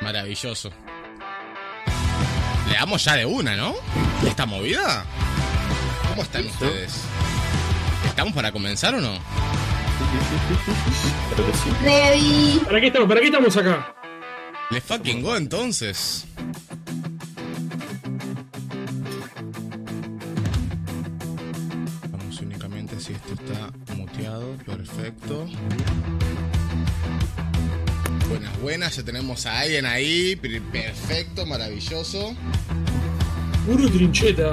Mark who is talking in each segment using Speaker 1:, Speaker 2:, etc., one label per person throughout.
Speaker 1: Maravilloso. Le damos ya de una, ¿no? ¿Esta movida? ¿Cómo están ustedes? ¿Estamos para comenzar o no?
Speaker 2: Creo que sí.
Speaker 3: Ready.
Speaker 4: ¿Para qué estamos? ¿Para qué estamos acá?
Speaker 1: Le fucking go entonces. Buenas. Ya tenemos a alguien ahí. per- Perfecto, maravilloso.
Speaker 4: Puro trincheta.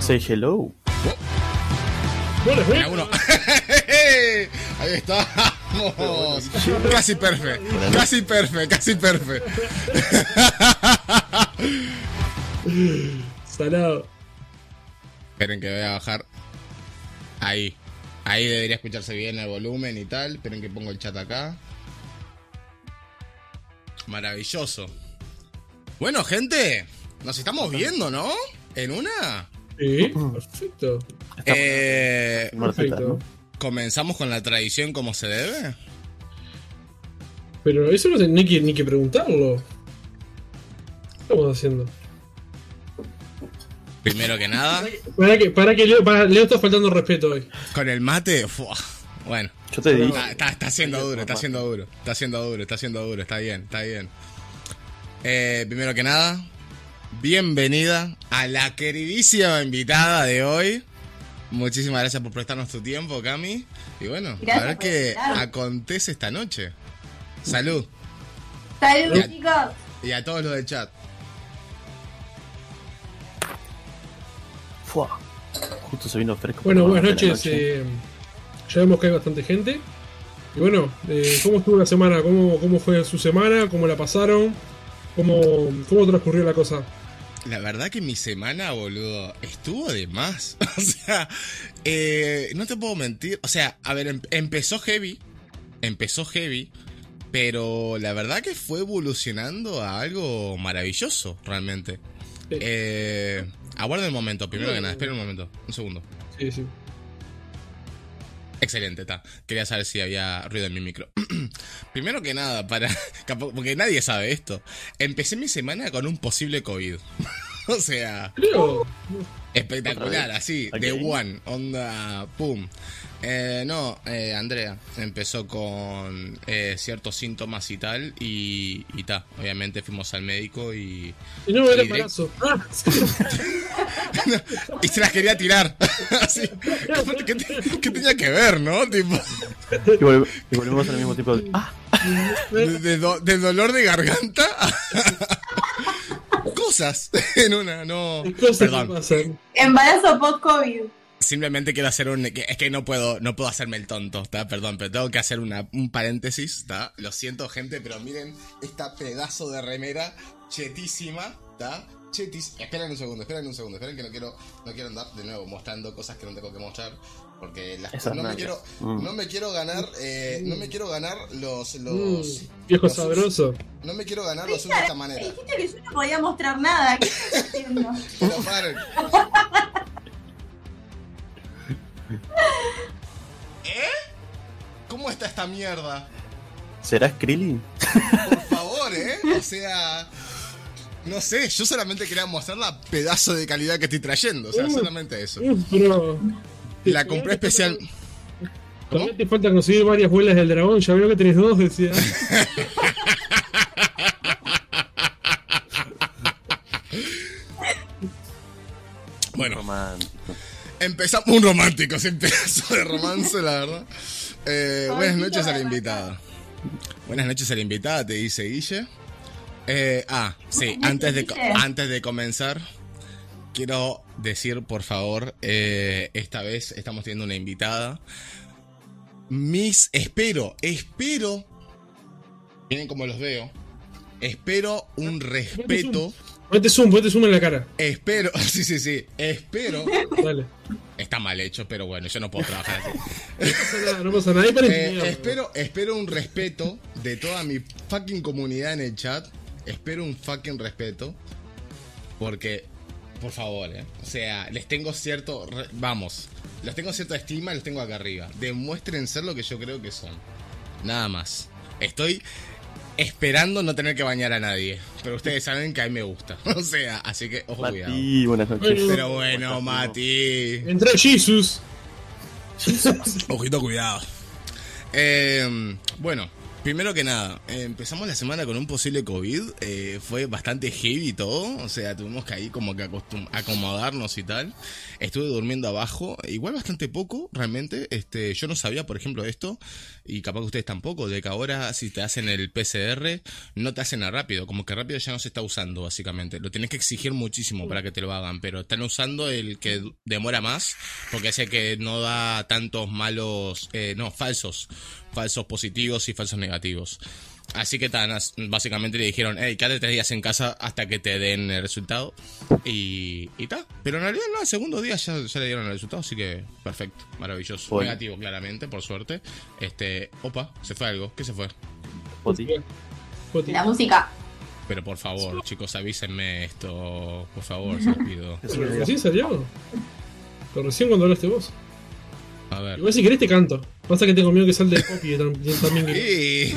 Speaker 2: Say hello.
Speaker 1: Mira uno. Ahí estamos. Casi perfecto. Casi perfecto. Casi perfecto.
Speaker 4: Salado.
Speaker 1: Esperen que voy a bajar. Ahí. Ahí debería escucharse bien el volumen y tal. Esperen que pongo el chat acá. Maravilloso. Bueno, gente. Nos estamos viendo, ¿no? En una.
Speaker 4: Sí, perfecto.
Speaker 1: Eh,
Speaker 4: Perfecto.
Speaker 1: Comenzamos con la tradición como se debe.
Speaker 4: Pero eso no hay que, ni que preguntarlo. ¿Qué estamos haciendo?
Speaker 1: Primero que nada,
Speaker 4: Para que, para que Leo, para, Leo está faltando respeto hoy.
Speaker 1: con el mate. fua, Bueno,
Speaker 2: Yo te dije.
Speaker 1: está, está, está siendo duro, está siendo duro, está siendo duro, está siendo duro, está bien, está bien. Eh, primero que nada, bienvenida a la queridísima invitada de hoy. Muchísimas gracias por prestarnos tu tiempo, Cami. Y bueno,
Speaker 3: Gracias
Speaker 1: a ver qué acontece esta noche. Salud.
Speaker 3: Salud,
Speaker 1: Ya.
Speaker 3: chicos.
Speaker 1: Y a todos los del chat.
Speaker 2: Fua. Justo se vino fresco.
Speaker 4: Bueno, buenas noches.
Speaker 2: noche.
Speaker 4: eh, ya vemos que hay bastante gente. Y bueno, eh, ¿cómo estuvo la semana? ¿Cómo, ¿Cómo fue su semana? ¿Cómo la pasaron? ¿Cómo, cómo transcurrió la cosa?
Speaker 1: La verdad que mi semana, boludo, estuvo de más. O sea, eh, no te puedo mentir. O sea, a ver, em- empezó heavy. Empezó heavy. Pero la verdad que fue evolucionando a algo maravilloso, realmente.
Speaker 4: Sí.
Speaker 1: Eh, aguarda un momento, primero que nada, espera un momento, un segundo.
Speaker 4: Sí, sí.
Speaker 1: Excelente, está. Quería saber si había ruido en mi micro. Primero que nada, para. Porque nadie sabe esto. Empecé mi semana con un posible COVID. o sea.
Speaker 4: Creo.
Speaker 1: Espectacular, así,
Speaker 2: Ok.
Speaker 1: de one, onda, pum. Eh, no, eh, Andrea empezó con eh, ciertos síntomas y tal, y, y ta, obviamente fuimos al médico y,
Speaker 4: Y no, era embarazo. Ah,
Speaker 1: y se las quería tirar. Así, ¿qué, te- qué tenía que ver, no? Tipo,
Speaker 2: Y, volve- y volvemos al mismo tipo de. Ah,
Speaker 1: de, de do- de dolor de garganta. Cosas en una, no.
Speaker 4: cosas que
Speaker 1: Perdón.
Speaker 4: pasan.
Speaker 3: Embarazo post-COVID.
Speaker 1: Simplemente quiero hacer un. Es que no puedo, no puedo hacerme el tonto, ¿está? Perdón, pero tengo que hacer una, un paréntesis, ¿está? Lo siento, gente, pero miren esta pedazo de remera chetísima, ¿está? Chetis. Esperen un segundo, esperen un segundo, esperen que no quiero, no quiero andar de nuevo mostrando cosas que no tengo que mostrar. Porque las,
Speaker 2: Esas
Speaker 1: no, me quiero,
Speaker 2: Mm.
Speaker 1: no me quiero ganar, eh, no me quiero ganar los, los,
Speaker 4: Mm, viejo
Speaker 1: los-
Speaker 4: sabroso.
Speaker 1: no me quiero ganar los usos de esta manera.
Speaker 3: Dijiste que yo no podía mostrar nada. ¿Qué estás haciendo?
Speaker 1: ¿Eh? ¿Cómo está esta mierda?
Speaker 2: ¿será Krillin?
Speaker 1: Por favor, ¿eh? O sea... No sé, yo solamente quería mostrar la pedazo de calidad que estoy trayendo. O sea, solamente eso.
Speaker 4: Pero.
Speaker 1: La compré especial...
Speaker 4: Todavía te falta conseguir varias vuelas del dragón. Ya veo que tenés dos, decía.
Speaker 1: Bueno,
Speaker 2: Romántico.
Speaker 1: empezamos un romántico, sin pedazo de romance, la verdad. Eh, buenas noches a la invitada. Buenas noches a la invitada, te dice Guille. Eh, ah, sí, antes de, antes de comenzar, quiero decir, por favor, eh, esta vez estamos teniendo una invitada. Mis, espero, espero, miren cómo los veo, espero un respeto,
Speaker 4: Ponete zoom, ponete zoom en la cara.
Speaker 1: espero, sí, sí, sí, espero,
Speaker 4: Dale.
Speaker 1: está mal hecho, pero bueno, yo no puedo trabajar así.
Speaker 4: No pasa nada, no pasa nada.
Speaker 1: Eh, espero, espero un respeto de toda mi fucking comunidad en el chat. Espero un fucking respeto. Porque, por favor, eh. O sea, les tengo cierto. re- vamos. Les tengo cierta estima, les tengo acá arriba. Demuestren ser lo que yo creo que son. Nada más. Estoy esperando no tener que bañar a nadie. Pero ustedes saben que a mí me gusta. O sea, así que ojo cuidado.
Speaker 2: Mati, buenas noches.
Speaker 4: Bueno.
Speaker 1: Pero bueno, Mati.
Speaker 4: Entró Jesus.
Speaker 1: Ojito, cuidado. Eh, bueno, primero que nada, empezamos la semana con un posible COVID. eh, fue bastante heavy todo. O sea, tuvimos que ahí como que acomodarnos y tal. Estuve durmiendo abajo, igual bastante poco, realmente. Este, yo no sabía, por ejemplo, esto, y capaz que ustedes tampoco, de que ahora si te hacen el PCR, no te hacen a rápido. Como que rápido ya no se está usando, básicamente. Lo tienes que exigir muchísimo para que te lo hagan, pero están usando el que demora más, porque el que no da tantos malos, eh, no, falsos, falsos positivos y falsos negativos. Así que tan, básicamente le dijeron, hey, quédate tres días en casa hasta que te den el resultado. Y, y ta. Pero en realidad no, el segundo día ya, ya le dieron el resultado, así que perfecto, maravilloso.
Speaker 2: Bueno.
Speaker 1: Negativo, claramente, por suerte. Este, opa, se fue algo. ¿Qué se fue?
Speaker 3: La música.
Speaker 1: Pero por favor, chicos, avísenme esto. Por favor, se los pido.
Speaker 4: Pero recién salió. Pero recién cuando hablaste vos.
Speaker 1: A ver.
Speaker 4: Igual si querés te canto. Pasa que tengo miedo que salte el copy también.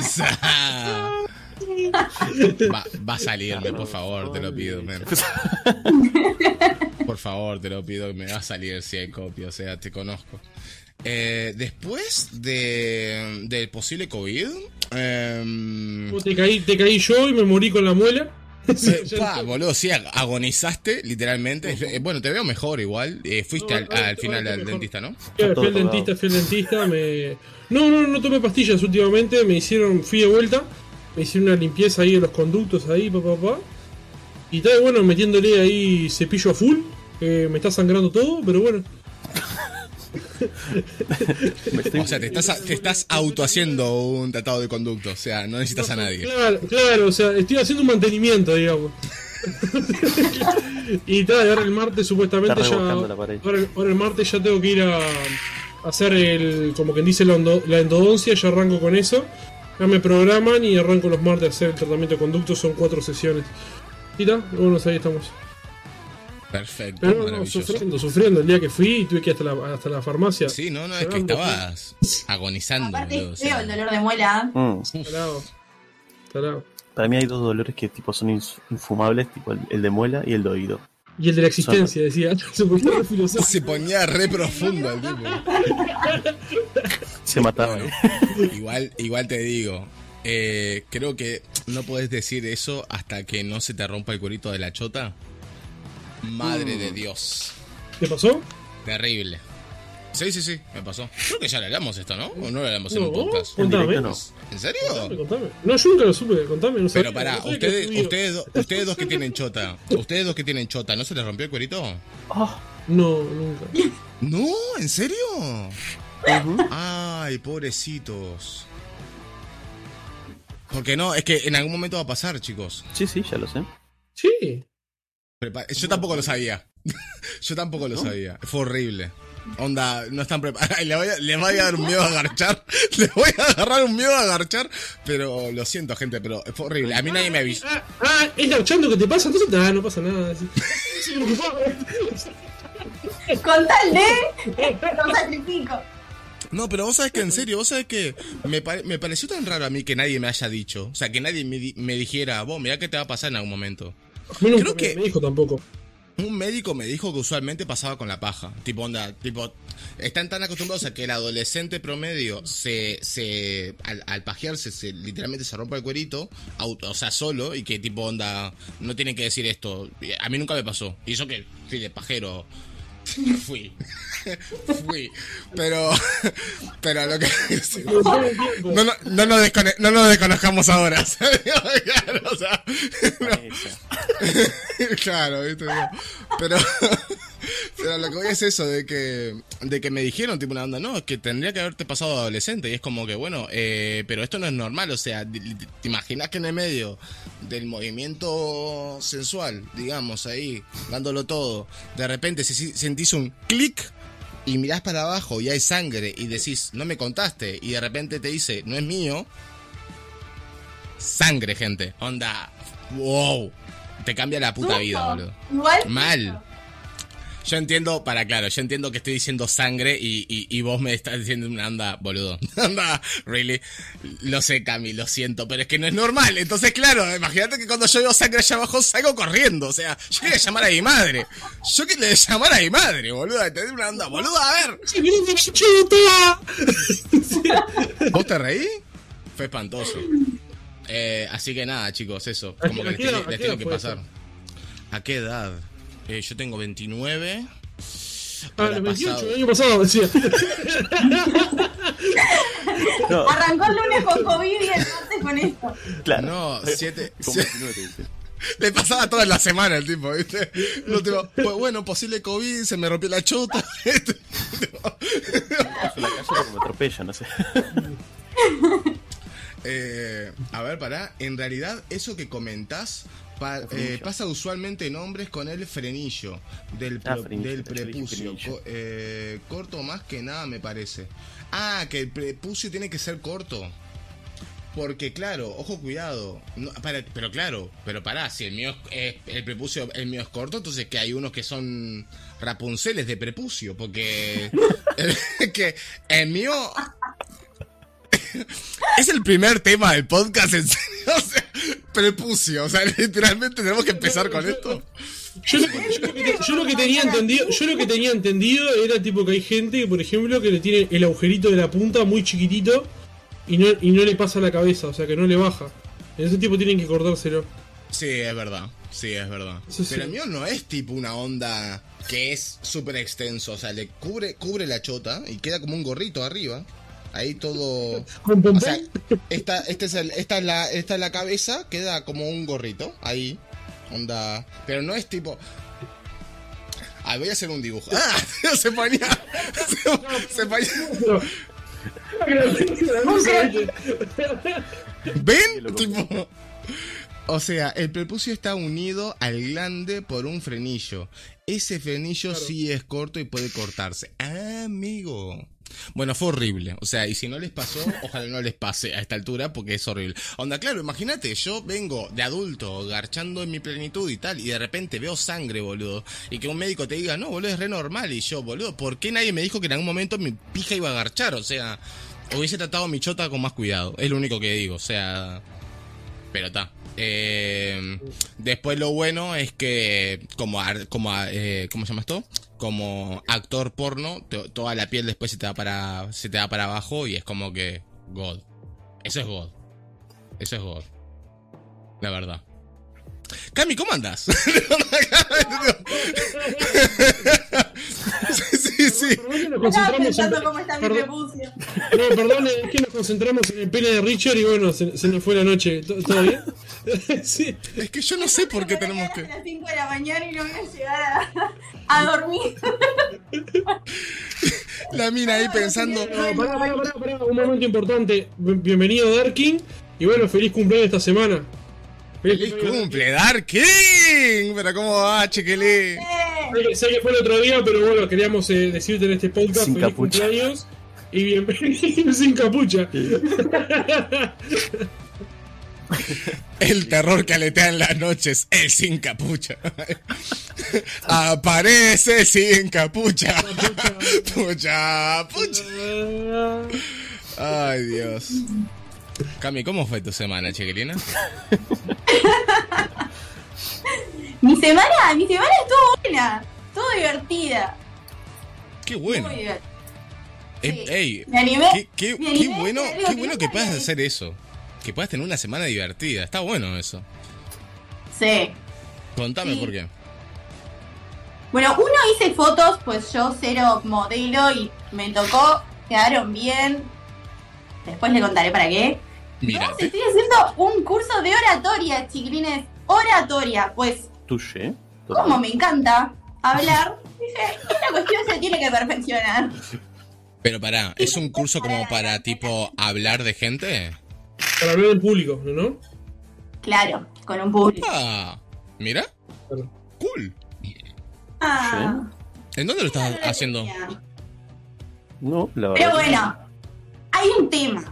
Speaker 1: Va, va a salirme, por favor, te lo pido. Por favor, te lo pido, me va a salir si hay copia, o sea, te conozco. Eh, después de, del posible COVID, em,
Speaker 4: Te caí, te caí yo y me morí con la muela.
Speaker 1: Eh, pa, boludo, sí, ag- agonizaste, literalmente. Eh, bueno, te veo mejor igual. Eh, fuiste
Speaker 4: No,
Speaker 1: al, final al dentista, ¿no?
Speaker 4: Fui al dentista, fui al dentista, me... No, no, no tomé pastillas últimamente, me hicieron, fui de vuelta, me hicieron una limpieza ahí de los conductos ahí, papá, papá. Y tal, bueno, metiéndole ahí cepillo a full, que me está sangrando todo, pero bueno.
Speaker 1: O sea, te estás, te estás autohaciendo un tratado de conducto, o sea, no necesitas a nadie.
Speaker 4: Claro, claro, o sea, estoy haciendo un mantenimiento, digamos. y tal, ahora el martes supuestamente ya. Ahora, ahora el martes ya tengo que ir a, a hacer el. como quien dice la, endo- la endodoncia, ya arranco con eso. Ya me programan y arranco los martes a hacer el tratamiento de conducto, son cuatro sesiones. Y tal, bueno, ahí estamos.
Speaker 1: Perfecto,
Speaker 4: Pero no, no, sufriendo, sufriendo. El día que fui, tuve que ir hasta la, hasta la farmacia.
Speaker 1: Sí, no, no, es que estabas agonizando,
Speaker 3: Aparte es feo el dolor de muela.
Speaker 2: Mm.
Speaker 4: Tarado.
Speaker 2: Para mí hay dos dolores que tipo son infumables, tipo el, el de muela y el de oído.
Speaker 4: Y el de la existencia, decía. Se ponía.
Speaker 1: Se ponía re profundo el tipo.
Speaker 2: Se mataba.
Speaker 1: Bueno, igual, igual te digo. eh, creo que no podés decir eso hasta que no se te rompa el cuerito de la chota. Madre de Dios.
Speaker 4: ¿Qué pasó?
Speaker 1: Terrible. Sí, sí, sí, me pasó. Creo que ya le hablamos esto, ¿no? ¿O no lo hablamos en un podcast?
Speaker 2: En
Speaker 4: contame.
Speaker 2: no.
Speaker 1: ¿En serio?
Speaker 4: Contame, contame. No, yo nunca lo supe, contame. No
Speaker 1: Pero
Speaker 4: sabía,
Speaker 1: pará,
Speaker 4: no
Speaker 1: ustedes, ustedes, do- ustedes dos que tienen chota, ustedes dos que tienen chota, ¿no se les rompió el cuerito?
Speaker 2: Ah,
Speaker 4: No, nunca.
Speaker 1: No, ¿en serio?
Speaker 2: ujú.
Speaker 1: Ay, pobrecitos. Porque no, es que en algún momento va a pasar, chicos.
Speaker 2: Sí, sí, ya lo sé.
Speaker 4: Sí.
Speaker 1: Prepa- Yo tampoco lo sabía. Yo tampoco lo sabía. Fue horrible. Onda, no están preparados. Le voy, a, le voy a dar un miedo a agarchar. Le voy a agarrar un miedo a agarchar. Pero lo siento, gente, pero fue horrible. A mí nadie me avisó.
Speaker 4: Ah, ah, es garchando que te pasa, entonces ah, no pasa nada.
Speaker 3: Con tal de. Lo sacrifico.
Speaker 1: No, pero vos sabés que en serio, vos sabés que me, pare- me pareció tan raro a mí que nadie me haya dicho. O sea, que nadie me, di- me dijera, vos, mirá que te va a pasar en algún momento.
Speaker 4: A mí nunca
Speaker 1: Creo que-
Speaker 4: me dijo tampoco.
Speaker 1: Un médico me dijo que usualmente pasaba con la paja. Tipo, onda, tipo, están tan acostumbrados a que el adolescente promedio se, se, al, al pajearse, se, literalmente se rompa el cuerito, auto, o sea, solo, y que tipo, onda, no tienen que decir esto. A mí nunca me pasó. Y eso que fui de pajero. Fui. Fui. Pero, pero lo que... No, no, no, nos descone- no nos desconozcamos ahora. Claro, o sea, no.
Speaker 2: Esa.
Speaker 1: claro, ¿viste? Pero, pero lo que voy es eso, de que, de que me dijeron, tipo, una onda, no, es que tendría que haberte pasado adolescente. Y es como que, bueno, eh, pero esto no es normal. O sea, ¿te imaginas que en el medio del movimiento sensual, digamos, ahí, dándolo todo, de repente se- se- sentís un clic y mirás para abajo y hay sangre y decís, no me contaste, y de repente te dice, no es mío. Sangre, gente. Onda, wow. Te cambia la puta vida, boludo.
Speaker 3: Igual.
Speaker 1: Mal. Yo entiendo, para claro, yo entiendo que estoy diciendo sangre y, y, y vos me estás diciendo una anda, boludo. Anda, really. Lo sé, Cami, lo siento, pero es que no es normal. Entonces, claro, imagínate que cuando yo veo sangre allá abajo salgo corriendo. O sea, yo quería llamar a mi madre. Yo quería llamar a mi madre, boludo. Entendés una anda, boludo, a ver. ¿Vos te reí? Fue espantoso. Eh, así que nada, chicos, eso.
Speaker 4: ¿A
Speaker 1: Como que les, tiene- les que pasar. ¿A qué edad? Eh, yo tengo 29.
Speaker 4: Ah, los 28,
Speaker 1: pasado-
Speaker 4: el año pasado decía.
Speaker 2: No,
Speaker 3: Arrancó el lunes con COVID y el martes con esto.
Speaker 2: claro.
Speaker 1: No, siete-
Speaker 2: Como
Speaker 1: siete-
Speaker 2: 29 te dice.
Speaker 1: Le pasaba toda la semana el tipo, ¿viste? Lo tipo, pues bueno, posible COVID, se me rompió la chota.
Speaker 2: La calle porque me atropellan, no sé.
Speaker 1: Eh, a ver, pará. En realidad, eso que comentás pa- eh, pasa usualmente en hombres con el frenillo del,
Speaker 2: Ah, frenillo,
Speaker 1: del prepucio.
Speaker 2: frenillo.
Speaker 1: Co- eh, corto más que nada, me parece. Ah, que el prepucio tiene que ser corto. Porque claro, ojo cuidado. No, para- pero claro, pero pará, si el mío es, es- el prepucio, el mío es corto, entonces que hay unos que son rapunceles de prepucio, porque que el mío es el primer tema del podcast, en serio. O sea, prepucio, o sea, literalmente tenemos que empezar con esto.
Speaker 4: Yo lo, que- yo lo que, te- yo lo que tenía entendido, yo lo que tenía entendido era tipo que hay gente, por ejemplo, que le tiene el agujerito de la punta muy chiquitito y no, y no le pasa la cabeza, o sea que no le baja. En ese tipo tienen que cortárselo.
Speaker 1: Sí, es verdad. Sí, es verdad.
Speaker 4: Sí, sí.
Speaker 1: Pero el mío no es tipo una onda que es súper extenso. O sea, le cubre, cubre la chota y queda como un gorrito arriba. Ahí todo. O sea, esta, este es el- esta, es la, esta es la cabeza, queda como un gorrito. Ahí. Onda. Pero no es tipo. Ah, voy a hacer un dibujo. ¡Ah! Se ponía. Se, se ponía. ¿Ven? Tipo. O sea, el prepucio está unido al glande por un frenillo. Ese frenillo sí es corto y puede cortarse. Ah, amigo. Bueno, fue horrible. O sea, y si no les pasó, ojalá no les pase a esta altura porque es horrible. Onda, claro, imagínate, yo vengo de adulto, garchando en mi plenitud y tal, y de repente veo sangre, boludo. Y que un médico te diga, no, boludo, es re normal. Y yo, boludo, ¿por qué nadie me dijo que en algún momento mi pija iba a garchar? O sea, hubiese tratado mi chota con más cuidado. Es lo único que digo. O sea, pero está. Eh, después lo bueno es que como ar- como eh, ¿cómo se llama esto? Como actor porno, to- toda la piel después se te va para se te va para abajo y es como que God. Eso es God. Eso es God. La verdad. Cami, ¿cómo andas? sí, sí, sí.
Speaker 4: Perdón que nos
Speaker 3: Estaba
Speaker 4: concentramos en.
Speaker 3: cómo está mi
Speaker 4: Perdón, no, perdón, es que nos concentramos en el pene de Richard y bueno, se, se nos fue la noche. ¿Todo todo bien? sí.
Speaker 1: Es que yo no sé por qué
Speaker 3: a
Speaker 1: tenemos que
Speaker 3: hasta las 5 de la mañana y no voy a llegar a, a dormir.
Speaker 1: la mina ahí pensando
Speaker 4: No, pará, pará, pará, pará, un momento importante. Bien- Bienvenido Darkin. Y bueno, feliz cumpleaños esta semana.
Speaker 1: ¡Feliz
Speaker 4: cumpleaños.
Speaker 1: cumple, Dark King! Pero cómo va, chiquilín.
Speaker 3: Eh,
Speaker 4: Sé que- fue el otro día, pero bueno, queríamos eh, decirte en este podcast
Speaker 2: Sin
Speaker 4: feliz
Speaker 2: capucha.
Speaker 4: cumpleaños y bienvenido sin capucha.
Speaker 1: El terror que aletea en las noches, el sin capucha. Aparece sin capucha. Pucha, pucha. Ay, Dios. Cami, ¿cómo fue tu semana, chiquilina?
Speaker 3: mi semana, mi semana estuvo buena. Estuvo divertida.
Speaker 1: Qué bueno.
Speaker 3: Muy divertida.
Speaker 1: Eh,
Speaker 3: Sí.
Speaker 1: ey,
Speaker 3: Me animé.
Speaker 1: qué, qué-
Speaker 3: me
Speaker 1: qué
Speaker 3: animé a
Speaker 1: bueno, qué
Speaker 3: que
Speaker 1: bueno
Speaker 3: no
Speaker 1: que puedas hacer eso. Que puedas tener una semana divertida. Está bueno eso.
Speaker 3: Sí.
Speaker 1: Contame
Speaker 3: Sí.
Speaker 1: por qué.
Speaker 3: Bueno, uno hice fotos, pues yo cero modelo y me tocó, quedaron bien. Después le contaré para qué. Dos,
Speaker 1: Mírate.
Speaker 3: estoy haciendo un curso de oratoria, chiquilines. Oratoria, pues
Speaker 2: Touché.
Speaker 3: como me encanta hablar, dije, esta cuestión se tiene que perfeccionar.
Speaker 1: Pero pará, ¿es un curso como para tipo hablar de gente?
Speaker 4: Para hablar en público, ¿no? ¿no?
Speaker 3: Claro, con un público.
Speaker 1: Ah, mira.
Speaker 4: Claro.
Speaker 1: Cool.
Speaker 3: Ah,
Speaker 1: ¿En dónde lo estás
Speaker 3: no
Speaker 1: haciendo?
Speaker 2: No, la verdad.
Speaker 3: Pero bueno, hay un tema.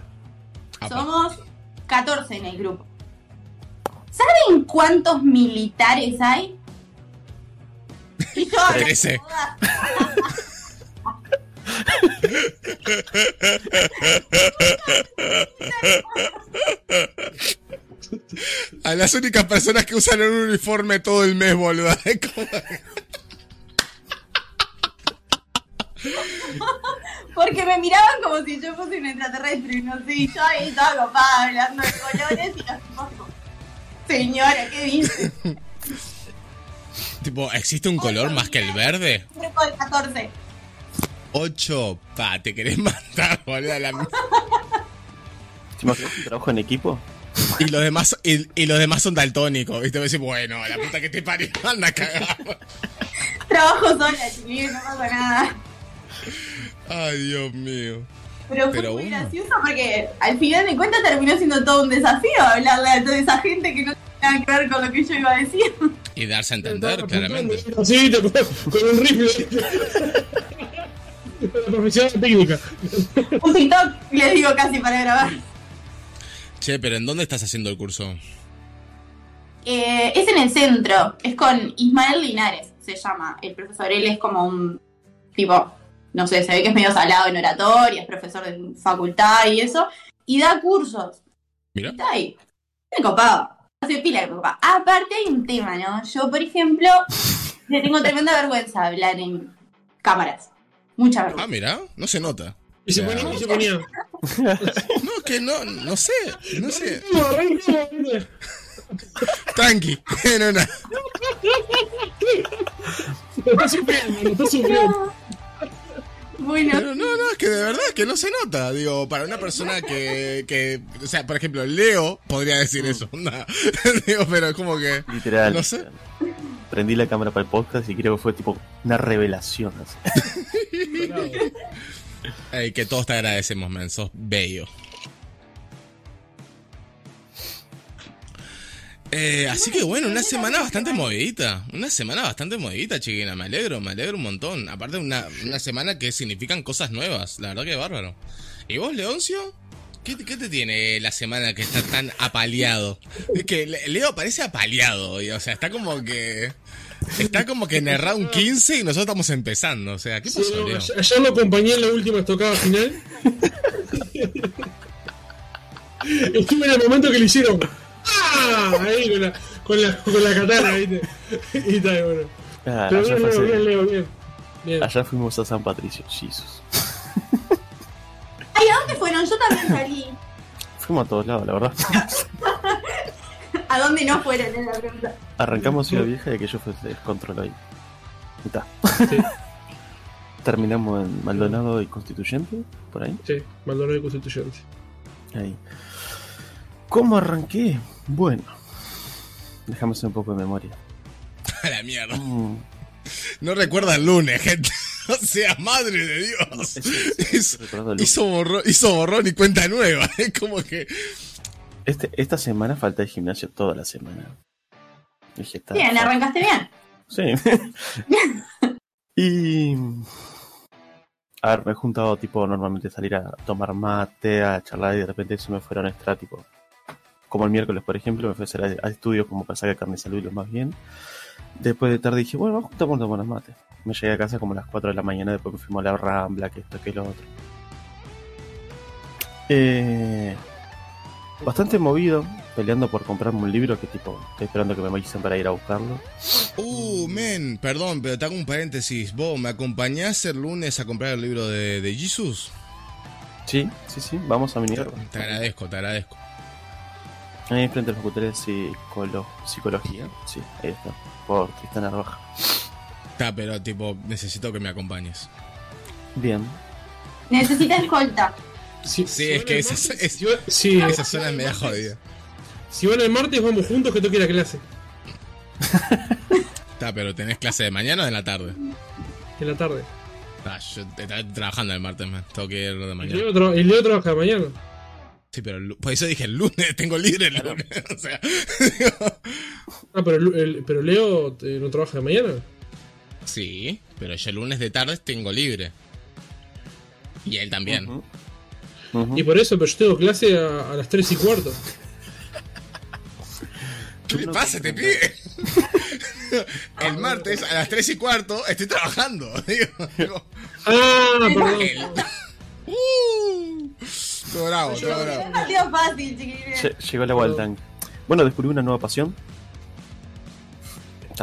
Speaker 1: Apa.
Speaker 3: Somos 14 en el grupo. ¿Saben cuántos militares hay? Y yo, "Ah,
Speaker 1: Trece. A las únicas personas que usan un uniforme todo el mes, boludo.
Speaker 3: Porque me miraban como si yo fuese un extraterrestre, no sé, y yo ahí estaba copada hablando de colores y como, señora, ¿qué dice?
Speaker 1: Tipo, ¿existe un color más que el verde?
Speaker 3: Grupo de 14.
Speaker 1: 8. Pa, te querés matar, boludo. la-
Speaker 2: ¿Te imaginas un trabajo en equipo?
Speaker 1: Y los demás, y, y los demás son daltónicos. ¿Viste? Me decís, bueno, la puta que te parió, anda a cagar.
Speaker 3: Trabajo sola, chiquillos, no pasa nada.
Speaker 1: Ay, Dios mío.
Speaker 3: Pero fue
Speaker 1: Pero
Speaker 3: muy
Speaker 1: bueno.
Speaker 3: gracioso porque al final de cuentas terminó siendo todo un desafío hablarle a toda esa gente que no tiene nada que ver con lo que yo iba a decir.
Speaker 1: Y darse a entender, claramente.
Speaker 4: Sí, te- con un rifle. La profesión técnica.
Speaker 3: Un TikTok les digo casi para grabar.
Speaker 1: Che, pero ¿en dónde estás haciendo el curso?
Speaker 3: Eh, es en el centro, es con Ismael Linares, se llama el profesor. Él es como un tipo, no sé, se ve que es medio salado en oratoria, es profesor de facultad y eso, y da cursos.
Speaker 1: Mira.
Speaker 3: Está ahí. Me copado. Hace pila que me copa. Aparte hay un tema, ¿no? Yo, por ejemplo, le tengo tremenda vergüenza hablar en cámaras. Mucha
Speaker 1: Ah,
Speaker 3: vergüenza.
Speaker 1: mira, no se nota.
Speaker 4: Y se ponía. Y se ponía.
Speaker 1: No, que no, no sé, no sé. Tranqui, no, no.
Speaker 4: Lo está sufriendo, lo está sufriendo.
Speaker 3: Bueno,
Speaker 1: Pero no, no, es que de verdad que no se nota. Digo, para una persona que, que o sea, por ejemplo, Leo podría decir eso. no. Digo, pero es como que,
Speaker 2: Literal.
Speaker 1: no sé.
Speaker 2: Prendí la cámara para el podcast y creo que fue tipo una revelación. así.
Speaker 1: Que todos te agradecemos, men, sos bello. Eh, así que bueno, una semana bastante movidita. Una semana bastante movidita, chiquina. Me alegro, me alegro un montón. Aparte, una, una semana que significan cosas nuevas. La verdad que bárbaro. ¿Y vos, Leoncio? ¿Qué, qué te tiene la semana que está tan apaleado? Es que Le- Leo parece apaleado. O sea, está como que. Está como que en el round 15 y nosotros estamos empezando. O sea, ¿qué
Speaker 4: Sí,
Speaker 1: pasó,
Speaker 4: no,
Speaker 1: Leo?
Speaker 4: ayer, ayer lo acompañé en la última estocada final. Estuve en el momento que le hicieron. ¡Ah! Ahí con la, con la, con la katana, ¿viste? Y está bueno.
Speaker 2: Ah,
Speaker 4: Pero bien, Leo, bien, Leo, bien. Bien.
Speaker 2: ayer fuimos a San Patricio, Jesus.
Speaker 3: ay, ¿a dónde fueron? Yo también salí.
Speaker 2: Fuimos a todos lados, la verdad.
Speaker 3: ¿A dónde no fueron? Es la pregunta.
Speaker 2: Arrancamos Ciudad Vieja y aquello fue descontrol ahí. Y ta.
Speaker 4: Sí,
Speaker 2: Terminamos en Maldonado y Constituyente, por ahí.
Speaker 4: sí, Maldonado y Constituyente.
Speaker 2: Ahí. ¿Cómo arranqué? Bueno, hacer un poco de memoria.
Speaker 1: A la mierda.
Speaker 2: Mm,
Speaker 1: No recuerda el lunes, gente. O sea, madre de Dios.
Speaker 2: es- es- el-
Speaker 1: hizo borrón, hizo borrón y cuenta nueva. Es como que.
Speaker 2: Este, esta semana falta el gimnasio toda la semana. Dije, está-
Speaker 3: Bien, arrancaste bien.
Speaker 2: Sí. y. A ver, me he juntado, tipo, normalmente salir a tomar mate, a charlar y de repente se me fueron extra, tipo. Como el miércoles, por ejemplo, me fui a hacer a, estudios como para sacar carne de salud y lo más bien. Después de tarde dije, bueno, vamos a juntarnos a tomar mate. Me llegué a casa como a las 4 de la mañana, después me fuimos a la rambla, que esto, que lo otro. Eh, bastante movido, peleando por comprarme un libro que tipo, estoy esperando que me avisen para ir a buscarlo.
Speaker 1: Uh, men, perdón, pero te hago un paréntesis. ¿Vos me acompañás el lunes a comprar el libro de, de Jesus?
Speaker 2: Sí, sí, sí, vamos a Minerva.
Speaker 1: Te agradezco, te agradezco.
Speaker 2: Ahí enfrente de la facultad de psicolo- psicología. Sí, ahí está. Por Tristán Arbaja.
Speaker 1: Está, pero tipo, necesito que me acompañes.
Speaker 2: Bien.
Speaker 3: Necesita escolta.
Speaker 4: Si,
Speaker 1: Sí,
Speaker 4: si
Speaker 1: es que
Speaker 4: el
Speaker 1: esa,
Speaker 4: martes-
Speaker 1: es-
Speaker 4: si van- sí,
Speaker 1: esa zona es media jodida.
Speaker 4: si van el martes, vamos juntos que toque ir a clase.
Speaker 1: Está, pero tenés clase de mañana o de la tarde.
Speaker 4: En la tarde.
Speaker 1: Está, yo estoy trabajando el martes, man. Tengo que ir de
Speaker 4: Y
Speaker 1: mañana.
Speaker 4: Leo, tra- y Leo trabaja mañana.
Speaker 1: Sí, pero el por eso dije el lunes, tengo libre el lunes. O sea,
Speaker 4: Ah, pero, el- el- pero Leo eh, no trabaja de mañana.
Speaker 1: sí, pero yo el lunes de tarde tengo libre. Y él también.
Speaker 2: Ujú.
Speaker 4: Y por eso, pero yo tengo clase a, a las 3 y cuarto.
Speaker 1: ¿Qué le
Speaker 2: No
Speaker 1: pasa, te pide? El martes a las 3 y cuarto estoy trabajando. Digo, digo,
Speaker 4: Ah, perdón.
Speaker 1: Uh, todo bravo, todo bravo.
Speaker 3: Fácil,
Speaker 2: Llegó el agua al tanque. Bueno, descubrí una nueva pasión.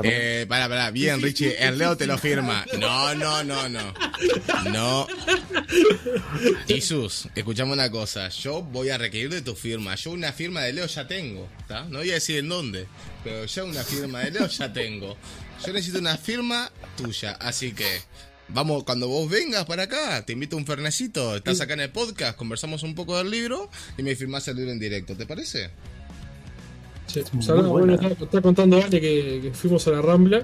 Speaker 1: Eh, pará, pará, bien, Richie, el Leo te lo firma. No, no, no, no. No. Jesús, escuchame una cosa. Yo voy a requerir de tu firma. Yo una firma de Leo ya tengo, ¿está? No voy a decir en dónde, pero ya una firma de Leo ya tengo. Yo necesito una firma tuya, así que vamos, cuando vos vengas para acá, te invito a un fernecito, estás acá en el podcast, conversamos un poco del libro y me firmás el libro en directo, ¿te parece?
Speaker 4: Sí, bueno, está, está contando Ale que, que fuimos a la Rambla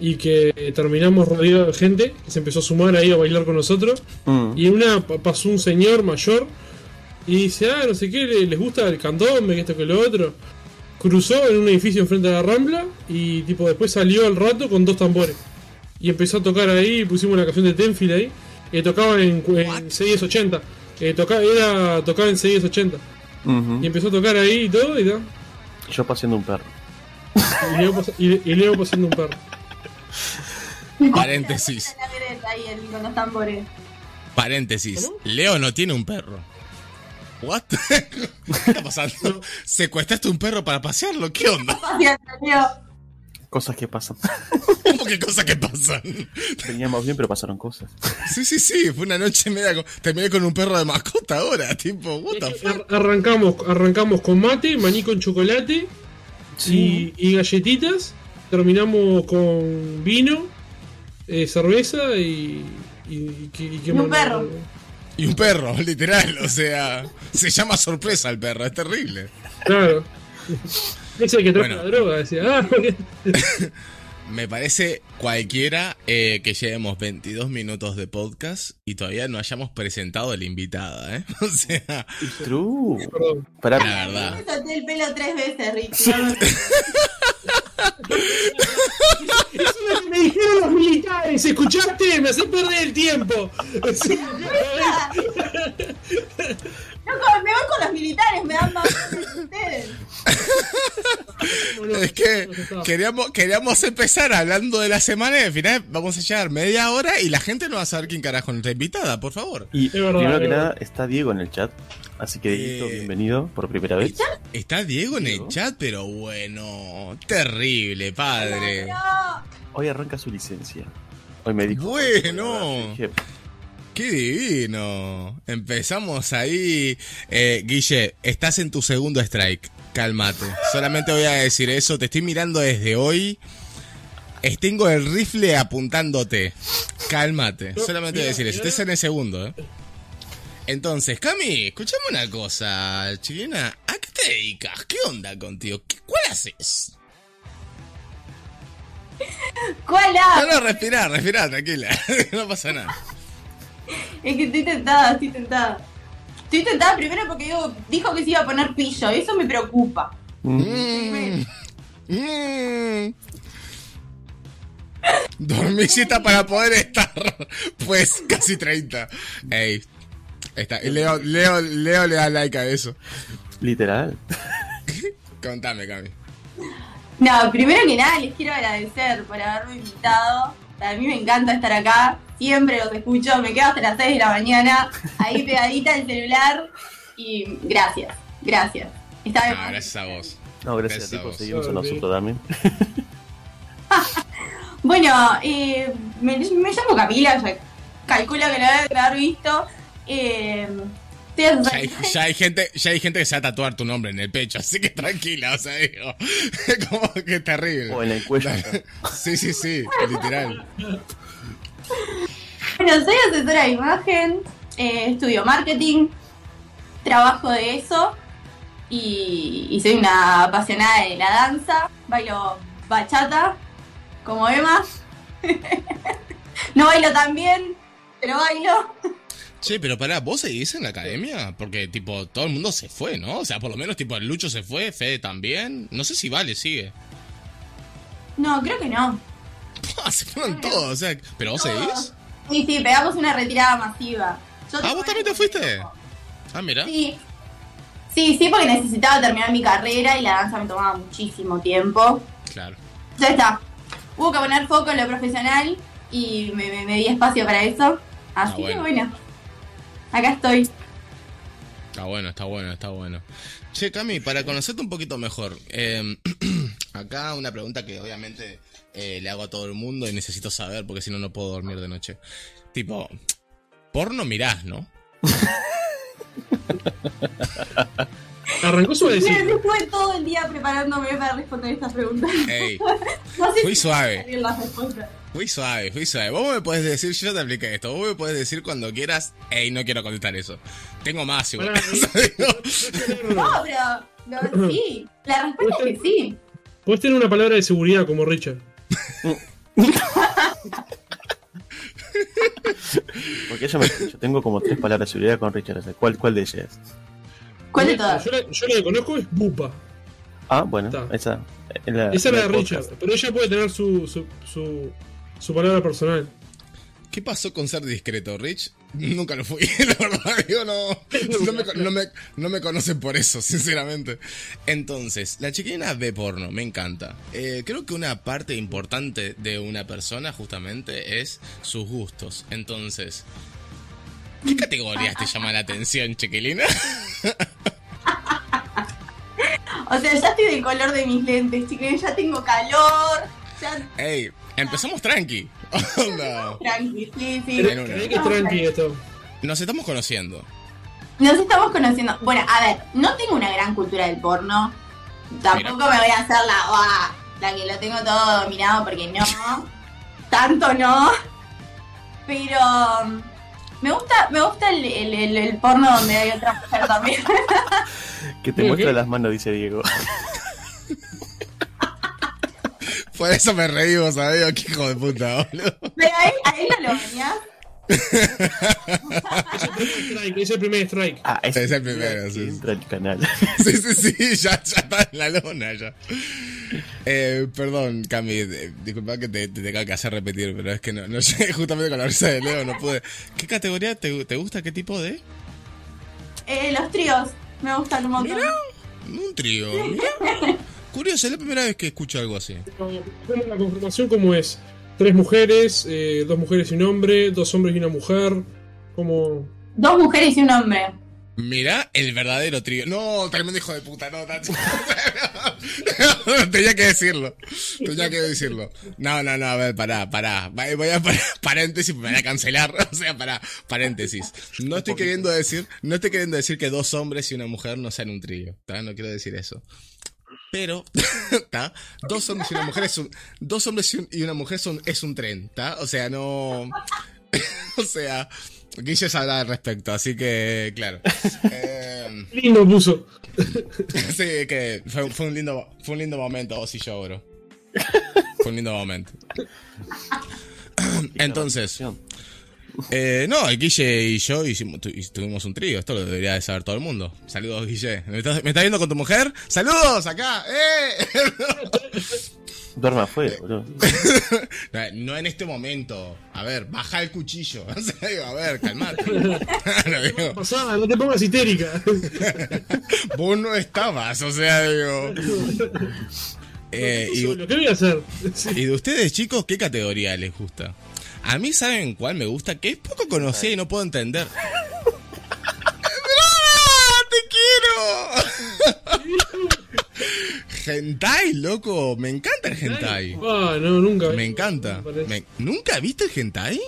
Speaker 4: y que terminamos rodeados de gente que se empezó a sumar ahí a bailar con nosotros.
Speaker 2: Mm.
Speaker 4: Y en una pa- pasó un señor mayor y dice, ah, no sé qué, le- les gusta el candombe, que esto que lo otro. Cruzó en un edificio enfrente de la Rambla y tipo después salió al rato con dos tambores. Y empezó a tocar ahí, pusimos una canción de Tenfield ahí, que tocaban en, en 680. Eh, toca, era, tocaba en 680.
Speaker 2: Ujú.
Speaker 4: Y empezó a tocar ahí y todo y tal.
Speaker 2: Yo paseando un perro.
Speaker 4: Y Leo, pas- y- y Leo pasando un perro.
Speaker 1: Paréntesis. Paréntesis. Leo no tiene un perro. ¿What? ¿Qué está pasando? ¿Secuestraste un perro para pasearlo? ¿Qué onda?
Speaker 2: Cosas que pasan.
Speaker 1: ¿Cómo que cosas que pasan?
Speaker 2: Veníamos bien, pero pasaron cosas.
Speaker 1: Sí, sí, sí. Fue una noche media. con- Terminé con un perro de mascota ahora. Tipo, what the fuck?
Speaker 4: Ar- arrancamos, arrancamos con mate, maní con chocolate
Speaker 2: Sí.
Speaker 4: y, y galletitas. Terminamos con vino, eh, cerveza y. y, y qué- y
Speaker 3: un perro.
Speaker 1: Y un perro, literal. O sea, se llama sorpresa el perro. Es terrible.
Speaker 4: Claro. Es el que trajo
Speaker 1: Bueno.
Speaker 4: la droga, decía. Ah,
Speaker 1: Me parece cualquiera eh, que llevemos 22 minutos de podcast y todavía no hayamos presentado a la invitada, ¿eh? O sea,
Speaker 2: True. Pará.
Speaker 1: la verdad.
Speaker 3: Me solté el pelo tres veces, Richie.
Speaker 4: Eso es lo que me dijeron los militares, ¿escuchaste? Me hace perder el tiempo.
Speaker 3: Loco, me voy con los militares, me dan más que ustedes.
Speaker 1: Es que queríamos, queríamos empezar hablando de la semana y al final vamos a llegar media hora y la gente no va a saber quién carajo es nuestra invitada, por favor.
Speaker 2: Y
Speaker 4: verdad,
Speaker 2: primero que nada, está Diego en el chat. Así que, Dieguito,
Speaker 1: Eh,
Speaker 2: bienvenido por primera vez.
Speaker 1: Está Diego en el
Speaker 2: Diego.
Speaker 1: chat, pero bueno, terrible, padre.
Speaker 2: Hoy arranca su licencia. Hoy me dijo.
Speaker 1: Bueno.
Speaker 2: Dije,
Speaker 1: Qué divino. Empezamos ahí. Eh, Guille, estás en tu segundo strike. Cálmate. Solamente voy a decir eso. Te estoy mirando desde hoy. Tengo el rifle apuntándote. Cálmate.
Speaker 4: No,
Speaker 1: Solamente voy a decir eso. Estás en el segundo, ¿eh? Entonces, Cami, escuchame una cosa, chilena. ¿A qué te dedicas? ¿Qué onda contigo? ¿Qué, ¿Cuál haces?
Speaker 3: ¿Cuál
Speaker 1: No,
Speaker 3: app?
Speaker 1: no, respirá, respirá, tranquila. no pasa nada.
Speaker 3: Es que estoy tentada, estoy tentada. Estoy tentada primero porque digo, dijo que se iba a poner pillo, y eso me preocupa.
Speaker 2: mm,
Speaker 1: Mm. Dormí siesta para poder estar. Pues casi 30. Ey. Está. Leo, Leo, Leo le da like a eso.
Speaker 2: Literal.
Speaker 1: Contame, Cami.
Speaker 3: No, primero que nada les quiero agradecer por haberme invitado. A mí me encanta estar acá, siempre los escucho, me quedo hasta las 6 de la mañana, ahí pegadita el celular. Y gracias, gracias. Está
Speaker 1: Ah,
Speaker 3: más.
Speaker 1: gracias a vos.
Speaker 2: No, gracias
Speaker 1: Gracias
Speaker 2: a
Speaker 1: a
Speaker 2: ti por
Speaker 1: vos.
Speaker 2: seguirnos a nosotros también.
Speaker 3: Bueno, eh, me, me llamo Camila, ya calculo que lo deben haber visto. Eh,
Speaker 1: Ya hay, ya hay gente, ya hay gente que se va a tatuar tu nombre en el pecho, así que tranquila, o sea, digo. Como que terrible.
Speaker 2: O en el cuello.
Speaker 1: Sí, sí, sí, literal.
Speaker 3: Bueno, soy asesora de imagen, eh, estudio marketing, trabajo de eso y, y soy una apasionada de la danza, bailo bachata como Emma. no bailo tan bien, pero bailo.
Speaker 1: Che, pero pará, ¿vos seguís en la academia? Porque, tipo, todo el mundo se fue, ¿no? O sea, por lo menos, tipo, el Lucho se fue, Fede también. No sé si Vale sigue.
Speaker 3: No, creo que no.
Speaker 1: Ah, se fueron todos, o sea, ¿pero vos seguís?
Speaker 3: Sí, sí, pegamos una retirada masiva. Yo
Speaker 1: Ah, ¿vos también te fuiste? Ah, mira.
Speaker 3: Sí. Sí, sí, porque necesitaba terminar mi carrera y la danza me tomaba muchísimo tiempo.
Speaker 1: Claro.
Speaker 3: Ya está. Hubo que poner foco en lo profesional y me, me- me di espacio para eso. Así
Speaker 1: Ah,
Speaker 3: que bueno. Acá estoy.
Speaker 1: Está bueno, está bueno, está bueno. Che, Cami, para conocerte un poquito mejor, eh, acá una pregunta que obviamente eh, le hago a todo el mundo y necesito saber porque si no, no puedo dormir de noche. Tipo, porno mirás, ¿no?
Speaker 4: Arrancó suave decir.
Speaker 3: Estuve todo el día preparándome para responder estas preguntas.
Speaker 1: Ey,
Speaker 3: No sé
Speaker 1: Fui
Speaker 3: si
Speaker 1: suave. fui suave, fui suave. Vos me podés decir, yo ya te apliqué esto, vos me podés decir cuando quieras, ey, no quiero contestar eso. Tengo más igual.
Speaker 3: No, pero. No, sí. La respuesta es que sí.
Speaker 4: Puedes tener una palabra de seguridad como Richard.
Speaker 2: Porque yo, me, yo tengo como tres palabras de seguridad con Richard. ¿Cuál, cuál de ellas?
Speaker 3: ¿Cuál de todas?
Speaker 4: Yo la, yo la que conozco es Bupa.
Speaker 2: Ah, bueno,
Speaker 4: Está.
Speaker 2: esa. es la-
Speaker 4: Esa era de Richard.
Speaker 2: podcast.
Speaker 4: Pero ella puede tener su, su, su, su palabra personal.
Speaker 1: ¿Qué pasó con ser discreto, Rich? Nunca lo fui, la verdad, yo no, no, me, no, me, no me conocen por eso, sinceramente. Entonces, la chiquilina ve porno, me encanta. Eh, creo que una parte importante de una persona justamente es sus gustos. Entonces, ¿qué categorías te llaman la atención, chiquilina?
Speaker 3: O sea, ya estoy del color de mis lentes, chicos. Ya tengo calor. Ya.
Speaker 1: Ey, empezamos tranqui. Onda.
Speaker 3: Tranqui, sí, sí.
Speaker 4: Que es tranqui esto.
Speaker 1: Nos estamos conociendo.
Speaker 3: Nos estamos conociendo. Bueno, a ver, no tengo una gran cultura del porno. Tampoco me voy a hacer la, "Buah", la que lo tengo todo dominado porque no. Tanto no. Pero me gusta, me gusta el, el- el- el porno donde hay otra mujer también.
Speaker 2: Que te
Speaker 4: ¿Qué,
Speaker 2: muestra las manos, dice Diego.
Speaker 1: Por eso me reí, vos sabés, qué hijo de puta, boludo.
Speaker 3: Pero ahí, ahí no lo venías.
Speaker 4: Strike, es el primer strike.
Speaker 2: Ah,
Speaker 1: Es el primero, sí.
Speaker 2: Entra el canal.
Speaker 1: Sí, sí, sí, ya, ya está en la lona ya. Eh, perdón, Cami, eh, disculpa que te, te tenga que hacer repetir, pero es que no, no llegué justamente con la risa de Leo, no pude. ¿Qué categoría te, te gusta? ¿Qué tipo de?
Speaker 3: Eh, los tríos me gustan un montón.
Speaker 1: Un trío. mirá. Curioso, es la primera vez que escucho algo así.
Speaker 4: ¿Cómo la conformación cómo es? Tres mujeres, eh, dos mujeres y un hombre, dos hombres y una mujer. Como.
Speaker 3: Dos mujeres y un hombre.
Speaker 1: Mirá el verdadero trío. No, tremendo hijo de puta, no, Tacho. Tenía que decirlo. Tenía que decirlo. No, no, no, a ver, pará, pará. Voy a poner paréntesis, me van a cancelar. O sea, pará, paréntesis. No estoy queriendo decir, no estoy queriendo decir que dos hombres y una mujer no sean un trío. ¿tá? No quiero decir eso. Pero, ¿tá? Dos hombres y una mujer es un, dos hombres y, un- y una mujer son, es un tren, ¿tá? O sea, no, o sea, Guille sabrá al respecto, así que, claro. Eh,
Speaker 4: Lindo puso.
Speaker 1: sí, que fue, fue un lindo, fue un lindo momento, vos y yo, bro. Fue un lindo momento. Entonces, eh, no, el Guille y yo hicimos, tu- tuvimos un trío, esto lo debería de saber todo el mundo. Saludos, Guille. ¿Me estás, me estás viendo con tu mujer? ¡Saludos! ¡Acá! ¡Eh!
Speaker 2: Duerma afuera, boludo.
Speaker 1: No, no en este momento. A ver, baja el cuchillo. A ver, calmate.
Speaker 4: Pasá, no te pongas histérica.
Speaker 1: vos no estabas, o sea, digo. Eh, y,
Speaker 4: ¿Qué voy a hacer? Sí.
Speaker 1: y de ustedes, chicos, ¿qué categoría les gusta? A mí, ¿saben cuál me gusta? Que es poco conocida y no puedo entender. ¡Ah, ¡Te quiero! Hentai, loco. Me encanta el hentai.
Speaker 4: Ah, no, nunca.
Speaker 1: Me encanta. Me- ¿Nunca viste el hentai?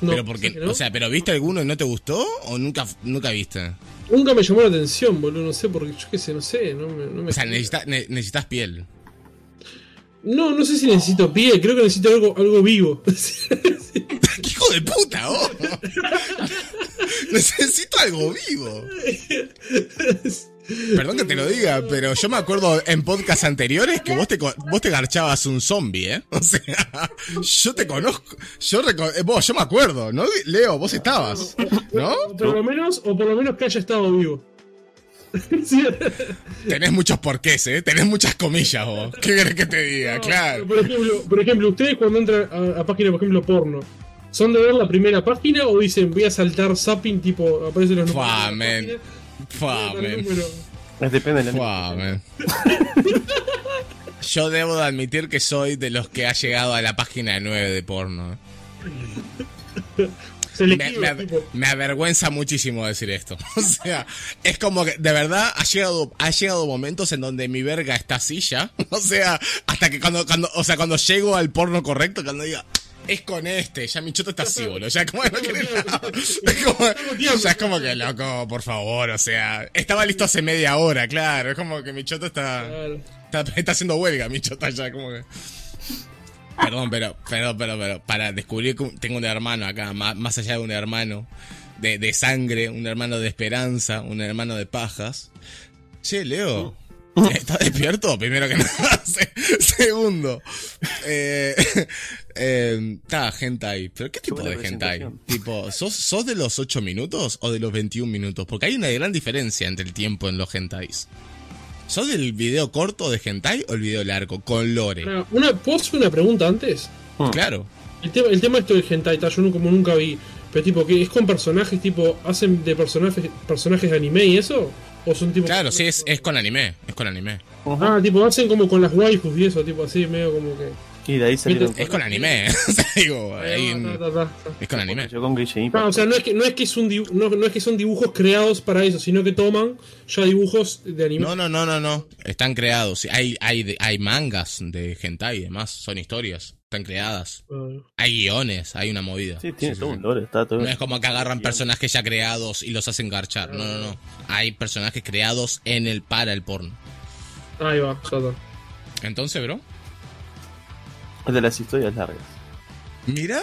Speaker 4: No,
Speaker 1: pero porque,
Speaker 4: ¿sabes que no?
Speaker 1: o sea, pero ¿viste alguno y no te gustó o nunca, nunca viste?
Speaker 4: Nunca me llamó la atención, boludo. No sé, porque yo qué sé, no sé. No me, no me
Speaker 1: O sea, necesita- ne- necesitas piel.
Speaker 4: No, no sé si necesito pie. Creo que necesito algo, algo vivo.
Speaker 1: ¡Qué hijo de puta, oh! Necesito algo vivo. Perdón que te lo diga, pero yo me acuerdo en podcasts anteriores que vos te, vos te garchabas un zombie, ¿eh? O sea, yo te conozco. Yo, eh, vos, yo me acuerdo, ¿no? Leo, vos estabas, ¿no?
Speaker 4: o por lo menos, o por lo menos que haya estado vivo. Sí.
Speaker 1: Tenés muchos porqués, ¿eh? Tenés muchas comillas, vos. ¿Qué querés que te diga? Claro.
Speaker 4: Por ejemplo, por ejemplo, ustedes cuando entran a, a páginas, por ejemplo, porno, ¿son de ver la primera página o dicen voy a saltar zapping tipo aparecen los
Speaker 1: Fua,
Speaker 4: números?
Speaker 1: Fua,
Speaker 4: número?
Speaker 2: Es depende de la
Speaker 1: Fua, men. yo debo de admitir que soy de los que ha llegado a la página 9 de porno. Me, avergüenza muchísimo decir esto. O sea, es como que de verdad ha llegado, ha llegado momentos en donde mi verga está así ya. O sea, hasta que cuando, cuando, o sea, cuando llego al porno correcto, cuando diga, es con este, ya mi choto está así, boludo. Ya como que no quiere nada. Es como, ya es como que loco, por favor, o sea, estaba listo hace media hora, claro. Es como que mi choto está, está, está haciendo huelga, mi chota ya, como que. Perdón, pero, perdón, pero, pero, para descubrir que tengo un hermano acá, más, más allá de un hermano de, de sangre, un hermano de esperanza, un hermano de pajas. Che, Leo, ¿estás despierto? Primero que nada. Se- Segundo, eh, eh, hentai. ¿Pero qué tipo de hentai? Tipo, ¿sos, ¿sos de los 8 minutos o de los 21 minutos? Porque hay una gran diferencia entre el tiempo en los hentais. ¿Sos del video corto de hentai o el video largo? Con lore.
Speaker 4: Una, ¿Puedo hacer una pregunta antes?
Speaker 1: Claro.
Speaker 4: El tema, el tema esto del hentai, ta, yo no, como nunca vi. Pero tipo, que es con personajes tipo, hacen de personajes personajes de anime y eso? ¿O son tipo
Speaker 1: Claro, sí, es, es con anime. Es con anime.
Speaker 4: Ah, tipo, hacen como con las waifus y eso, tipo así, medio como que.
Speaker 2: Y de ahí salieron.
Speaker 1: Es con anime. o sea, digo, es con anime.
Speaker 2: Yo con Grisha
Speaker 4: Ah, o sea, no es que no es que es un dibu- no, no es que son dibujos creados para eso, sino que toman ya dibujos de anime.
Speaker 1: No, no, no, no, no. Están creados. Hay, hay, hay mangas de hentai y demás. Son historias. Están creadas.
Speaker 4: Ah,
Speaker 1: Hay guiones. Hay una movida.
Speaker 2: Sí, tiene
Speaker 1: Sí,
Speaker 2: todo
Speaker 1: sí.
Speaker 2: un lore, está todo.
Speaker 1: No es como que agarran personajes ya creados y los hacen garchar. No, no, no. Hay personajes creados en el para el porno.
Speaker 4: ahí va, ya está.
Speaker 1: Entonces, bro.
Speaker 2: De las historias largas.
Speaker 1: Mira.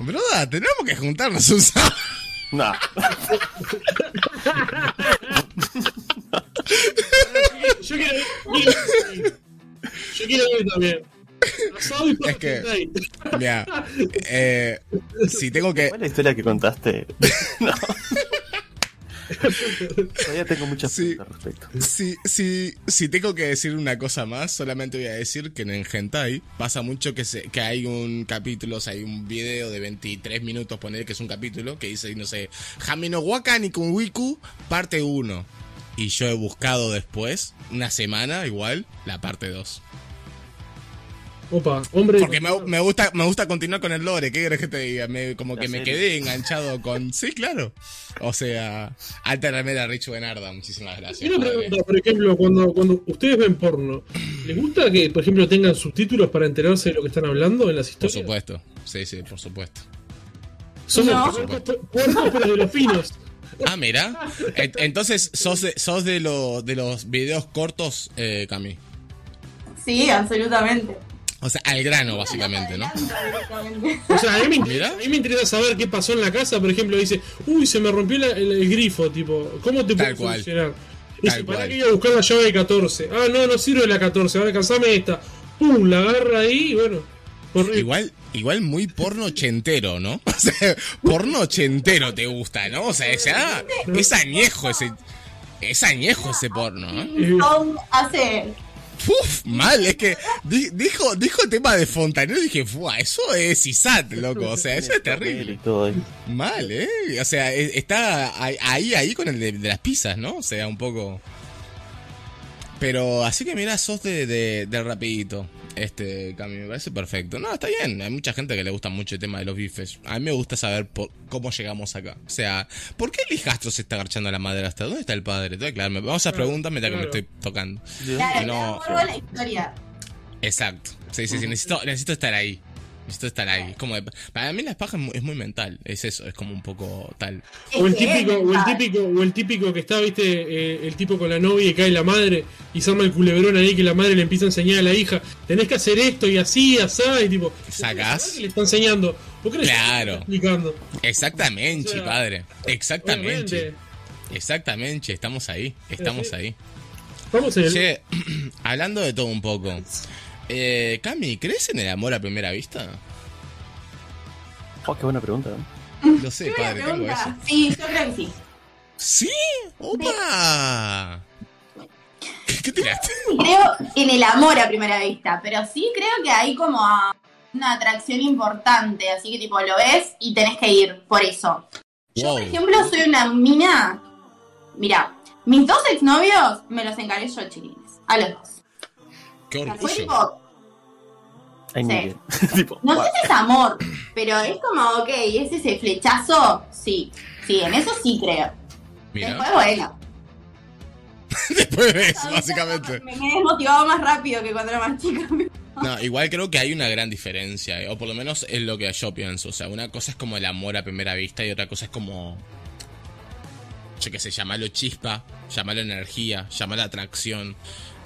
Speaker 1: Broda, tenemos que juntarnos, Susa.
Speaker 2: No.
Speaker 4: Yo quiero ir. Yo quiero ir también.
Speaker 1: Es que-. Mira, eh, si tengo que.
Speaker 2: ¿Cuál es la historia que contaste? no. Todavía tengo muchas
Speaker 1: Sí.
Speaker 2: preguntas al respecto.
Speaker 1: Si, si, si tengo que decir una cosa más, solamente voy a decir que en hentai pasa mucho que, se, que hay un capítulo, o sea, hay un video de 23 minutos, poner que es un capítulo, que dice, no sé, Hamino Waka Wiku, parte 1. Y yo he buscado después, una semana igual, la parte 2.
Speaker 4: Opa, hombre.
Speaker 1: Porque me, me gusta me gusta continuar con el lore, ¿qué querés que te diga? Me- como que me quedé enganchado con... Sí, claro. O sea, alta remera Rich Benarda, muchísimas gracias.
Speaker 4: Y una pregunta, por ejemplo, cuando, cuando ustedes ven porno, ¿les gusta que, por ejemplo, tengan subtítulos para enterarse de lo que están hablando en las
Speaker 1: Por
Speaker 4: historias?
Speaker 1: supuesto. Sí, sí, por supuesto.
Speaker 4: Somos
Speaker 3: No.
Speaker 4: puercos, pero de los finos.
Speaker 1: Ah, mira. En- Entonces, sos de, sos de, lo- de los videos cortos, eh, Cami.
Speaker 3: Sí, absolutamente.
Speaker 1: O sea, al grano, básicamente, ¿no?
Speaker 4: O sea, a mí, me a mí me interesa saber qué pasó en la casa. Por ejemplo, dice, uy, se me rompió la- el, el grifo, tipo, ¿cómo te
Speaker 1: Tal
Speaker 4: puedo
Speaker 1: cual.
Speaker 4: solucionar? Dice, ¿para qué voy a buscar la llave de 14? Ah, no, no sirve la 14, ahora alcanzame esta. Pum, la agarra ahí y bueno.
Speaker 1: Igual, igual muy porno ochentero, ¿no? O sea, porno ochentero te gusta, ¿no? O sea, ese, ah, es añejo ese. Es añejo ese porno, ¿eh?
Speaker 3: Hace.
Speaker 1: Uf, mal, es que di- dijo, dijo tema de Fontanero y dije, ¡fua! Eso es ISAT, loco. O sea, eso es terrible. Mal, ¿eh? O sea, e- está ahí, ahí, ahí con el de, de las pizzas, ¿no? O sea, un poco. Pero así que mira, sos de, de, de rapidito. Este, Cami, me parece perfecto. No, está bien. Hay mucha gente que le gusta mucho el tema de los bifes. A mí me gusta saber por- cómo llegamos acá. O sea, ¿por qué el hijastro se está agachando a la madera hasta dónde está el padre? Entonces, claro, me- vamos a
Speaker 4: Claro,
Speaker 1: preguntas mientras que me
Speaker 4: claro.
Speaker 1: estoy tocando.
Speaker 3: Claro,
Speaker 1: no-
Speaker 3: la historia.
Speaker 1: Exacto. Sí, sí, sí. Necesito, necesito estar ahí. Necesito estar ahí. Es como de- para mí las pajas es muy- mental. Es eso. Es como un poco tal.
Speaker 4: O el típico, o el típico, o el típico que está, viste, eh, el tipo con la novia y cae la madre y se arma el culebrón ahí que la madre le empieza a enseñar a la hija, tenés que hacer esto y así, así, y tipo,
Speaker 1: Sacás.
Speaker 4: ¿qué le está enseñando? ¿Por qué le
Speaker 1: Claro.
Speaker 4: está explicando?
Speaker 1: Exactamente,
Speaker 4: O sea,
Speaker 1: padre. Exactamente.
Speaker 4: Obviamente.
Speaker 1: Exactamente. Estamos ahí. Estamos ahí.
Speaker 4: Estamos en el...
Speaker 1: Che, hablando de todo un poco. Eh, Cami, ¿crees en el amor a primera vista?
Speaker 2: Oh, qué buena pregunta.
Speaker 1: Lo sé,
Speaker 3: Qué
Speaker 1: padre, tengo eso.
Speaker 3: Sí, yo creo que sí.
Speaker 1: ¿Sí? ¡Opa! ¿Qué, qué tiraste?
Speaker 3: Creo en el amor a primera vista, pero sí creo que hay como una atracción importante, así que tipo lo ves y tenés que ir por eso. Yo,
Speaker 1: Wow.
Speaker 3: por ejemplo, soy una mina. Mira, mis dos exnovios me los encaré yo, chiquines. A los dos.
Speaker 1: Qué orgullo.
Speaker 3: tipo,
Speaker 2: Ay,
Speaker 3: Sí.
Speaker 2: Miguel. tipo,
Speaker 3: no sé si es amor, pero es como, ok, ¿es ese flechazo? Sí, sí, en eso sí creo.
Speaker 1: Mira,
Speaker 3: Después, bueno.
Speaker 1: después de eso, básicamente.
Speaker 3: Me, me he desmotivado más rápido que cuando era más chica.
Speaker 1: No, igual creo que hay una gran diferencia, eh, o por lo menos es lo que yo pienso. O sea, una cosa es como el amor a primera vista y otra cosa es como. Yo qué sé, llamarlo chispa, llamarlo energía, llamarlo atracción.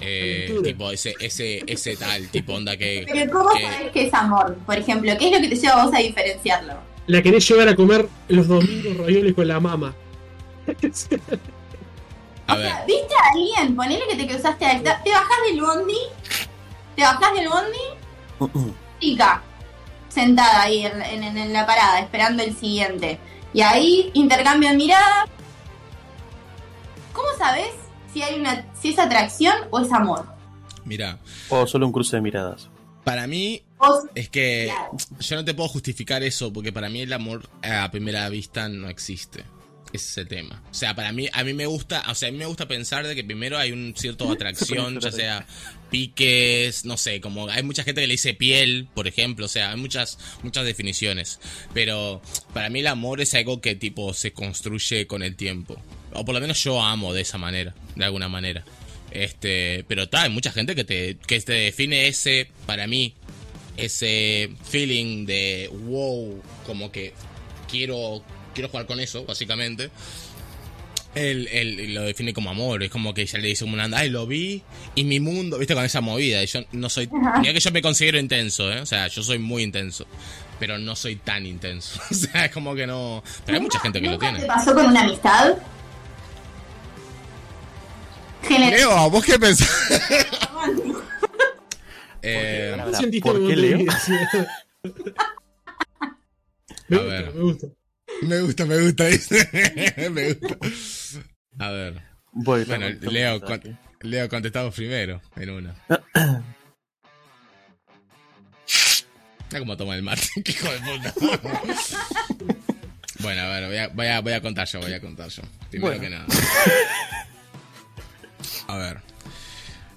Speaker 1: Eh, tipo, ese, ese, ese tal, tipo onda que.
Speaker 3: Pero ¿cómo
Speaker 1: que-
Speaker 3: sabes que es amor? Por ejemplo, ¿qué es lo que te lleva a vos a diferenciarlo?
Speaker 4: La querés llevar a comer los domingos ravioles con la mama.
Speaker 1: A
Speaker 3: O
Speaker 1: ver,
Speaker 3: sea, ¿viste a alguien? Ponele que te cruzaste a esta. Te bajás del bondi. Te bajás del bondi. Chica. Sentada ahí en, en- en la parada, esperando el siguiente. Y ahí, intercambio de miradas. ¿Cómo sabes si hay una. Si es atracción o es amor?
Speaker 1: mira,
Speaker 2: o solo un cruce de miradas.
Speaker 1: para mí es que yo no te puedo justificar eso porque para mí el amor a primera vista no existe. Ese es el tema. O sea, para mí, a mí me gusta, o sea, a mí me gusta pensar de que primero hay un cierto atracción, ya sea piques, no sé, como hay mucha gente que le dice piel, por ejemplo, o sea, hay muchas, muchas definiciones. Pero para mí el amor es algo que tipo se construye con el tiempo. O por lo menos yo amo de esa manera, de alguna manera. Este, pero está, hay mucha gente que te, que te define ese, para mí, ese feeling de wow, como que quiero quiero jugar con eso, básicamente. Él, él lo define como amor, es como que ya le dice como una ay, lo vi y mi mundo, viste, con esa movida. Y yo no soy. Mira que yo me considero intenso, ¿eh? O sea, yo soy muy intenso, pero no soy tan intenso. O sea, es como que no. Pero hay mucha gente que lo
Speaker 3: ¿Nunca
Speaker 1: tiene.
Speaker 3: ¿Te pasó con una amistad?
Speaker 1: Leo, ¿vos qué pensás? eh,
Speaker 2: Ahora,
Speaker 4: Sentiste
Speaker 2: ¿por
Speaker 4: como
Speaker 2: qué
Speaker 4: te
Speaker 2: Leo?
Speaker 4: me
Speaker 1: A
Speaker 4: gusta,
Speaker 1: ver.
Speaker 4: me gusta.
Speaker 1: me gusta, me gusta, me gusta. A ver.
Speaker 2: Voy,
Speaker 1: Bueno, Leo, con- Leo contestamos primero, en una. Mira cómo toma el mate, qué hijo de puta. bueno, a ver, voy a, voy, a, voy a contar yo, voy a contar yo. Primero
Speaker 2: Bueno.
Speaker 1: que nada. A ver.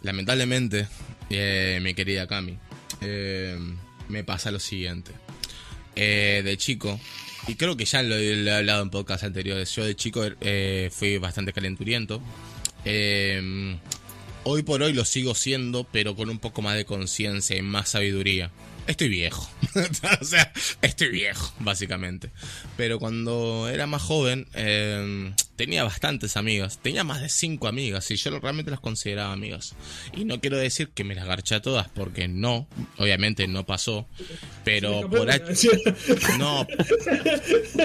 Speaker 1: Lamentablemente, eh, mi querida Cami, eh, me pasa lo siguiente. Eh, de chico, y creo que ya lo, lo he hablado en podcast anteriores, yo de chico fui bastante calenturiento. Hoy por hoy lo sigo siendo, pero con un poco más de conciencia y más sabiduría. Estoy viejo. o sea, estoy viejo, básicamente. Pero cuando era más joven, tenía bastantes amigas. Tenía más de cinco amigas y yo realmente las consideraba amigas. Y no quiero decir que me las garché a todas, porque no. Obviamente no pasó. Pero por H- no,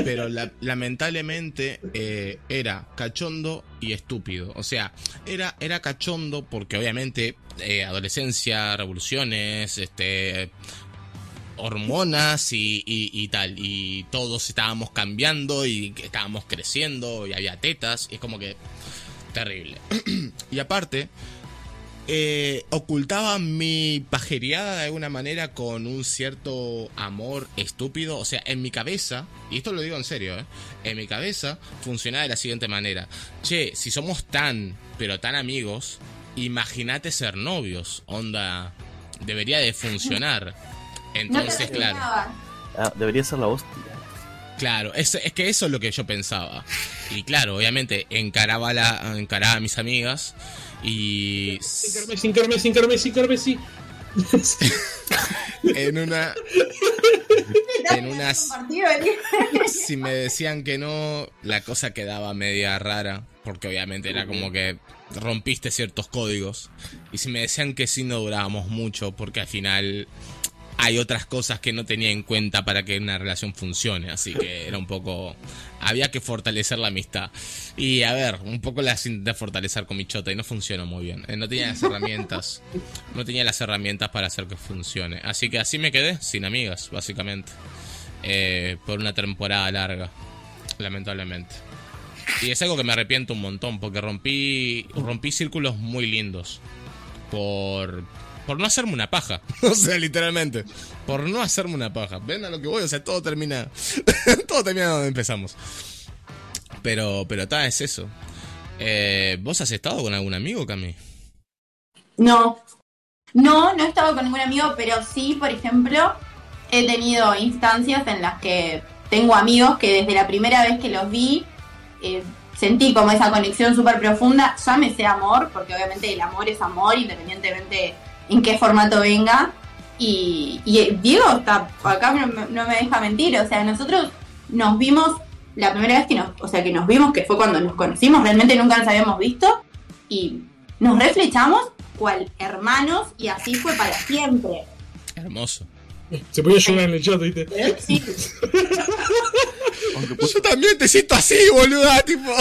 Speaker 1: pero la- lamentablemente eh, era cachondo y estúpido. O sea, era, era cachondo porque obviamente eh, adolescencia, revoluciones, este hormonas y, y- y tal. Y todos estábamos cambiando y estábamos creciendo y había tetas. Y es como que terrible. y aparte, eh, ocultaba mi pajereada de alguna manera con un cierto amor estúpido. O sea, en mi cabeza, y esto lo digo en serio, ¿eh? en mi cabeza funcionaba de la siguiente manera. Che, si somos tan, pero tan amigos, imagínate ser novios. Onda, debería de funcionar.
Speaker 3: No
Speaker 1: Entonces, claro.
Speaker 2: Ah, debería ser la hostia.
Speaker 1: Claro, es, es que eso es lo que yo pensaba. Y claro, obviamente encaraba, la, encaraba a mis amigas y
Speaker 4: Sin carme, sin carme, sin carme, sin carme, sí.
Speaker 1: en una en unas
Speaker 3: de-
Speaker 1: si me decían que no, la cosa quedaba media rara, porque obviamente era como que rompiste ciertos códigos. Y si me decían que sí, no durábamos mucho, porque al final hay otras cosas que no tenía en cuenta para que una relación funcione. Así que era un poco. Había que fortalecer la amistad. Y a ver, un poco la intenté fortalecer con mi chota y no funcionó muy bien. Eh, No tenía las herramientas. No tenía las herramientas para hacer que funcione. Así que así me quedé, sin amigas, básicamente eh, por una temporada larga, lamentablemente. Y es algo que me arrepiento un montón, porque rompí, rompí círculos muy lindos por, por no hacerme una paja. o sea, literalmente, por no hacerme una paja. Ven a lo que voy, o sea, todo termina, todo termina donde empezamos. Pero, pero está, es eso. Eh, ¿Vos has estado con algún amigo, Cami?
Speaker 3: No, No, no he estado con ningún amigo, pero sí, por ejemplo, he tenido instancias en las que tengo amigos que desde la primera vez que los vi eh, sentí como esa conexión súper profunda, llámese amor, porque obviamente el amor es amor independientemente en qué formato venga. Y, y eh, Diego está acá no, me- no me deja mentir, o sea, nosotros nos vimos la primera vez que nos, o sea, que nos vimos, que fue cuando nos conocimos, realmente nunca nos habíamos visto, y nos reflechamos cual hermanos, y así fue para siempre.
Speaker 1: Hermoso.
Speaker 4: Se podía llorar en el chat, ¿viste?
Speaker 3: Sí,
Speaker 2: pues,
Speaker 1: Yo también te siento así, boluda, tipo.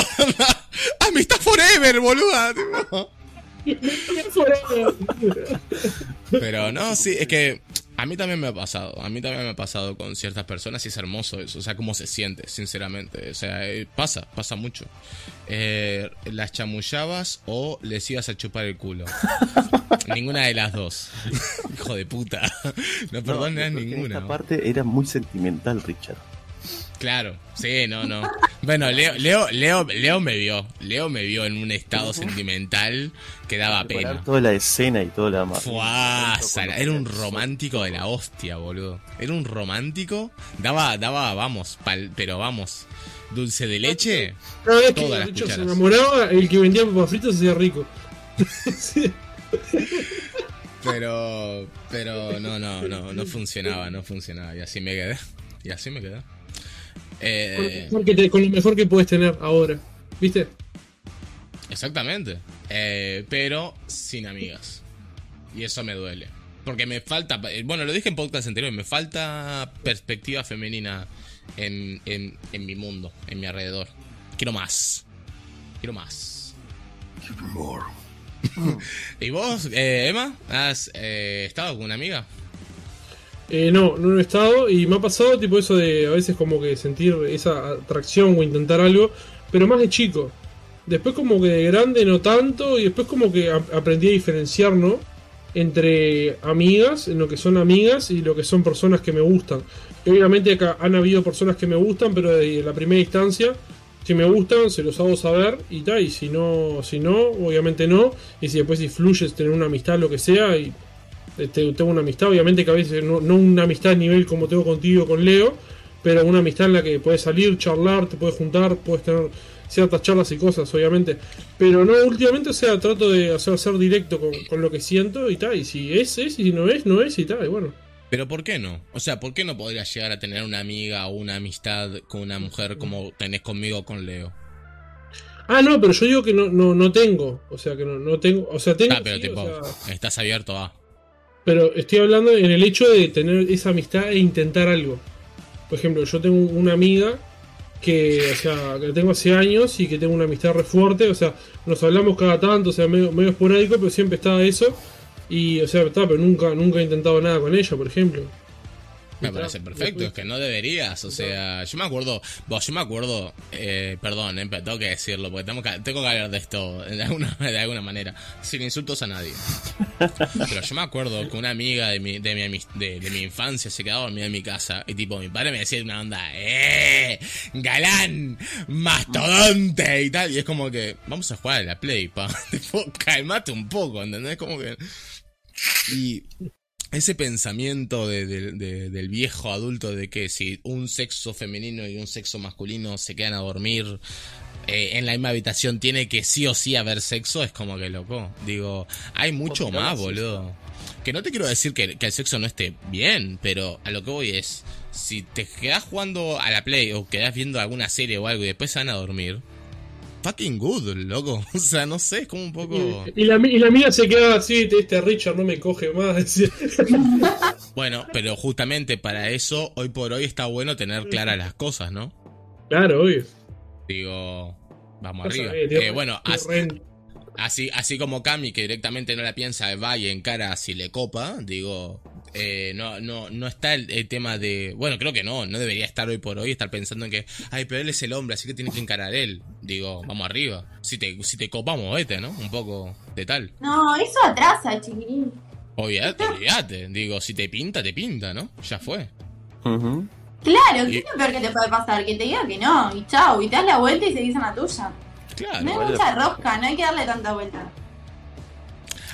Speaker 1: Amistad forever, boluda, tipo. Pero no, sí, es que a mí también me ha pasado. A mí también me ha pasado con ciertas personas y es hermoso eso. O sea, cómo se siente, sinceramente. O sea, eh, pasa, pasa mucho. Eh, ¿Las chamullabas o les ibas a chupar el culo? ninguna de las dos. Hijo de puta. No
Speaker 2: en
Speaker 1: ninguna.
Speaker 2: Esta parte era muy sentimental, Richard.
Speaker 1: Claro, sí, no, no. Bueno, Leo, Leo, Leo, Leo me vio. Leo me vio en un estado sentimental que daba pena.
Speaker 2: toda la escena y todo lo demás.
Speaker 1: Fuá, sala- era un romántico de la hostia, boludo. Era un romántico. Daba, daba, vamos, pal- pero vamos. Dulce de leche.
Speaker 4: Cada vez que
Speaker 1: Todas las
Speaker 4: Richard se
Speaker 1: cucharas.
Speaker 4: enamoraba, el que vendía papas fritas se hacía rico. Sí.
Speaker 1: Pero, pero no, no, no, no funcionaba, no funcionaba. Y así me quedé. Y así me quedé.
Speaker 4: Con, lo
Speaker 1: Eh,
Speaker 4: mejor que te- con lo mejor que puedes tener ahora. ¿Viste?
Speaker 1: Exactamente. Eh, pero sin amigas. Y eso me duele. Porque me falta, eh, bueno, lo dije en podcast anterior, me falta perspectiva femenina en, en, en mi mundo, en mi alrededor. Quiero más. Quiero más. ¿Y vos, eh, Emma? ¿Has eh, estado con una amiga?
Speaker 4: Eh, no, no he estado y me ha pasado tipo eso de a veces como que sentir esa atracción o intentar algo, pero más de chico. Después como que de grande no tanto y después como que aprendí a diferenciar, ¿no? Entre amigas, en lo que son amigas y lo que son personas que me gustan. Obviamente acá han habido personas que me gustan, pero de la primera instancia, si me gustan, se los hago saber y tal, y si no, si no, obviamente no. Y si después influyes tener una amistad, lo que sea, y este, tengo una amistad, obviamente que a veces no, no una amistad a nivel como tengo contigo con Leo, pero una amistad en la que puedes salir, charlar, te puedes juntar, puedes tener ciertas charlas y cosas, obviamente. Pero no, últimamente, o sea, trato de hacer, ser directo con, con lo que siento y tal, y si es, es, y si no es, no es y tal, y bueno.
Speaker 1: Pero ¿por qué no? O sea, ¿por qué no podrías llegar a tener una amiga o una amistad con una mujer como tenés conmigo con Leo?
Speaker 4: Ah, no, pero yo digo que no, no, no tengo, o sea, que no, no tengo, o sea, tengo...
Speaker 1: Ah, pero
Speaker 4: sí,
Speaker 1: tipo,
Speaker 4: o sea,
Speaker 1: estás abierto a...
Speaker 4: Pero estoy hablando en el hecho de tener esa amistad e intentar algo. Por ejemplo, yo tengo una amiga que, o sea, que tengo hace años y que tengo una amistad re fuerte, o sea, nos hablamos cada tanto, o sea, medio, medio esporádico, pero siempre está eso. Y, o sea, está, pero nunca, nunca he intentado nada con ella, por ejemplo.
Speaker 1: Me parece perfecto, es que no deberías, o sea, yo me acuerdo, vos, yo me acuerdo, eh, perdón, eh, pero tengo que decirlo, porque tengo que, tengo que hablar de esto de alguna, de alguna manera, sin insultos a nadie. Pero yo me acuerdo que una amiga de mi, de mi, de, de mi infancia se quedaba dormida en mi casa, y tipo, mi padre me decía de una onda, ¡eh! ¡Galán! ¡Mastodonte! y tal, y es como que, vamos a jugar a la Play, pa, tipo, calmate un poco, ¿entendés? Como que... Y ese pensamiento de- de- de- del viejo adulto de que si un sexo femenino y un sexo masculino se quedan a dormir eh, en la misma habitación tiene que sí o sí haber sexo es como que loco. Digo, hay mucho más, boludo. Que no te quiero decir que, que el sexo no esté bien, pero a lo que voy es, si te quedas jugando a la play o quedas viendo alguna serie o algo y después se van a dormir, fucking good, loco. O sea, no sé, es como un poco...
Speaker 4: Y la, y la mía se queda así, este Richard no me coge más.
Speaker 1: Bueno, pero justamente para eso, hoy por hoy está bueno tener claras las cosas, ¿no?
Speaker 4: claro, obvio.
Speaker 1: Digo, vamos arriba.
Speaker 4: sabés,
Speaker 1: Eh, bueno,
Speaker 4: tío,
Speaker 1: as-
Speaker 4: Ren.
Speaker 1: así, así como Cami, que directamente no la piensa, va y encara si le copa, digo, eh, no, no, no está el, el tema de. Bueno, creo que no, no debería estar hoy por hoy, estar pensando en que, ay, pero él es el hombre, así que tiene que encarar él. Digo, vamos arriba. Si te, si te copamos, vete, ¿no? Un poco de tal.
Speaker 3: No, eso atrasa, chiquirín.
Speaker 1: Obviate, olvídate. Digo, si te pinta, te pinta, ¿no? Ya fue.
Speaker 2: Ujú.
Speaker 3: Claro,
Speaker 1: Y-
Speaker 3: ¿qué es lo peor que te puede pasar? Que te diga que no, y chao, y te das la vuelta y seguís en la tuya.
Speaker 1: Claro.
Speaker 3: No hay
Speaker 2: vale.
Speaker 3: mucha rosca, no hay que darle tanta vuelta.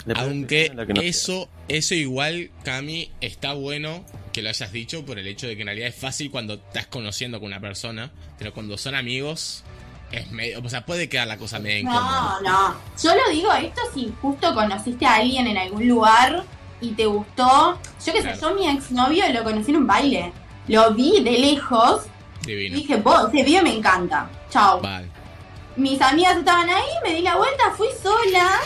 Speaker 2: Depende
Speaker 1: Aunque
Speaker 2: que no
Speaker 1: eso, eso igual, Cami, está bueno que lo hayas dicho por el hecho de que en realidad es fácil cuando estás conociendo con una persona, pero cuando son amigos, es medio, o sea, puede quedar la cosa medio incómoda.
Speaker 3: No, no. Yo lo digo esto si justo conociste a alguien en algún lugar y te gustó. Yo qué sé, yo mi exnovio lo conocí en un baile. Lo vi de lejos y
Speaker 1: Divino.
Speaker 3: dije, vos, ese video me encanta. Chao.
Speaker 1: Vale.
Speaker 3: Mis amigas estaban ahí, me di la vuelta, fui sola.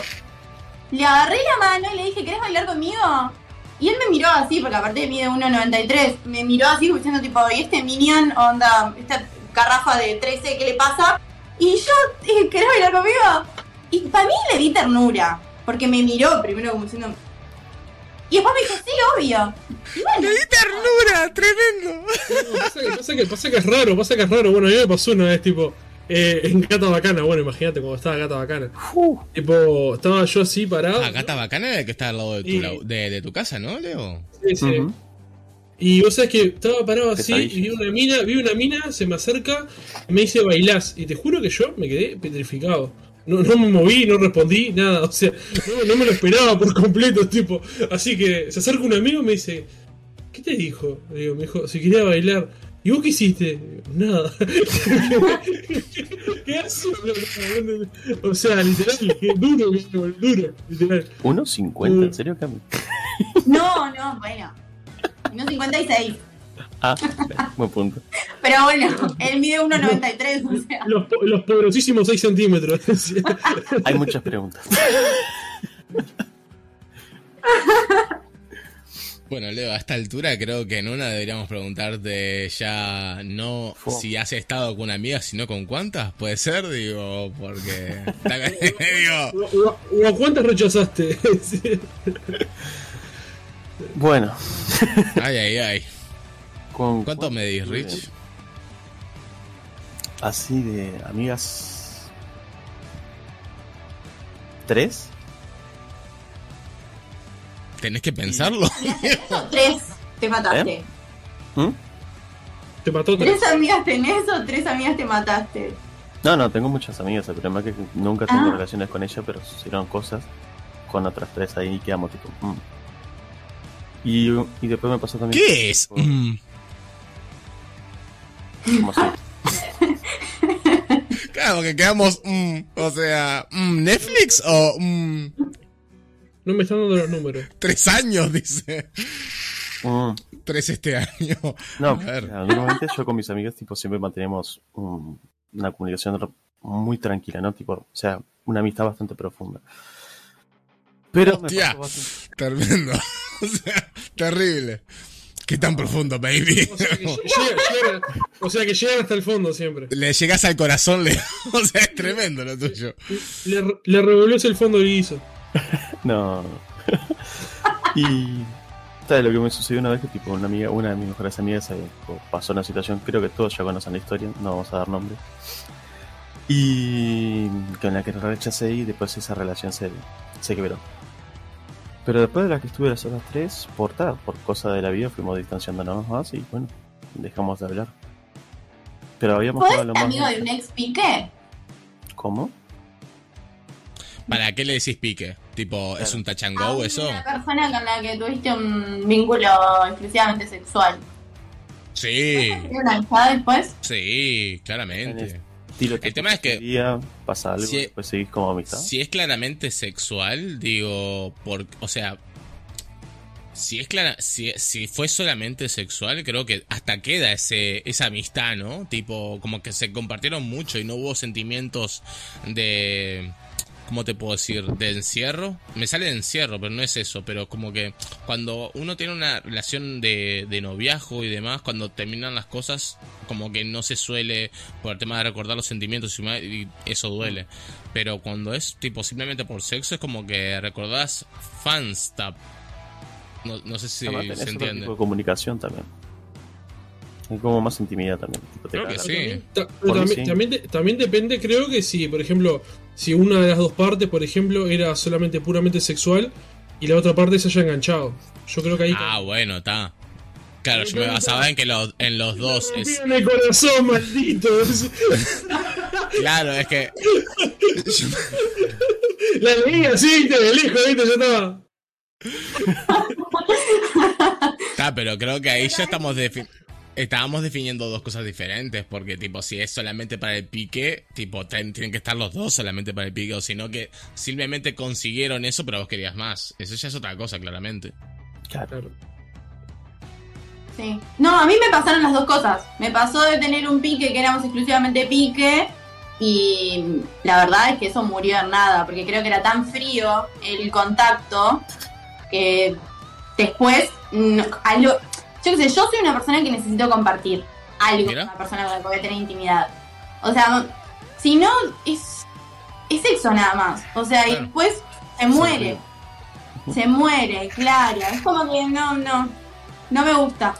Speaker 3: Le agarré la mano y le dije, ¿querés bailar conmigo? Y él me miró así, porque aparte mide 1,93. Me miró así diciendo tipo, ¿y este Minion, onda, esta garrafa de 13, qué le pasa? Y yo, eh, ¿querés bailar conmigo? Y para mí le di ternura, porque me miró primero como diciendo... Y después me dijo, sí, obvio. Y bueno,
Speaker 1: ternura! ¡Tremendo!
Speaker 4: No, pasa, que, pasa, que, pasa que es raro, pasa que es raro. Bueno, a mí me pasó una vez, tipo, eh, en Gata Bacana. Bueno, imagínate cuando estaba Gata Bacana.
Speaker 2: Uh,
Speaker 4: Tipo, estaba yo así parado.
Speaker 1: Ah, Gata Bacana es el que está al lado de tu,
Speaker 4: Y-
Speaker 1: de, de tu casa, ¿no, Leo?
Speaker 4: Sí, sí. Y vos sabés que estaba parado así y vi una mina, vi una mina, se me acerca y me dice bailás. Y te juro que yo me quedé petrificado. No, no me moví, no respondí, nada. O sea, no, no me lo esperaba por completo, tipo. Así que se acerca un amigo y me dice, ¿qué te dijo? Le digo, me dijo, si quería bailar. ¿Y vos qué hiciste? Nada. ¿Qué haces? O sea, literal, qué duro, duro, literal.
Speaker 2: 1.50, ¿en serio, Cami?
Speaker 3: no, no, bueno. No 56.
Speaker 2: Ah, buen punto.
Speaker 3: Pero bueno, él mide 1,93, o sea.
Speaker 4: Los, los poderosísimos 6 centímetros.
Speaker 2: Hay muchas preguntas.
Speaker 1: Bueno, Leo, a esta altura creo que en una deberíamos preguntarte ya no si has estado con una amiga, sino con cuántas, puede ser, digo, porque... digo,
Speaker 4: ¿O, o- o a cuántas rechazaste?
Speaker 2: Bueno,
Speaker 1: ay, ay, ay.
Speaker 2: ¿con
Speaker 1: ¿Cuánto medís,
Speaker 2: estuve?
Speaker 1: Rich?
Speaker 2: Así de amigas. ¿Tres?
Speaker 1: Tenés que pensarlo.
Speaker 3: Tres te mataste.
Speaker 2: ¿Mm?
Speaker 4: Te mató tres.
Speaker 3: ¿Tres amigas tenés o tres amigas te mataste?
Speaker 2: No, no, tengo muchas amigas. El problema es que nunca tengo
Speaker 3: Ah.
Speaker 2: relaciones con ella, pero sucedieron cosas con otras tres ahí y quedamos tipo. mm. Y, y después me pasó también.
Speaker 1: ¿Qué es? Mm.
Speaker 2: Así.
Speaker 1: Claro, que quedamos, mm, o sea, mm, Netflix o mm,
Speaker 4: No me están dando los números.
Speaker 1: tres años, dice.
Speaker 2: Mm.
Speaker 1: Tres este año.
Speaker 2: No,
Speaker 1: A ver.
Speaker 2: normalmente yo con mis amigas tipo siempre mantenemos un- una comunicación muy tranquila, ¿no? Tipo, o sea, una amistad bastante profunda. Pero
Speaker 1: Hostia.
Speaker 2: bastante-
Speaker 1: Tremendo. O sea, terrible. ¿Qué tan profundo, baby?
Speaker 4: O sea, que o sea llegan hasta el fondo siempre.
Speaker 1: Le llegas al corazón, le... O sea, es tremendo lo tuyo.
Speaker 4: Le, le revolvió el fondo y hizo.
Speaker 2: No. y ¿sabes lo que me sucedió una vez que tipo una amiga, una de mis mejores amigas eh, pasó una situación, creo que todos ya conocen la historia, no vamos a dar nombre. Y con la que rechacé y después esa relación se, se quebró. Pero después de la que estuve las otras tres, por tal, por cosa de la vida, fuimos distanciándonos más y bueno, dejamos de hablar. Pero habíamos
Speaker 3: ¿Podés
Speaker 2: hablado lo más.
Speaker 3: amigo de un ex pique?
Speaker 2: ¿Cómo?
Speaker 1: ¿Para qué le decís pique? Tipo, ¿es un touch and
Speaker 3: A
Speaker 1: go eso?
Speaker 3: Una persona con la que tuviste un vínculo exclusivamente sexual.
Speaker 1: Sí,
Speaker 3: ¿Tiene una amistad después?
Speaker 1: sí,
Speaker 2: En
Speaker 1: claramente. El tema es que-
Speaker 2: día pasa algo,
Speaker 1: Si-
Speaker 2: después seguís como amistad.
Speaker 1: Si es claramente sexual, digo, por, o sea, si es clara, si, si fue solamente sexual, creo que hasta queda ese, esa amistad, ¿no? Tipo, como que se compartieron mucho y no hubo sentimientos de, ¿cómo te puedo decir? De encierro. Me sale de encierro, pero no es eso, pero como que cuando uno tiene una relación de, de noviazgo y demás, cuando terminan las cosas, como que no se suele, por el tema de recordar los sentimientos y eso duele. Pero cuando es tipo simplemente por sexo, es como que recordás fanstab. No, no sé si
Speaker 2: Además, tenés
Speaker 1: se
Speaker 2: otro
Speaker 1: entiende.
Speaker 2: tipo de comunicación también. Hay como más intimidad también.
Speaker 1: Creo que sí.
Speaker 4: También,
Speaker 2: sí.
Speaker 4: también, de- también depende, creo que si, por ejemplo, si una de las dos partes, por ejemplo, era solamente puramente sexual y la otra parte se haya enganchado. Yo creo que ahí.
Speaker 1: Ah, bueno, está. Claro, yo me basaba en que los, en los dos
Speaker 4: Me
Speaker 1: es,
Speaker 4: el corazón, maldito.
Speaker 1: Claro, es que.
Speaker 4: La leí así, de lejos, viste, ya estaba.
Speaker 1: Está, pero creo que ahí ya estamos defi- estábamos definiendo dos cosas diferentes, porque tipo, si es solamente para el pique, tipo, ten- tienen que estar los dos solamente para el pique, o sino que simplemente consiguieron eso, pero vos querías más. Eso ya es otra cosa, claramente.
Speaker 2: Claro.
Speaker 3: Sí. No, a mí me pasaron las dos cosas. Me pasó de tener un pique que éramos exclusivamente pique y la verdad es que eso murió en nada, porque creo que era tan frío el contacto que después, algo, yo qué sé, yo soy una persona que necesito compartir algo
Speaker 1: Mira.
Speaker 3: con una persona con la que voy a tener intimidad. O sea, si no, es, es sexo nada más. O sea, y después se muere. Se muere, claro. Es como que no, no, no me gusta.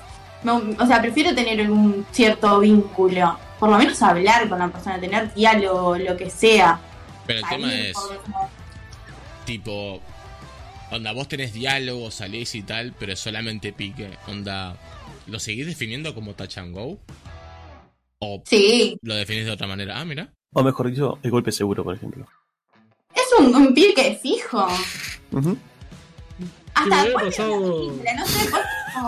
Speaker 3: Me- o sea, prefiero tener un cierto vínculo. Por lo menos hablar con la persona, tener diálogo, lo que sea.
Speaker 1: Pero el tema es, tipo, onda, vos tenés diálogo, salís y tal, pero es solamente pique. Onda, ¿lo seguís definiendo como touch and go? ¿O
Speaker 3: Sí,
Speaker 1: lo definís de otra manera? Ah, mira.
Speaker 2: O mejor dicho, el golpe seguro, por ejemplo.
Speaker 3: es un, un pique fijo.
Speaker 2: Ujú.
Speaker 3: Hasta
Speaker 4: me pasado-
Speaker 3: no sé por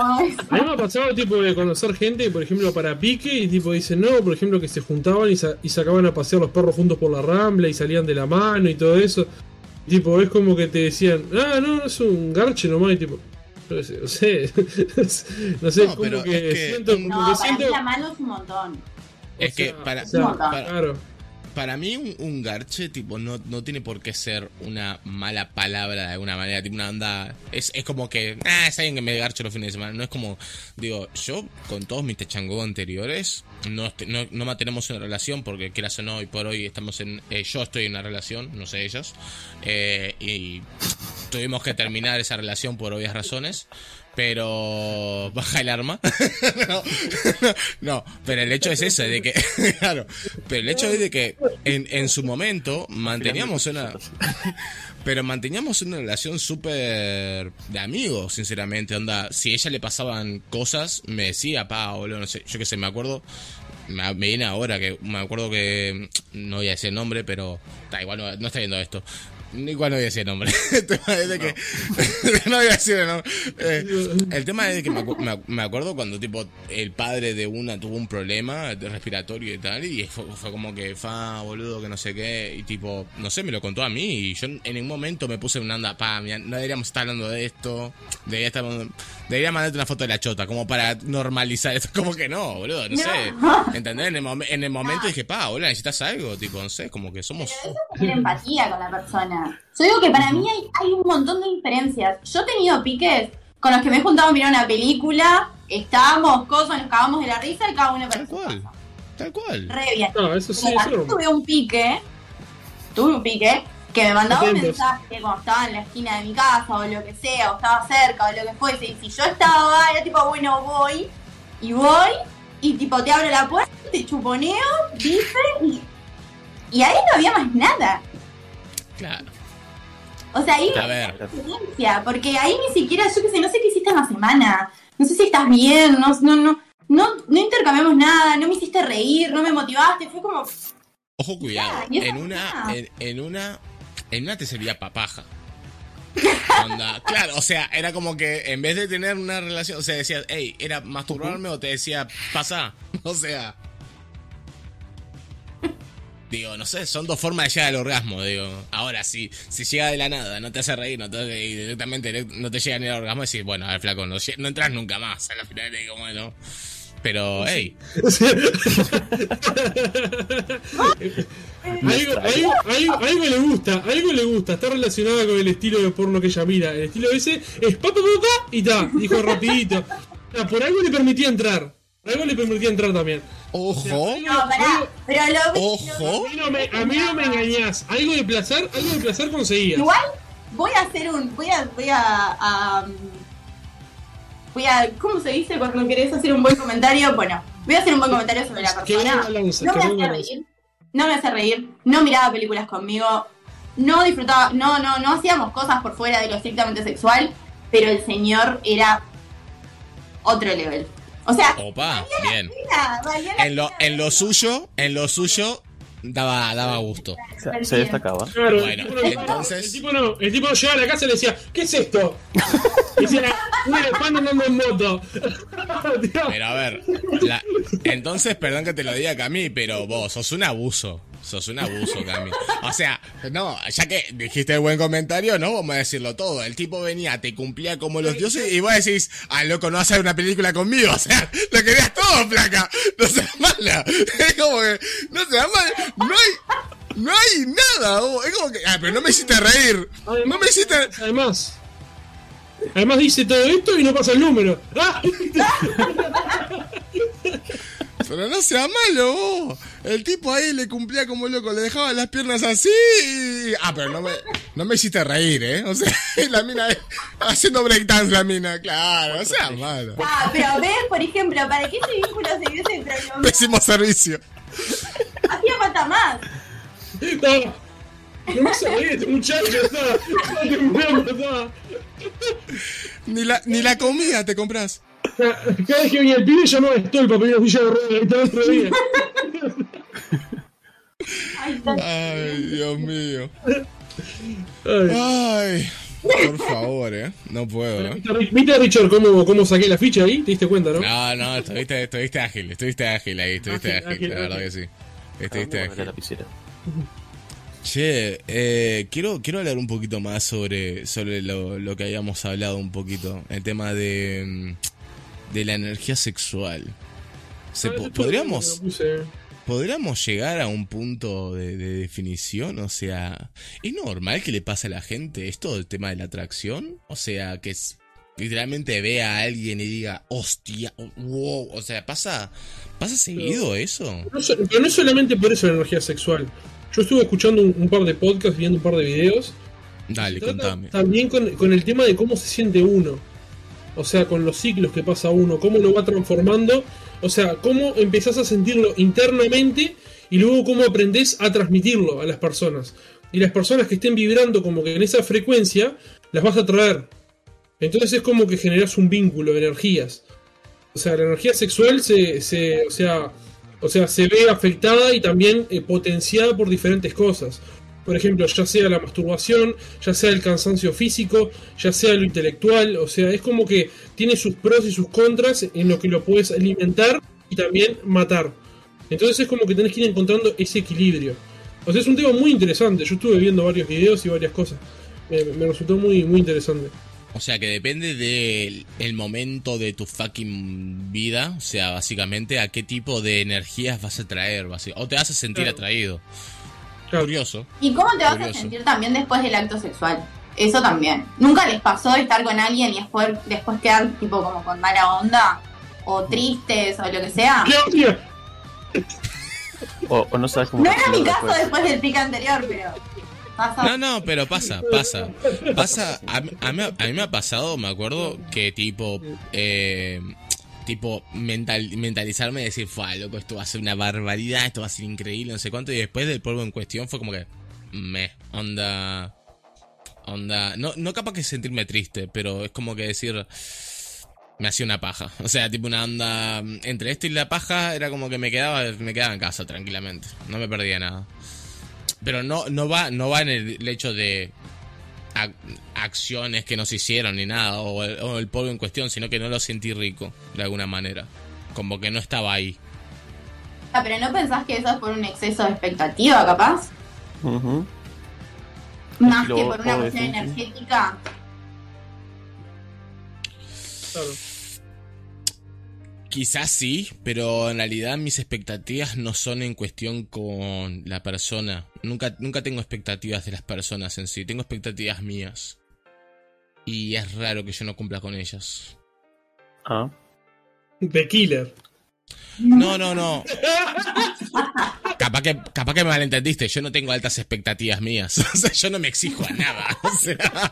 Speaker 4: A mí me ha pasado tipo de conocer gente, por ejemplo, para pique, y tipo dicen, no, por ejemplo, que se juntaban y, sa- y sacaban a pasear los perros juntos por la rambla y salían de la mano y todo eso. Tipo, es como que te decían, ah, no, es un garche nomás, y tipo, sé, no sé, no sé,
Speaker 1: No,
Speaker 4: como
Speaker 1: pero
Speaker 4: que,
Speaker 1: es que
Speaker 4: siento, como
Speaker 3: No,
Speaker 4: que
Speaker 3: para mí
Speaker 4: siento.
Speaker 3: la mano es un montón.
Speaker 4: o
Speaker 1: Es que para-
Speaker 4: o sea,
Speaker 1: para-
Speaker 4: claro.
Speaker 1: Para mí un, un garche, tipo, no, no tiene por qué ser una mala palabra de alguna manera, tipo una onda... Es, es como que, ah, es alguien que me garche los fines de semana. No es como, digo, yo con todos mis techangos anteriores, no, no, no mantenemos una relación porque quieras o no, hoy por hoy estamos en... eh, yo estoy en una relación, no sé ellos, eh, y tuvimos que terminar esa relación por obvias razones. Pero baja el arma. no, no, pero el hecho es ese, de que, claro, pero el hecho es de que en, en su momento manteníamos una, pero manteníamos una relación súper de amigos, sinceramente, onda, si ella le pasaban cosas, me decía, pa, boludo, no sé, yo qué sé, me acuerdo, me, viene ahora que, me acuerdo que, no voy a decir el nombre, pero, da igual, no está viendo esto. Igual no voy a decir el nombre. El tema es de que. no voy a decir el nombre. Eh, el tema es de que me, acu- me acu- me acuerdo cuando, tipo, el padre de una tuvo un problema de respiratorio y tal. Y fue, fue como que, fa, boludo, que no sé qué. Y, tipo, no sé, me lo contó a mí. Y yo en ningún momento me puse una anda, pa, mira, no deberíamos estar hablando de esto. Debería, estar, debería mandarte una foto de la chota, como para normalizar esto. Como que no, boludo, no,
Speaker 3: No.
Speaker 1: sé. ¿Entendés? En el, momen- en el momento dije, pa, boludo, necesitas algo. Tipo, no sé, como que somos.
Speaker 3: tener empatía con la persona. Yo digo que para mí hay, hay un montón de diferencias. Yo he tenido piques con los que me he juntado a mirar una película, estábamos, cosas, nos cagamos de la risa y cada uno para
Speaker 1: Tal cual.
Speaker 3: casa.
Speaker 1: Tal cual.
Speaker 3: Re bien.
Speaker 4: No, eso sí, eso
Speaker 3: tuve un pique, tuve un pique, que me mandaba un mensaje cuando estaba en la esquina de mi casa o lo que sea, o estaba cerca o lo que fuese. Y si yo estaba, era tipo, bueno, voy, y voy, y tipo, te abro la puerta, te chuponeo, dice, y, y ahí no había más nada.
Speaker 1: Claro.
Speaker 3: O sea, ahí
Speaker 1: A ver.
Speaker 3: experiencia, porque ahí ni siquiera, yo qué sé, no sé qué hiciste en la semana, no sé si estás bien, no, no, no, no, no intercambiamos nada, no me hiciste reír, no me motivaste, fue como,
Speaker 1: Ojo, cuidado. En una, en, en una, en una te servía papaja. Onda, claro, o sea, era como que en vez de tener una relación, o sea, decías, hey, era masturbarme o te decía, pasa. O sea. Digo, no sé, son dos formas de llegar al orgasmo, digo. Ahora, si, si llega de la nada, no te hace reír, no te, y directamente direct- no te llega ni al orgasmo, decís, bueno, a ver, flaco, no, entras nunca más. A la final digo, bueno. Pero, hey,
Speaker 4: algo, algo, algo, algo le gusta, algo le gusta, está relacionada con el estilo de porno que ella mira. El estilo ese es pa pa pa, pa, y ta, dijo rapidito. Por algo le permitía entrar. Algo le permitía entrar también.
Speaker 1: ojo,
Speaker 3: no, pará, pero lo vi,
Speaker 1: ojo.
Speaker 4: A mí no me, a mí no me engañás. Algo de placer, algo de placer conseguías.
Speaker 3: igual voy a hacer un, voy a, voy a, a, um, voy a, ¿cómo se dice cuando querés hacer un buen comentario? Bueno, voy a hacer un buen comentario sobre la persona. no me hace reír, no me hace reír, no miraba películas conmigo, no disfrutaba, no, no, no hacíamos cosas por fuera de lo estrictamente sexual, pero el señor era otro level. O sea,
Speaker 1: Opa, bien.
Speaker 3: la
Speaker 1: En lo,
Speaker 3: pena
Speaker 1: en lo suyo, en lo suyo, daba, daba gusto.
Speaker 2: Se, se destacaba.
Speaker 4: Claro,
Speaker 1: Bueno,
Speaker 4: el, tipo no,
Speaker 1: entonces-
Speaker 4: el tipo no, el tipo no llegaba a la casa y le decía, ¿qué es esto? Y decía, un elefante andando en moto. Tío,
Speaker 1: Pero a ver, la- entonces, perdón que te lo diga, Cami, pero vos sos un abuso. Sos un abuso, Cami. O sea, no, ya que dijiste el buen comentario, no vamos a decirlo todo. El tipo venía, te cumplía como los dioses y vos decís, ah, loco, no vas a hacer una película conmigo. O sea, lo querías todo, placa. No seas mala. Es como que, no seas mala. No hay, no hay nada. Es como que, ah, pero no me hiciste reír. No me hiciste...
Speaker 4: Además, además dice todo esto y no pasa el número. ¡Ah!
Speaker 1: Pero no sea malo, vos. El tipo ahí le cumplía como loco, le dejaba las piernas así. y- Ah, pero no me, no me hiciste reír, ¿eh? O sea, la mina haciendo breakdance, la mina, claro, no sea malo.
Speaker 3: Ah, pero ves, por ejemplo, para que ese vínculo se mamá,
Speaker 1: Pésimo servicio.
Speaker 3: hacía falta más.
Speaker 4: No, no me hace reír este muchacho, está. Ay, me está.
Speaker 1: Ni la, ni la comida te compras.
Speaker 4: Cada vez que venía el pibe llamaba a Stolpa para ir a la silla de ruedas y estaba otro día.
Speaker 3: Ay, no.
Speaker 1: Dios mío.
Speaker 4: Ay.
Speaker 1: Por favor, ¿eh? No puedo, ¿no?
Speaker 4: ¿Viste, Richard, cómo, cómo saqué la ficha ahí? ¿Te diste cuenta, no?
Speaker 1: No, no, estuviste, estuviste ágil, estuviste ágil ahí, estuviste
Speaker 4: Ágil,
Speaker 1: ágil,
Speaker 4: ágil,
Speaker 1: la verdad
Speaker 4: ágil.
Speaker 1: que sí.
Speaker 2: Ah,
Speaker 1: Estuviste
Speaker 2: la
Speaker 1: ágil.
Speaker 2: lapicera.
Speaker 1: Che, eh, quiero, quiero hablar un poquito más sobre, sobre lo, lo que habíamos hablado un poquito, el tema de, mm, de la energía sexual. Se
Speaker 4: Ah,
Speaker 1: podríamos. ¿Podríamos llegar a un punto de, de definición? O sea, ¿es normal que le pase a la gente esto del tema de la atracción? O sea, que es- literalmente vea a alguien y diga, hostia, wow, o sea, ¿pasa, pasa seguido eso?
Speaker 4: No pero no es solamente por eso la energía sexual. Yo estuve escuchando un, un par de podcasts, viendo un par de videos.
Speaker 1: Dale, contame.
Speaker 4: También con, con el tema de cómo se siente uno. O sea, con los ciclos que pasa uno, cómo lo va transformando. O sea, cómo empezás a sentirlo internamente y luego cómo aprendés a transmitirlo a las personas. Y las personas que estén vibrando como que en esa frecuencia, las vas a traer. Entonces es como que generas un vínculo de energías. O sea, la energía sexual se, se- o sea, o sea, se ve afectada y también eh, potenciada por diferentes cosas. Por ejemplo, ya sea la masturbación, ya sea el cansancio físico, ya sea lo intelectual, o sea, es como que tiene sus pros y sus contras en lo que lo puedes alimentar y también matar. Entonces es como que tenés que ir encontrando ese equilibrio. O sea, es un tema muy interesante. Yo estuve viendo varios videos y varias cosas. Me, me resultó muy, muy interesante.
Speaker 1: O sea, que depende del el momento de tu fucking vida, o sea, básicamente a qué tipo de energías vas a traer, o te vas a sentir
Speaker 4: Claro.
Speaker 1: atraído.
Speaker 4: Claro.
Speaker 1: Curioso.
Speaker 3: ¿Y cómo te vas
Speaker 1: Curioso.
Speaker 3: a sentir también después del acto sexual? Eso también. ¿Nunca les pasó de estar con alguien y después, después quedar tipo como con mala onda? O tristes o lo que sea.
Speaker 2: O, o no sabes cómo
Speaker 3: No era mi caso
Speaker 2: después.
Speaker 3: después del pique anterior, pero
Speaker 1: No, no, pero pasa, pasa. Pasa, a, a mí, me ha pasado, me acuerdo, que tipo, eh, tipo, mental, mentalizarme y decir, fue loco, esto va a ser una barbaridad, esto va a ser increíble, no sé cuánto, y después del polvo en cuestión fue como que, me, onda, onda, no, no capaz que sentirme triste, pero es como que decir, me hacía una paja. O sea, tipo una onda, entre esto y la paja, era como que me quedaba, me quedaba en casa tranquilamente, no me perdía nada. Pero no, no va, no va en el, hecho de ac- acciones que no se hicieron ni nada, o el, o el polvo en cuestión, sino que no lo sentí rico, de alguna manera. Como que no estaba ahí.
Speaker 3: Ah, pero ¿no pensás que eso es por un exceso de expectativa, capaz? Más que por una cuestión energética.
Speaker 4: Claro.
Speaker 1: Quizás sí, pero en realidad mis expectativas no son en cuestión con la persona. Nunca, nunca tengo expectativas de las personas en sí, tengo expectativas mías. Y es raro que yo no cumpla con ellas.
Speaker 2: Ah,
Speaker 4: The Killer.
Speaker 1: No, no, no. Capaz que, capaz que me malentendiste. Yo no tengo altas expectativas mías. O sea, yo no me exijo a nada. O sea,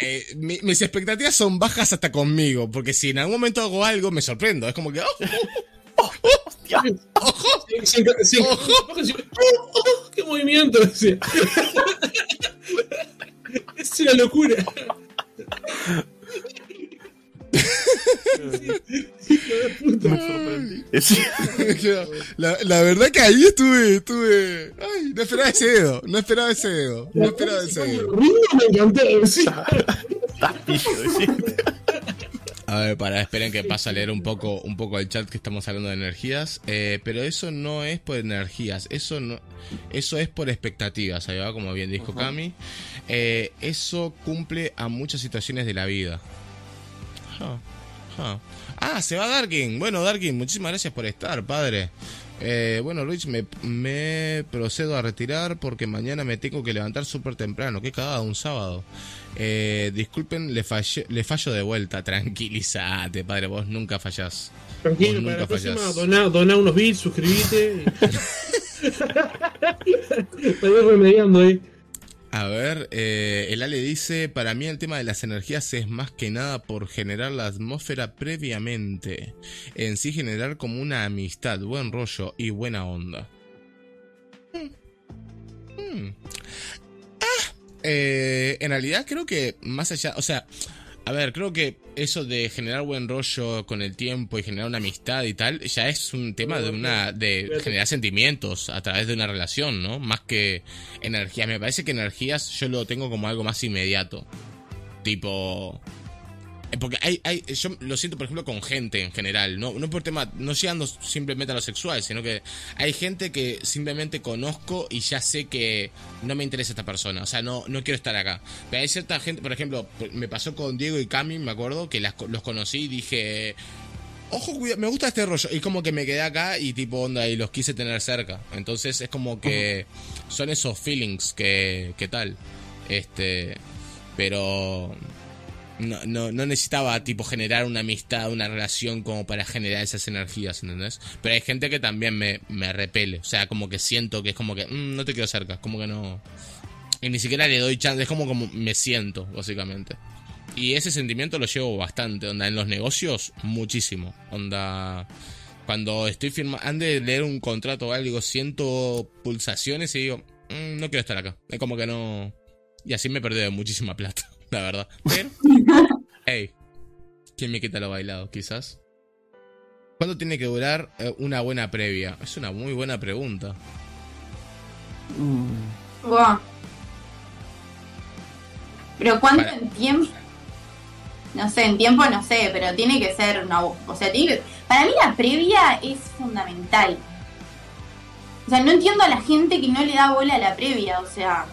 Speaker 1: eh, mi- mis expectativas son bajas hasta conmigo. Porque si en algún momento hago algo, me sorprendo. Es como que, oh, ojo, Ojo.
Speaker 4: ¡Oh, oh, ¡Qué movimiento! es una locura.
Speaker 1: La, la verdad que ahí estuve, estuve. Ay, no esperaba ese dedo, no esperaba ese dedo, no esperaba ese dedo. A ver, para, esperen que pase a leer un poco, un poco el chat que estamos hablando de energías. Eh, pero eso no es por energías, eso no, eso es por expectativas, ahí va, como bien dijo Cami. Eh, eso cumple a muchas situaciones de la vida. Ah, se va Darkin. Bueno, Darkin, muchísimas gracias por estar, padre. Eh, bueno, Luis, me, me procedo a retirar porque mañana me tengo que levantar súper temprano. Qué cagada, un sábado. Eh, disculpen, le, fallé- le fallo de vuelta. Tranquilízate, padre, vos nunca fallás.
Speaker 4: Tranquilo,
Speaker 1: Vos
Speaker 4: para
Speaker 1: nunca
Speaker 4: la próxima
Speaker 1: fallás.
Speaker 4: doná, doná unos bits, suscribite. Te voy remediando ahí.
Speaker 1: A ver, eh, el Ale dice, para mí el tema de las energías es más que nada por generar la atmósfera previamente. En sí generar como una amistad, buen rollo y buena onda. Hmm. Hmm. Ah, eh, en realidad creo que más allá, o sea, a ver, creo que eso de generar buen rollo con el tiempo y generar una amistad y tal, ya es un tema de una, de generar sentimientos a través de una relación, ¿no? Más que energías. Me parece que energías yo lo tengo como algo más inmediato. Tipo. Eh, Porque hay, hay, yo lo siento, por ejemplo, con gente en general, no, no por tema, no llegando simplemente a lo sexual, sino que hay gente que simplemente conozco y ya sé que no me interesa esta persona, o sea, no, no quiero estar acá. Pero hay cierta gente, por ejemplo, me pasó con Diego y Cami, me acuerdo, que las, los conocí y dije, ojo, cuida- me gusta este rollo, y como que me quedé acá y tipo onda, y los quise tener cerca. Entonces es como que son esos feelings que, que tal. Este, pero no, no, no necesitaba tipo generar una amistad, una relación como para generar esas energías, ¿entendés? Pero hay gente que también me, me repele, o sea, como que siento que es como que "Mm, no te quiero cerca, como que no... Y ni siquiera le doy chance, es como como me siento, básicamente. Y ese sentimiento lo llevo bastante, onda, en los negocios, muchísimo. Onda, cuando estoy firmando, antes de leer un contrato o algo, siento pulsaciones y digo, "Mm, no quiero estar acá. Es como que no... Y así me perdí de muchísima plata, la verdad. Pero, hey, ¿quién me quita lo bailado? Quizás. ¿Cuánto tiene que durar eh, una buena previa? Es una muy buena pregunta.
Speaker 2: Mm,
Speaker 3: Buah. Pero ¿cuánto
Speaker 1: Para-
Speaker 3: en tiempo? No sé, en tiempo no sé, pero tiene que ser una... O sea, tiene que- Para mí la previa es fundamental. O sea, no entiendo a la gente que no le da bola a la previa, o sea...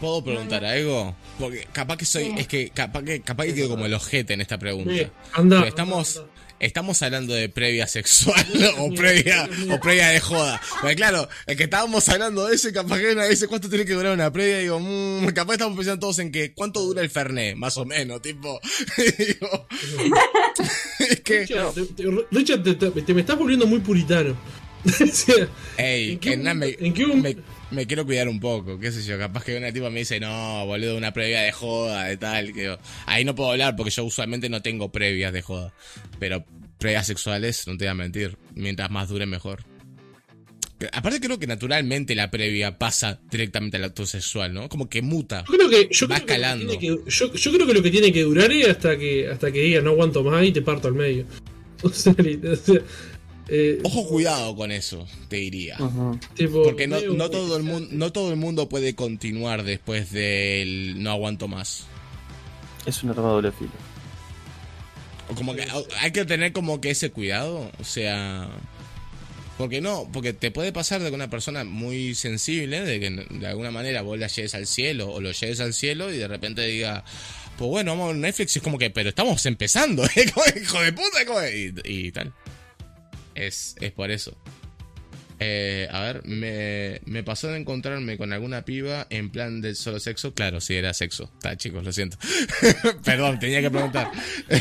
Speaker 1: ¿Puedo preguntar algo? Porque capaz que soy,
Speaker 3: Sí.
Speaker 1: es que capaz que capaz que quedo como el ojete en esta pregunta.
Speaker 4: Eh, anda.
Speaker 1: Pero estamos, estamos hablando de previa sexual o previa, o previa de joda. Porque claro, el que estábamos hablando de ese, capaz que una dice cuánto tiene que durar una previa, digo, mmm, capaz estamos pensando todos en que cuánto dura el Fernet, más o menos, tipo. digo, es que,
Speaker 4: Richard, te, te- Richard, te- te- te me estás volviendo muy puritano. O sea,
Speaker 1: ey,
Speaker 4: ¿En qué
Speaker 1: que nada, me,
Speaker 4: en qué
Speaker 1: me, me quiero cuidar un poco, qué sé yo, capaz que una tipa me dice, no, boludo, una previa de joda, de tal, que ahí no puedo hablar porque yo usualmente no tengo previas de joda, pero previas sexuales, no te voy a mentir, mientras más dure mejor. Aparte creo que naturalmente la previa pasa directamente al acto sexual, ¿no? Como que muta.
Speaker 4: yo creo que, yo
Speaker 1: Va
Speaker 4: creo que lo que que- yo, yo creo que lo que tiene que durar es hasta que hasta que digas no aguanto más y te parto al medio. O sea, o sea, eh,
Speaker 1: Ojo cuidado con eso, te diría.
Speaker 4: tipo,
Speaker 1: Porque no, todo el mundo, no todo el mundo puede continuar después del no aguanto más.
Speaker 2: Es un arma de doble filo.
Speaker 1: O como que hay que tener como que ese cuidado, o sea, porque no, porque te puede pasar de que una persona muy sensible, de que de alguna manera vos la lleves al cielo o lo lleves al cielo y de repente diga, pues bueno, vamos a ver Netflix y es como que, pero estamos empezando, ¿eh? Como, hijo de puta, como- y, y tal. Es, es por eso. Eh, a ver, me, me pasó de encontrarme con alguna piba en plan de solo sexo. Claro, sí, era sexo. Está, chicos, lo siento. Perdón, tenía que preguntar.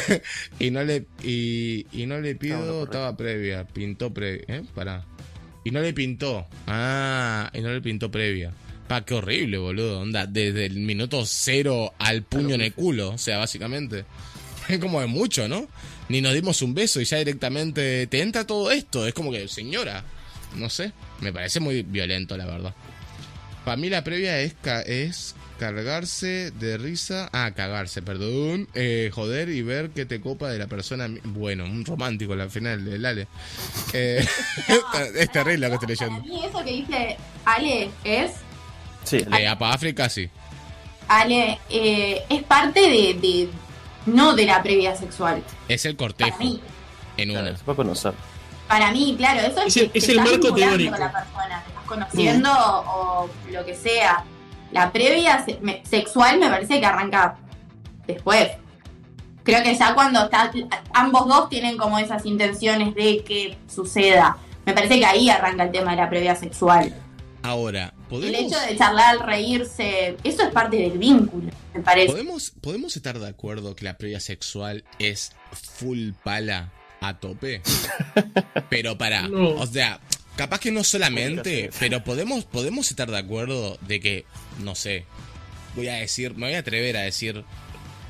Speaker 1: y no le y, y no le pido,
Speaker 2: correcto.
Speaker 1: estaba previa. Pintó previa. ¿Eh? Pará. Y no le pintó. Ah, y no le pintó previa. Pa, qué horrible, boludo. Onda, desde el minuto cero al puño en el culo. O sea, básicamente. Es como de mucho, ¿no? Ni nos dimos un beso y ya directamente te entra todo esto. Es como que, señora, no sé. Me parece muy violento, la verdad. Para mí la previa es, ca- es cargarse de risa. Ah, cagarse, perdón. Eh, joder y ver qué te copa de la persona. Bueno, un romántico al final, el Ale. Eh, es terrible lo que estoy leyendo.
Speaker 3: mí eso que dice Ale es,
Speaker 2: Sí,
Speaker 1: Eh, para África sí.
Speaker 3: Ale, eh, es parte de, de- no de la previa sexual.
Speaker 1: Es el
Speaker 3: Para
Speaker 1: cortejo
Speaker 3: mí,
Speaker 1: en
Speaker 2: claro,
Speaker 1: una.
Speaker 2: se puede conocer.
Speaker 3: para mí, claro, eso es,
Speaker 4: Es el-
Speaker 3: que
Speaker 4: es
Speaker 3: te
Speaker 4: el marco teórico.
Speaker 3: con la persona, te estás conociendo o lo que sea. La previa se- me- sexual me parece que arranca después. Creo que ya cuando está, ambos dos tienen como esas intenciones de que suceda. Me parece que ahí arranca el tema de la previa sexual.
Speaker 1: Ahora,
Speaker 3: El
Speaker 1: ¿podemos,
Speaker 3: hecho de charlar, reírse, eso es parte del vínculo, me parece.
Speaker 1: ¿podemos, ¿podemos estar de acuerdo que la previa sexual es full pala a tope? Pero para,
Speaker 4: No.
Speaker 1: o sea, capaz que no solamente, pero podemos, podemos estar de acuerdo de que, no sé, voy a decir, me voy a atrever a decir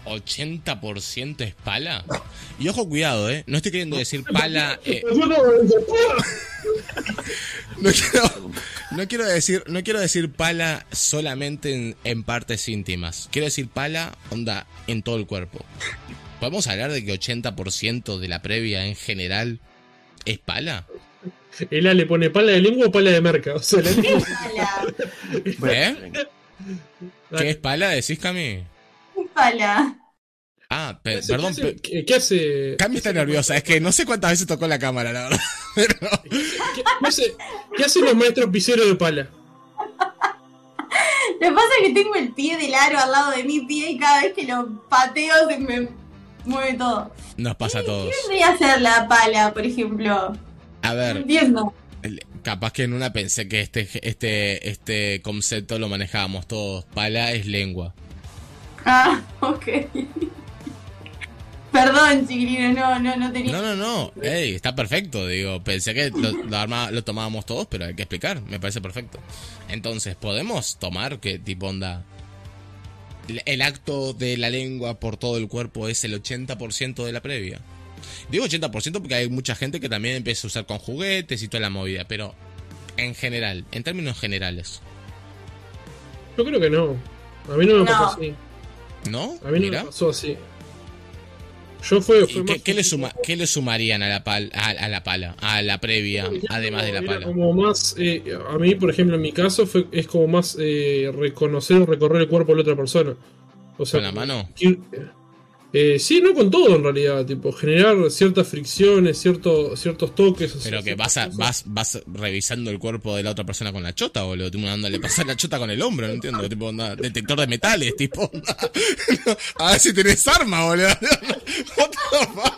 Speaker 1: 80% es pala. Y ojo, cuidado, eh, no estoy queriendo decir pala... eh, No quiero, no quiero decir, no quiero decir pala solamente en, en partes íntimas. Quiero decir pala, onda, en todo el cuerpo. ¿Podemos hablar de que 80% de la previa en general es pala?
Speaker 4: El Ale pone pala de lengua o pala de marca. O sea, la
Speaker 1: ¿Eh? ¿Qué es pala? ¿Decís, Cami?
Speaker 3: pala.
Speaker 1: Ah,
Speaker 4: ¿Qué
Speaker 1: pe- perdón.
Speaker 4: ¿Qué
Speaker 1: pe-
Speaker 4: hace? ¿Qué, qué hace?
Speaker 1: Cami está nerviosa. Es que no sé cuántas veces tocó la cámara, la verdad. Pero-
Speaker 4: ¿Qué, qué hace- qué hacen los maestros piseros de pala?
Speaker 3: Lo que pasa es que tengo el pie del aro al lado de mi pie y cada vez que lo pateo se me mueve todo.
Speaker 1: nos pasa a todos.
Speaker 3: ¿Qué vendría a ser la pala, por ejemplo?
Speaker 1: A
Speaker 3: No
Speaker 1: ver,
Speaker 3: entiendo.
Speaker 1: capaz que en una pensé que este, este, este concepto lo manejábamos todos. Pala es lengua.
Speaker 3: Ah, ok. Perdón, chiquilino, no, no, no tenía.
Speaker 1: No, no, no. Ey, está perfecto. Digo, pensé que lo, lo, arma- lo tomábamos todos, pero hay que explicar. Me parece perfecto. Entonces, ¿podemos tomar que tipo onda? El- El acto de la lengua por todo el cuerpo es el 80% de la previa. Digo 80% porque hay mucha gente que también empieza a usar con juguetes y toda la movida, pero en general, en términos generales,
Speaker 4: Yo creo que no. A mí no me
Speaker 3: No.
Speaker 4: pasó así.
Speaker 1: ¿no?
Speaker 4: A mí no
Speaker 1: Mira.
Speaker 4: me pasó así. Yo fue.
Speaker 1: ¿Y
Speaker 4: fue
Speaker 1: qué, qué le suma, qué le sumarían a la, pal, a, a la pala, a la previa, además de la pala?
Speaker 4: como más, eh, a mí, por ejemplo, en mi caso, fue, es como más eh, reconocer o recorrer el cuerpo de la otra persona. O sea,
Speaker 1: ¿Con la mano?
Speaker 4: ir- eh, sí, no con todo en realidad, tipo, generar ciertas fricciones, cierto, ciertos toques.
Speaker 1: Pero que vas, a, vas, vas revisando el cuerpo de la otra persona con la chota, boludo. Tipo, onda, le pasas la chota con el hombro, no entiendo. Tipo, onda, detector de metales, tipo. onda. a ver si tenés arma, boludo. What the fuck?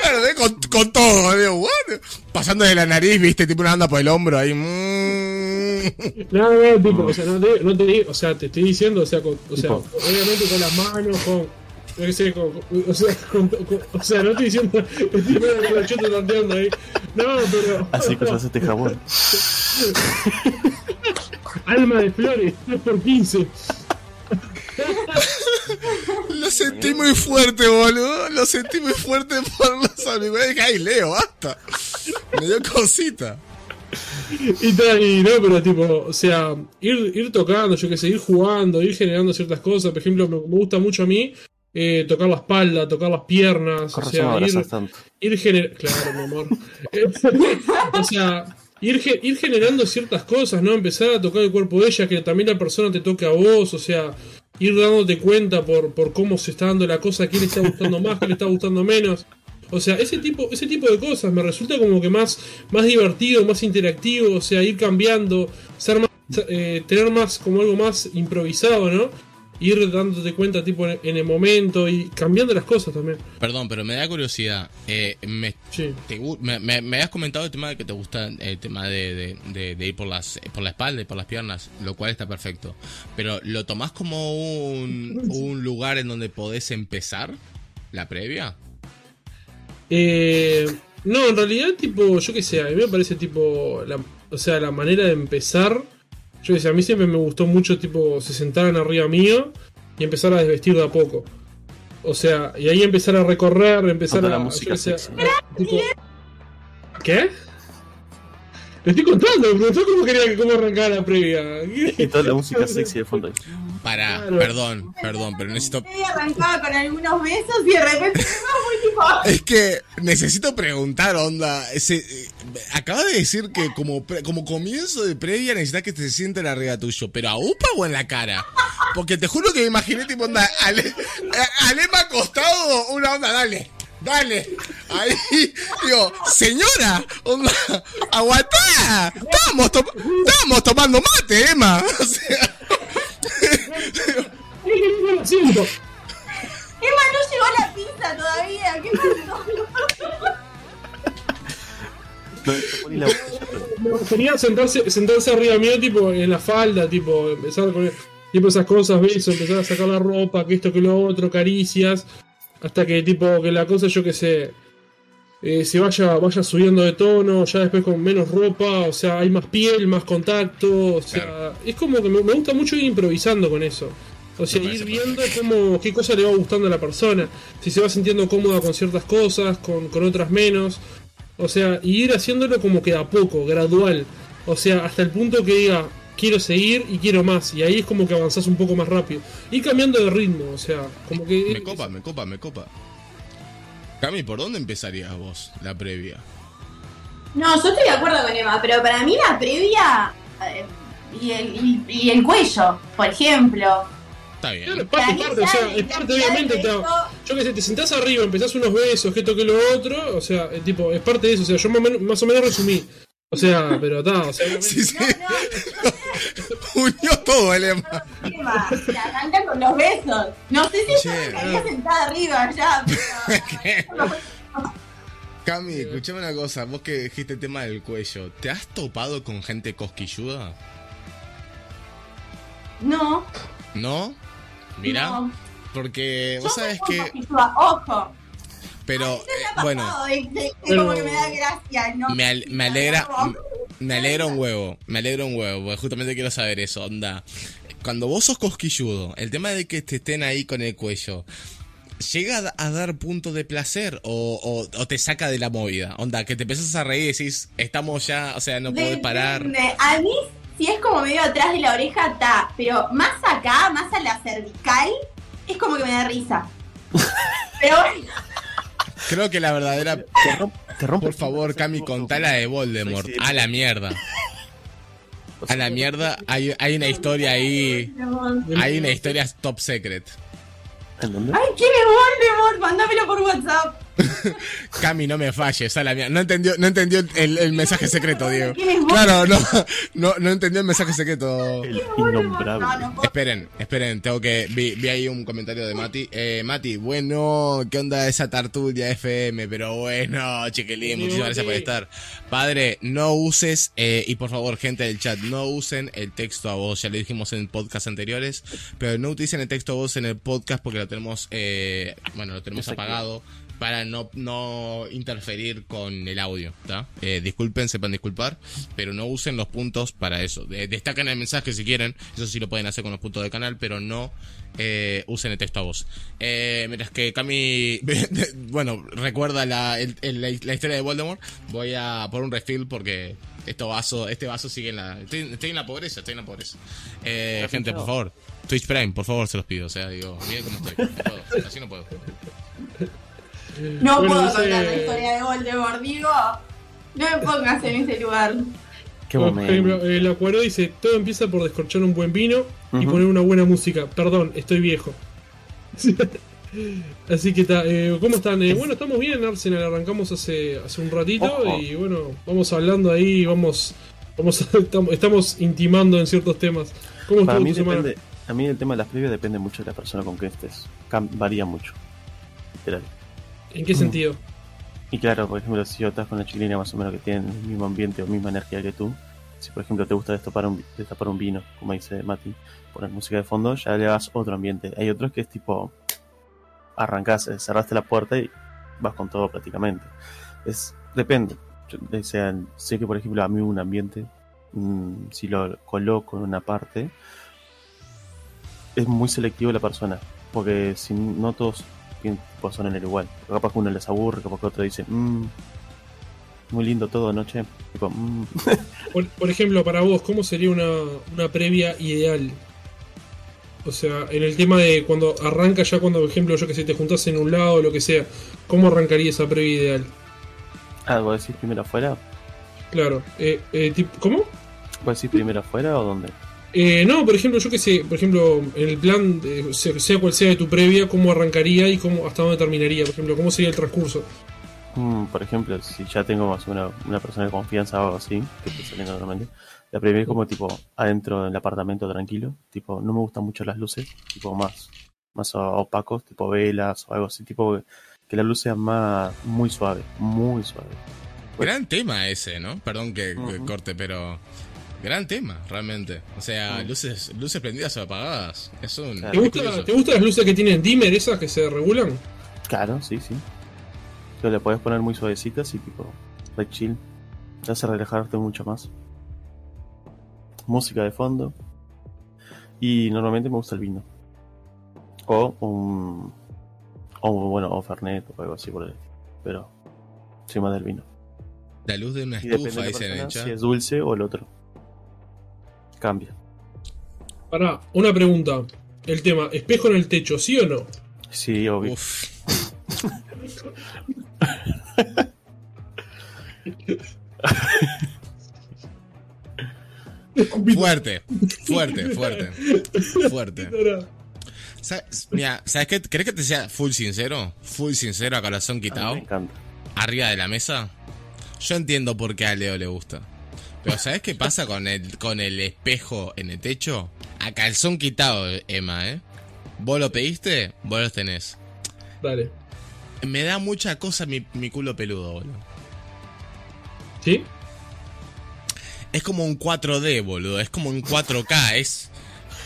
Speaker 1: Claro, ¿eh? con, con todo, boludo. What? Pasando de la nariz, viste, tipo una onda por el hombro ahí. mm.
Speaker 4: No, no, tipo, o sea, no te, no te digo, o sea, te estoy diciendo, o sea, con, o sea, obviamente con las manos, con. Yo qué sé, o, sea, con- con- o sea, no estoy diciendo, estoy medio con la chota tanteando ahí. No, pero.
Speaker 2: Así que usas este jabón.
Speaker 4: Alma de flores, 3 por 15
Speaker 1: Lo sentí muy fuerte, boludo. Lo sentí muy fuerte por los amigos. Dije, ay, Leo, basta. Me dio cosita.
Speaker 4: Y tal, y no, pero tipo, o sea, ir, ir tocando, yo qué sé, ir jugando, ir generando ciertas cosas. Por ejemplo, me, me gusta mucho a mí eh, tocar la espalda, tocar las piernas,
Speaker 2: Con
Speaker 4: o sea, ir,
Speaker 2: tanto.
Speaker 4: Claro, mi amor. Eh, o sea, ir, ir generando ciertas cosas, ¿no? Empezar a tocar el cuerpo de ella, que también la persona te toque a vos, o sea, ir dándote cuenta por, por cómo se está dando la cosa, quién le está gustando más, quién le está gustando menos. O sea, ese tipo, ese tipo de cosas me resulta como que más, más divertido, más interactivo, o sea, ir cambiando, ser más, eh, tener más como algo más improvisado, ¿no? Ir dándote cuenta tipo en, el momento y cambiando las cosas también.
Speaker 1: Perdón, pero me da curiosidad. Eh, me,
Speaker 4: Sí.
Speaker 1: te me, me- me habías comentado el tema de que te gusta el tema de, de- de- de ir por las por la espalda y por las piernas, lo cual está perfecto. Pero ¿lo tomás como un, un lugar en donde podés empezar la previa?
Speaker 4: Eh, no, en realidad, tipo, yo qué sé, a mí me parece tipo, la, o sea, la manera de empezar, yo sé, a mí siempre me gustó mucho, tipo, se sentaran arriba mío y empezar a desvestir de a poco. O sea, y ahí empezar a recorrer, empezar a...
Speaker 2: la música
Speaker 4: qué sé,
Speaker 2: sexy.
Speaker 4: a- tipo- ¿Qué? Le estoy contando, me preguntó cómo quería que cómo arrancara la previa.
Speaker 2: Y toda la música sexy de fondo.
Speaker 1: Para,
Speaker 4: Claro.
Speaker 1: perdón, perdón, pero necesito.
Speaker 3: Arrancaba con algunos besos y de repente muy tipo.
Speaker 1: Es que necesito preguntar, onda. Ese, eh, acaba de decir que como, como comienzo de previa necesitas que te sienten arriba tuyo, pero a UPA o en la cara. Porque te juro que me imaginé tipo onda, Ale, Alema acostado, una onda, dale. Dale, ahí, digo, señora, onda, aguantá, estábamos, to- tomando mate, Emma, o sea.
Speaker 3: Emma no llegó a la pizza todavía. ¿Qué pasó?
Speaker 2: No, te poní la botella, pero-
Speaker 4: Quería sentarse, sentarse arriba mío, tipo, en la falda, tipo, empezar con tipo esas cosas, besos, empezar a sacar la ropa, que esto, que lo otro, caricias, hasta que tipo, que la cosa, yo que sé, eh, se vaya, vaya subiendo de tono, ya después con menos ropa, o sea, hay más piel, más contacto, o sea,
Speaker 1: Claro.
Speaker 4: es como que me, me gusta mucho ir improvisando con eso. O sea, ir viendo cómo, qué cosa le va gustando a la persona, si se va sintiendo cómoda con ciertas cosas, con, con otras menos. O sea, y ir haciéndolo como que a poco, gradual. O sea, hasta el punto que diga, quiero seguir y quiero más. Y ahí es como que avanzás un poco más rápido. Y cambiando de ritmo, o sea, como que...
Speaker 1: me copa, me copa, me copa. Cami, ¿por dónde empezarías vos la previa?
Speaker 3: No, yo estoy de acuerdo con Emma, pero para mí la previa eh, y, el, y, y el cuello, por ejemplo.
Speaker 1: Está
Speaker 4: Claro, es
Speaker 1: bien.
Speaker 4: parte, parte, o sea, es parte obviamente. te- yo que sé, te sentás arriba, empezás unos besos, que esto, que lo otro, o sea, eh, tipo, es parte de eso, o sea, yo más o menos, más o menos resumí. O sea, pero está, o sea,
Speaker 1: Sí, sí,
Speaker 3: No, no,
Speaker 1: unió todo el Emma,
Speaker 3: se arranca con los besos. No sé si yo
Speaker 1: Che.
Speaker 3: me quedaría sentada arriba ya, pero...
Speaker 1: Cami, escuchame una cosa, vos que dijiste el tema del cuello, ¿te has topado con gente cosquilluda?
Speaker 3: No,
Speaker 1: ¿No? Mira,
Speaker 3: no.
Speaker 1: porque
Speaker 3: Yo
Speaker 1: vos sabés
Speaker 3: muy
Speaker 1: que...
Speaker 3: ojo.
Speaker 1: Pero, eh, bueno,
Speaker 3: pasado de- de- de
Speaker 4: Pero-
Speaker 3: como que me da gracia, ¿no?
Speaker 1: me, al- me alegra... Me alegra un huevo, me alegra un huevo, porque justamente quiero saber eso, onda. Cuando vos sos cosquilludo, el tema de que te estén ahí con el cuello, ¿llega a, a dar punto de placer o, o- o te saca de la movida? Onda, que te empezás a reír y decís, estamos ya, o sea, no podés parar.
Speaker 3: A mí, si es como medio atrás de la oreja, está. Pero más acá, más a la cervical, es como que me da risa. Pero bueno,
Speaker 1: Creo que la verdadera...
Speaker 2: Te rompe
Speaker 1: Por favor, Cami, contala de Voldemort. A la mierda. A la mierda, hay, hay una historia ahí... Hay una historia top secret.
Speaker 3: Ay, ¿quién es Voldemort? Mándamelo por WhatsApp.
Speaker 1: Cami, no me falles, a la mierda. No entendió, no entendió el, el mensaje secreto, Diego. Claro, no, no, no entendió el mensaje secreto.
Speaker 2: El
Speaker 3: No,
Speaker 2: innombrable.
Speaker 1: Esperen, esperen, tengo que. Vi, vi ahí un comentario de Mati. Eh, Mati, bueno, ¿qué onda esa tartulia FM? Pero bueno, chiquilín, muchísimas gracias por estar. Padre, no uses, eh, y por favor, gente del chat, no usen el texto a voz. Ya lo dijimos en podcast anteriores, pero no utilicen el texto a voz en el podcast porque lo tenemos, eh, bueno, lo tenemos apagado para no, no interferir con el audio. Eh, disculpen, sepan disculpar, pero no usen los puntos para eso. De- destacan el mensaje si quieren, eso sí lo pueden hacer con los puntos del canal, pero no eh, usen el texto a voz. Eh, mientras que Cami, bueno, recuerda la, el- el- la, la historia de Voldemort, voy a por un refill porque este vaso, este vaso sigue en la... Estoy, estoy en la pobreza, estoy en la pobreza. Eh,
Speaker 2: ¿Estás
Speaker 1: gente, por favor, Twitch Prime, por favor, se los pido, o sea, digo, miren cómo estoy. No puedo, así no puedo.
Speaker 3: No
Speaker 4: Bueno,
Speaker 3: puedo contar la historia de Voldemort, digo. No me pongas en ese lugar.
Speaker 2: Qué
Speaker 4: Por
Speaker 2: momento.
Speaker 4: ejemplo, el acuerdo dice, todo empieza por descorchar un buen vino y poner una buena música. Perdón, estoy viejo. Así que está, eh, ¿cómo están? Eh, bueno, estamos bien, Arsenal, arrancamos hace, hace un ratito
Speaker 2: Ojo.
Speaker 4: y bueno, vamos hablando ahí, vamos, vamos estamos, estamos intimando en ciertos temas. ¿Cómo
Speaker 2: Para
Speaker 4: estuvo
Speaker 2: mí
Speaker 4: tu semana?
Speaker 2: depende. A mí el tema de las previas depende mucho de la persona con que estés. Cam- varía mucho. Literal.
Speaker 4: ¿En qué sentido?
Speaker 2: Y claro, por ejemplo, si estás con una chiquilina más o menos que tiene el mismo ambiente o misma energía que tú, si por ejemplo te gusta destapar un, destapar un vino, como dice Mati, poner música de fondo, ya le das otro ambiente. Hay otros que es tipo, arrancás, eh, cerraste la puerta y vas con todo prácticamente. Es, depende. O sea, sé que por ejemplo a mí un ambiente, mm, si lo coloco en una parte, es muy selectivo la persona, porque si no todos tipo, son en el igual. Capaz que uno les aburre, capaz que otro dice, "Mm", muy lindo todo, noche. Tipo, mm,
Speaker 4: Por, por ejemplo, para vos, ¿cómo sería una, una previa ideal? O sea, en el tema de cuando arranca ya cuando, por ejemplo, yo que sé, te juntás en un lado o lo que sea, ¿cómo arrancaría esa previa ideal?
Speaker 2: ah, ¿vos decís primero afuera?
Speaker 4: Claro, eh, eh, ¿cómo?
Speaker 2: ¿Vos decís primero afuera o dónde?
Speaker 4: Eh, no, por ejemplo, yo que sé, por ejemplo, en el plan, de- sea, cual sea de tu previa, ¿cómo arrancaría y cómo hasta dónde terminaría? Por ejemplo, ¿cómo sería el transcurso?
Speaker 2: Mm, por ejemplo, si ya tengo más una, una persona de confianza o algo así, que salen normalmente, la primera es como tipo adentro del apartamento tranquilo, tipo no me gustan mucho las luces, tipo más, más opacos, tipo velas o algo así, tipo que la luz sea más muy suave, muy suave.
Speaker 1: Gran tema ese, ¿no? Perdón que, corte, pero. Gran tema, realmente. O sea, luces, luces prendidas o apagadas. Es un.
Speaker 2: Claro.
Speaker 4: ¿Te, gusta,
Speaker 1: curioso.
Speaker 4: ¿Te gustan las luces que tienen dimmer esas que se regulan?
Speaker 2: Claro, sí, sí. Pero le puedes poner muy suavecitas y tipo, re chill. Te hace relajarte mucho más. Música de fondo. Y normalmente me gusta el vino. O un. O bueno, o Fernet o algo así por el estilo. Pero. Soy más del vino.
Speaker 1: La luz de una estufa,
Speaker 2: de
Speaker 1: dicen hecha.
Speaker 2: si es dulce o el otro. Cambia.
Speaker 4: Pará, una pregunta. El tema, espejo en el techo, ¿sí o no?
Speaker 2: Sí, obvio.
Speaker 1: Uf. Fuerte, fuerte, fuerte. Fuerte. ¿Sabes, mira, ¿sabes qué? ¿Crees que te sea full sincero? Full sincero a corazón quitado.
Speaker 2: me encanta.
Speaker 1: Arriba de la mesa. Yo entiendo por qué a Leo le gusta. Pero ¿sabes qué pasa con el, con el espejo en el techo? A calzón quitado, Emma, ¿eh? Vos lo pediste, vos lo tenés.
Speaker 4: Dale.
Speaker 1: Me da mucha cosa mi, mi culo peludo, boludo.
Speaker 4: ¿Sí?
Speaker 1: Es como un 4D, boludo. Es como un 4K. Es,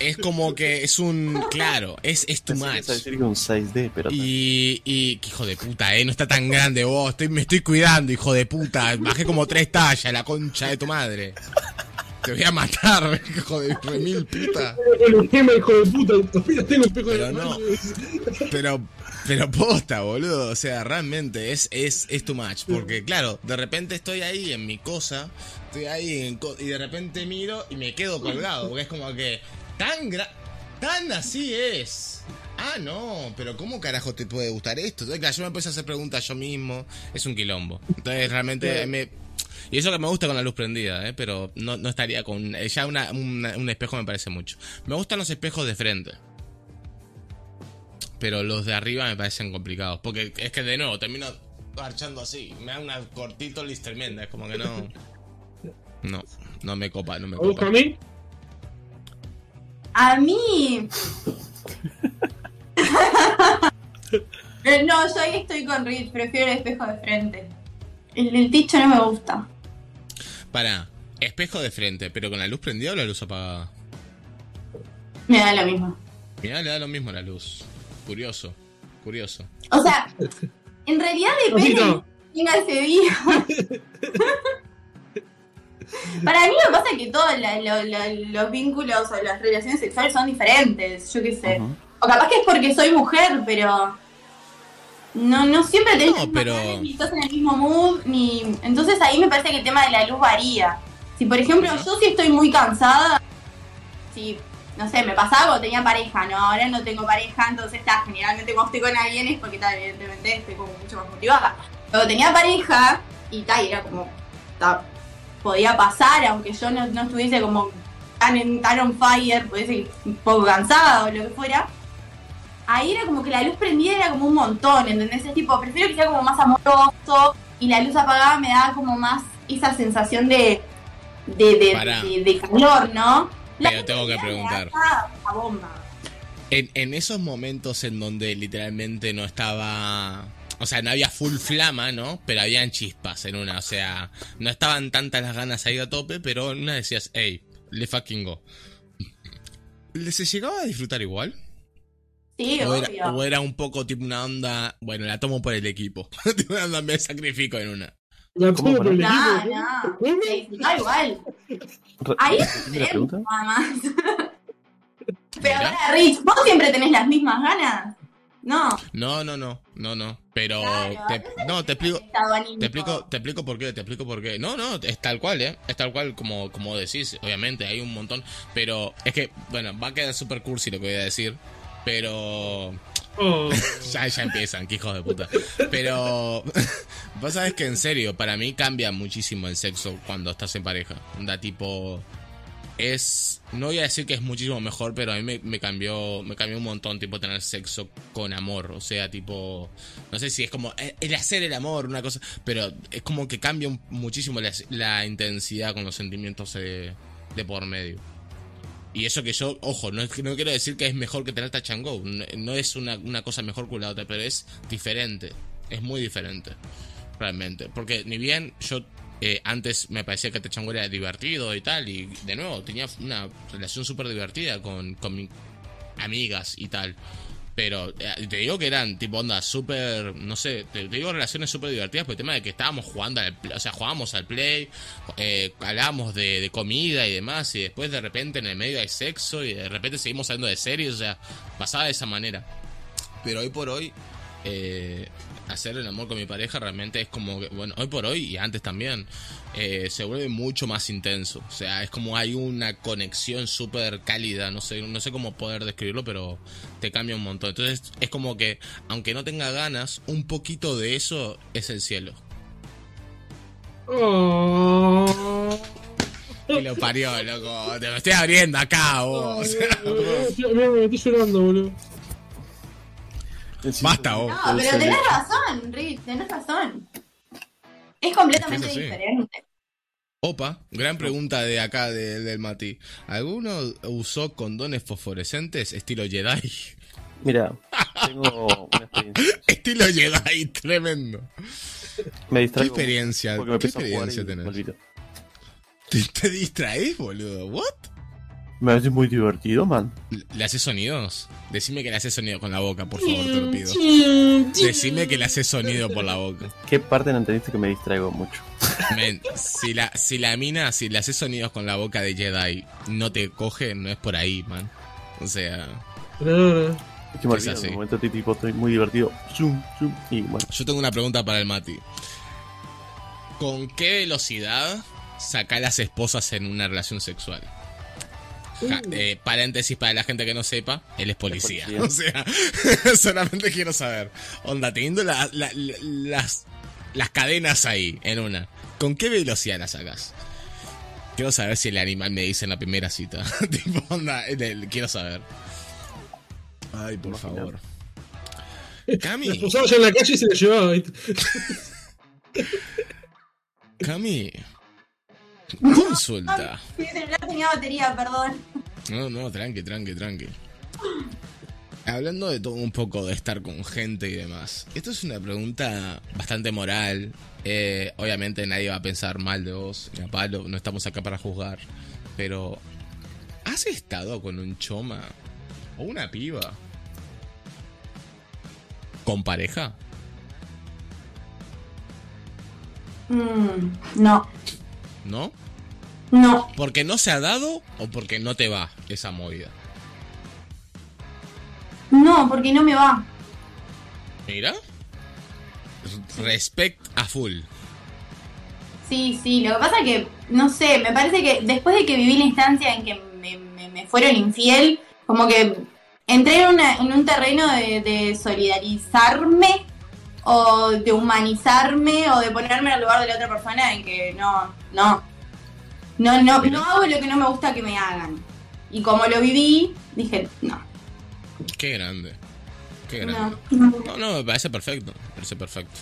Speaker 1: es como que es un... Claro, es, es too much.
Speaker 2: un 6D, pero
Speaker 1: Y, y que hijo de puta, eh, no está tan grande vos, estoy, me estoy cuidando, hijo de puta, bajé como tres tallas, la concha de tu madre. Te voy a matar, hijo de remil puta.
Speaker 4: El tema, hijo de puta, todavía tengo espejo de
Speaker 1: Pero no. Pero, pero posta, boludo, o sea, realmente es, es, es too much, porque claro, de repente estoy ahí en mi cosa, estoy ahí en co- y de repente miro y me quedo colgado, porque es como que tan gra tan así es. Ah, no, pero ¿cómo carajo te puede gustar esto? Entonces, claro, yo me empiezo a hacer preguntas yo mismo, es un quilombo. Entonces, realmente me... Y eso que me gusta con la luz prendida, ¿eh? pero no, no estaría con... eh, Ya una- una- un espejo me parece mucho. Me gustan los espejos de frente. Pero los de arriba me parecen complicados. Porque es que de nuevo termino marchando así. Me da una cortito tremenda. Es como que no. No, no me copa, no me
Speaker 4: ¿A vos,
Speaker 1: copa.
Speaker 4: Cami?
Speaker 3: A mí. Eh, no, yo ahí estoy con Rich, prefiero el espejo de frente. El del techo no me gusta.
Speaker 1: Para, espejo de frente, pero con la luz prendida o la luz apagada.
Speaker 3: Me da lo mismo.
Speaker 1: Mira, le da lo mismo la luz. Curioso, curioso.
Speaker 3: O sea, en realidad depende de tenga ese día. Para mí lo que pasa es que todos la- lo- lo- los vínculos o las relaciones sexuales son diferentes, yo qué sé. O capaz que es porque soy mujer, pero no, no siempre tenés
Speaker 1: No, pero-
Speaker 3: ni estás en el mismo mood, ni. Entonces ahí me parece que el tema de la luz varía. Si por ejemplo yo sí estoy muy cansada, si, no sé, me pasaba cuando tenía pareja, ¿no? Ahora no tengo pareja, entonces está, generalmente cuando estoy con alguien es porque está, evidentemente estoy como mucho más motivada. Cuando tenía pareja, y tal, era como, ta, podía pasar, aunque yo no, no estuviese como tan, en, tan on fire, puede ser un poco cansada o lo que fuera. Ahí era como que la luz prendida era como un montón, ¿entendés? Es tipo, prefiero que sea como más amoroso y la luz apagada me da como más esa sensación de, de, de,
Speaker 1: Pará.
Speaker 3: de- de calor, ¿no? La
Speaker 1: Pero tengo que preguntar.
Speaker 3: da una bomba.
Speaker 1: En, en esos momentos en donde literalmente no estaba. O sea, no había full flama, ¿no? Pero habían chispas en una. O sea, no estaban tantas las ganas ahí a tope, pero en una decías, hey, le fucking go. ¿Se llegaba a disfrutar igual?
Speaker 3: Sí,
Speaker 1: O era,
Speaker 3: obvio.
Speaker 1: o era un poco tipo una onda. Bueno, la tomo por el equipo. Tipo una onda, me sacrifico en una.
Speaker 4: la
Speaker 2: ¿Cómo
Speaker 4: tomo por el
Speaker 3: No,
Speaker 4: equipo.
Speaker 3: no, igual. Ahí nada más. Pero ahora, Rich, ¿vos siempre tenés las mismas ganas? No.
Speaker 1: No, no, no, no, no. Pero
Speaker 3: Claro,
Speaker 1: te- no, te explico, te explico, te explico por qué, te explico por qué. No, no, es tal cual, eh. Es tal cual como, como decís, obviamente, hay un montón. Pero es que, bueno, va a quedar super cursi lo que voy a decir. Pero
Speaker 4: Oh,
Speaker 1: ya, ya empiezan, que hijos de puta. Pero vos sabés que en serio, para mí cambia muchísimo el sexo cuando estás en pareja. Da tipo. Es. No voy a decir que es muchísimo mejor, pero a mí me, cambió. Me cambió un montón, tipo, tener sexo con amor. O sea, tipo. No sé si es como. eh, El hacer el amor, una cosa. Pero es como que cambia muchísimo la, intensidad con los sentimientos de, de por medio. Y eso que yo, ojo, no, quiero decir que es mejor que tener touch and go. No, no es una, una cosa mejor que la otra, pero es diferente. Es muy diferente. Realmente. Porque ni bien yo eh, antes me parecía que go era divertido y tal. Y de nuevo, tenía una relación súper divertida con, con amigas y tal. Pero eh, te digo que eran tipo onda súper, no sé, te, digo relaciones súper divertidas por el tema de que estábamos jugando, al, pl- o sea, jugábamos al play, eh, hablábamos de, de comida y demás, y después de repente en el medio hay sexo y de repente seguimos hablando de series, o sea, pasaba de esa manera. Pero hoy por hoy, eh, hacer el amor con mi pareja realmente es como que, bueno, hoy por hoy y antes también, eh, se vuelve mucho más intenso. O sea, es como hay una conexión súper cálida, no sé, no sé cómo poder describirlo, pero te cambia un montón. Entonces es como que, aunque no tenga ganas, un poquito de eso es el cielo.
Speaker 4: oh.
Speaker 1: Y lo parió, loco. Te lo estoy abriendo acá, vos. O sea,
Speaker 4: Mira, me estoy llorando, boludo.
Speaker 1: Basta, vos.
Speaker 3: No, pero tenés razón, Rick, tenés razón. Es completamente
Speaker 1: Es que es así.
Speaker 3: diferente.
Speaker 1: Opa, gran pregunta de acá de- del Mati. ¿Alguno usó condones fosforescentes estilo Jedi?
Speaker 2: Mira, tengo una experiencia.
Speaker 1: estilo Jedi, tremendo.
Speaker 2: Me
Speaker 1: ¿Qué
Speaker 2: distraigo.
Speaker 1: experiencia? ¿Qué experiencia
Speaker 2: y me
Speaker 1: tenés? ¿Te, te distraes, boludo? ¿What?
Speaker 2: Me parece muy divertido, man.
Speaker 1: ¿Le haces sonidos? Decime que le haces sonido con la boca, por favor, te lo pido. Decime que le haces sonido por la boca.
Speaker 2: ¿Qué parte no entendiste que me distraigo mucho?
Speaker 1: Si la, si la mina, si le haces sonidos con la boca de Jedi, no te coge, no es por ahí, man. O sea.
Speaker 2: Es que me
Speaker 1: Es
Speaker 2: olvido,
Speaker 1: así.
Speaker 2: en un momento tipo, estoy muy divertido. Zoom, zoom, y bueno,
Speaker 1: yo tengo una pregunta para el Mati. ¿Con qué velocidad saca las esposas en una relación sexual? Ja- eh, paréntesis para la gente que no sepa, él es policía.
Speaker 2: policía.
Speaker 1: O sea, solamente quiero saber. Onda, teniendo la- la- la- las, las cadenas ahí en una, ¿con qué velocidad las sacas? Quiero saber si el animal me dice en la primera cita. tipo, onda, el- quiero saber. Ay, por favor. Cami,
Speaker 4: ya en la calle y se la llevaba.
Speaker 1: Cami. Consulta.
Speaker 3: Celular tenía batería, perdón.
Speaker 1: No, no, tranqui, tranqui, tranqui. Hablando de todo un poco de estar con gente y demás. Esto es una pregunta bastante moral. Eh, obviamente nadie va a pensar mal de vos, ni a palo, no estamos acá para juzgar. Pero, ¿has estado con un choma o una piba? ¿Con pareja?
Speaker 3: Mm, no,
Speaker 1: ¿No?
Speaker 3: No.
Speaker 1: ¿Porque no se ha dado o porque no te va esa movida?
Speaker 3: No, porque no me va.
Speaker 1: Mira. Respect a full.
Speaker 3: Sí, sí, lo que pasa es que, no sé, me parece que después de que viví la instancia en que me, me- me fueron infiel, como que entré en, una- en un terreno de, de solidarizarme o de humanizarme o de ponerme en el lugar de la otra persona en que no, no, no, no,
Speaker 1: Mira.
Speaker 3: no hago lo que no me gusta que me hagan. Y como lo viví, dije, no,
Speaker 1: Qué grande. Qué grande.
Speaker 3: no, no.
Speaker 1: No, no, me parece perfecto. Me parece perfecto.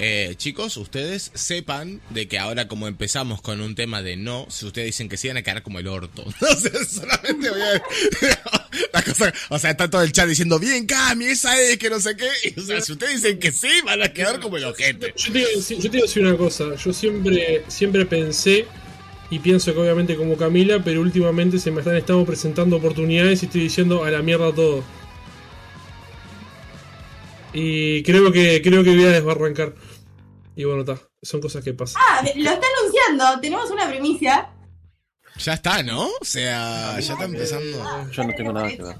Speaker 1: Eh, chicos, ustedes sepan de que ahora como empezamos con un tema de no, si ustedes dicen que sí van a quedar como el orto. No sé, solamente voy a... La cosa, o sea, está todo el chat diciendo, bien Cami, esa es, que no sé qué. Y, o sea, si ustedes dicen que sí, van a quedar como el ojete.
Speaker 4: Yo te, yo te iba a decir una cosa. Yo siempre, siempre pensé, y pienso que obviamente como Camila, pero últimamente se me están estado presentando oportunidades y estoy diciendo a la mierda todo. Y creo que creo que voy a desbarrancar. Y bueno, está. Son cosas que pasan.
Speaker 3: Ah, lo está anunciando, tenemos una primicia.
Speaker 1: Ya está, ¿no? O sea, ya está empezando.
Speaker 2: yo no tengo nada que ver.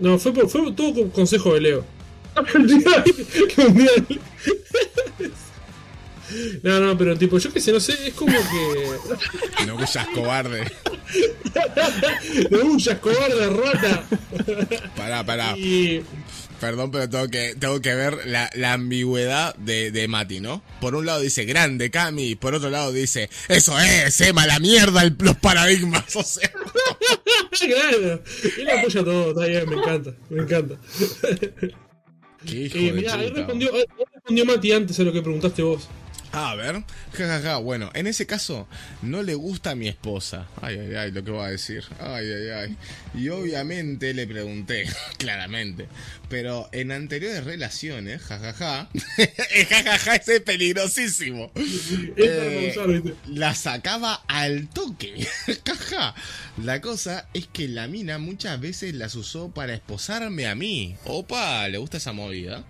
Speaker 4: No, fue, por- fue todo con consejo de Leo. Un día- que un día- No, no, pero tipo, yo qué sé, no sé, es como que.
Speaker 1: No huyas cobarde.
Speaker 4: De huyas, cobarde, rata.
Speaker 1: Pará, pará.
Speaker 4: Y.
Speaker 1: Perdón, pero tengo que, tengo que ver la, la ambigüedad de, de Mati, ¿no? Por un lado dice grande, Cami, por otro lado dice, eso es, Emma, la mierda, el- los paradigmas, o sea.
Speaker 4: Claro, él apoya todo, está bien, me encanta, me encanta.
Speaker 1: Qué hijo
Speaker 4: Eh, mirá, ahí
Speaker 1: puta.
Speaker 4: respondió, ahí respondió Mati antes a lo que preguntaste vos.
Speaker 1: A ver, jajaja, bueno, en ese caso no le gusta a mi esposa. Ay, ay, ay, lo que va a decir. Ay, ay, ay. Y obviamente le pregunté, claramente. Pero en anteriores relaciones, jajaja, jajaja ese es peligrosísimo. Eh, la sacaba al toque. Jaja. La cosa es que la mina muchas veces las usó para esposarme a mí. Opa, ¿le gusta esa movida?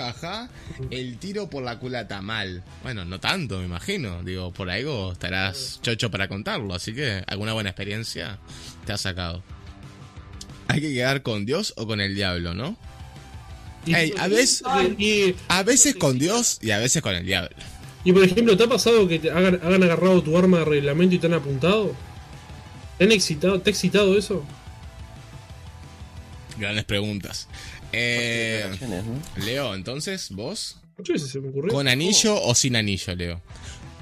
Speaker 1: Jaja, el tiro por la culata mal. Bueno, no tanto, me imagino. Digo, por algo estarás chocho para contarlo. Así que alguna buena experiencia te ha sacado. Hay que quedar con Dios o con el diablo, ¿no? A veces-
Speaker 4: Y,
Speaker 1: A veces con Dios y a veces con el diablo.
Speaker 4: y, por ejemplo, ¿te ha pasado que te hagan, hagan agarrado tu arma de reglamento y te han apuntado? ¿Te han excitado? ¿Te ha excitado eso?
Speaker 1: Grandes preguntas. Eh. Leo, entonces, vos.
Speaker 4: Muchas veces se me ocurrió.
Speaker 1: ¿Con anillo o sin anillo, Leo?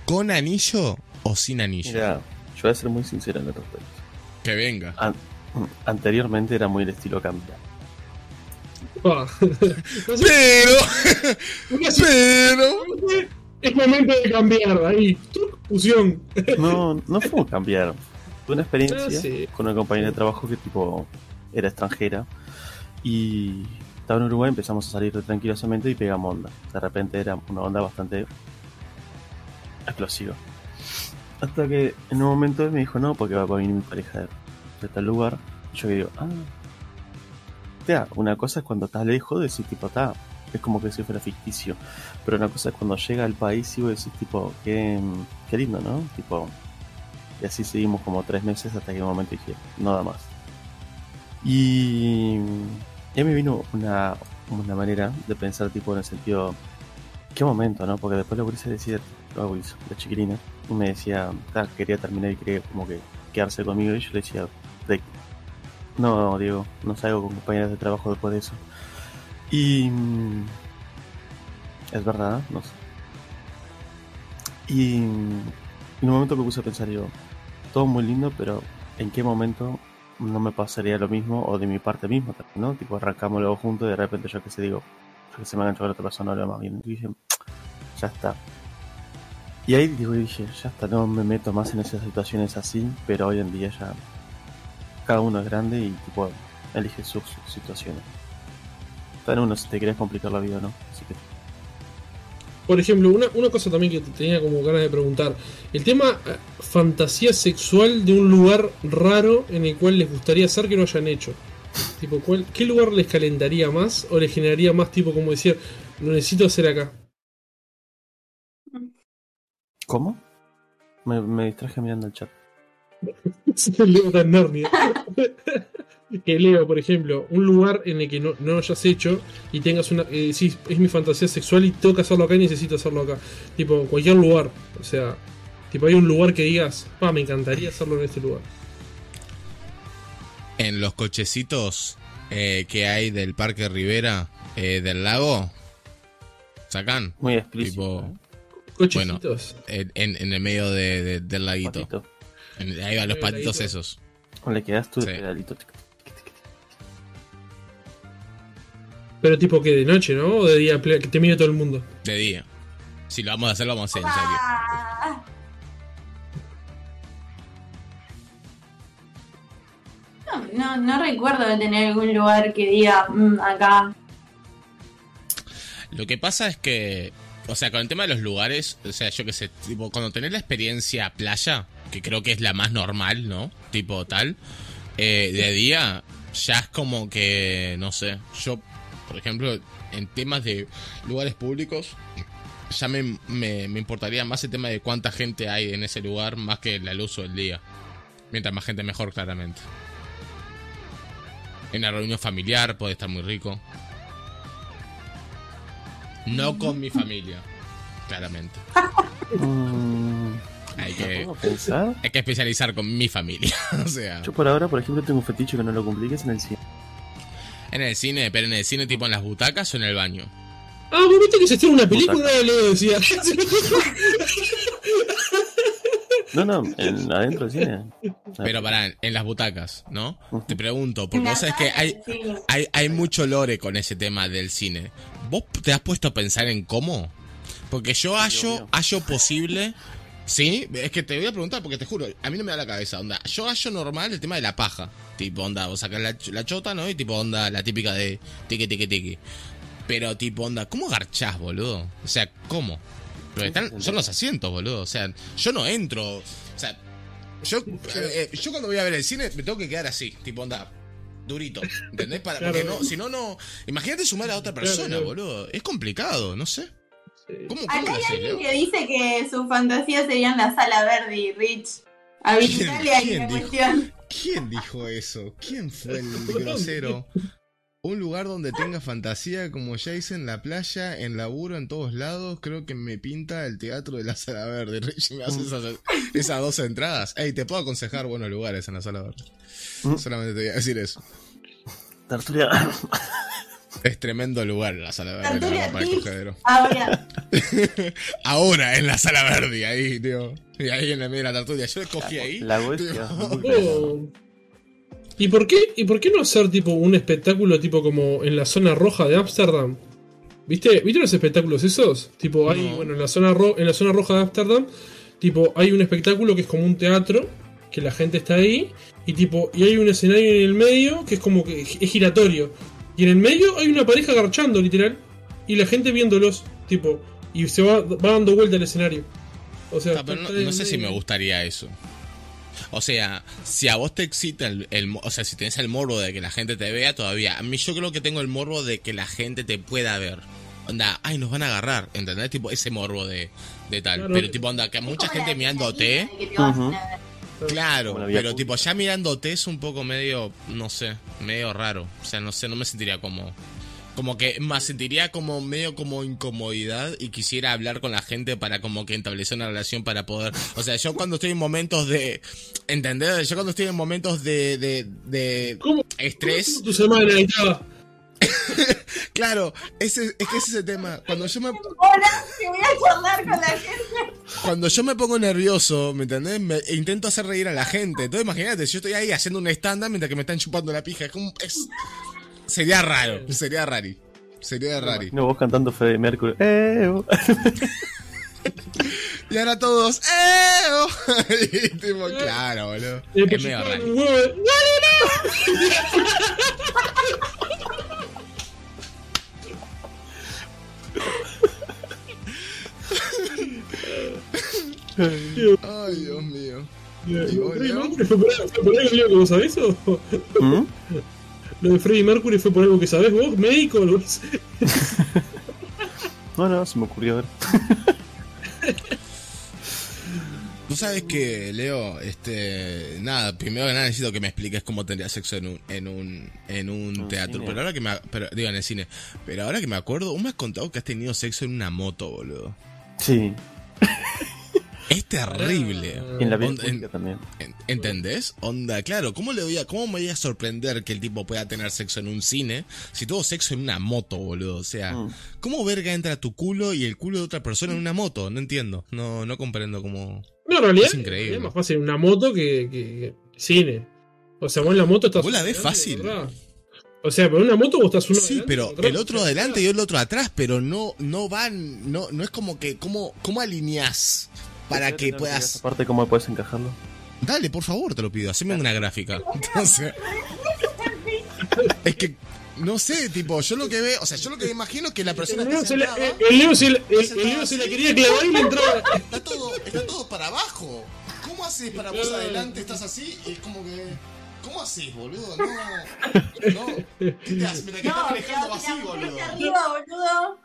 Speaker 1: ¿Con anillo o sin anillo?
Speaker 2: Mira, yo voy a ser muy sincero en el respecto.
Speaker 1: Que venga.
Speaker 2: An- anteriormente era muy el estilo.
Speaker 4: No sé,
Speaker 1: Pero, pero.
Speaker 4: Es momento de cambiar ahí. Fusión.
Speaker 2: No, no fue cambiar. Fue una experiencia
Speaker 4: Ah, sí.
Speaker 2: con una compañera de trabajo que tipo era extranjera y estaba en Uruguay, empezamos a salir tranquilamente y pegamos onda. De repente era una onda bastante explosiva. Hasta que en un momento me dijo, no, porque va a venir mi pareja de, tal lugar. Y yo digo, ah. Sea, una cosa es cuando estás lejos, decís tipo, está, es como que si fuera ficticio. Pero una cosa es cuando llega al país y vos decís tipo, qué, qué lindo, ¿no? Tipo, y así seguimos como tres meses hasta que en un momento dije, no da más. Y ya me vino una, una manera de pensar tipo en el sentido, qué momento, ¿no? Porque después la gurisa decía, la la chiquilina, y me decía, "Ta, quería terminar y quería como que quedarse conmigo y yo le decía, "De- no, Diego, no salgo con compañeras de trabajo después de eso. Y mm, es verdad, no sé. Y mm, en un momento me puse a pensar yo, todo muy lindo, pero ¿en qué momento no me pasaría lo mismo o de mi parte mismo ¿no? Tipo, arrancamos luego juntos y de repente yo que sé, digo, yo que se me ha enganchado la otra persona, va más bien. Y dije, ya está. Y ahí dije, ya está, no me meto más en esas situaciones así, pero hoy en día ya cada uno es grande y tipo elige sus, sus situaciones. Cada uno si te querés complicar la vida, ¿no?
Speaker 4: Por ejemplo, una, una cosa también que te tenía como ganas de preguntar. El tema eh, fantasía sexual de un lugar raro en el cual les gustaría hacer que no hayan hecho. Tipo, ¿cuál, ¿qué lugar les calentaría más o les generaría más tipo como decir, lo necesito hacer acá?
Speaker 2: ¿Cómo? Me, me distraje mirando el chat.
Speaker 4: Leo está en Narnia. Que Leo, por ejemplo, un lugar en el que no, no hayas hecho y tengas una. Eh, es mi fantasía sexual y tengo que hacerlo acá y necesito hacerlo acá. Tipo, cualquier lugar. O sea, tipo, hay un lugar que digas, pa, me encantaría hacerlo en este lugar.
Speaker 1: En los cochecitos eh, que hay del Parque Rivera, eh, del lago, sacan.
Speaker 2: Muy explícito.
Speaker 1: Tipo,
Speaker 2: ¿eh?
Speaker 4: Cochecitos.
Speaker 1: En, en- en el medio de- de- del laguito. En- ahí van los
Speaker 4: El
Speaker 1: patitos esos.
Speaker 2: Le quedas tú
Speaker 1: Sí.
Speaker 2: de pedalito.
Speaker 4: Pero tipo que de noche, ¿no? O de día, que te mire todo el mundo.
Speaker 1: De día. Si lo vamos a hacer, lo vamos a hacer en serio.
Speaker 3: No, no, no recuerdo de tener algún lugar que diga "Mm, acá.
Speaker 1: Lo que pasa es que, o sea, con el tema de los lugares, o sea, yo qué sé, tipo, cuando tenés la experiencia playa, que creo que es la más normal, ¿no? Tipo tal, eh, de día, ya es como que, no sé, yo, por ejemplo, en temas de lugares públicos, ya me, me, me importaría más el tema de cuánta gente hay en ese lugar, más que la luz o el día. Mientras más gente, mejor, claramente. En la reunión familiar puede estar muy rico. No con mi familia, claramente.
Speaker 2: Mm,
Speaker 1: Hay
Speaker 2: ¿me
Speaker 1: que,
Speaker 2: pensar?
Speaker 1: hay que especializar con mi familia. o sea,
Speaker 2: Yo por ahora, por ejemplo, tengo un fetiche que no lo cumplí, que es en el cine.
Speaker 1: En el cine, pero en el cine tipo en las butacas o en el baño.
Speaker 4: Ah, vos viste que se estrena una película, Leo decía.
Speaker 2: No, no, en, adentro del cine.
Speaker 1: Pero para, en las butacas, ¿no? Te pregunto, porque vos sabés que hay, hay, hay mucho lore con ese tema del cine. ¿Vos te has puesto a pensar en cómo? Porque yo hallo, hallo posible. Sí, es que te voy a preguntar porque te juro, a mí no me da la cabeza, onda. Yo hallo normal el tema de la paja. Tipo, onda, vos sacás la, la chota, ¿no? Y tipo, onda, la típica de tiqui, tiqui, tiqui. Pero tipo, onda, ¿cómo garchás, boludo? O sea, ¿cómo? Porque están, son los asientos, boludo. O sea, yo no entro. O sea, yo, eh, eh, yo cuando voy a ver el cine me tengo que quedar así, tipo, onda, durito. ¿Entendés? Para,
Speaker 4: Claro.
Speaker 1: porque no, si no, no. Imagínate sumar a otra
Speaker 4: Claro,
Speaker 1: persona,
Speaker 4: claro.
Speaker 1: boludo. Es complicado, no sé. ¿Cómo, cómo
Speaker 3: Acá hay alguien
Speaker 1: Leo?
Speaker 3: que dice que su fantasía sería en la sala verde y Rich. Habilitale ahí
Speaker 1: quién
Speaker 3: la
Speaker 1: dijo?
Speaker 3: cuestión.
Speaker 1: ¿Quién dijo eso? ¿Quién fue el grosero? Un lugar donde tenga fantasía, como ya hice en la playa, en laburo, en todos lados, creo que me pinta el teatro de la sala verde. Richie me hace esas, esas dos entradas. Ey, te puedo aconsejar buenos lugares en la sala verde.
Speaker 2: Mm.
Speaker 1: Solamente te voy a decir eso.
Speaker 2: Tertulia.
Speaker 1: Es tremendo lugar la sala verde, para el cogedero.
Speaker 3: Ahora,
Speaker 1: Ahora en la sala verde, ahí, tío. Y ahí en la medio de la tertulia. Yo escogí ahí.
Speaker 2: La.
Speaker 4: ¿Y por qué y por qué no hacer tipo un espectáculo tipo como en la zona roja de Ámsterdam? ¿Viste? ¿Viste los espectáculos esos? Tipo hay,
Speaker 1: No.
Speaker 4: bueno, en la zona ro- en la zona roja de Ámsterdam, tipo hay un espectáculo que es como un teatro, que la gente está ahí y tipo y hay un escenario en el medio que es como que es giratorio. Y en el medio hay una pareja garchando, literal, y la gente viéndolos, tipo, y se va, va dando vuelta el escenario. O sea,
Speaker 1: Ah, pero no, no sé si me gustaría eso. O sea, si a vos te excita el, el mo- O sea, si tenés el morbo de que la gente te vea todavía. A mí yo creo que tengo el morbo de que la gente te pueda ver. Onda, ay, nos van a agarrar. ¿Entendés? Tipo, ese morbo de, de tal.
Speaker 4: Claro.
Speaker 1: Pero tipo, onda, que mucha gente mirándote.
Speaker 3: de
Speaker 1: Claro, pero tipo, ya mirándote es un poco medio, no sé, medio raro. O sea, no sé, no me sentiría como. Como que más sentiría como medio como incomodidad y quisiera hablar con la gente para como que establecer una relación para poder. O sea, yo cuando estoy en momentos de. ¿Entender? Yo cuando estoy en momentos de. de, de
Speaker 4: ¿Cómo?
Speaker 1: estrés.
Speaker 4: Tu semana.
Speaker 1: Claro, ese, es que ese es el tema. Cuando yo me
Speaker 3: Hola, que voy a charlar con la gente.
Speaker 1: Cuando yo me pongo nervioso, ¿me entendés? Me, e intento hacer reír a la gente. Entonces imagínate, yo estoy ahí haciendo un stand mientras que me están chupando la pija. Es como, es- sería raro, sería rari. Sería rari.
Speaker 2: No, vos cantando Freddie Mercury. Eh, oh.
Speaker 1: Y ahora todos, ¡eh! oh". Y tipo, claro, boludo. Es medio
Speaker 4: chupaban
Speaker 1: Ay, Dios mío. ¿Y?
Speaker 4: Mercury fue por algo, fue por algo, Leo, que vos sabés o
Speaker 2: ¿Mm?
Speaker 4: lo de Freddie Mercury fue por algo que sabés vos, médico o algo así?
Speaker 2: No, no, se me ocurrió ver.
Speaker 1: Tú sabes que, Leo, este, nada, primero que nada necesito que me expliques cómo tendría sexo en un, en un, en un teatro.
Speaker 2: cine.
Speaker 1: Pero ahora que me, pero, digo, en el cine. Pero ahora que me acuerdo, vos me has contado que has tenido sexo en una moto, boludo.
Speaker 2: Sí,
Speaker 1: Es terrible.
Speaker 2: y en la vía
Speaker 1: Onda- en-
Speaker 2: pública también.
Speaker 1: en- ¿Entendés? Onda, claro, ¿cómo le voy a, cómo me voy a sorprender que el tipo pueda tener sexo en un cine si tuvo sexo en una moto, boludo? O sea,
Speaker 2: Mm.
Speaker 1: ¿cómo verga entra tu culo y el culo de otra persona en una moto? No entiendo, no, no comprendo cómo.
Speaker 4: No, en realidad
Speaker 1: Es increíble.
Speaker 4: es más fácil una moto que, que- que cine. O sea, vos en la moto estás.
Speaker 1: Vos la ves fácil.
Speaker 4: O sea, pero en una moto vos estás uno
Speaker 1: Sí,
Speaker 4: adelante,
Speaker 1: pero
Speaker 4: otro
Speaker 1: el otro adelante y el otro atrás, pero no, no van, no, no es como que, ¿cómo, cómo alineás para que puedas?
Speaker 2: Aparte, ¿cómo puedes encajarlo?
Speaker 1: Dale, por favor, te lo pido, haceme una gráfica. Entonces, es que, no sé, tipo, yo lo que veo, o sea, yo lo que me imagino es que la persona
Speaker 4: El
Speaker 1: está
Speaker 4: Leo se la- el Leo se la- el-
Speaker 1: sentada
Speaker 4: el Leo se la
Speaker 1: así.
Speaker 4: quería clavar y le entraba.
Speaker 1: está todo, está todo para abajo. ¿Cómo haces para vos adelante? Estás así y es como que, ¿cómo haces, boludo? No, no, ¿qué te haces? Me la que
Speaker 3: No,
Speaker 1: estás manejando así, boludo.
Speaker 3: arriba, boludo.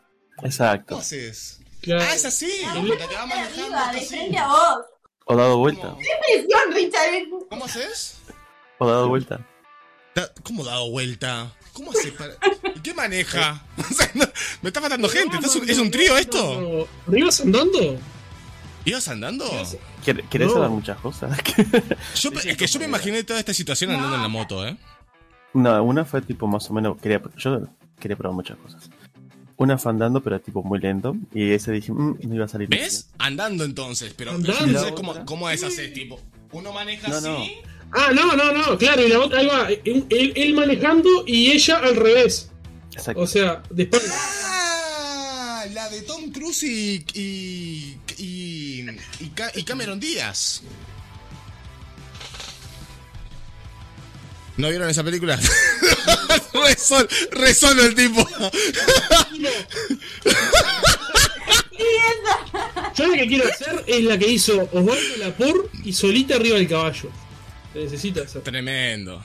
Speaker 2: Exacto.
Speaker 1: ¿Cómo haces?
Speaker 4: Claro.
Speaker 1: Ah, es así, que va manejando
Speaker 3: arriba,
Speaker 1: está
Speaker 3: de
Speaker 1: así.
Speaker 3: frente a vos.
Speaker 2: O dado vuelta.
Speaker 1: ¿Cómo?
Speaker 3: Presión, Richard.
Speaker 1: ¿Cómo haces?
Speaker 2: O dado vuelta.
Speaker 1: Da- ¿Cómo dado vuelta? ¿Cómo hace para.? ¿Y qué maneja? O sea, no- me está matando gente. ¿Esto es un- ¿Es un trío esto?
Speaker 4: No, ¿no ibas andando?
Speaker 1: ¿Ibas andando?
Speaker 2: ¿Quiere- ¿Querés
Speaker 4: No.
Speaker 2: saber muchas cosas?
Speaker 1: Yo, es que yo me imaginé toda esta situación andando en la moto, ¿eh?
Speaker 2: no, una fue tipo más o menos. Quería, yo quería probar muchas cosas. Una fue andando, pero tipo muy lento. Y ese dije, "Mm, no iba a salir.
Speaker 1: ¿Ves? Andando entonces, pero
Speaker 4: Andando.
Speaker 1: entonces, ¿cómo, ¿cómo es así? Tipo, uno maneja
Speaker 2: No,
Speaker 1: así.
Speaker 2: no.
Speaker 4: Ah, no, no, no, claro, y la otra, ahí va, él, él- él manejando y ella al revés.
Speaker 2: Exacto.
Speaker 4: O sea, de espalda.
Speaker 1: Ah, la de Tom Cruise y. y. y, y, y Cameron Díaz. ¿No vieron esa película? Resol, resolo el tipo.
Speaker 4: Yo lo que quiero hacer es la que hizo Osvaldo Lapor y solita arriba del caballo. Se necesita hacer.
Speaker 1: Tremendo.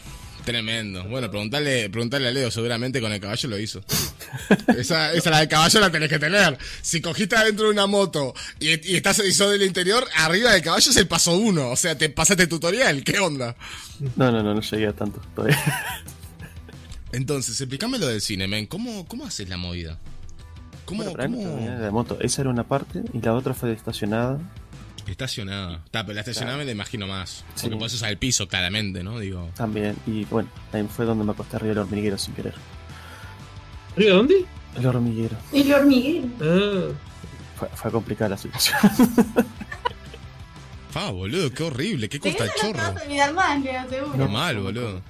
Speaker 1: Tremendo. Bueno, preguntarle, preguntarle a Leo, seguramente con el caballo lo hizo. Esa, esa la del caballo la tenés que tener. Si cogiste adentro de una moto y, y estás y sos del interior, arriba del caballo es el paso uno. O sea, te pasaste tutorial. ¿Qué onda?
Speaker 2: No, no, no, no llegué a tanto todavía.
Speaker 1: Entonces, explícame lo del cine, men. ¿Cómo, cómo haces la movida? ¿Cómo,
Speaker 2: Bueno,
Speaker 1: cómo-
Speaker 2: la moto. Esa era una parte y la otra fue estacionada.
Speaker 1: Estacionada. Está, pero la estacionada me la imagino más.
Speaker 2: Sí.
Speaker 1: Porque puedes usar el piso, claramente, ¿no? Digo.
Speaker 2: También, y bueno, ahí fue donde me acosté arriba del hormiguero sin querer.
Speaker 4: ¿Arriba dónde?
Speaker 2: El hormiguero.
Speaker 3: El hormiguero.
Speaker 4: Ah.
Speaker 2: Fue, fue complicada la situación.
Speaker 1: Fa, boludo, qué horrible. Qué
Speaker 3: Te
Speaker 1: costa
Speaker 3: no te
Speaker 1: chorro.
Speaker 3: olvidar más, seguro.
Speaker 1: No mal, boludo.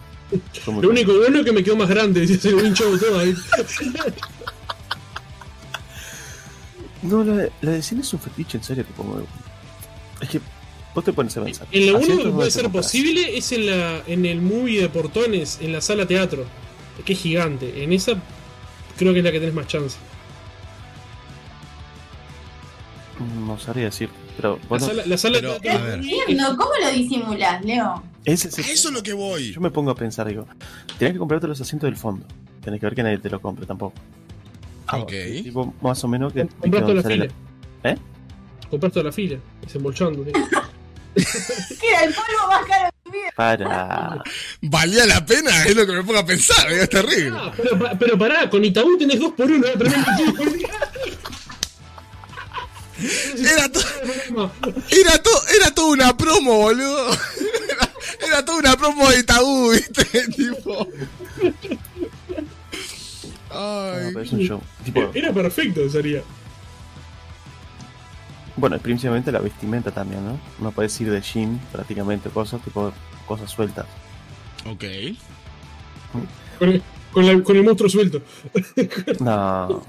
Speaker 4: Lo único bueno es que me quedó más grande, se lo hinchó todo ahí.
Speaker 2: No, la, de- la de cine es un fetiche, en serio. Tipo, muy- es que vos te pones a pensar.
Speaker 4: En lo único que puede ser
Speaker 2: compras.
Speaker 4: posible es en la en el movie de Portones, en la sala teatro, que es gigante. En esa creo que es la que tenés más chance.
Speaker 2: No sabría decir, pero
Speaker 4: La
Speaker 2: bueno,
Speaker 4: sala, la sala
Speaker 1: pero,
Speaker 4: teatro
Speaker 1: a ver.
Speaker 3: Entiendo, ¿cómo lo disimulas, Leo?
Speaker 2: es
Speaker 1: eso es lo que voy.
Speaker 2: Yo me pongo a pensar, digo, tenés que comprarte los asientos del fondo. Tenés que ver que nadie te lo compre tampoco. Ah,
Speaker 1: Ok.
Speaker 2: Tipo, más o menos que.
Speaker 4: Comprar toda la fila.
Speaker 2: ¿Eh?
Speaker 4: Comprar toda la fila, desembolsando. ¿sí?
Speaker 3: Que era el polvo más caro de mi vida.
Speaker 2: Para.
Speaker 1: ¿Valía la pena? Es lo que me pongo a pensar, es terrible.
Speaker 4: Ah, pero, pa- pero pará, con Itaú tenés dos por uno, ¿eh?
Speaker 1: Era, to- era, to- era toda una promo, boludo. Era, era toda una promo de Itaú, ¿viste? tipo.
Speaker 2: No,
Speaker 1: Ay.
Speaker 2: pero es un show. Tipo,
Speaker 4: Era perfecto, sería.
Speaker 2: Bueno, y principalmente la vestimenta también, ¿no? No puedes ir de jean, prácticamente, cosas, tipo, cosas sueltas.
Speaker 1: Ok.
Speaker 4: Con el, con la- con el monstruo suelto.
Speaker 2: No.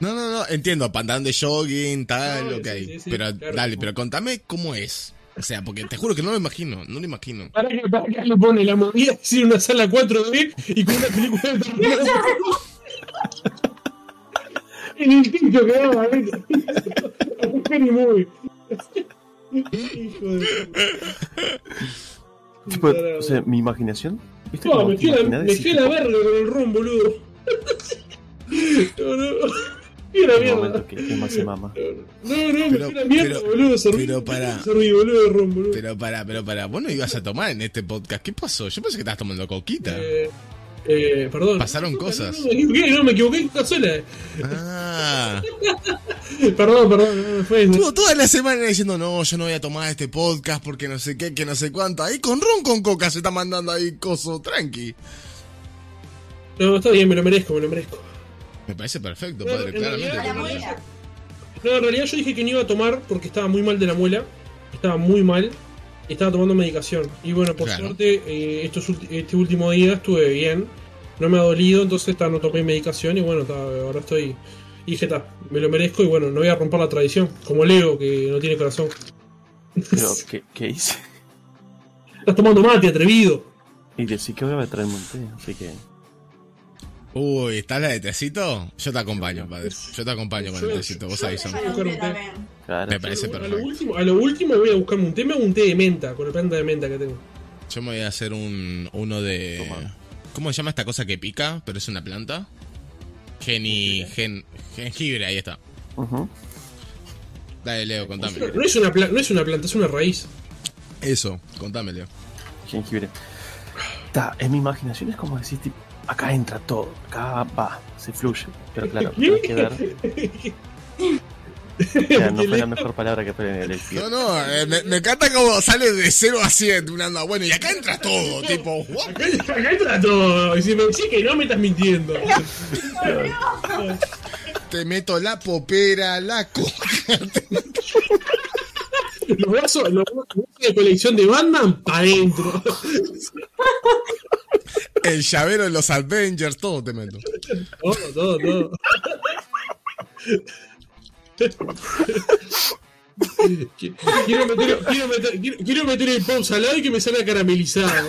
Speaker 1: No, no, no, entiendo, pantalón de jogging, tal,
Speaker 4: No,
Speaker 1: ok.
Speaker 4: sí, sí, sí,
Speaker 1: pero
Speaker 4: claro.
Speaker 1: dale, pero contame cómo es. O sea, porque te juro que no lo imagino, no lo imagino.
Speaker 4: Para que, para que le pone la movida así en una sala 4D y con una película de terror. en el techo quedaba. Scary movie. Hijo de
Speaker 2: Tipo, o sea, mi imaginación. ¿Viste
Speaker 4: No, me fui, a la, me fui a la verga con el ron, boludo. No, no. Fui a la mierda.
Speaker 2: momento que Emma se mama.
Speaker 4: No, no, me
Speaker 1: Pero-
Speaker 4: fui a la mierda,
Speaker 1: pero-
Speaker 4: boludo. Serví,
Speaker 1: pero
Speaker 4: boludo, ron, boludo.
Speaker 1: Pero para, pero para, vos no ibas a tomar en este podcast. ¿Qué pasó? Yo pensé que estabas tomando coquita.
Speaker 4: Eh, eh, perdón.
Speaker 1: Pasaron cosas.
Speaker 4: No, me equivoqué, no, me equivoqué sola.
Speaker 1: Ah.
Speaker 4: Perdón, perdón, no fue.
Speaker 1: Estuvo toda la semana diciendo, no, yo no voy a tomar este podcast porque no sé qué, que no sé cuánto. Ahí con ron con coca se está mandando ahí coso, tranqui.
Speaker 4: No, está bien, me lo merezco, me lo merezco.
Speaker 1: Me parece perfecto,
Speaker 4: No,
Speaker 1: padre,
Speaker 4: en
Speaker 1: claramente.
Speaker 4: realidad-. No, en realidad yo dije que no iba a tomar porque estaba muy mal de la muela. Estaba muy mal. Estaba tomando medicación. Y bueno, por
Speaker 1: Claro.
Speaker 4: suerte, eh, estos este último día estuve bien. No me ha dolido, entonces ta, no tomé medicación. Y bueno, ta, ahora estoy. Y dije, ta, me lo merezco. Y bueno, no voy a romper la tradición. Como Leo, que no tiene corazón.
Speaker 2: Pero, ¿qué, qué hice?
Speaker 4: Estás tomando mate, atrevido.
Speaker 2: Y decí que voy a traerme un té, así que.
Speaker 1: Uy, ¿estás la de tecito? Yo te acompaño, padre. Yo te acompaño con el
Speaker 4: Yo-
Speaker 1: tecito, vos
Speaker 4: yo-
Speaker 1: avisame.
Speaker 2: Claro.
Speaker 1: Me parece
Speaker 4: a, lo
Speaker 1: perfecto.
Speaker 4: último, a lo último voy a buscarme un té. Me hago un té de menta, con el planta de menta que tengo.
Speaker 1: Yo me voy a hacer un uno de.
Speaker 2: Toma.
Speaker 1: ¿Cómo se llama esta cosa que pica? Pero es una planta. Geni. Gen, jengibre, ahí está.
Speaker 2: Ujú.
Speaker 1: Dale, Leo, contame.
Speaker 4: No es, una pla- no es una planta, es una raíz.
Speaker 1: Eso, contame, Leo.
Speaker 2: Jengibre. Ta, en mi imaginación es como decir, tipo, acá entra todo, acá va, se fluye. Pero claro, hay que ver. Ya, no fue la mejor palabra que pueden elegir.
Speaker 1: No, no, eh, me, me encanta cómo sale de 0 a 100 de una anda. Bueno, y acá entra todo, tipo, what?
Speaker 4: Acá, acá entra todo. Y si me decís que no, me estás mintiendo.
Speaker 1: Te meto la popera, la coca.
Speaker 4: Los brazos, los brazos de colección de Batman para adentro.
Speaker 1: El llavero de los Avengers, todo te meto.
Speaker 4: Todo, todo, todo. Quiero meter, quiero, meter, quiero, quiero meter el pop salado y que me salga caramelizado.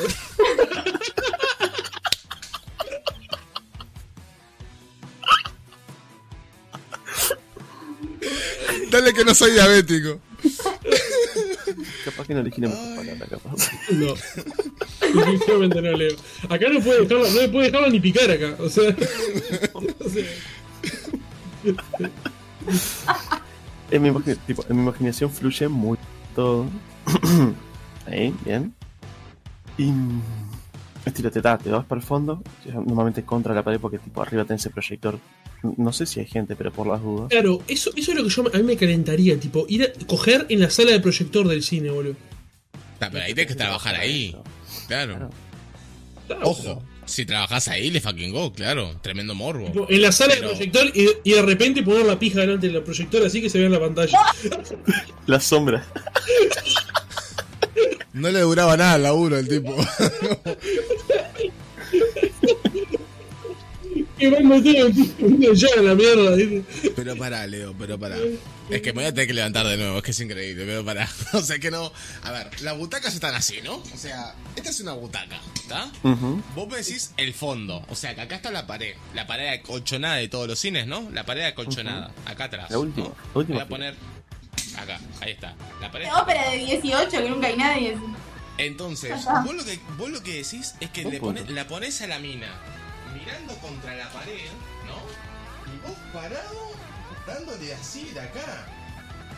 Speaker 1: Dale que no soy diabético.
Speaker 2: Capaz que no elegí la mejor palabra, capaz.
Speaker 4: No. Definitivamente no leo. Acá no puede dejarlo, no le puede dejarlo ni picar acá. O sea. o sea,
Speaker 2: En mi, imagi- tipo, en mi imaginación fluye muy todo. Ahí, bien. Y. mm, Estilo, te da, te vas para el fondo. Normalmente contra la pared porque tipo arriba tenés el proyector. No sé si hay gente, pero por las dudas.
Speaker 4: claro, eso, eso es lo que yo a mí me calentaría, tipo, ir a coger en la sala de proyector del cine, boludo.
Speaker 1: Ah, pero ahí tienes que trabajar ahí. Claro.
Speaker 2: Claro.
Speaker 4: Claro,
Speaker 1: Ojo, si trabajas ahí, le fucking go, claro. Tremendo morbo.
Speaker 4: En la sala
Speaker 1: Pero-
Speaker 4: de proyector y, y de repente poner la pija delante del proyector así que se vea en la pantalla.
Speaker 2: La sombra.
Speaker 1: No le duraba nada el laburo el tipo.
Speaker 4: que a ya la.
Speaker 1: Pero pará, Leo, pero pará. Es que me voy a tener que levantar de nuevo, es que es increíble, pero pará. O sea que no. A ver, las butacas están así, ¿no? O sea, esta es una butaca, ¿está? Vos me decís el fondo. O sea que acá está la pared. La pared acolchonada de todos los cines, ¿no? La pared acolchonada. Acá atrás.
Speaker 2: La última,
Speaker 1: ¿no?
Speaker 2: la última
Speaker 1: Voy a poner. Acá, ahí está. La pared.
Speaker 3: Ópera de 18 que nunca hay nadie.
Speaker 1: Entonces, vos lo, que, vos lo que decís es que le pone- la pones a la mina mirando contra la pared, ¿no? Y vos parado dándole así de acá.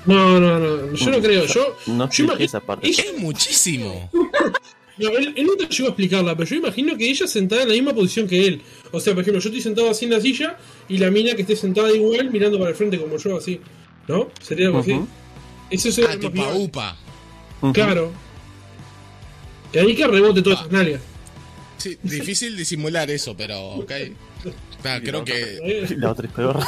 Speaker 4: No, no, no. Yo no creo. Yo,
Speaker 2: No
Speaker 4: yo imagino.
Speaker 2: esa parte.
Speaker 4: Ella,
Speaker 1: Es muchísimo.
Speaker 4: no, él, él nunca llegó a explicarla, pero yo imagino que ella sentada en la misma posición que él. O sea, por ejemplo, yo estoy sentado así en la silla y la mina que esté sentada igual mirando para el frente como yo, así. ¿No? Sería algo así. Eso sería
Speaker 1: Ah, upa.
Speaker 2: Ujú.
Speaker 4: Claro. Y ahí que rebote todas esas nalgas.
Speaker 1: Sí, difícil disimular eso, pero ok. Claro, creo que.
Speaker 4: Eh,
Speaker 2: La otra es peor.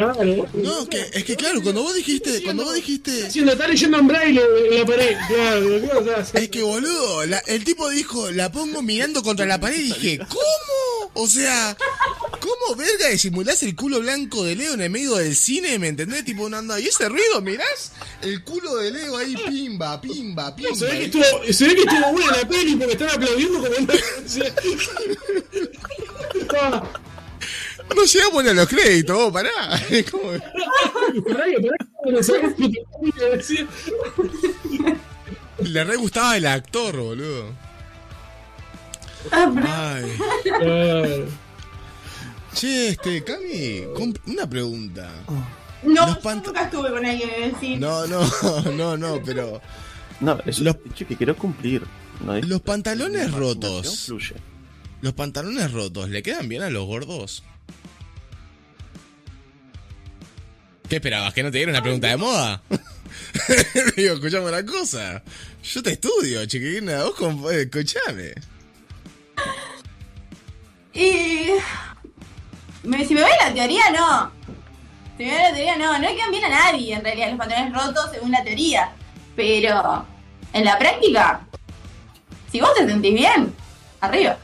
Speaker 4: Claro.
Speaker 1: No, que, es que claro, cuando vos dijiste, cuando vos dijiste.
Speaker 4: Haciendo, está leyendo en braille en la pared.
Speaker 1: Es que boludo, la- el tipo dijo, la pongo mirando contra la pared y dije, ¿cómo? O sea, ¿cómo verga disimulás el culo blanco de Leo en el medio del cine? ¿Me entendés? Tipo, una anda, ¿y ese ruido? ¿Mirás? El culo de Leo ahí, pimba, pimba, pimba.
Speaker 4: Se ve, que estuvo, se ve que estuvo buena la peli porque están aplaudiendo como no.
Speaker 1: No llegamos ni a los créditos, vos, pará. Le re gustaba el actor, boludo.
Speaker 3: Pero-
Speaker 1: Ay. Che, este, Cami, una pregunta.
Speaker 3: No,
Speaker 1: Los
Speaker 3: yo
Speaker 1: pant-
Speaker 3: nunca estuve con alguien en el cine.
Speaker 1: No, no, no, no, pero.
Speaker 2: No, es
Speaker 1: Los-
Speaker 2: un dicho que quiero cumplir. No es-
Speaker 1: Los pantalones
Speaker 2: imaginación
Speaker 1: rotos.
Speaker 2: Fluye.
Speaker 1: ¿Los pantalones rotos le quedan bien a los gordos? ¿Qué esperabas? ¿Que no te diera una pregunta de moda? Digo, escuchame una cosa. Yo te estudio, chiquilina. Vos con... eh, escuchame.
Speaker 3: Y. me- si me ve la teoría, no. Si me ve la teoría, no. No le quedan bien a nadie, en realidad, los pantalones rotos según la teoría. Pero. En la práctica. Si vos te sentís bien, arriba.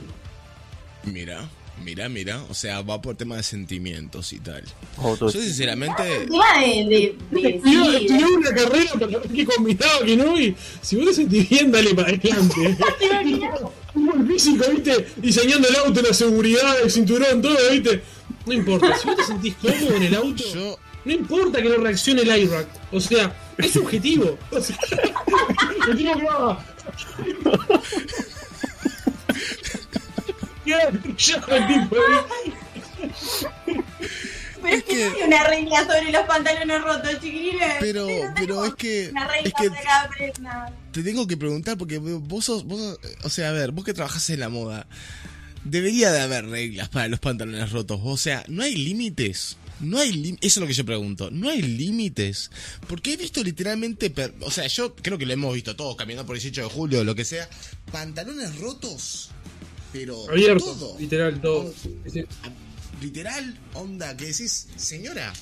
Speaker 1: Mira, mira, mira. O sea, va por tema de sentimientos y tal. Yo sinceramente...
Speaker 4: Estudió una carrera qué combinaba, que no, y si vos te sentís bien, dale para adelante. El físico, viste, diseñando el auto, la seguridad, el cinturón, todo, viste. No importa, si vos te sentís cómodo en el auto,
Speaker 1: Yo...
Speaker 4: no importa que no reaccione el IRAC. O sea, es subjetivo. O sea, el tipo que va.
Speaker 3: Pero es que, no hay una regla sobre los pantalones rotos, chiquilines.
Speaker 1: Pero- pero es que-
Speaker 3: Una regla
Speaker 1: es que-
Speaker 3: para cada prenda.
Speaker 1: te tengo que preguntar porque vos sos, vos sos- o sea, a ver, vos que trabajás en la moda, debería de haber reglas para los pantalones rotos. O sea, no hay límites. No hay eso es lo que yo pregunto. No hay límites. Porque he visto literalmente, o sea, yo creo que lo hemos visto todos caminando por el 18 de julio o lo que sea, pantalones rotos. Pero
Speaker 4: Abierto,
Speaker 1: todo.
Speaker 4: literal, todo. Sí.
Speaker 1: literal, onda, que decís, señora,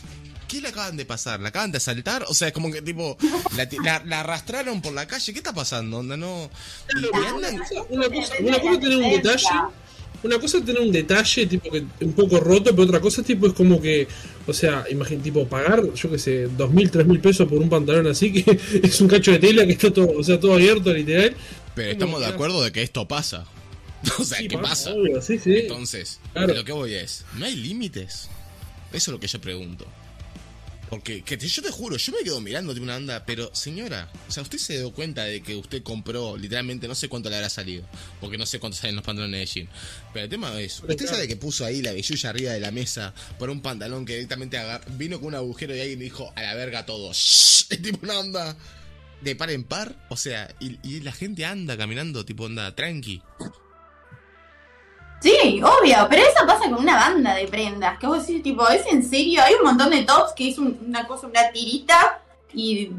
Speaker 1: ¿qué le acaban de pasar? ¿La acaban de asaltar? O sea, es como que tipo, la, ti- la- la arrastraron por la calle, ¿qué está pasando? Onda, no. y- y
Speaker 4: Una
Speaker 1: andan-
Speaker 4: cosa, una cosa, una cosa es tener un detalle, una cosa es tener un detalle tipo que un poco roto, pero otra cosa tipo es como que, o sea, imagínate tipo pagar, yo qué sé, dos mil, tres mil pesos por un pantalón así que es un cacho de tela que está todo, o sea, todo abierto literal.
Speaker 1: Pero estamos de acuerdo de que esto pasa. O sea,
Speaker 4: Sí,
Speaker 1: ¿qué
Speaker 4: pasa, obvio, sí, sí.
Speaker 1: Entonces,
Speaker 4: Claro.
Speaker 1: lo que voy es, ¿no hay límites? Eso es lo que yo pregunto. Porque que te- yo te juro, yo me quedo mirando de una anda, pero señora, o sea, usted se dio cuenta de que usted compró literalmente no sé cuánto le habrá salido, porque no sé cuánto salen los pantalones de jean. Pero el tema es, usted
Speaker 4: claro.
Speaker 1: sabe que puso ahí la billulla arriba de la mesa por un pantalón que directamente vino con un agujero y alguien dijo a la verga todo. Shh, es tipo una onda de par en par, o sea, y, y la gente anda caminando tipo onda tranqui.
Speaker 3: Sí, obvio, pero eso pasa con una banda de prendas. Que vos decís, tipo, ¿es en serio? Hay un montón de tops que es un- una cosa, una tirita y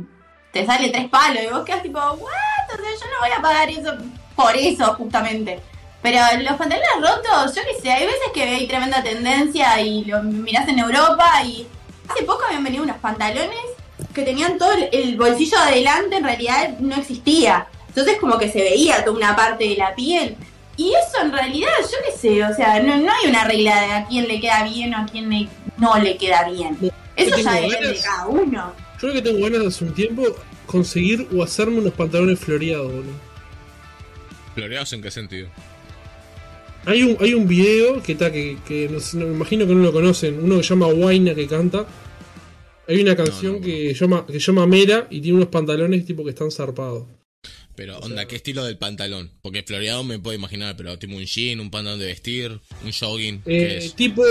Speaker 3: te sale tres palos. Y vos quedas tipo, ¿what? O yo no voy a pagar eso por eso, justamente. Pero los pantalones rotos, yo qué sé, hay veces que hay tremenda tendencia y lo mirás en Europa y hace poco habían venido unos pantalones que tenían todo el, el bolsillo adelante, en realidad no existía. Entonces como que se veía toda una parte de la piel. Y eso en realidad, yo qué sé, o sea, no, no hay una regla de a quién le queda bien o a quién le- no le queda bien. Eso ya depende de cada uno.
Speaker 4: Yo lo que tengo ganas hace un tiempo conseguir o hacerme unos pantalones floreados, boludo.
Speaker 1: ¿Floreados en qué sentido?
Speaker 4: Hay un, hay un video que está, que, que no sé, no, me imagino que no lo conocen, uno que se llama Waina que canta. Hay una canción
Speaker 1: no.
Speaker 4: que llama, que llama Mera y tiene unos pantalones tipo que están zarpados.
Speaker 1: Pero, onda, ¿qué estilo del pantalón? Porque floreado me puedo imaginar, pero tipo un jean, un pantalón de vestir, un jogging, ¿qué
Speaker 4: Eh,
Speaker 1: es?
Speaker 4: tipo,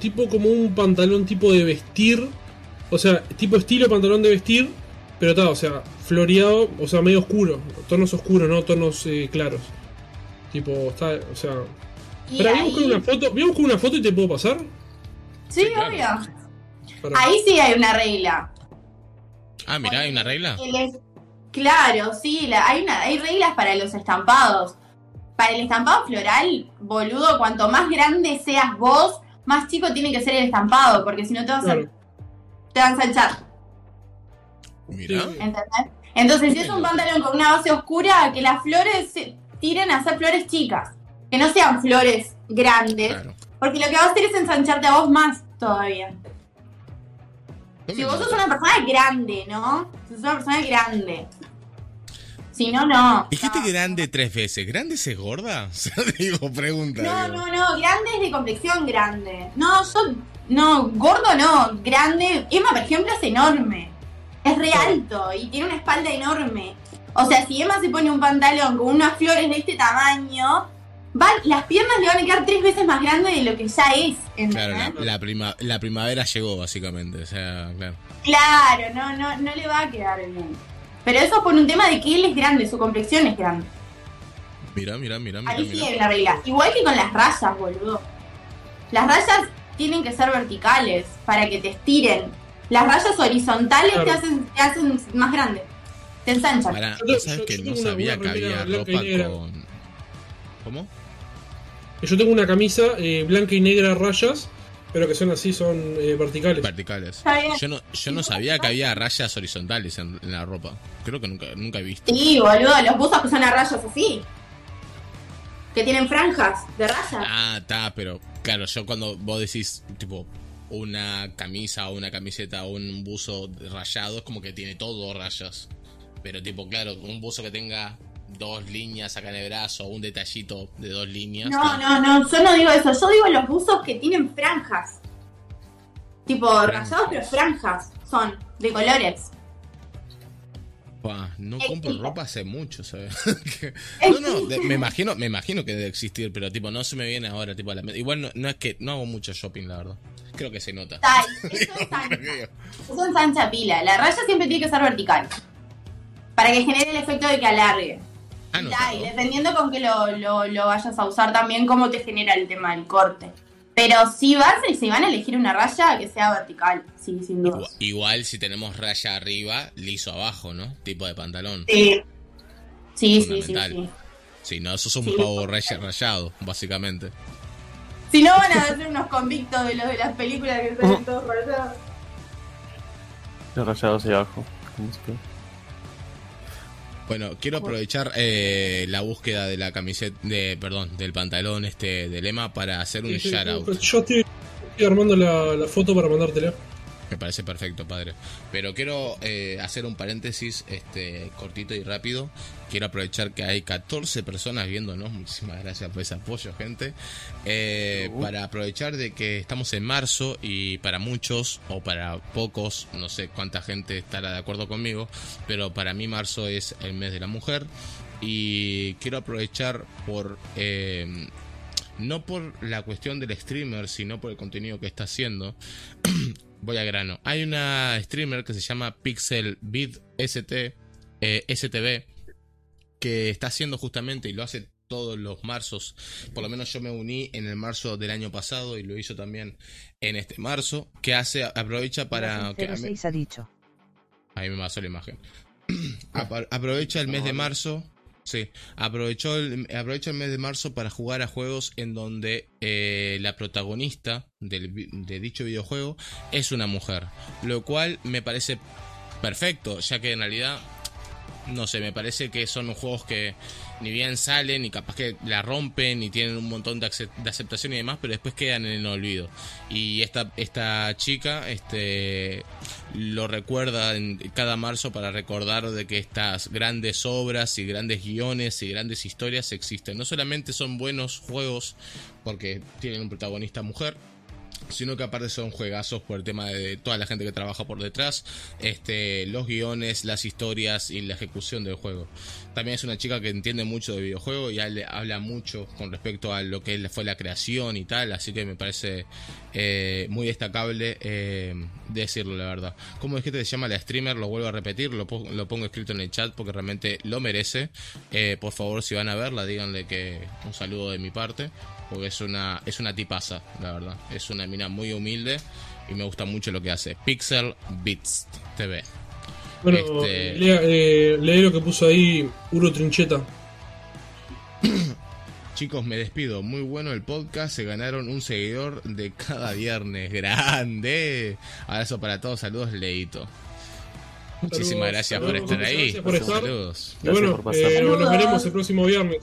Speaker 4: tipo como un pantalón tipo de vestir. O sea, tipo estilo pantalón de vestir. Pero está, o sea, floreado, o sea, medio oscuro. Tonos oscuros, no tonos eh, claros. Tipo, está, o sea. Pero voy a
Speaker 3: ahí,
Speaker 4: buscar una foto, voy a buscar una foto y te puedo pasar.
Speaker 3: sí,
Speaker 1: Sí, claro.
Speaker 3: obvio. Ahí sí hay una regla.
Speaker 1: Ah, mirá, hay una regla.
Speaker 3: El Claro, sí, la- hay, una, hay reglas para los estampados. Para el estampado floral, boludo, cuanto más grande seas vos, más chico tiene que ser el estampado, porque si no te vas
Speaker 4: Claro.
Speaker 3: a, te va a ensanchar,
Speaker 1: Mirá.
Speaker 3: ¿entendés? Entonces, si es un pantalón con una base oscura, que las flores se tiren a ser flores chicas, que no sean flores grandes,
Speaker 1: Claro.
Speaker 3: porque lo que va a hacer es ensancharte a vos más todavía. Si vos sos una persona grande, ¿no? Si sos una persona grande. Si no, no.
Speaker 1: Dijiste
Speaker 3: no.
Speaker 1: grande tres veces. ¿Grande es gorda? O sea, digo, pregunta.
Speaker 3: No,
Speaker 1: digo.
Speaker 3: no, no, grande es de complexión grande. No, yo, no, gordo no, grande. Emma, por ejemplo, es enorme. Es re alto y tiene una espalda enorme. O sea, si Emma se pone un pantalón con unas flores de este tamaño, va, las piernas le van a quedar tres veces más grandes de lo que ya es.
Speaker 1: Claro,
Speaker 3: ¿entendés?
Speaker 1: la, la prima- la primavera llegó, básicamente. O sea, claro.
Speaker 3: Claro, no, no, no le va a quedar bien. Pero eso es por un tema de que él es grande, su complexión es grande.
Speaker 1: Mira, mira, mira, mira.
Speaker 3: Ahí hay una regla. Igual que con las rayas, boludo. Las rayas tienen que ser verticales para que te estiren. Las rayas horizontales te, hacen, te hacen más grande. Te ensanchan.
Speaker 1: Pará,
Speaker 4: Yo
Speaker 1: ¿vos
Speaker 4: tengo-
Speaker 1: sabes que no
Speaker 4: una-
Speaker 1: sabía que había ropa con. ¿Cómo?
Speaker 4: Yo tengo una camisa eh, blanca y negra a rayas, pero que son así, son eh, verticales.
Speaker 1: Verticales. Yo no, yo no sabía que había rayas horizontales en, en la ropa. Creo que nunca, nunca he visto.
Speaker 3: Sí, boludo, los buzos que son a rayas así. Que tienen franjas de rayas.
Speaker 1: Ah, está, pero claro, yo cuando vos decís, tipo, una camisa o una camiseta o un buzo rayado, es como que tiene todo rayas. Pero, tipo, claro, un buzo que tenga dos líneas acá en el brazo un detallito de dos líneas.
Speaker 3: No, no, no, yo no digo eso. Yo digo los buzos que tienen franjas. Tipo
Speaker 1: Franjas.
Speaker 3: rayados, pero franjas. Son de colores.
Speaker 1: No compro ropa hace mucho, ¿sabes? Que- no, no, de- me imagino, me imagino que debe existir, pero tipo, no se me viene ahora, tipo, a la. Igual no, no es que no hago mucho shopping, la verdad. Creo que se nota.
Speaker 3: Tal, eso es ancha. Eso es ancha pila. La raya siempre tiene que ser vertical. para que genere el efecto de que alargue.
Speaker 1: Ah,
Speaker 3: Y,
Speaker 1: no,
Speaker 3: y dependiendo con que lo, lo, lo vayas a usar también, cómo te genera el tema del corte. Pero si vas, si van a elegir una raya que sea vertical, sí, sin duda.
Speaker 1: Igual, si tenemos raya arriba, liso abajo, ¿no? Tipo de pantalón.
Speaker 3: Sí, sí, sí, sí, sí.
Speaker 1: Si no, sos un
Speaker 3: Sí.
Speaker 1: pavo raya rayado, básicamente.
Speaker 3: Si no van a hacer unos convictos de los de las películas que salen todos rayados.
Speaker 2: Los rayados ahí abajo. ¿Cómo se ve?
Speaker 1: Bueno, quiero aprovechar eh, la búsqueda de la camiseta, de, perdón, del pantalón este de lema para hacer un
Speaker 4: Sí, sí,
Speaker 1: shout out.
Speaker 4: Yo estoy, estoy armando la, la foto para mandártela.
Speaker 1: Me parece perfecto, padre. Pero quiero eh, hacer un paréntesis este cortito y rápido. Quiero aprovechar que hay 14 personas viéndonos. Muchísimas gracias por ese apoyo, gente. Eh, Para aprovechar de que estamos en marzo y para muchos o para pocos, no sé cuánta gente estará de acuerdo conmigo, pero para mí marzo es el mes de la mujer. Y quiero aprovechar por... eh, no por la cuestión del streamer, sino por el contenido que está haciendo. Voy a grano. Hay una streamer que se llama Pixel Beat ST, eh, STV, que está haciendo justamente y lo hace todos los marzos. Por lo menos yo me uní en el marzo del año pasado y lo hizo también en este marzo. Que hace, aprovecha para. Que mí-
Speaker 5: 06 ha dicho.
Speaker 1: Ahí me pasó la imagen. Apro- Aprovecha el mes de marzo. Sí, aprovechó el, aprovecha el mes de marzo para jugar a juegos en donde eh, la protagonista del de dicho videojuego es una mujer. Lo cual me parece perfecto, ya que en realidad, no sé, me parece que son juegos que ni bien salen y capaz que la rompen y tienen un montón de aceptación y demás, pero después quedan en el olvido. Y esta, esta chica este, lo recuerda en cada marzo para recordar de que estas grandes obras y grandes guiones y grandes historias existen. No solamente son buenos juegos porque tienen un protagonista mujer, sino que aparte son juegazos por el tema de toda la gente que trabaja por detrás, este, los guiones, las historias y la ejecución del juego. También es una chica que entiende mucho de videojuego y habla mucho con respecto a lo que fue la creación y tal, así que me parece eh, muy destacable eh, decirlo, la verdad. Como es que te llama la streamer? Lo vuelvo a repetir, lo, lo pongo escrito en el chat porque realmente lo merece. Eh, por favor, si van a verla, díganle que un saludo de mi parte, porque es una, es una tipaza, la verdad. Es una mina muy humilde y me gusta mucho lo que hace. Pixel Beats TV.
Speaker 4: Bueno,
Speaker 1: Este-
Speaker 4: lea, eh, lee lo que puso ahí Uro Trincheta.
Speaker 1: Chicos, me despido. Muy bueno el podcast. Se ganaron un seguidor de cada viernes. Grande. Abrazo para todos. Saludos, Leito. Muchísimas gracias por estar ahí.
Speaker 4: gracias por estar.
Speaker 1: Saludos.
Speaker 4: Y
Speaker 2: Gracias
Speaker 4: bueno,
Speaker 2: por pasar.
Speaker 4: eh, nos veremos el próximo viernes.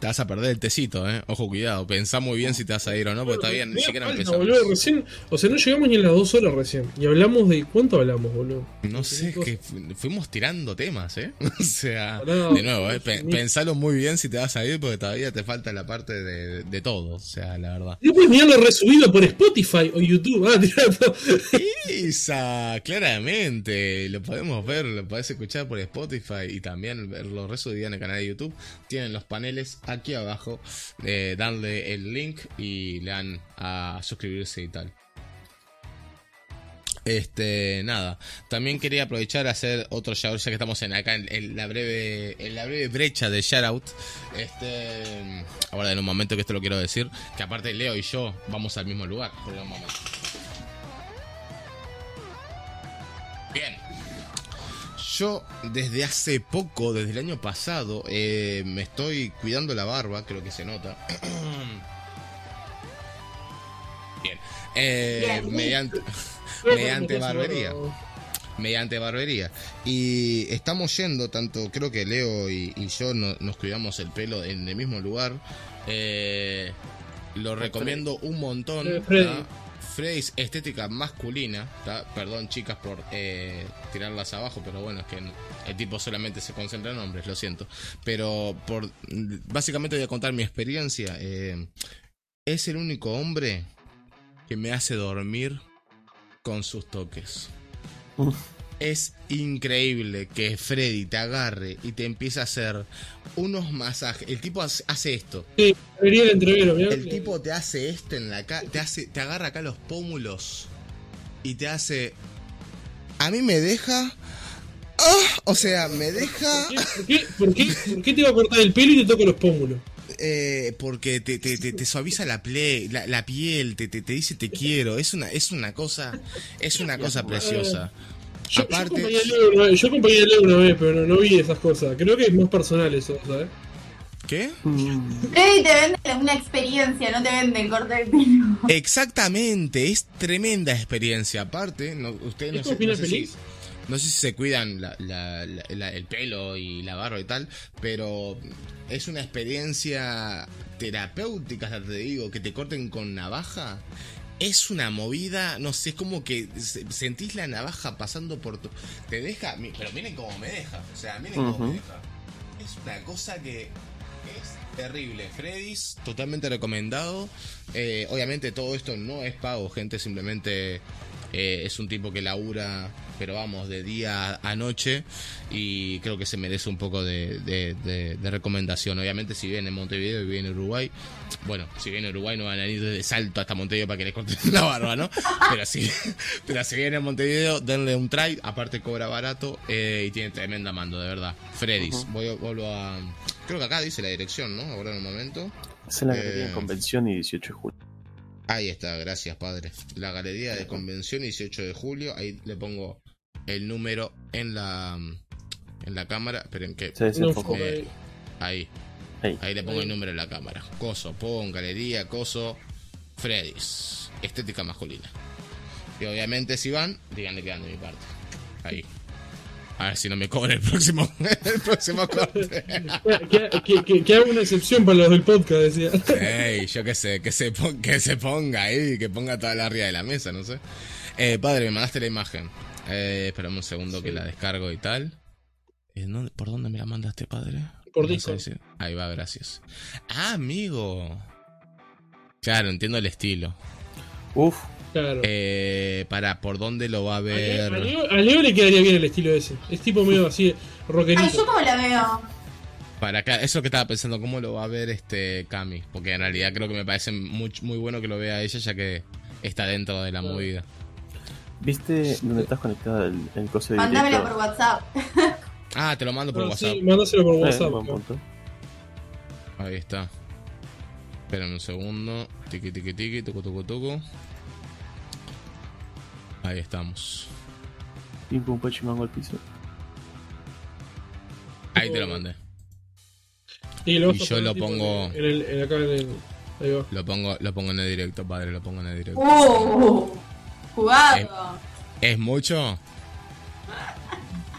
Speaker 1: Te vas a perder el tecito, eh. Ojo, cuidado. Pensá muy bien si te vas a ir o no, porque está bien. Ni siquiera empezamos.
Speaker 4: boludo, recién, o sea, no llegamos ni en las dos horas recién. Y hablamos de. ¿Cuánto hablamos, boludo?
Speaker 1: No sé, es que fu- fuimos tirando temas, ¿eh? O sea, de nuevo, ¿eh? Pe- pensalo muy bien si te vas a ir, porque todavía te falta la parte de, de todo, o sea, la verdad.
Speaker 4: Puedes mirarlo resubido por Spotify o YouTube. Ah, tirado.
Speaker 1: Isa, claramente, lo podemos ver, lo podés escuchar por Spotify y también verlo resubido en el canal de YouTube. Tienen los paneles aquí abajo, eh, danle el link y le dan a suscribirse y tal. Este, nada. También quería aprovechar a hacer otro shoutout, ya que estamos en acá en, en la breve, en la breve brecha de shoutout. Este, ahora en un momento que esto lo quiero decir, que aparte Leo y yo vamos al mismo lugar, por un momento. Bien. Yo desde hace poco, desde el año pasado, eh, me estoy cuidando la barba, creo que se nota. Bien. Eh, mediante, mediante barbería. Mediante barbería. Y estamos yendo, tanto creo que Leo y, y yo no- nos cuidamos el pelo en el mismo lugar. Eh, lo recomiendo un montón.
Speaker 4: Freddy.
Speaker 1: ¿tá? Freddy es estética masculina. Perdón, chicas, por eh, tirarlas abajo, pero bueno, es que el tipo solamente se concentra en hombres, lo siento. Pero por básicamente voy a contar mi experiencia. Eh, es el único hombre que me hace dormir con sus toques. Es increíble que Freddy te agarre y te empiece a hacer unos masajes. El tipo hace esto.
Speaker 4: Sí, debería el.
Speaker 1: El tipo te hace esto en la cara, te hace, te agarra acá los pómulos y te hace. A mí me deja. Ah, o sea, me deja.
Speaker 4: ¿Por qué, por, qué, por qué te va a cortar el pelo y te toca los pómulos?
Speaker 1: Eh, porque te, te, te, te suaviza la, ple- la, la piel, te, te, te dice te quiero. Es una, es una cosa, es una cosa preciosa.
Speaker 4: Yo,
Speaker 1: Aparte-
Speaker 4: yo acompañé a Leo una vez, yo acompañé a Leo una vez, pero no, no vi esas cosas. Creo que es más personal eso, ¿sabes?
Speaker 1: ¿Qué?
Speaker 3: Freddy te vende una experiencia, no te vende el corte de pelo.
Speaker 1: Exactamente, es tremenda experiencia. Aparte, no, ustedes no
Speaker 4: ¿Es
Speaker 1: sé,
Speaker 4: con final
Speaker 1: no sé si,
Speaker 4: feliz?
Speaker 1: no sé si se cuidan la- la- la- la- el pelo y la barba y tal, pero es una experiencia terapéutica, hasta te digo, que te corten con navaja. Es una movida, no sé, es como que se- sentís la navaja pasando por tu... Te deja, pero miren cómo me deja, o sea, miren cómo me deja. Es una cosa que es terrible. Freddy's, totalmente recomendado. Eh, obviamente todo esto no es pago, gente, simplemente eh, es un tipo que labura, pero vamos, de día a noche y creo que se merece un poco de, de- de- de recomendación. Obviamente si viene en Montevideo y viene en Uruguay, bueno, si viene en Uruguay no van a ir de salto hasta Montevideo para que les corten la barba, ¿no? Pero si, pero si viene en Montevideo, denle un try, aparte cobra barato eh, y tiene tremenda mando, de verdad. Freddy's,
Speaker 2: Ujú.
Speaker 1: voy, vuelvo a... Creo que acá dice la dirección, ¿no? Ahora en un momento.
Speaker 2: es en la galería
Speaker 1: Eh.
Speaker 2: de convención y 18 de julio.
Speaker 1: Ahí está, gracias padre. La galería de convención 18 de julio. Ahí le pongo el número en la en la cámara. Esperen que
Speaker 2: desenfocó.
Speaker 4: fue
Speaker 1: Eh, ahí.
Speaker 2: Ahí.
Speaker 1: Ahí le pongo
Speaker 4: Ahí.
Speaker 1: el número en la cámara. Coso, pon galería, coso, Freddy's. Estética masculina. Y obviamente si van, díganle que van de mi parte. Ahí. A ver si no me cobra el próximo el próximo corte.
Speaker 4: Que, que, que, que haga una excepción para los del podcast, decía.
Speaker 1: Ey, yo qué sé, que se, pon- que se ponga ahí, que ponga toda la arriba de la mesa, no sé. Eh, padre, me mandaste la imagen. Eh, espérame un segundo que la descargo y tal. ¿dónde- ¿Por dónde me la mandaste, padre?
Speaker 4: Por Discord.
Speaker 1: si- Ahí va, gracias. Ah, amigo. Claro, entiendo el estilo.
Speaker 2: Uf,
Speaker 4: Claro.
Speaker 1: Eh, para, ¿por dónde lo va a
Speaker 4: A Leo,
Speaker 1: ver?
Speaker 4: a Leo- a Leo le quedaría bien el estilo ese. Es tipo medio así,
Speaker 3: Ay,
Speaker 4: rockerito.
Speaker 3: yo como la veo.
Speaker 1: Para acá, eso es lo que estaba pensando, ¿cómo lo va a ver este Cami? Porque en realidad creo que me parece muy, muy bueno que lo vea ella, ya que está dentro de la
Speaker 4: Claro.
Speaker 1: movida.
Speaker 2: ¿Viste dónde estás conectado el, el coso de
Speaker 3: por WhatsApp.
Speaker 1: Ah, te lo mando por
Speaker 4: Ah,
Speaker 1: WhatsApp.
Speaker 4: sí, mándaselo por
Speaker 2: Eh,
Speaker 4: WhatsApp.
Speaker 2: punto.
Speaker 1: Ahí está. Espérame un segundo. Tiki tiki tiki, tucu tucu tucu. Ahí estamos.
Speaker 2: Pim pum pachimango al piso.
Speaker 1: Ahí te lo mandé.
Speaker 4: Y, lo
Speaker 1: Y yo lo pongo-
Speaker 4: En el, en acá en el. Ahí va.
Speaker 1: Lo pongo, lo pongo en el directo, padre, lo pongo en el directo.
Speaker 3: Uh, jugado.
Speaker 1: ¿Es mucho?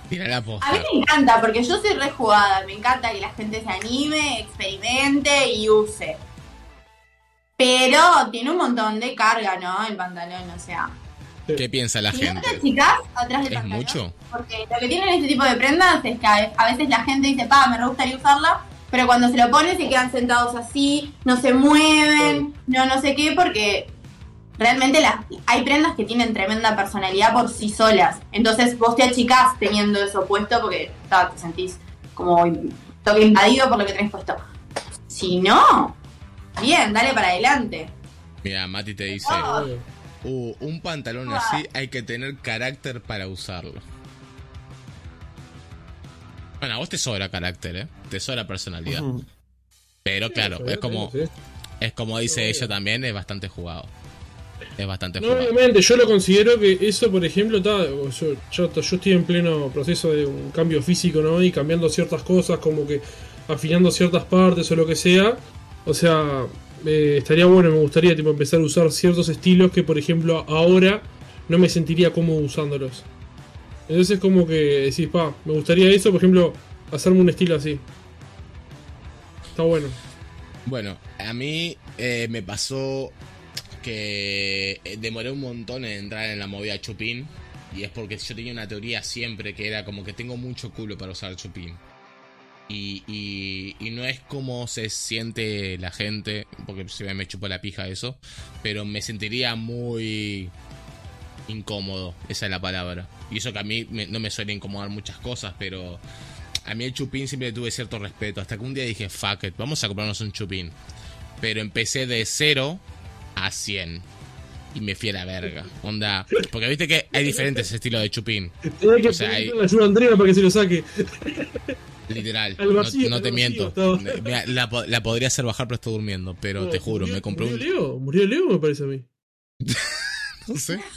Speaker 1: Tira la
Speaker 3: A mí
Speaker 1: posta.
Speaker 3: me encanta, porque yo soy rejugada. Me encanta que la gente se anime, experimente y use. Pero tiene un montón de carga, ¿no? El pantalón, o sea.
Speaker 1: ¿Qué piensa la
Speaker 3: Si no te
Speaker 1: gente?
Speaker 3: achicás atrás del
Speaker 1: ¿Es
Speaker 3: pantalón.
Speaker 1: mucho?
Speaker 3: Porque lo que tienen este tipo de prendas es que a a veces la gente dice, pa, me re gustaría usarla, pero cuando se lo ponen se quedan sentados así, no se mueven, no no sé qué, porque realmente las, hay prendas que tienen tremenda personalidad por sí solas. Entonces vos te achicás teniendo eso puesto porque ta, te sentís como un toque invadido por lo que tenés puesto. Si no, bien, dale para adelante.
Speaker 1: Mira, Mati te dice,
Speaker 3: Ah.
Speaker 1: uh, un pantalón así hay que tener carácter para usarlo. Bueno, a vos te sobra carácter, ¿eh? Te sobra personalidad. Pero claro, es como, es como dice ella también, es bastante jugado. Es bastante
Speaker 4: No, obviamente, yo lo considero que eso, por ejemplo, está, yo, yo, yo estoy en pleno proceso de un cambio físico, ¿no? Y cambiando ciertas cosas, como que afinando ciertas partes o lo que sea. O sea, eh, estaría bueno, me gustaría tipo, empezar a usar ciertos estilos que, por ejemplo, ahora no me sentiría cómodo usándolos. Entonces, como que decís, pa, me gustaría eso, por ejemplo, hacerme un estilo así. Está bueno.
Speaker 1: Bueno, a mí eh, me pasó eh, demoré un montón en entrar en la movida chupín. Y es porque yo tenía una teoría siempre que era como que tengo mucho culo para usar chupín. Y, no es como se siente la gente, porque se me chupó la pija eso, pero me sentiría muy incómodo, esa es la palabra. Y eso que a mí no me suele incomodar muchas cosas, pero a mí el chupín siempre tuve cierto respeto. Hasta que un día dije, fuck it, vamos a comprarnos un chupín. Pero empecé de 0 a 100. y me fui a la verga. Onda. Porque viste que hay diferentes estilos de chupín.
Speaker 4: Que
Speaker 1: O sea, hay-
Speaker 4: ayuda a Andrea para que se lo saque.
Speaker 1: Literal.
Speaker 4: Al vacío,
Speaker 1: no, no te miento. Mira, La, la podría hacer bajar, pero estoy durmiendo. Pero te juro,
Speaker 4: Murió-
Speaker 1: me compré
Speaker 4: murió
Speaker 1: un.
Speaker 4: Leo, murió Leo, me parece a mí.
Speaker 1: No sé.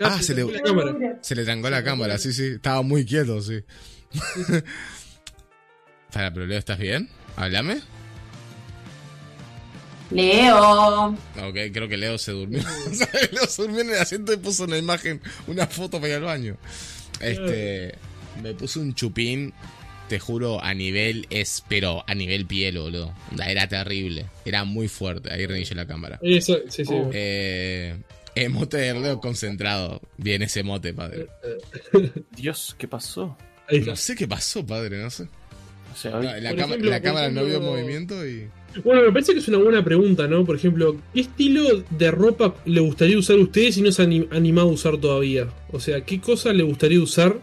Speaker 4: Ah,
Speaker 1: Ah, se le-
Speaker 4: la cámara.
Speaker 1: Se le trancó la cámara, sí, sí. Estaba muy quieto, sí. Para, pero Leo, ¿estás bien? Háblame.
Speaker 3: Leo.
Speaker 1: Ok, creo que Leo se durmió. Leo se durmió en el asiento y puso una imagen, una foto para ir al baño. Este. Me puse un chupín, te juro, a nivel es, pero a nivel piel, boludo. Era terrible. Era muy fuerte. Ahí renillé la cámara.
Speaker 4: Eso, sí, sí.
Speaker 2: Oh.
Speaker 1: Eh. Emote de Leo concentrado. Bien ese emote, padre.
Speaker 2: Dios, ¿qué pasó?
Speaker 1: No sé qué pasó, padre, no sé.
Speaker 2: O sea,
Speaker 1: No,
Speaker 2: hoy-
Speaker 1: la,
Speaker 4: ejemplo,
Speaker 1: cámara no vio movimiento y.
Speaker 4: Bueno, me parece que es una buena pregunta, ¿no? Por ejemplo, ¿qué estilo de ropa le gustaría usar a usted si no se ha anim- animado a usar todavía? O sea, ¿qué cosa le gustaría usar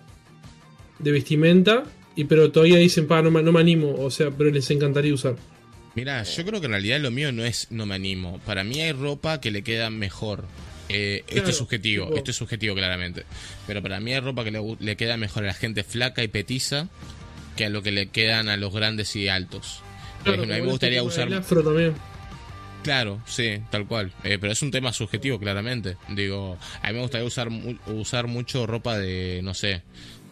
Speaker 4: de vestimenta? Y pero todavía dicen, pa, no me, no me animo, o sea, pero les encantaría usar.
Speaker 1: Mira, yo creo que en realidad lo mío no es no me animo. Para mí hay ropa que le queda mejor. Eh, esto es subjetivo,
Speaker 4: tipo-
Speaker 1: esto es subjetivo claramente. Pero para mí hay ropa que le, le queda mejor a la gente flaca y petiza que a lo que le quedan a los grandes y altos.
Speaker 4: Claro,
Speaker 1: a mí me gustaría usar...
Speaker 4: del afro también.
Speaker 1: Claro, sí, tal cual. Eh, pero es un tema subjetivo, claramente. Digo, a mí me gustaría usar, usar mucho ropa de, no sé,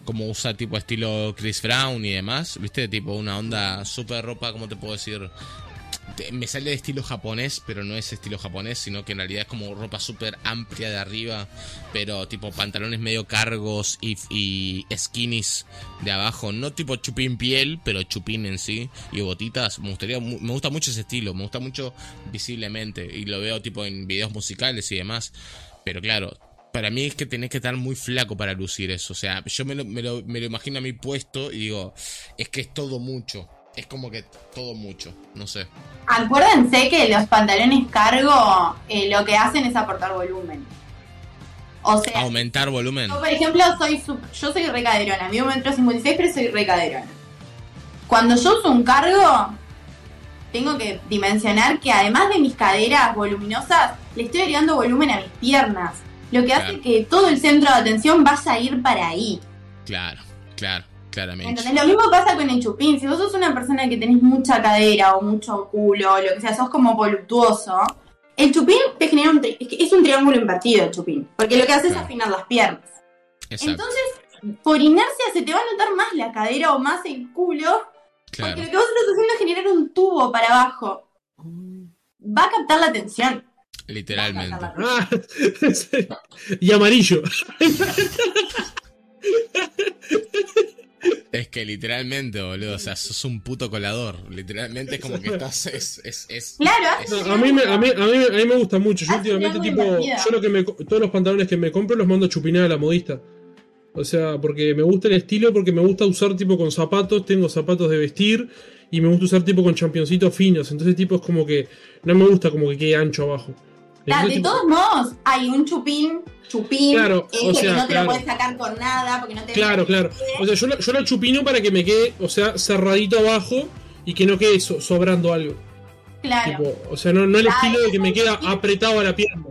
Speaker 1: como usa tipo estilo Chris Brown y demás. ¿Viste? Tipo una onda super ropa, ¿cómo te puedo decir? Me sale de estilo japonés, pero no es estilo japonés, sino que en realidad es como ropa súper amplia de arriba, pero tipo pantalones medio cargos y, y skinnies de abajo, no tipo chupín piel, pero chupín en sí, y botitas. Me gustaría, me gusta mucho ese estilo, me gusta mucho visiblemente, y lo veo tipo en videos musicales y demás. Pero claro, para mí es que tenés que estar muy flaco para lucir eso. O sea, yo me lo, me lo, me lo imagino a mí puesto y digo, es que es todo mucho. Es como que todo mucho, no sé.
Speaker 3: Acuérdense que los pantalones cargo eh, lo que hacen es aportar volumen. O sea,
Speaker 1: Aumentar volumen.
Speaker 3: yo por ejemplo soy sup- yo soy recaderona, mido un metro 56 pero soy recaderona. Cuando yo uso un cargo, tengo que dimensionar que además de mis caderas voluminosas, le estoy agregando volumen a mis piernas. Lo que hace que todo el centro de atención vaya a ir para ahí.
Speaker 1: Claro, claro, claramente.
Speaker 3: Entonces lo mismo pasa con el chupín. Si vos sos una persona que tenés mucha cadera o mucho culo, o lo que sea, sos como voluptuoso, el chupín te genera un tri- es que es un triángulo invertido el chupín. Porque lo que hace es afinar las piernas.
Speaker 1: Exacto,
Speaker 3: Entonces, por inercia se te va a notar más la cadera o más el culo.
Speaker 1: claro.
Speaker 3: Porque lo que vos estás haciendo es generar un tubo para abajo. Va a captar la atención.
Speaker 1: Literalmente.
Speaker 3: La
Speaker 4: Ah,
Speaker 3: atención.
Speaker 4: y amarillo.
Speaker 1: Es que literalmente, boludo, o sea, sos un puto colador. Literalmente es como que estás. Es, es, es,
Speaker 3: Claro,
Speaker 1: es-
Speaker 4: A mí, me, a, mí, a, mí, a mí me gusta mucho. Yo últimamente, tipo, yo lo que me, co- todos los pantalones que me compro los mando a chupinar a la modista. O sea, porque me gusta el estilo, porque me gusta usar tipo con zapatos, tengo zapatos de vestir y me gusta usar tipo con championcitos finos. Entonces, tipo, es como que no me gusta como que quede ancho abajo.
Speaker 3: Claro, de todos modos, hay un chupín, chupín,
Speaker 4: Claro,
Speaker 3: ese
Speaker 4: o sea,
Speaker 3: que no te
Speaker 4: claro.
Speaker 3: lo puedes sacar con nada, porque no te
Speaker 4: Claro, claro. O sea, yo lo, yo lo chupino para que me quede, o sea, cerradito abajo y que no quede so- sobrando algo.
Speaker 3: Claro.
Speaker 4: Tipo, o sea, no, no el estilo de que me queda
Speaker 3: chupín.
Speaker 4: apretado a la pierna.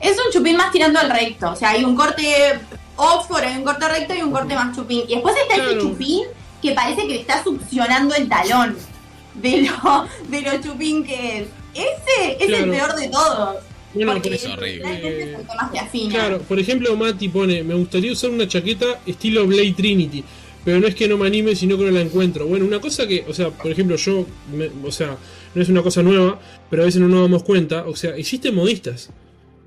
Speaker 3: Es un chupín más tirando al recto. O sea, hay un corte Oxford, hay un corte recto y un corte más chupín. Y después está
Speaker 4: Claro.
Speaker 3: chupín que parece que le está succionando el talón de lo, de lo chupín que es. Ese es el peor de todos.
Speaker 4: Bueno,
Speaker 3: porque
Speaker 4: por
Speaker 1: es horrible.
Speaker 3: es que afina.
Speaker 4: Claro, por ejemplo, Mati pone, me gustaría usar una chaqueta estilo Blade Trinity, pero no es que no me anime, sino que no la encuentro. Bueno, una cosa que, o sea, por ejemplo, yo, me- o sea, no es una cosa nueva, pero a veces no nos damos cuenta, o sea, existen modistas.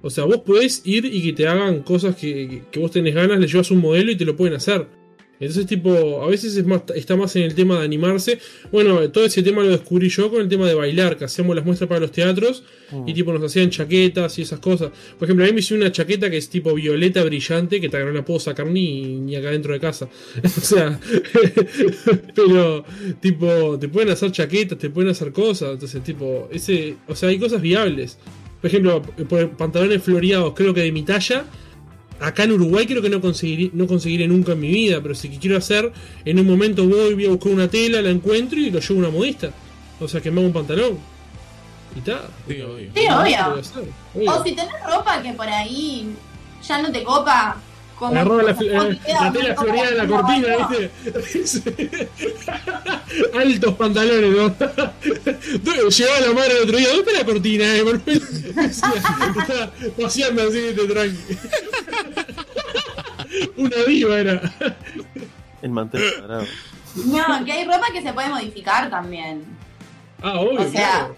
Speaker 4: O sea, vos podés ir y que te hagan cosas que, que- que vos tenés ganas, le llevas un modelo y te lo pueden hacer. Entonces, tipo, a veces es más, está más en el tema de animarse. Bueno, todo ese tema lo descubrí yo con el tema de bailar, que hacíamos las muestras para los teatros y tipo nos hacían chaquetas y esas cosas. Por ejemplo, a mí me hicieron una chaqueta que es tipo violeta brillante, que tal, no la puedo sacar ni, ni acá dentro de casa. o sea, pero tipo, te pueden hacer chaquetas, te pueden hacer cosas. Entonces, tipo, ese, o sea, hay cosas viables. Por ejemplo, por pantalones floreados, creo que de mi talla. Acá en Uruguay creo que no conseguiré, no conseguiré nunca en mi vida, pero si que quiero hacer, en un momento voy, voy a buscar una tela, la encuentro y lo llevo a una modista. O sea, que me hago un pantalón. Y está.
Speaker 1: Sí, obvio.
Speaker 3: O si tenés ropa que por ahí ya no te copa.
Speaker 4: La, eh, la tela
Speaker 3: no
Speaker 4: floreada de la cortina, ¿viste? Altos pantalones, ¿no? Llegaba la madre el otro día, ¿dónde está la cortina, eh, Manuel? Estaba paseando así, te tranqui. Una diva era.
Speaker 2: El mantel sagrado.
Speaker 3: No, que hay ropa que se puede modificar también.
Speaker 4: Ah, obvio,
Speaker 3: O sea,
Speaker 4: claro.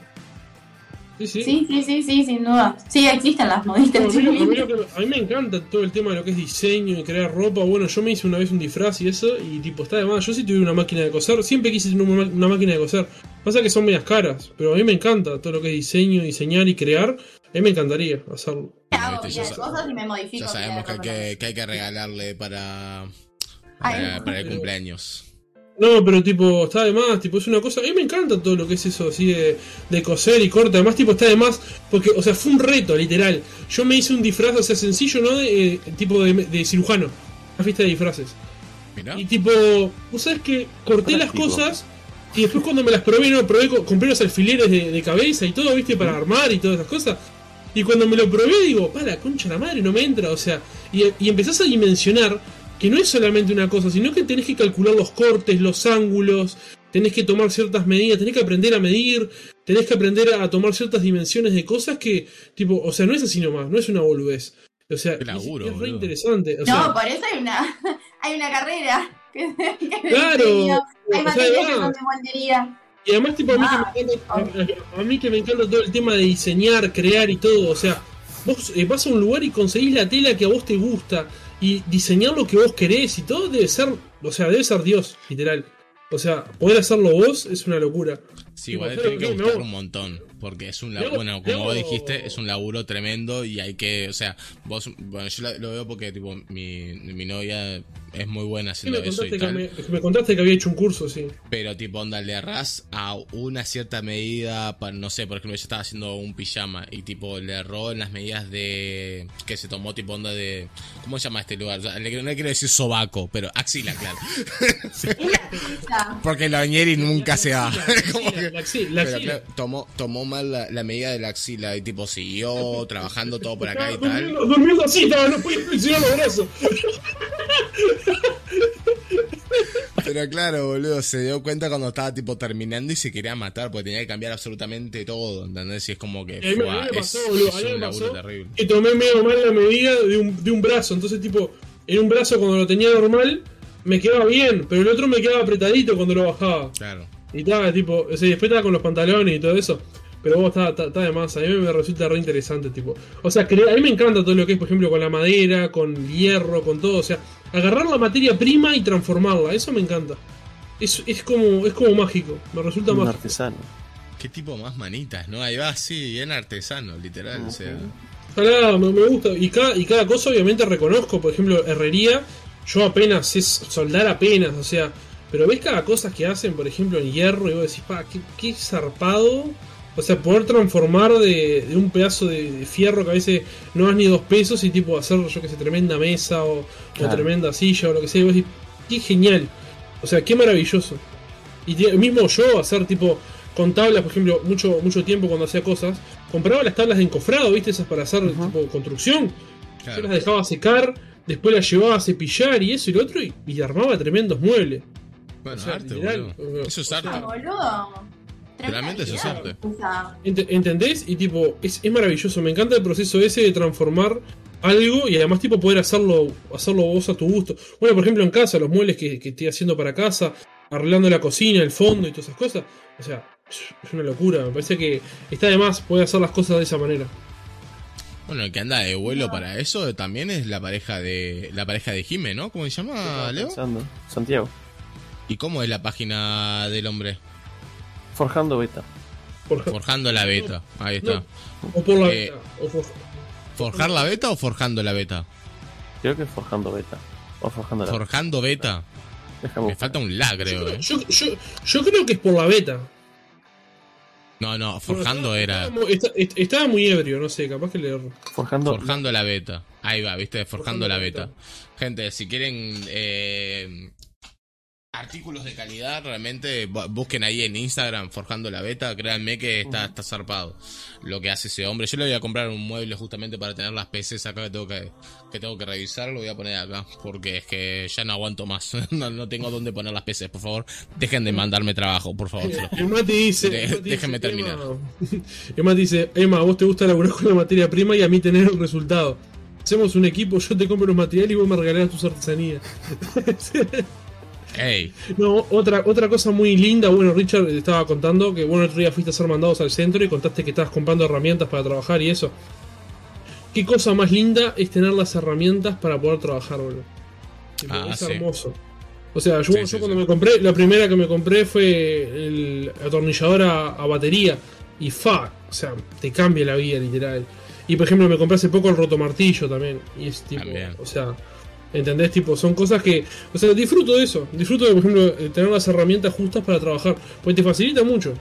Speaker 4: Sí, sí.
Speaker 3: Sí, sí, sí, sí, sin duda. Sí, existen las modistas.
Speaker 4: a, mí, a me encanta todo el tema de lo que es diseño y crear ropa. Bueno, yo me hice una vez un disfraz y eso, y tipo, está de más. Yo sí tuve una máquina de coser, siempre quise tener una, una máquina de coser. Pasa que son medias caras, pero a mí me encanta todo lo que es diseño, diseñar y crear. A mí me encantaría hacerlo.
Speaker 3: hago pila
Speaker 1: ya
Speaker 3: de
Speaker 1: sa-
Speaker 3: cosas y me modifico.
Speaker 1: Ya sabemos que hay que, que hay que regalarle para, para el cumpleaños.
Speaker 4: No, pero tipo, está de más, tipo, es una cosa. A mí me encanta todo lo que es eso así de, de coser y corte. Además, tipo, está de más, porque, o sea, fue un reto, literal. Yo me hice un disfraz, o sea, sencillo, ¿no? De, eh, tipo de, de cirujano. Una fiesta de disfraces.
Speaker 1: Mirá.
Speaker 4: Y tipo, vos sabés que corté las cosas y después cuando me las probé, no, probé, co- compré los alfileres de, de cabeza y todo, viste, para armar y todas esas cosas. Y cuando me lo probé, digo, pa, la concha de la madre, no me entra, o sea, y, y empezás a dimensionar que no es solamente una cosa, sino que tenés que calcular los cortes, los ángulos, tenés que tomar ciertas medidas, tenés que aprender a medir, tenés que aprender a tomar ciertas dimensiones de cosas que, tipo, o sea, no es así nomás, no es una boludez. O sea, es- es, re interesante. O
Speaker 3: No, por eso hay una, hay una carrera. Que, que
Speaker 4: Claro.
Speaker 3: Hay
Speaker 4: o sea,
Speaker 3: materias que
Speaker 4: va.
Speaker 3: son de moldería.
Speaker 4: Y además, tipo, a mí,
Speaker 3: Ah,
Speaker 4: que me encanta, a, a mí que me encanta todo el tema de diseñar, crear y todo. O sea, vos eh, vas a un lugar y conseguís la tela que a vos te gusta y diseñar lo que vos querés y todo debe ser, o sea, debe ser Dios, literal. O sea, poder hacerlo vos es una locura.
Speaker 1: Sí, igual tiene que
Speaker 4: que hago-
Speaker 1: un montón. Porque es un
Speaker 4: Yo-
Speaker 1: laburo, bueno, como
Speaker 4: yo-
Speaker 1: vos dijiste, es un laburo tremendo y hay que, o sea, vos, bueno, yo la- lo veo porque, tipo, mi, mi novia es muy buena
Speaker 4: me
Speaker 1: haciendo eso y tal.
Speaker 4: me, me contaste que había hecho un curso, sí.
Speaker 1: Pero, tipo, onda, le errás a una cierta medida, para, no sé, por ejemplo, yo estaba haciendo un pijama y, tipo, le erró en las medidas de. que se tomó, tipo, onda de. ¿Cómo se llama este lugar? O sea, le- no le quiero decir sobaco, pero axila, claro. Porque la bañera nunca se da.
Speaker 4: La axila, la
Speaker 1: Pero
Speaker 4: axila.
Speaker 1: claro, tomó, tomó la, la medida de la axila y tipo siguió trabajando todo por acá y tal.
Speaker 4: Durmiendo, así, no podía flexionar los brazos.
Speaker 1: Pero claro, boludo, se dio cuenta cuando estaba tipo terminando y se quería matar porque tenía que cambiar absolutamente todo, ¿entendés? Y es como que
Speaker 4: Y a mí me-
Speaker 1: es,
Speaker 4: pasó, boludo,
Speaker 1: es
Speaker 4: a mí me
Speaker 1: un laburo
Speaker 4: pasó
Speaker 1: terrible.
Speaker 4: que tomé medio mal la medida de un, de un brazo. Entonces, tipo, en un brazo cuando lo tenía normal, me quedaba bien, pero el otro me quedaba apretadito cuando lo bajaba.
Speaker 1: Claro.
Speaker 4: Y estaba, tipo, o sea, después estaba con los pantalones y todo eso. Pero vos está, está, está de más, a mí me resulta re interesante, tipo. O sea, cre- a mí me encanta todo lo que es, por ejemplo, con la madera, con hierro, con todo. O sea, agarrar la materia prima y transformarla, eso me encanta. Es, es como es como mágico, me resulta
Speaker 2: Un
Speaker 4: mágico.
Speaker 2: artesano.
Speaker 1: Qué tipo más manitas, ¿no? Ahí va, sí, bien artesano, literal, o sea.
Speaker 4: Ojalá, me, me gusta. Y cada, y cada cosa obviamente reconozco, por ejemplo, herrería, yo apenas sé soldar apenas, o sea, pero ves cada cosa que hacen, por ejemplo, en hierro, y vos decís, pa, qué, qué zarpado. O sea, poder transformar de, de un pedazo de, de fierro que a veces no das ni dos pesos y tipo hacer, yo que sé, tremenda mesa o, o tremenda silla o lo que sea, y vos decís, qué genial. O sea, qué maravilloso. Y mismo yo hacer tipo con tablas, por ejemplo, mucho mucho tiempo cuando hacía cosas, compraba las tablas de encofrado, ¿viste? Esas para hacer tipo construcción. Yo las dejaba secar, después las llevaba a cepillar y eso y lo otro, y, y armaba tremendos muebles.
Speaker 1: Bueno,
Speaker 4: o sea,
Speaker 1: arte,
Speaker 4: literal,
Speaker 1: boludo. Eso es
Speaker 4: o
Speaker 1: arte.
Speaker 4: sea,
Speaker 3: boludo.
Speaker 1: Realmente eso es arte.
Speaker 4: Ent- ¿Entendés? Y tipo, es, es maravilloso. Me encanta el proceso ese de transformar algo y además tipo poder hacerlo, hacerlo vos a tu gusto. Bueno, por ejemplo, en casa, los muebles que, que estoy haciendo para casa, arreglando la cocina, el fondo y todas esas cosas. O sea, es una locura. Me parece que está de más poder hacer las cosas de esa manera.
Speaker 1: Bueno, el que anda de vuelo para eso también es la pareja de la pareja de Jime, ¿no? ¿Cómo se llama, Leo?
Speaker 2: pensando. Santiago.
Speaker 1: ¿Y cómo es la página del hombre?
Speaker 2: Forjando beta.
Speaker 1: Forjando la beta. Ahí está.
Speaker 4: No. o por la
Speaker 1: Eh,
Speaker 4: vida, o
Speaker 1: ¿Forjar la beta o forjando la beta?
Speaker 2: Creo que es forjando beta. O forjando la
Speaker 1: Forjando beta. Me falta un la, creo, eh.
Speaker 4: yo, yo, yo creo que es por la beta.
Speaker 1: No, no, forjando
Speaker 4: Estaba-
Speaker 1: era.
Speaker 4: Estaba, muy- estaba ebrio, no sé, capaz que le erro.
Speaker 2: Forjando.
Speaker 1: Forjando la beta. Ahí va, viste, forjando la beta.
Speaker 4: beta.
Speaker 1: Gente, si quieren eh, artículos de calidad, realmente bu- busquen ahí en Instagram Forjando la Beta, créanme que está, está zarpado lo que hace ese hombre. Yo le voy a comprar un mueble justamente para tener las PCs acá que tengo que, que tengo que revisar, lo voy a poner acá, porque es que ya no aguanto más, no, no tengo dónde poner las PCs, por favor, dejen de mandarme trabajo, por favor.
Speaker 4: El Mati dice.
Speaker 1: De-
Speaker 4: dice,
Speaker 1: terminar.
Speaker 4: Emma- dice: Emma, vos te gusta laburar con la materia prima y a mí tener el resultado. Hacemos un equipo, yo te compro los materiales y vos me regalás tus artesanías. No, otra, otra cosa muy linda, bueno, Richard te estaba contando que bueno, el otro día fuiste a ser mandados al centro y contaste que estabas comprando herramientas para trabajar y eso. Qué cosa más linda es tener las herramientas para poder trabajar, boludo.
Speaker 1: Ah,
Speaker 4: es
Speaker 1: sí.
Speaker 4: hermoso. O sea, yo,
Speaker 1: Sí,
Speaker 4: yo
Speaker 1: sí,
Speaker 4: cuando me compré, la primera que me compré fue el atornillador a, a batería. Y fa, o sea, te cambia la vida, literal. Y por ejemplo, me compré hace poco el rotomartillo también. Y es tipo,
Speaker 1: También.
Speaker 4: o sea, ¿entendés? Tipo, son cosas que, o sea, disfruto de eso. Disfruto de, por ejemplo, tener las herramientas justas para trabajar. Pues te facilita mucho.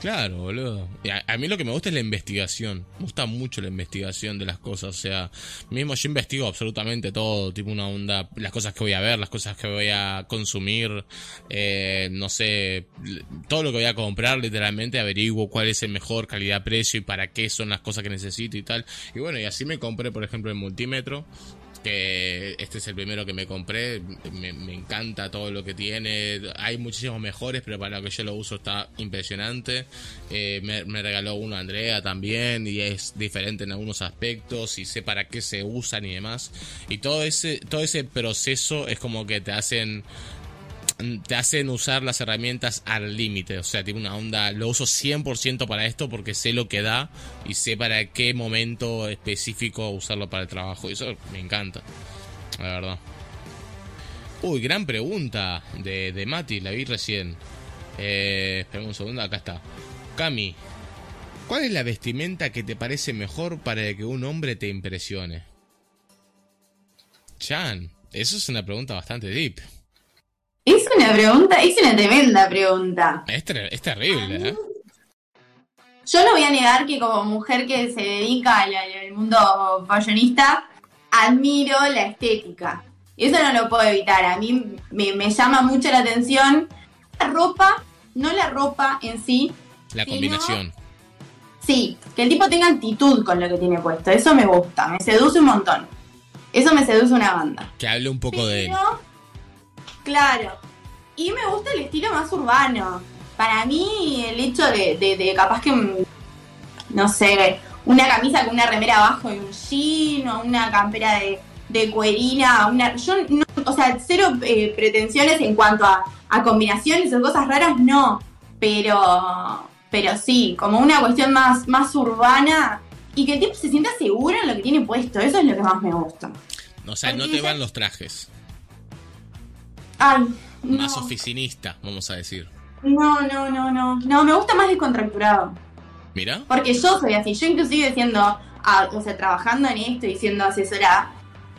Speaker 1: Claro, boludo. A, a mí lo que me gusta es la investigación. Me gusta mucho la investigación de las cosas. O sea, mismo yo investigo absolutamente todo. Tipo una onda. Las cosas que voy a ver, las cosas que voy a consumir. eh, no sé. Todo lo que voy a comprar, literalmente averiguo cuál es el mejor calidad-precio y para qué son las cosas que necesito y tal. Y bueno, y así me compré, por ejemplo, el multímetro este es el primero que me compré, me, me encanta todo lo que tiene, hay muchísimos mejores, pero para lo que yo lo uso está impresionante. Eh, me, me regaló uno Andrea también y es diferente en algunos aspectos y sé para qué se usan y demás. Y todo ese, todo ese proceso es como que te hacen te hacen usar las herramientas al límite. O sea, tiene una onda. Lo uso 100% para esto porque sé lo que da y sé para qué momento específico usarlo para el trabajo. Y eso me encanta. La verdad. Uy, gran pregunta de, de Mati. La vi recién. Eh, espera un segundo. Acá está. Cami. ¿Cuál es la vestimenta que te parece mejor para que un hombre te impresione? Chan. Eso es una pregunta bastante deep.
Speaker 3: Es una pregunta, es una tremenda pregunta.
Speaker 1: Es, ter- es terrible, ¿eh?
Speaker 3: Yo no voy a negar que como mujer que se dedica al, al mundo fashionista, admiro la estética. Eso no lo puedo evitar. A mí me, me llama mucho la atención la ropa, no la ropa en sí.
Speaker 1: La combinación.
Speaker 3: Sí, que el tipo tenga actitud con lo que tiene puesto. Eso me gusta, me seduce un montón. Eso me seduce una banda.
Speaker 1: Que hable un poco de él.
Speaker 3: Claro. Y me gusta el estilo más urbano. Para mí, el hecho de, de- de capaz que, no sé, una camisa con una remera abajo y un jean, o una campera de, de cuerina, una, yo no, o sea, cero eh, pretensiones en cuanto a, a combinaciones o cosas raras, no. Pero, pero sí, como una cuestión más, más urbana y que el tipo se sienta seguro en lo que tiene puesto. Eso es lo que más me gusta.
Speaker 1: O sea, no te van los trajes.
Speaker 3: Ay, no.
Speaker 1: Más oficinista, vamos a decir.
Speaker 3: No, no, no, no. No, me gusta más descontracturado.
Speaker 1: Mira.
Speaker 3: Porque yo soy así. Yo inclusive siendo, ah, o sea, trabajando en esto y siendo asesora,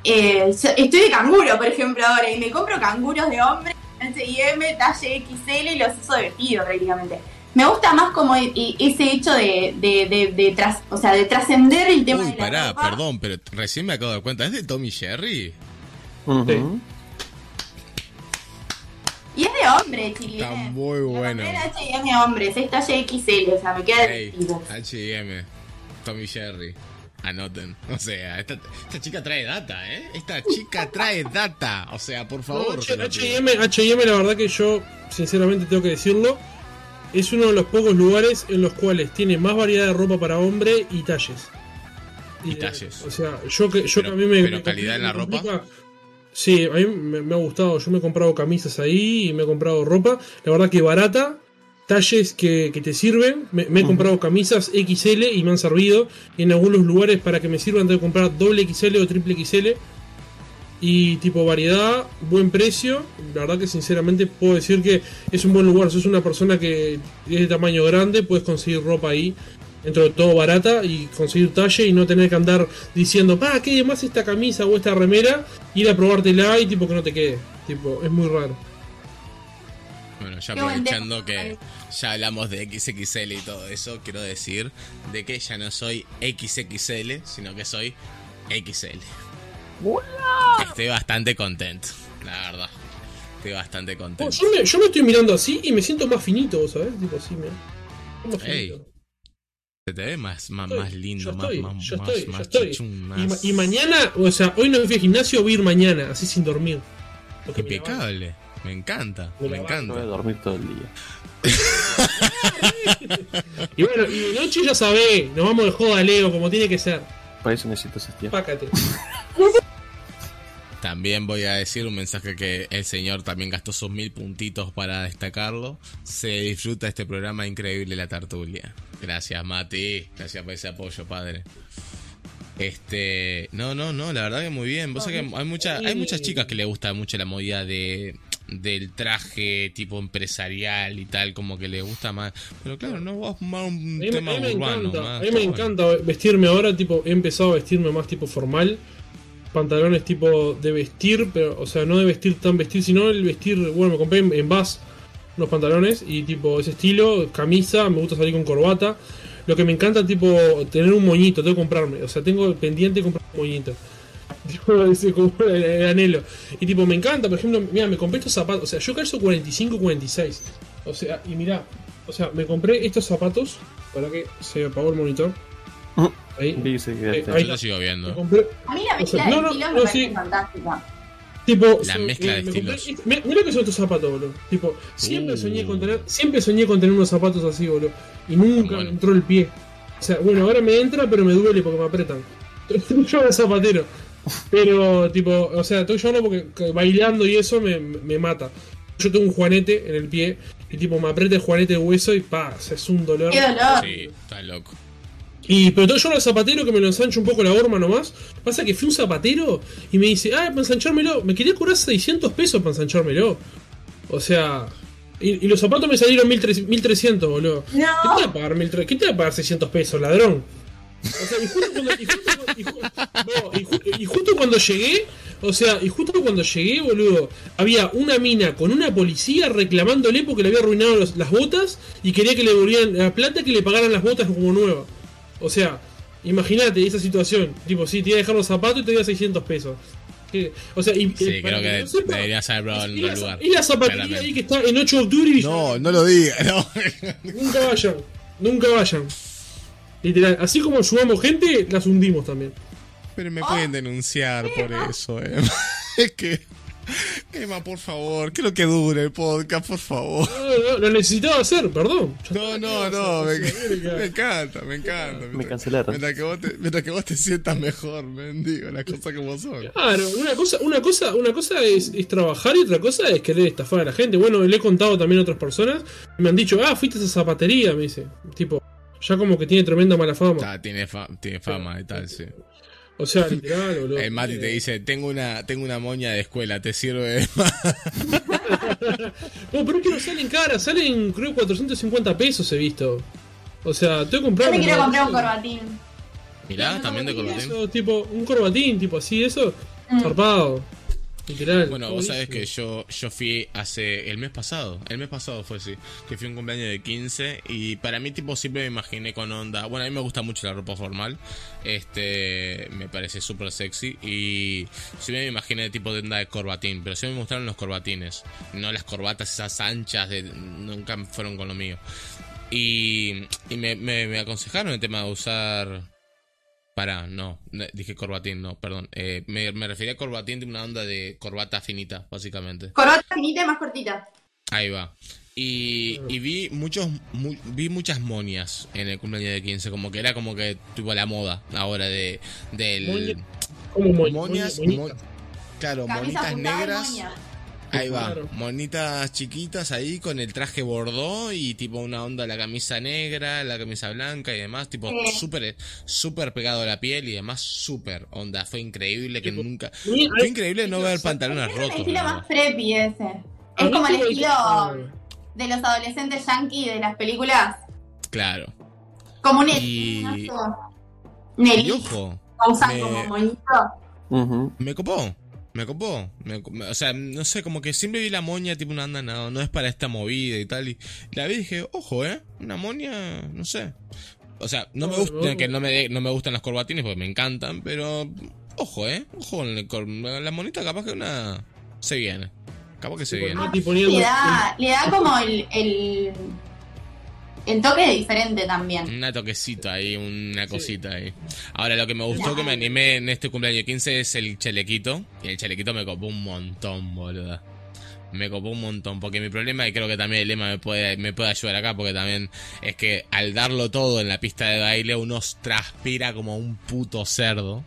Speaker 3: eh, estoy de canguro, por ejemplo, ahora, y me compro canguros de hombre, H&M, talle XL y los uso de vestido prácticamente. Me gusta más como e- e- ese hecho de, de, de, de tras- o sea, de trascender el tema
Speaker 1: Uy,
Speaker 3: de la
Speaker 1: pará,
Speaker 3: ropa.
Speaker 1: perdón, pero recién me acabo de dar cuenta. ¿Es de Tommy Jerry?
Speaker 2: Ujú.
Speaker 3: Y es de hombre, chile.
Speaker 1: Está muy bueno.
Speaker 3: H&M hombres, es talle XL, o sea, me queda
Speaker 1: Hey. HM. Tommy Jerry. Anoten. O sea, esta, esta chica trae data, ¿eh? Esta chica trae data. O sea, por
Speaker 4: No,
Speaker 1: favor. Pido.
Speaker 4: H&M, H&M, la verdad que yo, sinceramente tengo que decirlo, es uno de los pocos lugares en los cuales tiene más variedad de ropa para hombre y talles.
Speaker 1: Y
Speaker 4: eh,
Speaker 1: talles.
Speaker 4: O sea, yo que yo
Speaker 1: Pero-
Speaker 4: que a mí me.
Speaker 1: pero
Speaker 4: me
Speaker 1: calidad en la
Speaker 4: me
Speaker 1: ropa.
Speaker 4: Sí, a mí me, me ha gustado. Yo me he comprado camisas ahí y me he comprado ropa. La verdad que barata. Talles que, que te sirven. Me, me he comprado camisas XL y me han servido. Y en algunos lugares para que me sirvan tengo que comprar doble XL o triple XL. Y tipo variedad, buen precio. La verdad que sinceramente puedo decir que es un buen lugar. Si sos una persona que es de tamaño grande, puedes conseguir ropa ahí. Dentro de todo barata y conseguir talle y no tener que andar diciendo, pa, ¿qué más esta camisa o esta remera? Ir a probártela y tipo que no te quede. Tipo, es muy raro.
Speaker 1: Bueno, ya aprovechando que ya hablamos de XXL y todo eso, quiero decir de que ya no soy XXL, sino que soy XL. Estoy bastante contento, la verdad. estoy bastante
Speaker 4: Oh,
Speaker 1: contento.
Speaker 4: yo, me, yo me estoy mirando así y me siento más finito, ¿vos ¿sabes? Tipo así, mira. Más
Speaker 1: Ey,
Speaker 4: finito.
Speaker 1: Se te ve más, más,
Speaker 4: Estoy,
Speaker 1: más lindo, más,
Speaker 4: estoy,
Speaker 1: más, más,
Speaker 4: Y, ma-
Speaker 1: más
Speaker 4: y mañana, o sea, hoy no me fui al gimnasio, voy a ir mañana, así sin dormir. Porque
Speaker 1: impecable. Me encanta,
Speaker 4: Me
Speaker 2: No voy a
Speaker 1: encanta.
Speaker 2: dormir todo el día.
Speaker 4: Y bueno, y de noche ya sabés, nos vamos de joda, Leo, como tiene que ser.
Speaker 2: Para eso necesito ese tiempo.
Speaker 4: Pácate.
Speaker 1: También voy a decir un mensaje que el señor también gastó sus mil puntitos para destacarlo. Se disfruta este programa increíble La Tartulia. Gracias, Mati. Gracias por ese apoyo, padre. Este, no, no, no, la verdad que muy bien. Vos sabés que hay, mucha, hay muchas chicas que le gusta mucho la movida de del traje tipo empresarial y tal, como que le gusta más. Pero claro, no vos más un
Speaker 4: A mí, me-
Speaker 1: tema
Speaker 4: a mí me
Speaker 1: urbano. más
Speaker 4: a mí me encanta vestirme ahora, tipo, he empezado a vestirme más tipo formal. Pantalones tipo de vestir, pero, o sea, no de vestir tan vestir, sino el vestir, bueno, me compré en, en Bass unos pantalones y tipo ese estilo, camisa, me gusta salir con corbata. Lo que me encanta, tipo, tener un moñito, tengo que comprarme, o sea, tengo pendiente de comprar un moñito. Tipo, ese como el, el anhelo. Y tipo, me encanta, por ejemplo, mira, me compré estos zapatos, o sea, yo calzo 45, 46. O sea, y mira, o sea, me compré estos zapatos, para que se apagó el monitor. Ahí.
Speaker 2: Dice que
Speaker 4: Eh,
Speaker 2: este-
Speaker 4: ahí
Speaker 1: Yo lo sigo viendo.
Speaker 4: compré,
Speaker 3: A mí la
Speaker 4: O
Speaker 3: mezcla
Speaker 4: sea,
Speaker 3: de
Speaker 4: no,
Speaker 3: estilos
Speaker 4: no,
Speaker 3: me parece
Speaker 4: sí.
Speaker 3: fantástica.
Speaker 4: Tipo,
Speaker 1: La mezcla de
Speaker 4: me compré-
Speaker 1: estilos.
Speaker 4: Mira, mira que son estos zapatos, boludo. Tipo, siempre
Speaker 1: Uh.
Speaker 4: soñé con tener, siempre soñé con tener unos zapatos así, boludo. Y nunca
Speaker 1: Bueno.
Speaker 4: me entró el pie. O sea, bueno, ahora me entra, pero me duele porque me apretan. Yo de zapatero. Pero, tipo, o sea, estoy llorando porque que bailando y eso me, me mata. Yo tengo un juanete en el pie y tipo me aprieta el juanete de hueso y pa, es un dolor.
Speaker 3: Qué dolor.
Speaker 1: Sí, está loco.
Speaker 4: Y, pero todo yo al zapatero que me lo ensancho un poco la horma nomás. Pasa que fui un zapatero y me dice, ah, para ensanchármelo. Me quería cobrar 600 pesos para ensanchármelo. O sea. Y, y los zapatos me salieron 1300, 1300 boludo. ¿Qué te va a
Speaker 3: No,
Speaker 4: pagar, 1300? ¿Qué te va a pagar 600 pesos, ladrón? O sea, y justo cuando, y justo, y ju- no, y ju- y justo cuando llegué, o sea, y justo cuando llegué, boludo, había una mina con una policía reclamándole porque le había arruinado los- las botas y quería que le devolvieran la plata que le pagaran las botas como nuevas. O sea, imagínate esa situación. Tipo, sí, te iba a dejar los zapatos y te iba 600 pesos. O sea, y,
Speaker 1: Sí,
Speaker 4: eh,
Speaker 1: creo que
Speaker 4: no sepa,
Speaker 1: deberías haber probado en
Speaker 4: y
Speaker 1: otro
Speaker 4: la,
Speaker 1: lugar.
Speaker 4: y la zapatería
Speaker 1: claramente.
Speaker 4: ahí que está en 8 de octubre y
Speaker 1: No, no lo diga, no.
Speaker 4: Nunca vayan, nunca vayan. Literal, así como ayudamos gente, las hundimos también.
Speaker 1: Pero me pueden denunciar por eso, eh. Es que. Emma, por favor, quiero que dure el podcast, por favor.
Speaker 4: No, no, lo necesitaba hacer, perdón.
Speaker 1: No, no,
Speaker 4: ¿qué
Speaker 1: no, me, me encanta, me encanta.
Speaker 2: Me cancelaron.
Speaker 1: Mientras que, vos te, mientras que vos te sientas mejor, mendigo, las cosas como son.
Speaker 4: Claro, una cosa, una cosa, una cosa es, es trabajar y otra cosa es querer estafar a la gente. Bueno, le he contado también a otras personas y me han dicho, ah, fuiste a esa zapatería, me dice. Tipo, ya como que tiene tremenda mala fama.
Speaker 1: Ah, tiene, fa- tiene fama y tal, sí.
Speaker 4: O sea, literal, boludo.
Speaker 1: El Mati te dice, tengo una, tengo una moña de escuela, ¿te sirve?
Speaker 4: No, pero es que no salen caras, salen creo 450 pesos he visto. O sea, tengo que
Speaker 3: yo te quiero comprar un corbatín.
Speaker 1: Mirá, también de corbatín.
Speaker 4: Eso, tipo, un corbatín, tipo así, eso,
Speaker 3: Mm.
Speaker 4: zarpado. Literal.
Speaker 1: Bueno, vos sabés que yo, yo fui hace el mes pasado, el mes pasado fue sí, que fui un cumpleaños de 15 y para mí tipo siempre me imaginé con onda, bueno, a mí me gusta mucho la ropa formal, este, me parece súper sexy y siempre me imaginé tipo de onda de corbatín, pero siempre me gustaron los corbatines, no las corbatas esas anchas, de, nunca fueron con lo mío. Y, y me, me, me aconsejaron el tema de usar para, no, dije corbatín, no, perdón. Eh, me, me refería a corbatín de una onda de corbata finita, básicamente.
Speaker 3: Corbata finita y más cortita.
Speaker 1: Ahí va. Y, y vi muchos mu- vi muchas monias en el cumpleaños de 15, como que era como que tuvo la moda ahora de del
Speaker 4: Moña- ¿Cómo mo-
Speaker 1: monias, mon- claro,
Speaker 3: Camisa
Speaker 1: monitas negras.
Speaker 3: moña.
Speaker 1: Ahí va, monitas chiquitas ahí con el traje bordó y tipo una onda la camisa negra, la camisa blanca y demás, tipo
Speaker 3: Sí.
Speaker 1: súper súper pegado a la piel y demás súper onda, fue increíble que
Speaker 4: Tipo,
Speaker 1: nunca fue increíble no ver pantalones
Speaker 3: Es el
Speaker 1: rotos.
Speaker 3: estilo más preppy ese. Es como el estilo de los adolescentes yankee de las películas.
Speaker 1: Claro.
Speaker 3: Como un
Speaker 1: Y-. Y ojo, me-
Speaker 3: como moñito.
Speaker 2: Ujú.
Speaker 1: me copó. Me copó, me co- me- o sea, no sé, como que siempre vi la moña tipo una anda, no, no es para esta movida y tal, y la vi y dije, ojo, eh, una moña, no sé. O sea, no me
Speaker 4: No,
Speaker 1: gusta,
Speaker 4: no.
Speaker 1: que no me, no me gustan los corbatines porque me encantan, pero ojo, eh, ojo, la monita capaz que una se viene. Acabo que se viene.
Speaker 3: Le da, le da como el, el, el toque diferente también.
Speaker 1: Una toquecita ahí, una
Speaker 4: Sí.
Speaker 1: cosita ahí. Ahora, lo que me gustó que me animé en este cumpleaños 15 es el chalequito. Y el chalequito me copó un montón, boluda. Me copó un montón. Porque mi problema, y creo que también el lema me puede, me puede ayudar acá, porque también es que al darlo todo en la pista de baile, uno transpira como un puto cerdo.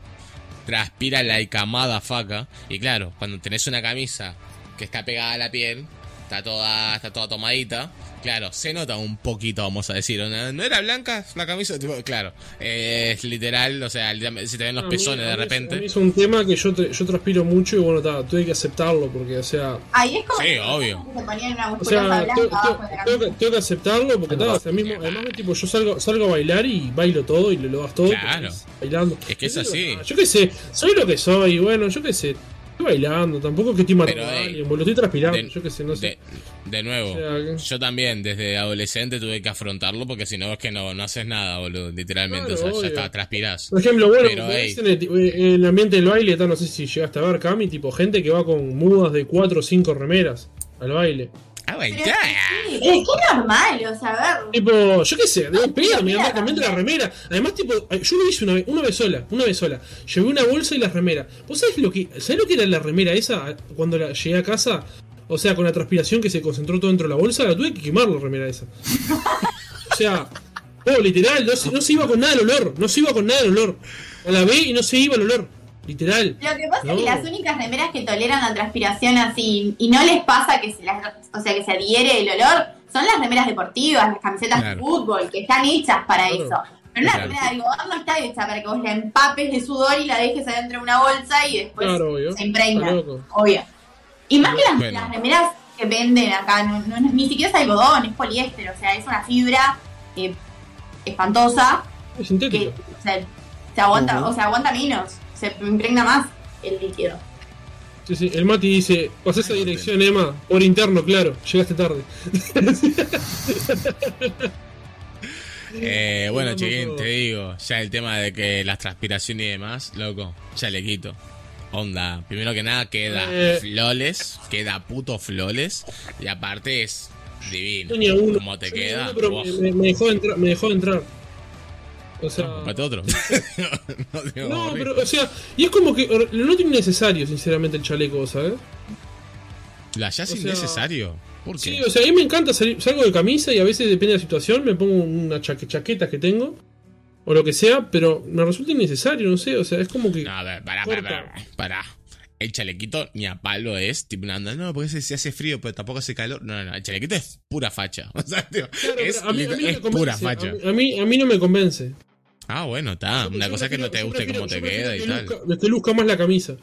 Speaker 1: Transpira la camada faca. Y claro, cuando tenés una camisa que está pegada a la piel, está toda, está toda tomadita. Claro, se nota un poquito, vamos a decir. ¿No, no era blanca la camisa? Tipo, claro, eh, es literal, o sea, si te ven los pezones de repente.
Speaker 4: Es un tema que yo, tra- yo transpiro mucho y bueno, ta, tuve que aceptarlo porque, o sea,
Speaker 3: Ahí es como
Speaker 1: Sí,
Speaker 3: que
Speaker 1: obvio.
Speaker 4: o sea, tengo, que, aceptarlo porque ta, o sea, mismo, además tipo, yo salgo, salgo a bailar y bailo todo y le lo das todo.
Speaker 1: Claro.
Speaker 4: bailando.
Speaker 1: Es que es así.
Speaker 4: "Ah, Yo qué sé, soy lo que soy, bueno, yo qué sé. Estoy bailando, tampoco es que estoy matando
Speaker 1: Pero,
Speaker 4: a alguien, boludo, estoy transpirando,
Speaker 1: de-
Speaker 4: yo qué sé, no sé.
Speaker 1: De, de nuevo,
Speaker 4: O sea, que-
Speaker 1: yo también desde adolescente tuve que afrontarlo porque si no es que no, no haces nada, boludo, literalmente.
Speaker 4: Claro,
Speaker 1: o sea,
Speaker 4: obvio.
Speaker 1: ya está, transpirás.
Speaker 4: Por ejemplo, bueno,
Speaker 1: Pero,
Speaker 4: en, el, en el ambiente del baile, no sé si llegaste a ver, Cami, tipo gente que va con mudas de 4 o 5 remeras al baile.
Speaker 1: ¡Ah,
Speaker 3: sí, es que es normal, o sea, a ver.
Speaker 4: Tipo, yo qué sé, de pedo, me la remera. Además, tipo, yo lo hice una vez, una vez sola, una vez sola. Llevé una bolsa y la remera. ¿Vos sabés lo que, sabés lo que era la remera esa cuando la llegué a casa? O sea, con la transpiración que se concentró todo dentro de la bolsa, la tuve que quemar la remera esa. o sea, literal, no se, no se iba con nada el olor, no se iba con nada el olor. La lavé y no se iba el olor, literal.
Speaker 3: Lo que pasa
Speaker 4: No.
Speaker 3: es que las únicas remeras que toleran la transpiración así y no les pasa que se las, o sea, que se adhiere el olor, son las remeras deportivas, las camisetas
Speaker 1: Claro.
Speaker 3: de fútbol, que están hechas para
Speaker 4: Claro.
Speaker 3: eso. Pero una
Speaker 1: Claro.
Speaker 3: remera de algodón no está hecha para que vos la empapes de sudor y la dejes adentro de una bolsa y después
Speaker 4: Claro, obvio.
Speaker 3: se impregna. Obvio. Y más que las,
Speaker 1: Bueno.
Speaker 3: las remeras que venden acá, no, no- ni siquiera es algodón, es poliéster, o sea, es una fibra eh, espantosa
Speaker 4: Es
Speaker 3: que
Speaker 4: sintético.
Speaker 3: o sea, se aguanta,
Speaker 2: Ujú.
Speaker 3: o sea, aguanta menos, se impregna más el líquido.
Speaker 4: Sí, sí, el Mati dice, pasé esa dirección, Emma, por interno, claro, llegaste tarde.
Speaker 1: Eh, bueno,
Speaker 4: No, no
Speaker 1: chiquín, te digo, ya el tema de que las transpiraciones y demás, loco, ya le quito. Onda, primero que nada queda
Speaker 4: Eh.
Speaker 1: floles, queda puto floles, y aparte es divino.
Speaker 4: Uno.
Speaker 1: Como te queda,
Speaker 4: uno, pero me- me dejó entrar, me dejó entrar. O sea,
Speaker 1: comprate otro. no,
Speaker 4: pero, o sea, y es como que or- no tiene necesario, sinceramente, el chaleco, ¿sabes?
Speaker 1: ¿La
Speaker 4: o sea,
Speaker 1: innecesario? ¿Por qué?
Speaker 4: Sí, o sea, a mí me encanta salir, salgo de camisa y a veces depende de la situación, me pongo una chaque- chaqueta que tengo, o lo que sea, pero me resulta innecesario, no sé, o sea, es como que...
Speaker 1: No, a ver, pará, pará, pará, pará. El chalequito ni a palo es, tipo, no, no, porque se, se hace frío, pero tampoco hace calor. No, no, no, el chalequito es pura facha. O sea, tío,
Speaker 4: Claro,
Speaker 1: es,
Speaker 4: a mí, a mí no
Speaker 1: es
Speaker 4: me
Speaker 1: pura facha.
Speaker 4: a mí, a mí, a mí no me convence.
Speaker 1: Ah, bueno, está. Una cosa es que no te guste cómo te queda y
Speaker 4: que
Speaker 1: tal.
Speaker 4: luzca- que luzca más la camisa.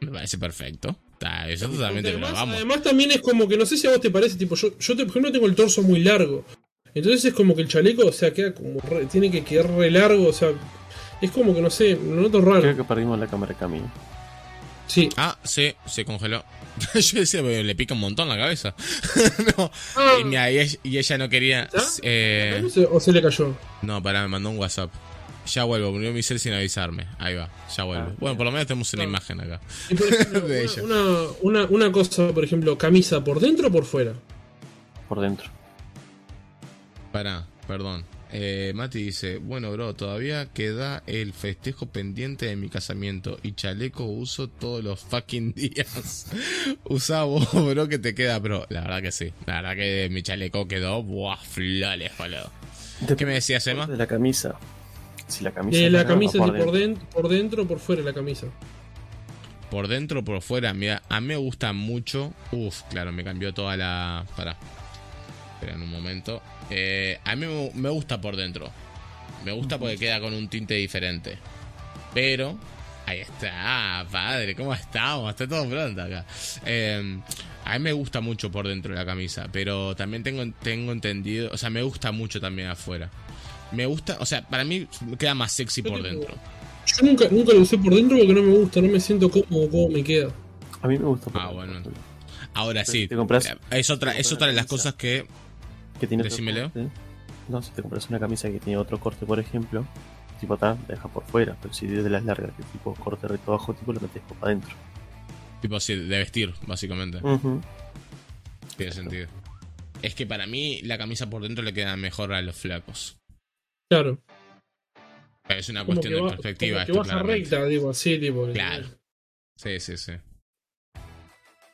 Speaker 1: Me parece perfecto. Está, eso totalmente,
Speaker 4: además,
Speaker 1: vamos.
Speaker 4: además también es como que no sé si a vos te parece, tipo, yo, yo te- por ejemplo tengo el torso muy largo. Entonces es como que el chaleco, o sea, queda como re- tiene que quedar re largo, o sea, es como que no sé, lo noto
Speaker 2: Creo
Speaker 4: raro.
Speaker 2: que perdimos la cámara de camino.
Speaker 4: Sí.
Speaker 1: Ah, sí, se congeló. Yo decía, "Pero le pica un montón la cabeza. no.
Speaker 4: Ah,
Speaker 1: Y, mira, y ella, y ella no quería. Eh,
Speaker 4: ¿O se- ¿O se le cayó?
Speaker 1: no, pará, me mandó un WhatsApp. Ya vuelvo, murió mi cel sin avisarme. Ahí va, ya vuelvo.
Speaker 2: Ah,
Speaker 1: bueno, por lo menos tenemos una
Speaker 4: Ah.
Speaker 1: imagen acá.
Speaker 4: Y por ejemplo,
Speaker 1: De ella.
Speaker 4: una, una, una, una cosa, por ejemplo, camisa por dentro o por fuera.
Speaker 2: Por dentro.
Speaker 1: Pará, perdón. Eh, Mati dice, bueno, bro, todavía queda el festejo pendiente de mi casamiento y chaleco uso todos los fucking días. Usa vos, bro, que te queda, bro. La verdad que sí. La verdad que mi chaleco quedó, buah, flores, boludo. ¿Qué me decías, Emma?
Speaker 2: De la camisa. Si la camisa.
Speaker 4: La si
Speaker 2: por
Speaker 4: por,
Speaker 2: dentro.
Speaker 4: den- por dentro o por fuera de la camisa.
Speaker 1: Por dentro o por fuera, mira, a mí me gusta mucho. Uf, claro, me cambió toda la. Pará. Espera un momento. Eh, a mí me- gusta por dentro. Me gusta porque queda con un tinte diferente. Pero. Ahí está, padre, ¿cómo estamos? Está todo pronto acá. Eh, a mí me gusta mucho por dentro de la camisa, pero también tengo, tengo entendido, o sea, me gusta mucho también afuera. Me gusta, o sea, para mí queda más sexy
Speaker 4: Yo
Speaker 1: por dentro.
Speaker 4: Yo nunca, nunca lo usé por dentro porque no me gusta, no me siento cómodo cómo me queda.
Speaker 2: A mí me gusta. por
Speaker 1: Ah,
Speaker 2: dentro.
Speaker 1: bueno. Ahora sí.
Speaker 2: Te compras-
Speaker 1: es otra, es otra de las cosas que.
Speaker 2: Que tiene
Speaker 1: Decime, Leo.
Speaker 2: No, si te compras una camisa que tiene otro corte, por ejemplo, tipo tal, la dejas por fuera. Pero si es de las largas, que tipo corte recto abajo, tipo lo metes por para adentro.
Speaker 1: Tipo así, de vestir, básicamente. Tiene sentido. Es que para mí la camisa por dentro le queda mejor a los flacos.
Speaker 4: Claro.
Speaker 1: Es una
Speaker 4: Como
Speaker 1: cuestión
Speaker 4: que,
Speaker 1: de
Speaker 4: va-
Speaker 1: perspectiva,
Speaker 4: como que
Speaker 1: esto
Speaker 4: recta, digo, así, tipo.
Speaker 1: Claro. Sí, sí, sí.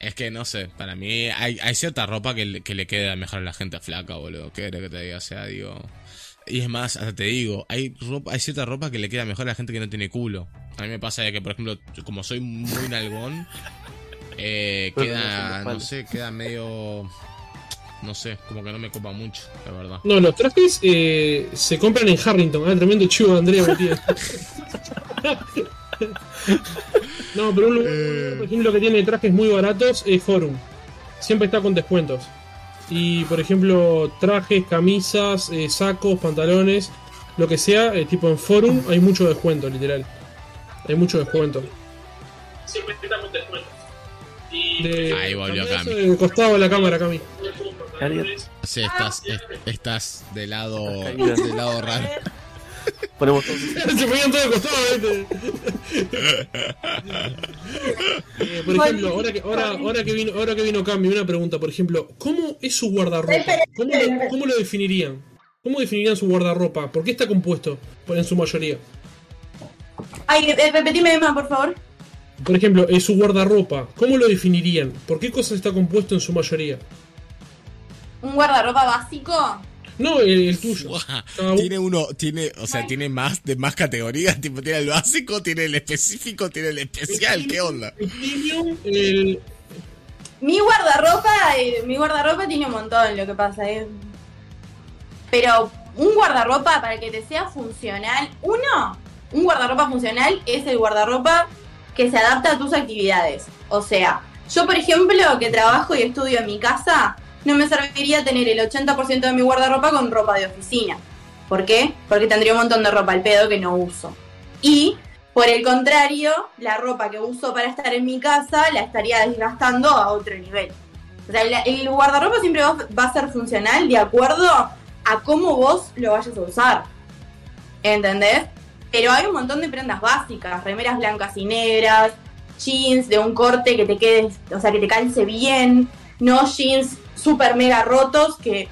Speaker 1: Es que no sé, para mí hay, hay cierta ropa que, le- que le queda mejor a la gente flaca, boludo. ¿Qué querés que te diga? O sea, digo. Y es más, hasta te digo, hay ropa, hay cierta ropa que le queda mejor a la gente que no tiene culo. A mí me pasa de que, por ejemplo, como soy muy nalgón, eh, queda,
Speaker 2: no
Speaker 1: sé, queda medio. No sé, como que no me copa mucho, la verdad.
Speaker 4: No, los trajes eh, se compran en Harrington. Ah, tremendo chivo de Andrea no, pero un lugar,
Speaker 1: Eh.
Speaker 4: por ejemplo, que tiene trajes muy baratos es Forum. Siempre está con descuentos. Y, por ejemplo, trajes, camisas, eh, sacos, pantalones, lo que sea, eh, tipo en Forum hay mucho descuento, literal. Hay mucho descuento. Siempre está con descuentos. De,
Speaker 1: Ahí volvió Cami.
Speaker 4: costado de la cámara, Cami.
Speaker 2: Harriet,
Speaker 1: Sí, estás, es- estás de lado,
Speaker 2: Estás caída.
Speaker 1: de lado raro.
Speaker 2: ponemos todos.
Speaker 4: Se ponían todo de costado, ¿viste? Eh, por ejemplo, ahora que, ahora, ahora que vino, ahora que vino Cami, una pregunta, por ejemplo, ¿cómo es su guardarropa? ¿Cómo lo, cómo lo definirían? ¿Cómo definirían su guardarropa? ¿Por qué está compuesto por- en su mayoría?
Speaker 3: Ay, eh, repetime más, por favor.
Speaker 4: Por ejemplo, eh, su guardarropa, ¿cómo lo definirían? ¿Por qué cosas está compuesto en su mayoría?
Speaker 3: Un guardarropa básico.
Speaker 4: No, el, el tuyo.
Speaker 1: Tiene uno, tiene, o sea, tiene más de más categorías, tipo tiene el básico, tiene el específico, tiene el especial, ¿qué onda?
Speaker 4: El
Speaker 3: Mi guardarropa, eh, mi guardarropa tiene un montón, lo que pasa es. Pero un guardarropa para que te sea funcional, uno, un guardarropa funcional es el guardarropa que se adapta a tus actividades. O sea, yo por ejemplo que trabajo y estudio en mi casa, no me serviría tener el 80% de mi guardarropa con ropa de oficina. ¿Por qué? Porque tendría un montón de ropa al pedo que no uso. Y por el contrario, la ropa que uso para estar en mi casa la estaría desgastando a otro nivel. O sea, el guardarropa siempre va, va a ser funcional de acuerdo a cómo vos lo vayas a usar. ¿Entendés? Pero hay un montón de prendas básicas, remeras blancas y negras, jeans de un corte que te quede, o sea, que te calce bien, no jeans super mega rotos que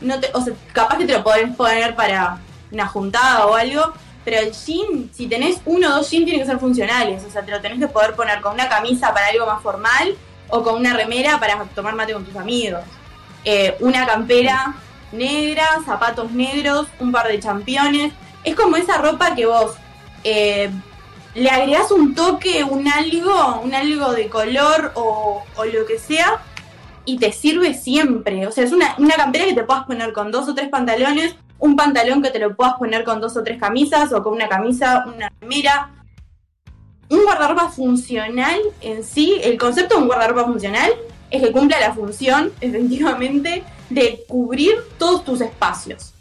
Speaker 3: no te, o sea, capaz que te lo podés poner para una juntada o algo, pero el jean, si tenés uno o dos jeans, tienen que ser funcionales. O sea, te lo tenés que poder poner con una camisa para algo más formal o con una remera para tomar mate con tus amigos. Eh, una campera negra, zapatos negros, un par de championes. Es como esa ropa que vos eh, le agregás un toque, un algo, un algo de color o, o lo que sea y te sirve siempre. O sea, es una, una campera que te puedas poner con dos o tres pantalones, un pantalón que te lo puedas poner con dos o tres camisas o con una camisa, una remera. Un guardarropa funcional en sí, el concepto de un guardarropa funcional es que cumpla la función, efectivamente, de cubrir todos tus espacios.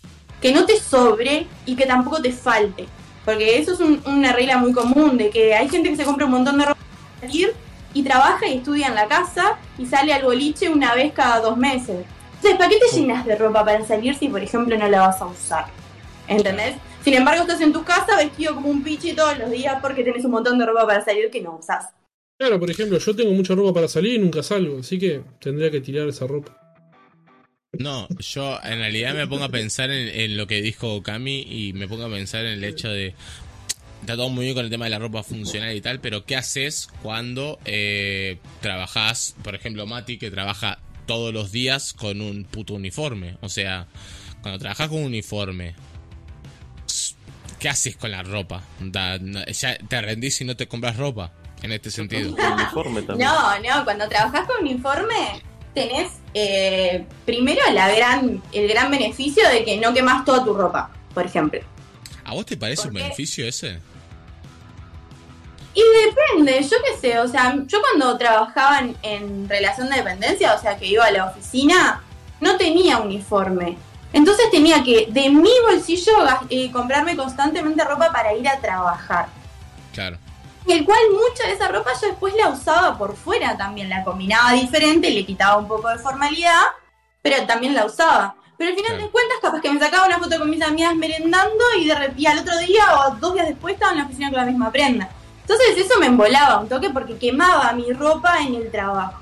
Speaker 3: Que no te sobre y que tampoco te falte. Porque eso es un- una regla muy común, de que hay gente que se compra un montón de ropa para salir y trabaja y estudia en la casa y sale al boliche una vez cada dos meses. Entonces, ¿para qué te llenas de ropa para salir si, por ejemplo, no la vas a usar? ¿Entendés? Sin embargo, estás en tu casa vestido como un pichi todos los días porque tenés un montón de ropa para salir que no usás.
Speaker 4: Claro, por ejemplo, yo tengo mucha ropa para salir y nunca salgo, así que tendría que tirar esa ropa.
Speaker 1: No, yo en realidad me pongo a pensar en, en lo que dijo Cami y me pongo a pensar en el hecho de. Está todo muy bien con el tema de la ropa funcional y tal, pero ¿qué haces cuando eh, trabajás, por ejemplo, Mati, que trabaja todos los días con un puto uniforme? O sea, cuando trabajas con un uniforme, ¿qué haces con la ropa? Da- ya te rendís y no te compras ropa, en este sentido.
Speaker 3: No, no, cuando trabajás con uniforme tenés eh, primero la gran, el gran beneficio de que no quemás toda tu ropa, por ejemplo.
Speaker 1: ¿A vos te parece
Speaker 3: ¿Por
Speaker 1: un beneficio ese?
Speaker 3: Y depende, yo qué sé, o sea, yo cuando trabajaba en, en relación de dependencia, o sea, que iba a la oficina, no tenía uniforme. Entonces tenía que, de mi bolsillo, eh, comprarme constantemente ropa para ir a trabajar.
Speaker 1: Claro.
Speaker 3: Y el cual mucha de esa ropa yo después la usaba por fuera también, la combinaba diferente, le quitaba un poco de formalidad, pero también la usaba. Pero al final
Speaker 1: Claro.
Speaker 3: de cuentas, capaz que me sacaba una foto con mis amigas merendando y, de y al otro día o dos días después estaba en la oficina con la misma prenda. Entonces eso me embolaba un toque porque quemaba mi ropa en el trabajo.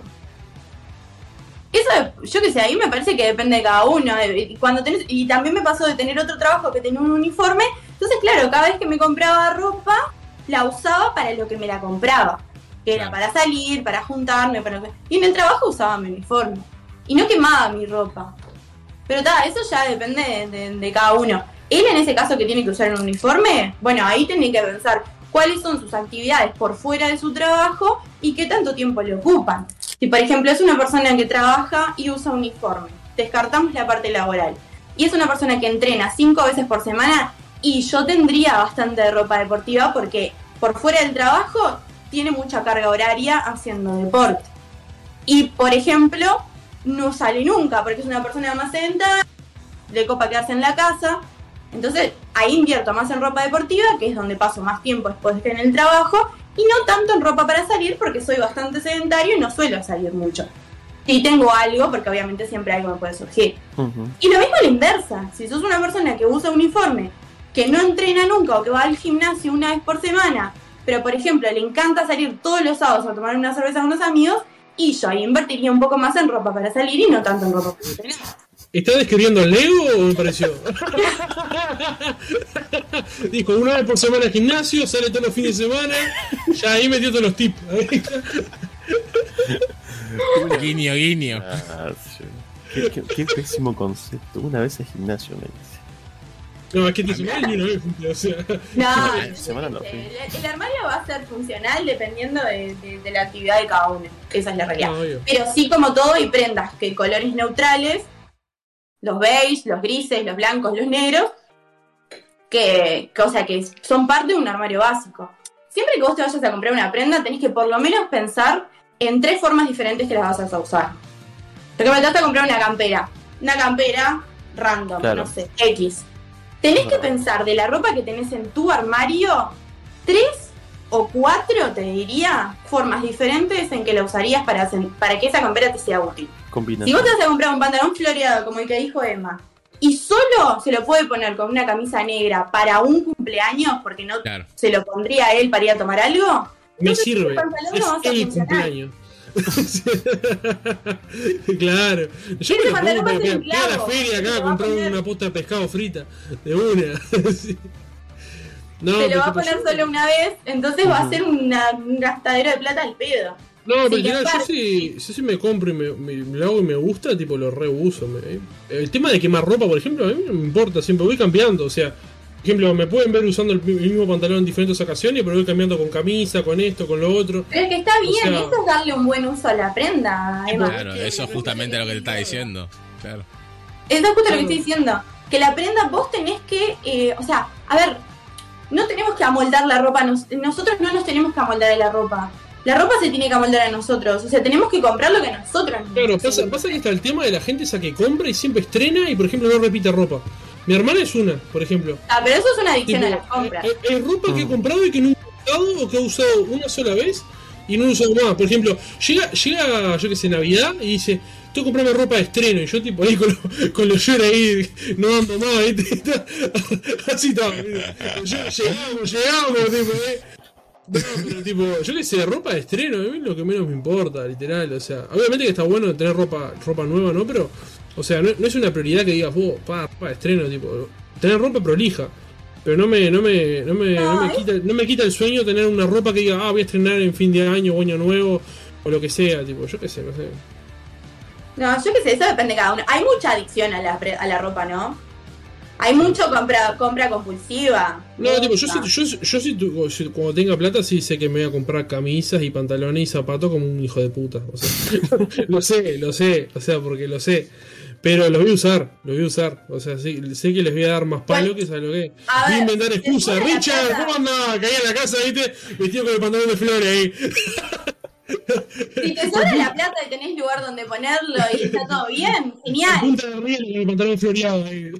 Speaker 3: Eso, yo que sé, ahí me parece que depende de cada uno. Y, cuando tenés, y también me pasó de tener otro trabajo que tenía un uniforme. Entonces, claro, cada vez que me compraba ropa, la usaba para lo que me la compraba. Que era para salir, para juntarme, para... Y en el trabajo usaba mi uniforme. Y no quemaba mi ropa. Pero ta, eso ya depende de, de- de cada uno. Él en ese caso que tiene que usar un uniforme, bueno, ahí tiene que pensar cuáles son sus actividades por fuera de su trabajo y qué tanto tiempo le ocupan. Si por ejemplo es una persona que trabaja y usa uniforme, descartamos la parte laboral. Y es una persona que entrena cinco veces por semana y yo tendría bastante ropa deportiva porque por fuera del trabajo tiene mucha carga horaria haciendo deporte. Y por ejemplo, no sale nunca porque es una persona más sedentaria, le copa quedarse en la casa. Entonces ahí invierto más en ropa deportiva, que es donde paso más tiempo después de estar en el trabajo, y no tanto en ropa para salir porque soy bastante sedentario y no suelo salir mucho. Si tengo algo, porque obviamente siempre algo me puede surgir. Y lo mismo a la inversa. Si sos una persona que usa uniforme, que no entrena nunca o que va al gimnasio una vez por semana, pero por ejemplo le encanta salir todos los sábados a tomar una cerveza con unos amigos, y yo ahí invertiría un poco más en ropa para salir y no tanto en ropa para entrenar.
Speaker 4: ¿Está describiendo el Lego o me pareció? Dijo, una vez por semana al gimnasio, sale todos los fines de semana, ya ahí metió todos los tips.
Speaker 5: Guiño, guiño.
Speaker 2: Ah, sí. qué, qué- qué pésimo concepto. Una vez al gimnasio me dice.
Speaker 4: No, es que te dice, "Ay, ni una vez, o sea,
Speaker 3: No,
Speaker 2: Semana- semana no,
Speaker 3: el, el armario va a ser funcional dependiendo de, de- de la actividad de cada uno. Esa es la realidad.
Speaker 4: no, obvio.
Speaker 3: Pero sí, como todo, hay prendas que colores neutrales, los beige, los grises, los blancos, los negros, que, que, o sea, que son parte de un armario básico. Siempre que vos te vayas a comprar una prenda, tenés que por lo menos pensar en tres formas diferentes que las vas a usar. Por ejemplo, te vas a comprar una campera. Una campera random,
Speaker 2: Claro.
Speaker 3: no sé, X. Tenés que pensar de la ropa que tenés en tu armario, tres o cuatro, te diría, formas diferentes en que la usarías para, para que esa campera te sea útil. Si vos te vas a comprar un pantalón floreado, como el que dijo Emma, y solo se lo puede poner con una camisa negra para un cumpleaños, porque no
Speaker 5: Claro.
Speaker 3: se lo pondría a él para ir a tomar algo,
Speaker 4: Me
Speaker 3: Entonces,
Speaker 4: sirve, es
Speaker 3: no
Speaker 4: el cumpleaños. claro, yo me lo
Speaker 3: va a
Speaker 4: la feria acá a comprar
Speaker 3: poner-
Speaker 4: una posta de pescado frita, de una. Sí. No,
Speaker 3: se lo va a poner
Speaker 4: yo-
Speaker 3: solo una vez, entonces va a ser una- un gastadero de plata al pedo.
Speaker 4: No, pero yo sí, yo sí me compro y me, me- me lo hago y me gusta, tipo lo reuso. me- el tema de quemar ropa, por ejemplo, a mí no me importa, siempre voy cambiando. O sea, por ejemplo, me pueden ver usando el, mismo pantalón en diferentes ocasiones, pero voy cambiando con camisa, con esto, con lo otro.
Speaker 3: Pero es que está bien,
Speaker 4: sea-
Speaker 3: eso es darle un buen uso a la prenda.
Speaker 5: Claro, eso es justamente lo que te está diciendo. Claro.
Speaker 3: Eso es justo lo que estoy diciendo. Que la prenda vos tenés que, eh, o sea, a ver, no tenemos que amoldar la ropa, nos- nosotros no nos tenemos que amoldar a la ropa. La ropa se tiene que amoldar a nosotros, o sea, tenemos que comprar lo que nosotros nos
Speaker 4: Claro, pasa que está el tema de la gente esa que compra y siempre estrena y, por ejemplo, no repite ropa. Mi hermana es una, por ejemplo.
Speaker 3: Ah, pero eso es una adicción
Speaker 4: Tipo,
Speaker 3: a las compras.
Speaker 4: eh, eh, es ropa que he
Speaker 2: Mm.
Speaker 4: comprado y que nunca he usado o que he usado una sola vez y no he usado más. Por ejemplo, llega, llega yo que sé, Navidad y dice, tengo que comprarme ropa de estreno. Y yo tipo ahí con, lo- con los llores ahí, no ando más, ¿viste? Así está. Yo- Llegamos, llegamos, tipo, eh. No, pero tipo, yo que sé, ropa de estreno, a mí es lo que menos me importa, literal. O sea, obviamente que está bueno tener ropa, ropa nueva, ¿no? Pero, o sea, no, no es una prioridad que digas, vos, pa, ropa de estreno, tipo, tener ropa prolija. Pero no me, no me, no me, no,
Speaker 3: No,
Speaker 4: me quita, no me quita el sueño tener una ropa que diga, ah, voy a estrenar en fin de año o año nuevo, o lo que sea, tipo, yo qué sé, no sé.
Speaker 3: No, yo qué sé, eso depende de cada uno. Hay mucha adicción a la, a la ropa, ¿no? Hay mucho compra, compra compulsiva.
Speaker 4: No, tipo, yo, yo, yo si- cuando tenga plata sí sé que me voy a comprar camisas y pantalones y zapatos como un hijo de puta. O sea, lo sé, lo sé, o sea, porque lo sé. Pero los voy a usar, los voy a usar. O sea, sí, sé que les voy a dar más palo que sabe lo que es.
Speaker 3: A
Speaker 4: Voy a inventar excusas. Richard, ¿cómo anda? Caí en la casa, viste, vestido con el pantalón de flores ahí.
Speaker 3: Si te sobra la plata y tenés lugar donde ponerlo y está todo bien, genial.
Speaker 4: Punta de riel con el pantalón floreado ahí.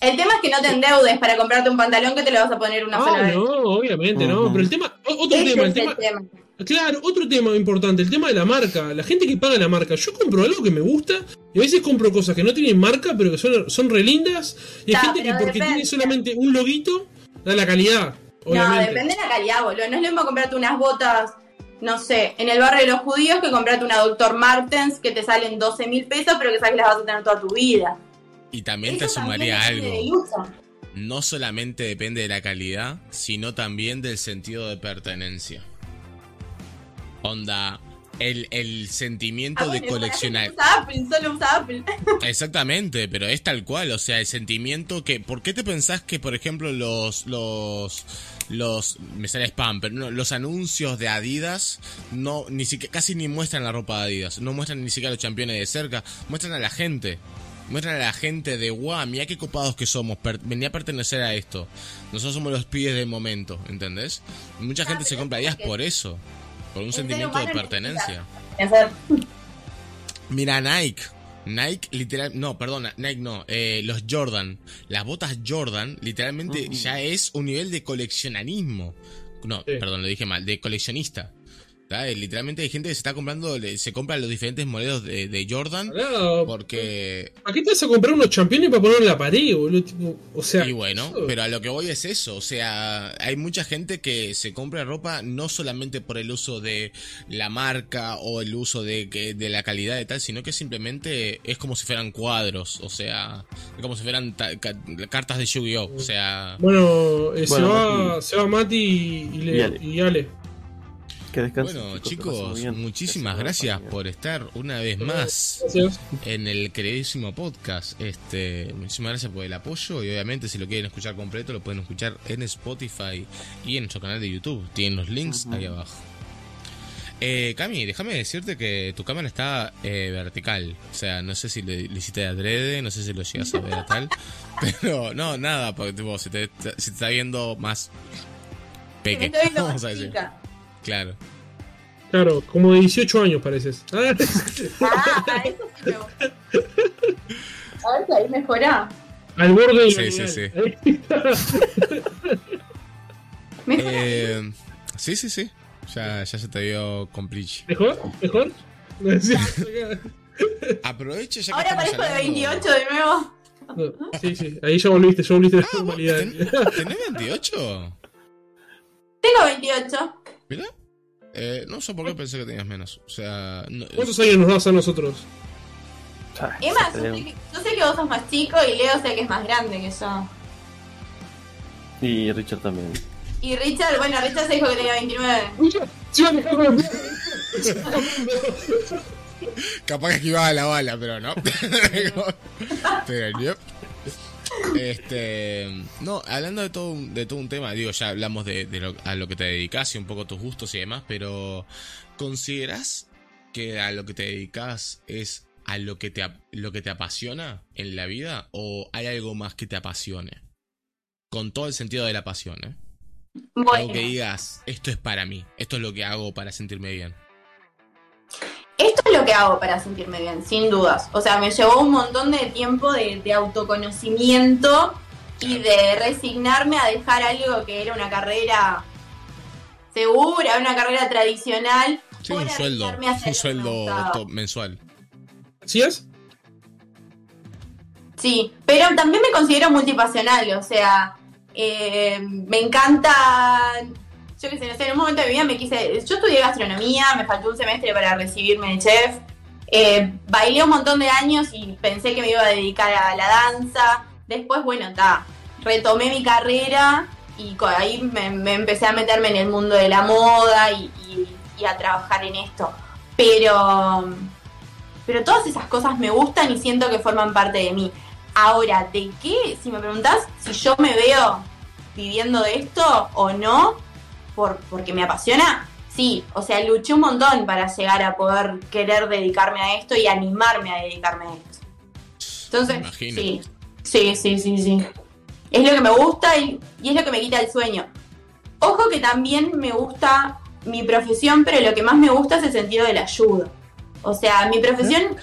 Speaker 3: El tema es que no te endeudes para comprarte un pantalón que te lo vas a poner una sola
Speaker 4: Ah,
Speaker 3: vez.
Speaker 4: no, obviamente, no. Pero el tema, otro tema, el
Speaker 3: es
Speaker 4: tema,
Speaker 3: el tema.
Speaker 4: Claro, otro tema importante, el tema de la marca. La gente que paga la marca. Yo compro algo que me gusta y a veces compro cosas que no tienen marca, pero que son, son re lindas. Y hay gente que porque
Speaker 3: depende.
Speaker 4: tiene solamente un loguito, da la calidad. obviamente.
Speaker 3: No, depende de la calidad, boludo. No es lo mismo comprarte unas botas, no sé, en el barrio de los judíos que comprarte una Dr. Martens que te salen 12 mil pesos, pero que sabes que las vas a tener toda tu vida.
Speaker 1: Y también te sumaría
Speaker 3: también
Speaker 1: algo. No solamente depende de la calidad, sino también del sentido de pertenencia. Onda, el, el sentimiento
Speaker 3: Ah,
Speaker 1: de
Speaker 3: bueno,
Speaker 1: coleccionar.
Speaker 3: Apple, solo usa Apple.
Speaker 1: Exactamente, pero es tal cual, o sea, el sentimiento que... ¿Por qué te pensás que, por ejemplo, los... los los me sale spam, pero no, los anuncios de Adidas no ni siquiera casi ni muestran la ropa de Adidas, no muestran ni siquiera a los campeones de cerca, muestran a la gente. Muestran a la gente de guau, mira qué copados que somos, per- venía a pertenecer a esto. Nosotros somos los pibes del momento, ¿entendés? Mucha gente se compra Adidas por eso, por un sentimiento de pertenencia. Mira, Nike. Nike, literal, no, perdona, Nike no, eh, los Jordan, las botas Jordan, literalmente
Speaker 2: Ujú.
Speaker 1: ya es un nivel de coleccionanismo. No,
Speaker 4: Sí.
Speaker 1: perdón, lo dije mal, de coleccionista. Eh, Literalmente hay gente que se está comprando, se compra los diferentes modelos de, de Jordan
Speaker 4: Pará,
Speaker 1: porque...
Speaker 4: ¿A qué te vas a comprar unos championes para poner en la pared, boludo? Tipo, o sea.
Speaker 1: Y bueno,
Speaker 4: eso-
Speaker 1: pero a lo que voy es eso, o sea, hay mucha gente que se compra ropa no solamente por el uso de la marca o el uso de, que- de la calidad de tal, sino que simplemente es como si fueran cuadros, o sea, es como si fueran ta- ca- cartas de Yu-Gi-Oh, o sea,
Speaker 4: Bueno, eh, se, va,
Speaker 2: Mati.
Speaker 4: se va Mati y, y le-
Speaker 2: Y Ale.
Speaker 4: y Ale.
Speaker 2: Que descansen,
Speaker 1: bueno chicos, muchísimas
Speaker 2: Gracias
Speaker 1: gracias
Speaker 2: por
Speaker 1: estar una vez más
Speaker 4: Gracias.
Speaker 1: en el queridísimo podcast. Este, muchísimas gracias por el apoyo y obviamente si lo quieren escuchar completo lo pueden escuchar en Spotify y en nuestro canal de YouTube. Tienen los links ahí abajo. Eh, Cami, déjame decirte que tu cámara está eh, vertical. O sea, no sé si le, le hiciste de adrede, no sé si lo llegas a ver a tal. Pero no, nada, porque tipo, se te, se te está viendo más pequeño. Vamos a decir.
Speaker 3: chica.
Speaker 1: Claro.
Speaker 4: Claro, como de 18 años pareces. Ah,
Speaker 3: Ah, eso sí me gusta. A ver si ahí mejora.
Speaker 4: al borde del
Speaker 1: Sí, sí,
Speaker 4: animal.
Speaker 1: sí. Eh, sí, sí, sí. Ya, ya se te vio compliche.
Speaker 4: ¿Mejor? ¿Mejor? Sí,
Speaker 1: Aproveche ya que
Speaker 3: Ahora
Speaker 1: estamos
Speaker 3: parezco de
Speaker 1: hablando-
Speaker 3: 28 de nuevo.
Speaker 4: No, sí, sí, ahí ya volviste, ya volviste a la
Speaker 1: Ah, ¿vos
Speaker 4: normalidad.
Speaker 1: ten- ¿Tenés 28?
Speaker 3: Tengo 28.
Speaker 1: Mira. Eh, no sé por qué pensé que tenías menos. O sea, no-
Speaker 4: ¿Cuántos años nos das a nosotros?
Speaker 3: Es más, yo sé, que, yo sé que vos sos más chico y Leo sé que es más grande que yo.
Speaker 2: Y Richard también.
Speaker 3: Y Richard, bueno, Richard se dijo que tenía 29.
Speaker 1: Capaz que esquivaba la bala, pero no. pero. Este, no, hablando de todo, un- de todo un tema, digo, ya hablamos de, de lo- a lo que te dedicas y un poco tus gustos y demás, pero ¿consideras que a lo que te dedicas es a lo que te, lo que te apasiona en la vida o hay algo más que te apasione? Con todo el sentido de la pasión, ¿eh? Algo
Speaker 3: Bueno,
Speaker 1: que digas, esto es para mí, esto es lo que hago para sentirme bien.
Speaker 3: Esto es lo que hago para sentirme bien, sin dudas. O sea, me llevó un montón de tiempo de, de autoconocimiento y de resignarme a dejar algo que era una carrera segura, una carrera tradicional.
Speaker 1: Sí, un sueldo, un sueldo mensual.
Speaker 4: ¿Sí es?
Speaker 3: Sí, pero también me considero multipasional, o sea, eh, me encanta, yo qué sé, en un momento de mi vida me quise, yo estudié gastronomía, me faltó un semestre para recibirme de chef, eh, bailé un montón de años y pensé que me iba a dedicar a la danza, después, bueno, está, retomé mi carrera y ahí me, empecé a meterme en el mundo de la moda y a trabajar en esto, pero... Pero todas esas cosas me gustan y siento que forman parte de mí. Ahora, ¿de qué? Si me preguntás si yo me veo viviendo de esto o no, por, porque me apasiona, sí. O sea, luché un montón para llegar a poder querer dedicarme a esto y animarme a dedicarme a esto. Entonces, sí, sí, sí, sí, sí. Es lo que me gusta y, y es lo que me quita el sueño. Ojo que también me gusta mi profesión, pero lo que más me gusta es el sentido de la ayuda. O sea, mi profesión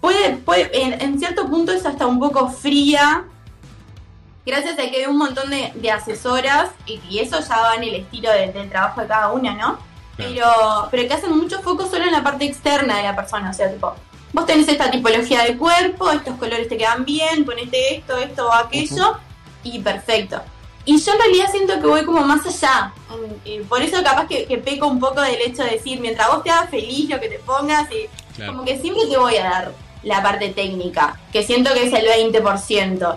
Speaker 3: puede, puede en, en cierto punto es hasta un poco fría, gracias a que hay un montón de, de asesoras y, y eso ya va en el estilo de- del trabajo de cada una, ¿no? Pero, pero que hacen mucho foco solo en la parte externa de la persona, o sea, tipo, vos tenés esta tipología de cuerpo, estos colores te quedan bien, ponete esto, esto o aquello, y perfecto. Y yo en realidad siento que voy como más allá. Por eso capaz que, que peco un poco del hecho de decir, mientras vos te hagas feliz lo que te pongas, y
Speaker 5: Claro.
Speaker 3: como que siempre te voy a dar la parte técnica, que siento que es el 20%.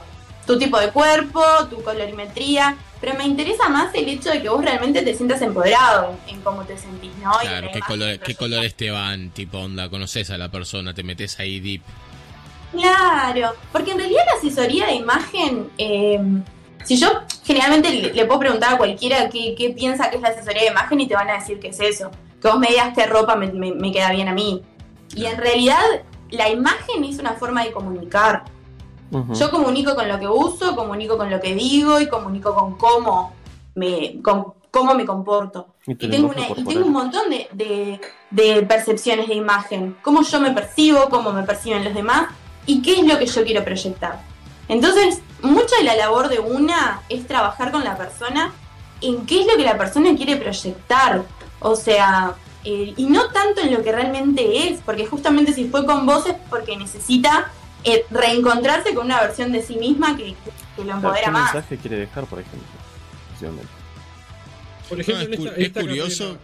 Speaker 3: Tu tipo de cuerpo, tu colorimetría, pero me interesa más el hecho de que vos realmente te sientas empoderado en, en cómo te sentís, ¿no?
Speaker 1: Claro,
Speaker 3: la
Speaker 1: ¿qué, color- ¿qué colores te van? Tipo, onda, conoces a la persona, te metes ahí deep.
Speaker 3: Claro, porque en realidad la asesoría de imagen, eh, si yo generalmente le, le puedo preguntar a cualquiera qué, qué piensa que es la asesoría de imagen y te van a decir que es eso, que vos me digas qué ropa me, me- me queda bien a mí. Y en realidad la imagen es una forma de comunicar. Yo comunico con lo que uso, comunico con lo que digo y comunico con cómo me, con cómo me comporto.
Speaker 2: Y
Speaker 3: tengo, una- y tengo un montón de, de- de percepciones de imagen. Cómo yo me percibo, cómo me perciben los demás y qué es lo que yo quiero proyectar. Entonces, mucha de la labor de una es trabajar con la persona en qué es lo que la persona quiere proyectar. O sea, eh, y no tanto en lo que realmente es, porque justamente si fue con vos es porque necesita eh, reencontrarse con una versión de sí misma que, que lo empodera
Speaker 2: ¿Qué
Speaker 3: más.
Speaker 2: mensaje quiere dejar, por ejemplo?
Speaker 4: Por ejemplo,
Speaker 1: No, es
Speaker 4: en
Speaker 1: cu-
Speaker 4: esta, en
Speaker 1: es
Speaker 4: esta
Speaker 1: curioso.
Speaker 4: carrera-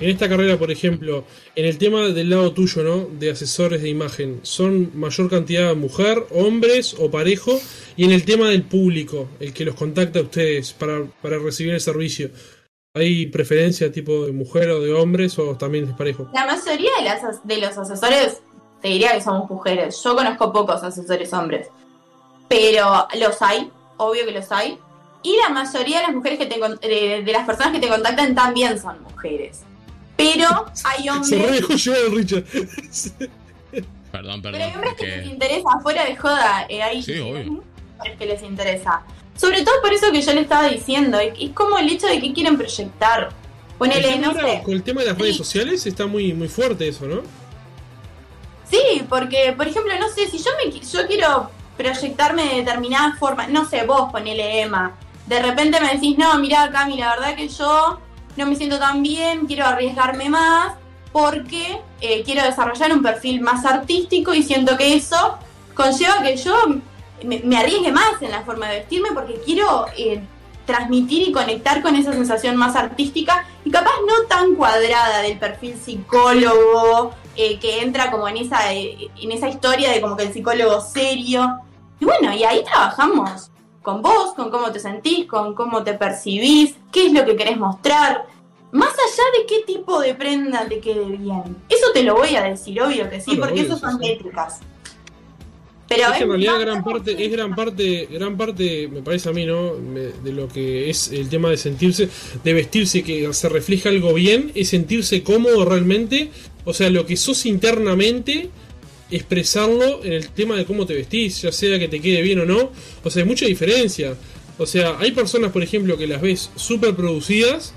Speaker 4: en esta carrera, por ejemplo, en el tema del lado tuyo, ¿no? De asesores de imagen, ¿son mayor cantidad de mujer, hombres o parejo? Y en el tema del público, el que los contacta a ustedes para, para recibir el servicio, ¿hay preferencia tipo de mujer o de hombres o también es parejo?
Speaker 3: La mayoría de, las, de los asesores, te diría que somos mujeres. Yo conozco pocos asesores hombres. Pero los hay, obvio que los hay. Y la mayoría de las mujeres que te, de, de las personas que te contactan también son mujeres. Pero hay
Speaker 4: Se re
Speaker 3: hombres,
Speaker 4: dejó llevar Richard.
Speaker 1: Perdón,
Speaker 3: pero hay
Speaker 1: perdón.
Speaker 3: hombres
Speaker 1: es
Speaker 3: que les interesa, fuera de joda. eh, hay
Speaker 1: Sí, obvio.
Speaker 3: mujeres que les interesa. Sobre todo por eso que yo le estaba diciendo. Es es como el hecho de que quieren proyectar.
Speaker 4: El
Speaker 3: Ponele, no sé.
Speaker 4: con el tema de las redes sociales está muy, muy fuerte eso, ¿no?
Speaker 3: Sí, porque, por ejemplo, no sé, si yo me yo quiero proyectarme de determinada forma, no sé, vos ponele Emma, de repente me decís, no, mira Cami, la verdad que yo no me siento tan bien, quiero arriesgarme más, porque eh, quiero desarrollar un perfil más artístico y siento que eso conlleva que yo me, me arriesgue más en la forma de vestirme porque quiero eh, transmitir y conectar con esa sensación más artística y capaz no tan cuadrada del perfil psicólogo eh, que entra como en esa en esa historia de como que el psicólogo serio. Y bueno y ahí trabajamos con vos con cómo te sentís con cómo te percibís qué es lo que querés mostrar. Más allá de qué tipo de prenda te quede bien. Eso te lo voy a decir obvio que sí
Speaker 4: Claro,
Speaker 3: porque eso son métricas pero
Speaker 4: Es que en realidad gran parte, es gran parte, gran parte, me parece a mí, ¿no? Me- De lo que es el tema de sentirse, de vestirse, que se refleja algo bien, es sentirse cómodo realmente. O sea, lo que sos internamente, expresarlo en el tema de cómo te vestís, ya sea que te quede bien o no. O sea, hay mucha diferencia. O sea, hay personas, por ejemplo, que las ves súper producidas,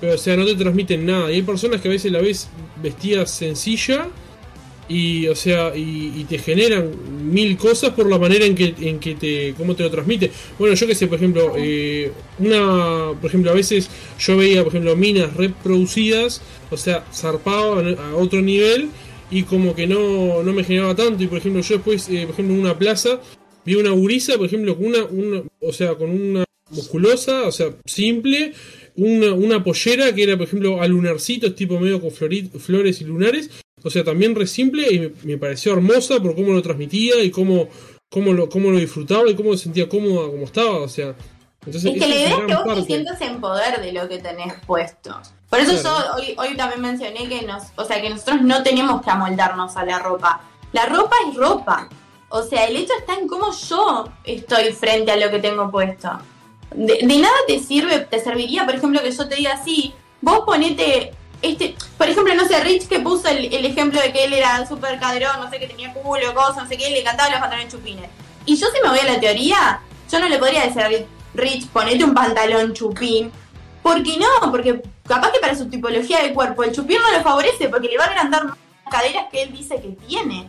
Speaker 4: pero o sea, no te transmiten nada. Y hay personas que a veces la ves vestida sencilla y o sea y, te generan mil cosas por la manera en que en que te cómo te lo transmite. Bueno yo que sé por ejemplo eh, una por ejemplo a veces yo veía por ejemplo minas reproducidas o sea zarpado a otro nivel y como que no, no me generaba tanto. Y por ejemplo yo después eh, por ejemplo en una plaza vi una gurisa por ejemplo con una, una o sea con una musculosa o sea simple una, una pollera que era por ejemplo a lunarcitos tipo medio con flores y lunares o sea, también re simple y me, pareció hermosa por cómo lo transmitía y cómo, cómo, lo, cómo lo disfrutaba y cómo se sentía cómoda como estaba. O sea, entonces
Speaker 3: Es que la idea es que vos te sientas en poder de lo que tenés puesto. Por eso
Speaker 4: Claro.
Speaker 3: yo hoy, hoy también mencioné que nos, o sea, que nosotros no tenemos que amoldarnos a la ropa. La ropa es ropa. O sea, el hecho está en cómo yo estoy frente a lo que tengo puesto. De, de nada te sirve, te serviría, por ejemplo, que yo te diga así, vos ponete este, por ejemplo, no sé, Rich que puso el, el ejemplo de que él era súper caderón, no sé, que tenía culo, cosas, no sé qué, y le encantaban los pantalones chupines. Y yo si me voy a la teoría, yo no le podría decir a Rich, Rich, ponete un pantalón chupín. Porque no, porque capaz que para su tipología de cuerpo el chupín no lo favorece porque le va a agrandar más las caderas que él dice que tiene.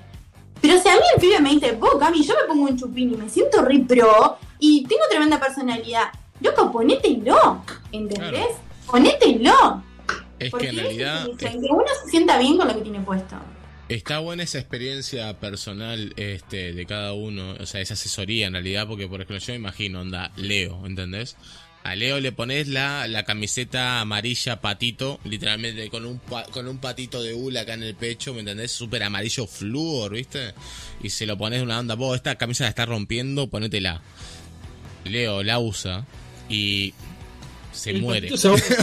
Speaker 3: Pero si a mí el pibe me dice, vos, Cami, yo me pongo un chupín y me siento re pro y tengo tremenda personalidad, loco, ponételo, ¿entendés?
Speaker 1: Claro.
Speaker 3: Ponételo.
Speaker 1: Es
Speaker 3: Porque
Speaker 1: que en
Speaker 3: es
Speaker 1: realidad.
Speaker 3: que uno se sienta bien con lo que tiene puesto.
Speaker 1: Está buena esa experiencia personal este, de cada uno, o sea, esa asesoría en realidad, porque por ejemplo yo me imagino, onda, Leo, ¿entendés? A Leo le pones la, la camiseta amarilla patito, literalmente con un, pa- con un patito de hula acá en el pecho, ¿me entendés? Súper amarillo flúor, ¿viste? Y se lo pones de una onda, vos, esta camisa la está rompiendo, ponétela. Leo la usa y se
Speaker 4: El
Speaker 1: muere. o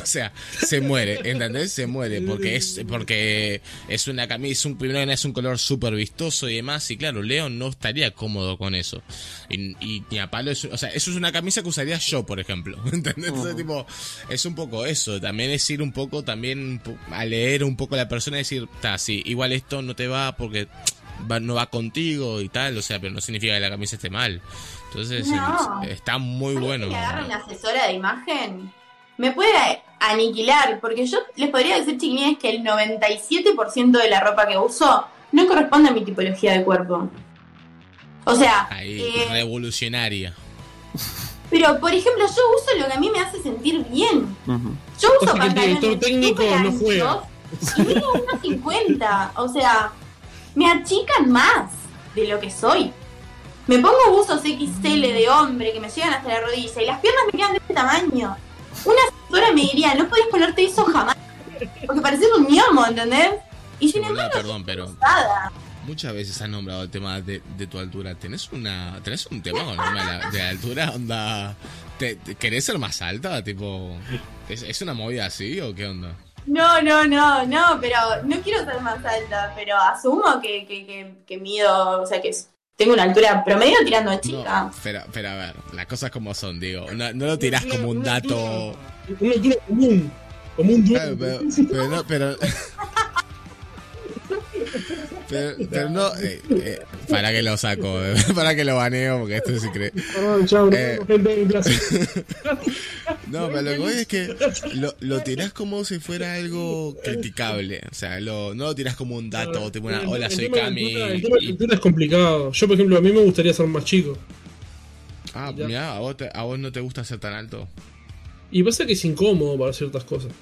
Speaker 1: sea, se muere, ¿entendés? Se muere porque es porque es una camisa, un primero que nada es un color súper vistoso y demás y claro, Leo no estaría cómodo con eso. Y, y ni a palo es, o sea, eso es una camisa que usaría yo, por ejemplo, ¿entendés? Entonces, tipo, es un poco eso, también es ir un poco también a leer un poco a la persona y decir, está, sí, igual esto no te va porque va- no va contigo y tal, o sea, pero no significa que la camisa esté mal. Entonces,
Speaker 3: No.
Speaker 1: está muy
Speaker 3: ¿Alguien
Speaker 1: bueno.
Speaker 3: que agarre una asesora de imagen me puede aniquilar, porque yo les podría decir, chiquilines, que el 97% de la ropa que uso no corresponde a mi tipología de cuerpo. O sea,
Speaker 1: Ahí,
Speaker 3: eh,
Speaker 1: revolucionaria.
Speaker 3: pero por ejemplo, yo uso lo que a mí me hace sentir bien. Yo
Speaker 4: O
Speaker 3: uso
Speaker 4: sea que el
Speaker 3: pantalones
Speaker 4: técnico no juega.
Speaker 3: Y mido 1.50. O sea, me achican más de lo que soy. Me pongo buzos XL de hombre que me llegan hasta la rodilla y las piernas me quedan de este tamaño. Una asesora me diría, no podés ponerte eso jamás. Porque pareces un ñomo, ¿entendés? Y sin embargo,
Speaker 1: perdón, pero muchas veces has nombrado el tema de, de tu altura. ¿Tenés una tenés un tema con el tema de la, de la altura? Onda, ¿te, te- querés ser más alta? Tipo, ¿es, ¿es una movida así o qué onda?
Speaker 3: No, no, no, no, pero no quiero ser más alta, pero asumo que, que, que, que mido, o sea, que tengo una altura promedio tirando a chica.
Speaker 1: No, pero, pero a ver, las cosas como son, digo. No, no lo tirás como un dato.
Speaker 4: Una altura común. Como un
Speaker 1: Claro, pero, pero no, pero. Pero, pero no, eh, eh, para que lo saco, para que lo baneo, porque esto es increíble.
Speaker 4: Perdón, chao, no
Speaker 1: Eh.
Speaker 4: gente.
Speaker 1: No, pero lo que voy es que lo, lo tirás como si fuera algo criticable. O sea, lo, no lo tirás como un dato, tipo una, hola, soy Cami.
Speaker 4: El tema de es complicado. Yo, por ejemplo, a mí me gustaría ser más chico.
Speaker 1: ah,
Speaker 4: Ya.
Speaker 1: mira, ¿a vos, te- ¿a vos no te gusta ser tan alto?
Speaker 4: Y pasa que es incómodo para ciertas cosas.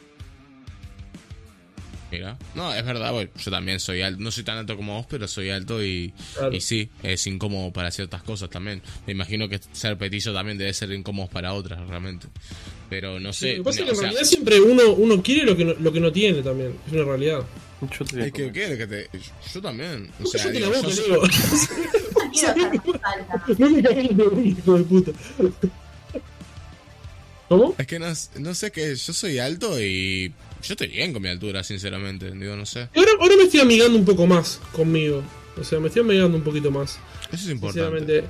Speaker 1: Mira. No, es verdad, yo también soy alto. No soy tan alto como vos, pero soy alto y,
Speaker 4: Claro.
Speaker 1: y sí, es incómodo para ciertas cosas también. Me imagino que ser petizo también debe ser incómodo para otras, realmente. Pero no
Speaker 4: Sí,
Speaker 1: sé.
Speaker 4: lo que pasa
Speaker 1: no,
Speaker 4: es que en
Speaker 1: sea,
Speaker 4: realidad siempre uno, uno quiere lo que, no, lo que no tiene también. Es una realidad.
Speaker 2: Yo te
Speaker 1: es que. ¿qué? que te, yo también. O sea,
Speaker 4: Cállate
Speaker 1: digo,
Speaker 4: la boca.
Speaker 3: No
Speaker 4: me de hijo de puta. ¿Cómo?
Speaker 1: Es que no, no sé que yo soy alto y yo estoy bien con mi altura, sinceramente. Digo, no sé.
Speaker 4: Ahora, ahora me estoy amigando un poco más conmigo. O sea, me estoy amigando un poquito más.
Speaker 1: Eso es importante.
Speaker 4: Sinceramente.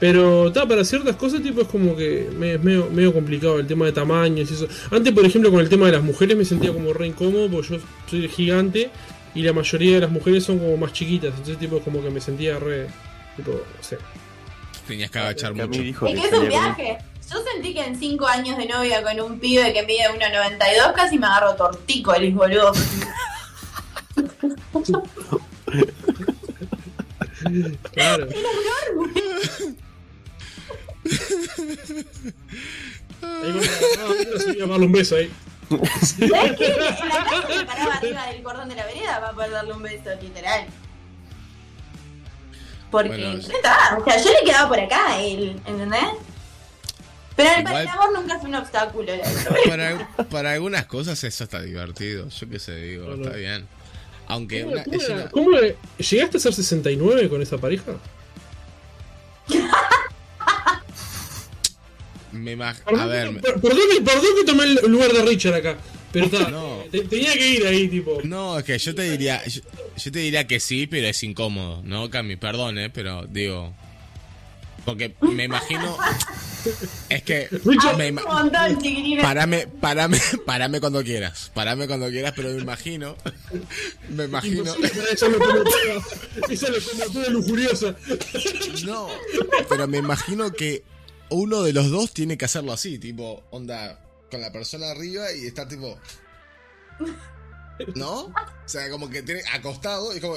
Speaker 4: Pero ta, para ciertas cosas, tipo, es como que me, es medio, medio complicado el tema de tamaños y eso. Antes, por ejemplo, con el tema de las mujeres me sentía como re incómodo porque yo soy gigante y la mayoría de las mujeres son como más chiquitas. Entonces, tipo, como que me sentía re. Tipo, no sé.
Speaker 1: Tenías que agachar mucho.
Speaker 2: dijo
Speaker 3: Es
Speaker 2: que
Speaker 3: es un- viaje. Yo sentí que en 5 años de novia con un pibe que mide 1,92 casi me agarro tortícolis, boludo.
Speaker 4: Claro. Ahí a darle un beso ahí.
Speaker 3: ¿Sabes qué? En la casa me paraba arriba del cordón de la vereda para poder darle un beso, literal. Porque,
Speaker 1: Bueno,
Speaker 3: está, o sea, yo le quedaba por acá él, ¿entendés? Pero el,
Speaker 1: Igual-
Speaker 3: amor nunca es un obstáculo.
Speaker 1: Para, para algunas cosas eso está divertido. Yo qué sé, digo,
Speaker 4: No, no.
Speaker 1: está bien. Aunque
Speaker 4: ¿Cómo,
Speaker 1: una,
Speaker 4: cómo
Speaker 1: es
Speaker 4: era?
Speaker 1: una-
Speaker 4: ¿Cómo era? ¿Llegaste a ser 69 con esa pareja?
Speaker 1: me
Speaker 4: Perdón,
Speaker 1: A ver,
Speaker 4: per- perdón, perdón que tomé el lugar de Richard acá. Pero está,
Speaker 1: No.
Speaker 4: te- tenía que ir ahí, tipo.
Speaker 1: no, es que yo te diría, yo, yo te diría que sí, pero es incómodo, ¿no, Cami? Perdón, eh, pero digo, porque me imagino, es que me. Parame, parame, parame cuando quieras. Parame cuando quieras, pero me imagino. Me imagino.
Speaker 4: esa locomotora, esa locomotora lujuriosa.
Speaker 1: No, pero me imagino que uno de los dos tiene que hacerlo así, tipo, onda, con la persona arriba y estar tipo. ¿No? O sea, como que tiene acostado y como.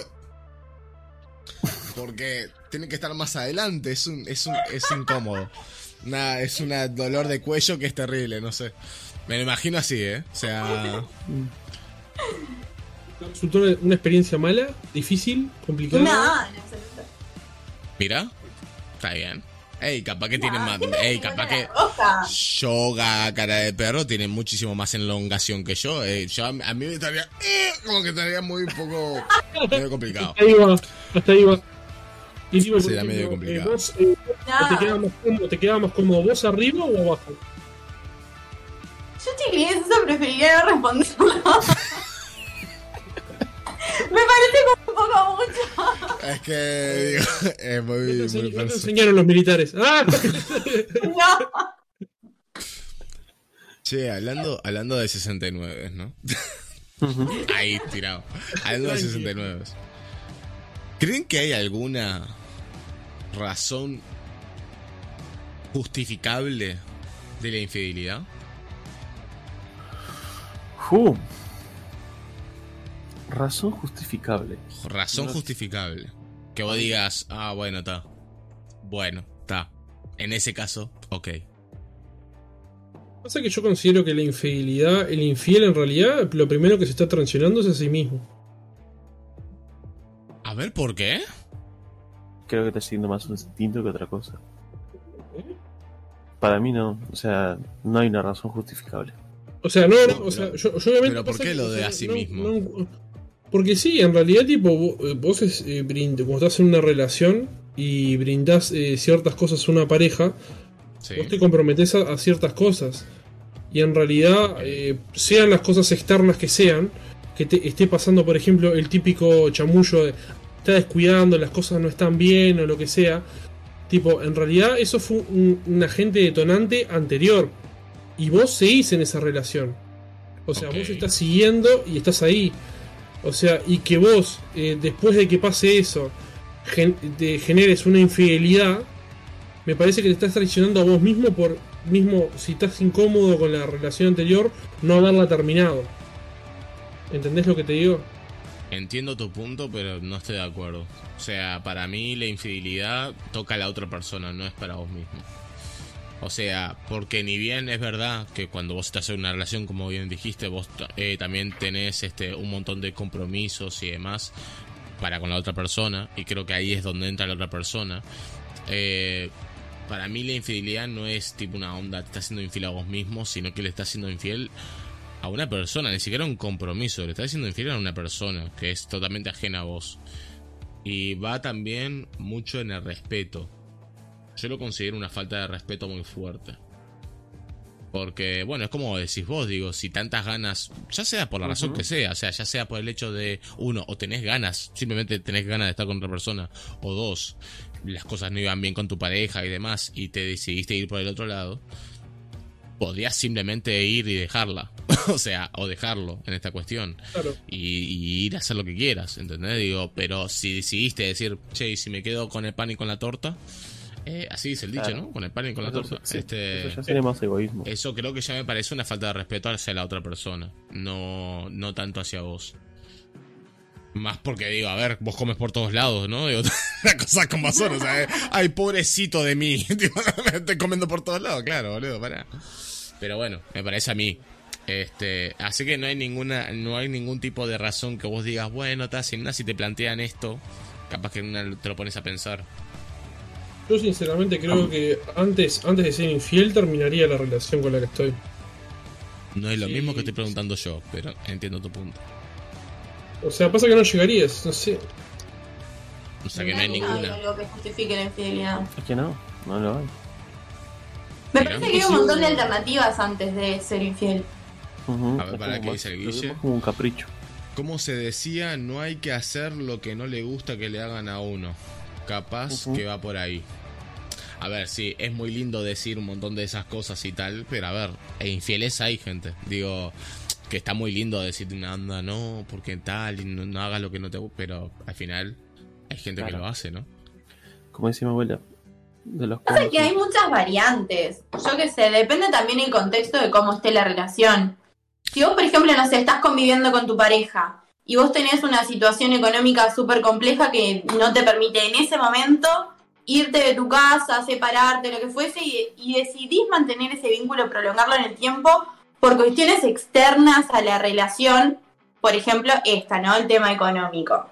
Speaker 1: Porque tiene que estar más adelante, es un, es un, es incómodo. Una, es un dolor de cuello que es terrible, no sé. Me lo imagino así, ¿eh? O sea.
Speaker 4: resultó una, experiencia mala, difícil, complicada.
Speaker 3: No, en absoluto.
Speaker 1: Mira, está bien. Ey, capaz que tiene
Speaker 3: No,
Speaker 1: más.
Speaker 3: siempre
Speaker 1: Ey, capaz que. Yoga, cara de perro, tiene muchísimo más elongación que yo. Eh, yo a, a mí me estaría. eh, como que estaría muy poco. medio complicado.
Speaker 4: Hasta ahí va. Y digo,
Speaker 1: Será medio complicado.
Speaker 4: eh, vos, eh,
Speaker 3: No,
Speaker 4: ¿te, queda más cómodo, ¿Te queda más cómodo vos arriba o abajo?
Speaker 3: yo chiquilines, eso preferiría no responderlo. Me parece como un poco mucho.
Speaker 1: Es que. Digo, es muy.
Speaker 4: ¿Qué te,
Speaker 1: muy
Speaker 4: te
Speaker 1: perso-
Speaker 4: enseñaron los militares? ¡Ah!
Speaker 3: No.
Speaker 1: Che, hablando, hablando de 69, ¿no? Ahí tirado. Hablando de 69. ¿Creen que hay alguna razón justificable de la infidelidad?
Speaker 2: Fu. Razón justificable.
Speaker 1: Razón
Speaker 2: No
Speaker 1: justificable. Que vos digas, ah, bueno, está. Bueno, está. En ese caso, ok.
Speaker 4: Pasa que yo considero que la infidelidad, el infiel en realidad, lo primero que se está traicionando es a sí mismo.
Speaker 1: A ver, ¿por qué?
Speaker 2: Creo que está siendo más un instinto que otra cosa. Para mí no. O sea, no hay una razón justificable.
Speaker 4: O sea, no, no,
Speaker 1: Pero-
Speaker 4: o sea, yo, yo obviamente.
Speaker 1: pero ¿por qué lo de a sí
Speaker 4: no-
Speaker 1: mismo?
Speaker 4: no- porque sí, en realidad, tipo, vos, eh, vos es, eh, brind- cuando estás en una relación y brindás eh, ciertas cosas a una pareja,
Speaker 1: Sí.
Speaker 4: vos te comprometés a, a ciertas cosas. Y en realidad, eh, sean las cosas externas que sean, que te esté pasando, por ejemplo, el típico chamullo de está descuidando, las cosas no están bien o lo que sea. Tipo, en realidad eso fue un, un agente detonante anterior. Y vos seguís en esa relación. O sea, vos estás siguiendo y estás ahí. O sea, y que vos, eh, después de que pase eso, gen- te generes una infidelidad, me parece que te estás traicionando a vos mismo por mismo, si estás incómodo con la relación anterior, no haberla terminado. ¿Entendés lo que te digo?
Speaker 1: Entiendo tu punto, pero no estoy de acuerdo. O sea, para mí la infidelidad toca a la otra persona, no es para vos mismo. O sea, porque ni bien es verdad que cuando vos estás en una relación, como bien dijiste, vos eh, también tenés este un montón de compromisos y demás para con la otra persona, y creo que ahí es donde entra la otra persona. Eh, para mí la infidelidad no es tipo una onda, te estás siendo infiel a vos mismo, sino que le estás siendo infiel a una persona, ni siquiera un compromiso, le estás siendo infiel a una persona que es totalmente ajena a vos. Y va también mucho en el respeto. Yo lo considero una falta de respeto muy fuerte. Porque, bueno, es como decís vos, digo, si tantas ganas, ya sea por la razón que sea, o sea, ya sea por el hecho de, uno, o tenés ganas, simplemente tenés ganas de estar con otra persona, o dos, las cosas no iban bien con tu pareja y demás, y te decidiste ir por el otro lado, podías simplemente ir y dejarla, o sea, o dejarlo en esta cuestión
Speaker 4: Claro.
Speaker 1: y, y ir a hacer lo que quieras, ¿entendés? Digo, pero si decidiste decir, che, y si me quedo con el pan y con la torta, eh, así dice el dicho,
Speaker 2: Claro.
Speaker 1: ¿no? Con el pan y con la torta.
Speaker 2: sí,
Speaker 1: este,
Speaker 2: Eso ya sería más egoísmo.
Speaker 1: eso creo que ya me parece una falta de respeto hacia la otra persona, no, no tanto hacia vos. Más porque digo, a ver, vos comes por todos lados, ¿no? Digo, las cosas como son, o sea, eh, ay, pobrecito de mí, me estoy comiendo por todos lados, claro, boludo, pará. Pero bueno, me parece a mí. Este, así que no hay ninguna, no hay ningún tipo de razón que vos digas, bueno, está sin nada, si te plantean esto, capaz que en una te lo pones a pensar.
Speaker 4: Yo sinceramente creo que antes, antes de ser infiel terminaría la relación con la que estoy.
Speaker 1: No es lo
Speaker 4: Sí,
Speaker 1: mismo que estoy preguntando yo, pero entiendo tu punto.
Speaker 4: O sea, pasa que no llegarías, no sé.
Speaker 1: O sea que no hay ninguna.
Speaker 3: algo que justifique la infidelidad.
Speaker 2: Es que no, no lo hay.
Speaker 3: Me parece que hay un montón de alternativas antes de ser infiel.
Speaker 1: A ver, ¿para qué dice el Guille?
Speaker 2: como un capricho.
Speaker 1: Como se decía, no hay que hacer lo que no le gusta que le hagan a uno. Capaz que va por ahí. A ver, sí, es muy lindo decir un montón de esas cosas y tal, pero a ver, e infieles hay gente. Digo, que está muy lindo decir una onda, no, porque tal, y no, no hagas lo que no te gusta, pero al final hay gente que lo hace, ¿no?
Speaker 2: Como decía mi abuela, de los
Speaker 3: que hay muchas variantes. Yo qué sé, depende también el contexto de cómo esté la relación. Si vos, por ejemplo, no sé, estás conviviendo con tu pareja y vos tenés una situación económica súper compleja que no te permite en ese momento irte de tu casa, separarte, lo que fuese, y, y decidís mantener ese vínculo, prolongarlo en el tiempo por cuestiones externas a la relación, por ejemplo, esta, ¿no? El tema económico.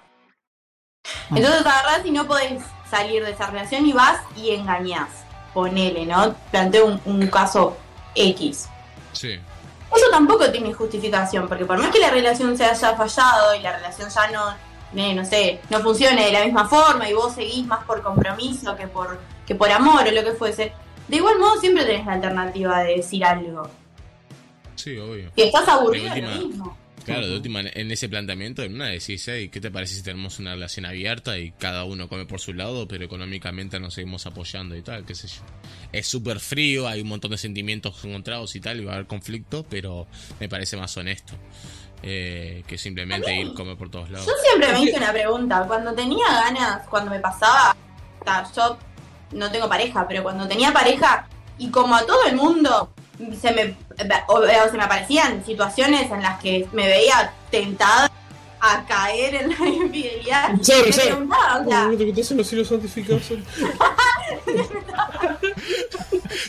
Speaker 3: Entonces agarrás y no podés salir de esa relación y vas y engañás. Ponele, ¿no? Planteo un, un caso X.
Speaker 1: Sí.
Speaker 3: Eso tampoco tiene justificación, porque por más que la relación se haya fallado y la relación ya no, eh, no sé, no funcione de la misma forma y vos seguís más por compromiso que por, que por amor o lo que fuese, de igual modo siempre tenés la alternativa de decir algo.
Speaker 1: Sí, obvio.
Speaker 3: Si estás aburrido
Speaker 1: De
Speaker 3: lo
Speaker 1: última-
Speaker 3: mismo.
Speaker 1: Claro, de última, en ese planteamiento, en una decís, hey, ¿qué te parece si tenemos una relación abierta y cada uno come por su lado, pero económicamente nos seguimos apoyando y tal, qué sé yo? Es súper frío, hay un montón de sentimientos encontrados y tal, y va a haber conflicto, pero me parece más honesto eh, que simplemente ir comer por todos lados.
Speaker 3: Yo siempre me hice una pregunta, cuando tenía ganas, cuando me pasaba, yo no tengo pareja, pero cuando tenía pareja y como a todo el mundo se me, o, o se me aparecían situaciones en las que me veía tentada a caer en la infidelidad,
Speaker 4: Sorry,
Speaker 3: me
Speaker 4: sorry.
Speaker 3: preguntaba, o sea,
Speaker 4: No te quitas en los cielos santificados.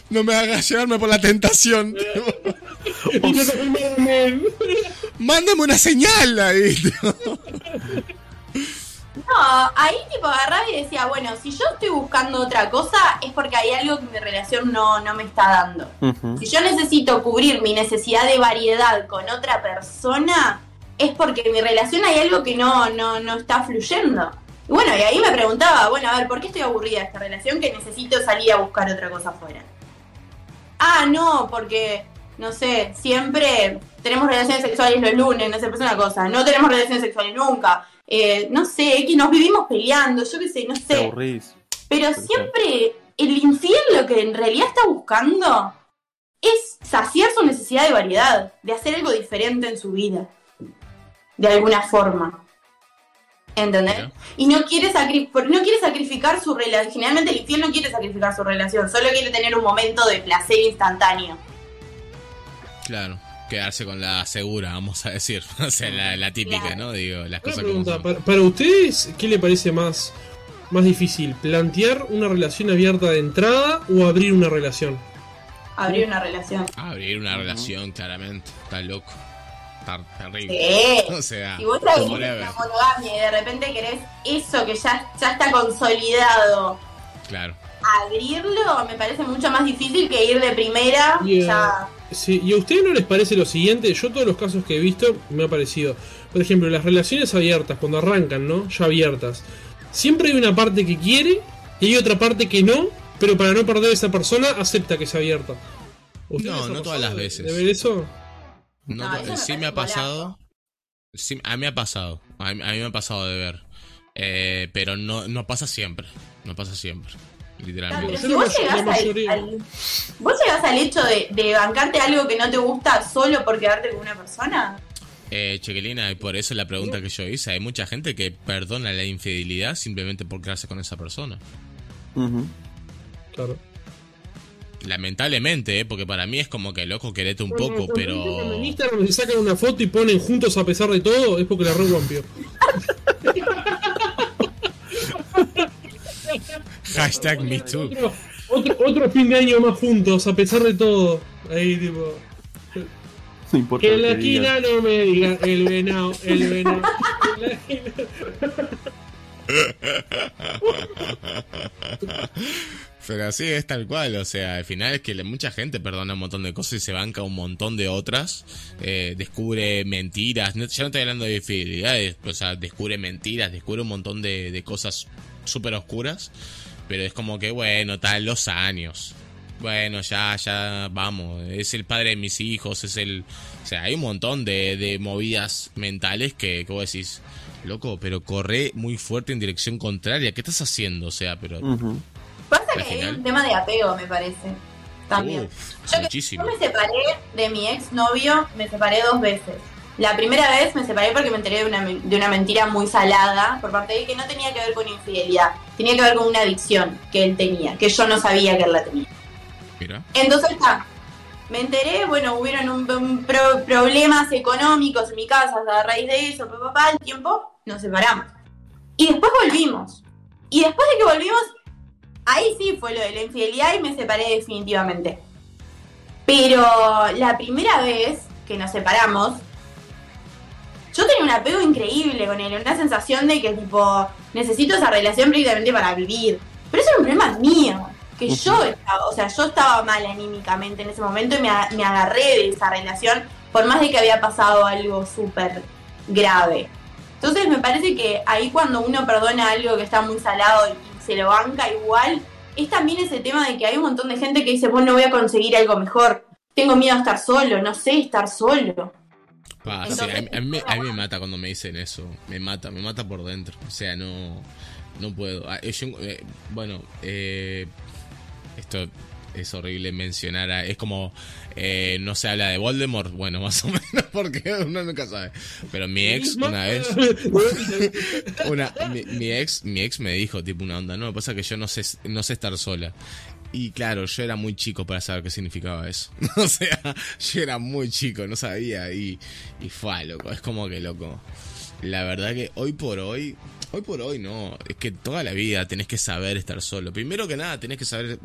Speaker 1: No me hagas llevarme por la tentación. Mándame una señal ahí.
Speaker 3: No, ahí tipo agarraba y decía, bueno, si yo estoy buscando otra cosa es porque hay algo que mi relación no, no me está dando. Si yo necesito cubrir mi necesidad de variedad con otra persona, es porque en mi relación hay algo que no, no, no está fluyendo. Y bueno, y ahí me preguntaba, bueno, a ver, ¿por qué estoy aburrida de esta relación que necesito salir a buscar otra cosa afuera? Ah, no, porque, no sé, siempre tenemos relaciones sexuales los lunes, no sé, pues una cosa, no tenemos relaciones sexuales nunca. Eh, no sé, que nos vivimos peleando, yo qué sé, no
Speaker 2: Te
Speaker 3: sé.
Speaker 2: aburrís.
Speaker 3: Pero siempre el infiel lo que en realidad está buscando es saciar su necesidad de variedad, de hacer algo diferente en su vida. De alguna forma. ¿Entendés? Y no quiere, no quiere sacrificar su relación. Generalmente el infiel no quiere sacrificar su relación, solo quiere tener un momento de placer instantáneo.
Speaker 1: Claro, quedarse con la segura, vamos a decir. O sea, la, la típica. ¿no? Digo, las cosas como
Speaker 4: pregunta,
Speaker 1: son.
Speaker 4: para, para ustedes, ¿qué le parece más, más difícil? ¿Plantear una relación abierta de entrada o abrir una relación?
Speaker 3: Abrir una relación.
Speaker 1: Abrir una relación, claramente. Está loco. Está terrible.
Speaker 3: Sí.
Speaker 1: O sea,
Speaker 3: Si vos
Speaker 1: whatever.
Speaker 3: una monogamia y de repente querés eso que ya, ya está consolidado,
Speaker 1: Claro.
Speaker 3: abrirlo me parece mucho más difícil que ir de primera.
Speaker 4: Yeah.
Speaker 3: Ya.
Speaker 4: Sí, ¿Y a ustedes no les parece lo siguiente? Yo todos los casos que he visto me ha parecido. Por ejemplo, las relaciones abiertas, cuando arrancan, ¿no? Ya abiertas. Siempre hay una parte que quiere y hay otra parte que no, pero para no perder a esa persona acepta que sea abierta. ¿Ustedes
Speaker 1: No, no todas las
Speaker 4: de-
Speaker 1: veces.
Speaker 4: ¿De ver eso?
Speaker 1: No,
Speaker 3: No, eso
Speaker 1: sí me ha pasado. Sí, a mí me ha pasado. A mí, a mí me ha pasado de ver. Eh, pero no, no pasa siempre. No pasa siempre.
Speaker 3: Pero
Speaker 1: Literalmente.
Speaker 3: si
Speaker 4: la
Speaker 3: vos llegás al,
Speaker 4: mayoría.
Speaker 3: al- vos llegás al hecho de, de bancarte algo que no te gusta solo por quedarte con una persona.
Speaker 1: Eh, Chequelina, y por eso la pregunta que yo hice. Hay mucha gente que perdona la infidelidad simplemente por quedarse con esa persona.
Speaker 4: Claro.
Speaker 1: Lamentablemente, ¿eh? porque para mí es como que loco querete un
Speaker 4: Bueno,
Speaker 1: poco,
Speaker 4: cuando
Speaker 1: pero.
Speaker 4: En Instagram se sacan una foto y ponen juntos a pesar de todo, es porque la rompió.
Speaker 1: Hashtag me too.
Speaker 4: Otro, otro, otro fin de año más juntos, a pesar de todo. Ahí, tipo.
Speaker 2: No importa
Speaker 4: Que en la esquina no me digan el venado, el venado.
Speaker 1: Pero así es tal cual, o sea, al final es que mucha gente perdona un montón de cosas y se banca un montón de otras, eh, descubre mentiras, no- ya no estoy hablando de infidelidades, o sea, descubre mentiras, descubre un montón de, de cosas súper oscuras, pero es como que, bueno, tal, los años, bueno, ya, ya, vamos, es el padre de mis hijos, es el... O sea, hay un montón de, de movidas mentales que, que vos decís, loco, pero corre muy fuerte en dirección contraria, ¿qué estás haciendo? O sea, pero...
Speaker 3: Pasa que hay
Speaker 1: final.
Speaker 3: un tema de apego, me parece. También.
Speaker 1: Uf,
Speaker 3: Yo, que-
Speaker 1: muchísimo.
Speaker 3: yo me separé de mi ex novio, me separé dos veces. La primera vez me separé porque me enteré de una, de una mentira muy salada por parte de él que no tenía que ver con infidelidad, tenía que ver con una adicción que él tenía, que yo no sabía que él la tenía.
Speaker 1: Mira.
Speaker 3: Entonces está, me enteré, bueno, hubieron un, un pro- problemas económicos en mi casa a raíz de eso, papá, papá, al tiempo nos separamos. Y después volvimos. Y después de que volvimos, ahí sí fue lo de la infidelidad y me separé definitivamente. Pero la primera vez que nos separamos, yo tenía un apego increíble con él, una sensación de que tipo, necesito esa relación prácticamente para vivir. Pero eso era un problema mío, que yo estaba, o sea, yo estaba mal anímicamente en ese momento y me, agarré de esa relación, por más de que había pasado algo súper grave. Entonces me parece que ahí cuando uno perdona algo que está muy salado y se lo banca igual, es también ese tema de que hay un montón de gente que dice, bueno, voy a conseguir algo mejor. Tengo miedo a estar solo, no sé estar solo.
Speaker 1: Sí, a, mí- a mí, me- a mí me mata cuando me dicen eso. Me mata, me mata por dentro. O sea, no, no puedo. Ah, yo, eh, bueno, eh, esto es horrible mencionar. a- es como eh, no se habla de Voldemort. Bueno, más o menos, porque uno nunca sabe. Pero mi ex una vez, una, mi, mi ex, mi ex me dijo tipo una onda. No, pasa que yo no sé, no sé estar sola. Y claro, yo era muy chico para saber qué significaba eso. o sea, yo era muy chico, no sabía. Y, y fue, loco. Es como que, loco. La verdad que hoy por hoy, hoy por hoy no. Es que toda la vida tenés que saber estar solo. Primero que nada, tenés que saber,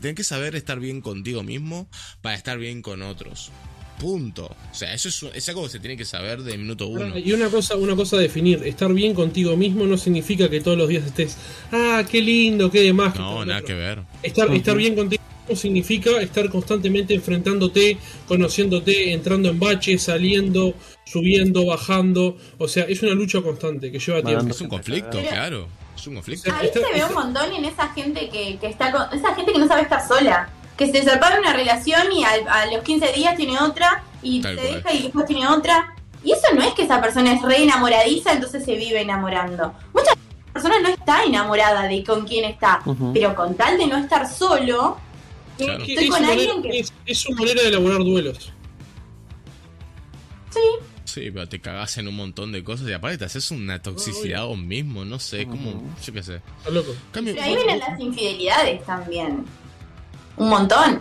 Speaker 1: tenés que saber estar bien contigo mismo para estar bien con otros. Punto. O sea, eso es, es algo que se tiene que saber de minuto uno.
Speaker 4: Y una cosa, una cosa a definir, estar bien contigo mismo no significa que todos los días estés, ah, qué lindo, qué demás.
Speaker 1: No, nada
Speaker 4: otro".
Speaker 1: que ver.
Speaker 4: Estar, estar bien contigo mismo significa estar constantemente enfrentándote, conociéndote, entrando en baches, saliendo, subiendo, bajando. O sea, es una lucha constante que lleva tiempo.
Speaker 1: Es un conflicto, claro. Es un conflicto.
Speaker 3: Ahí se ve un montón en esa gente que, que está con, esa gente que no sabe estar sola. Que se de una relación y al- a, los 15 días tiene otra y
Speaker 1: Tal
Speaker 3: se
Speaker 1: cual.
Speaker 3: deja y después tiene otra. Y eso no es que esa persona es re enamoradiza, entonces se vive enamorando. Muchas personas no está enamorada de con quién está, pero con tal de no estar solo,
Speaker 1: Claro.
Speaker 4: Es,
Speaker 3: Estoy
Speaker 4: es
Speaker 3: con alguien
Speaker 4: manera,
Speaker 3: que-
Speaker 4: es- es su manera de elaborar duelos.
Speaker 3: sí,
Speaker 1: Sí, pero te cagás en un montón de cosas y aparte te haces una toxicidad a vos mismo, no sé, como, yo qué sé.
Speaker 4: Loco.
Speaker 1: Cambio-
Speaker 3: pero ahí vienen las infidelidades también. Un montón.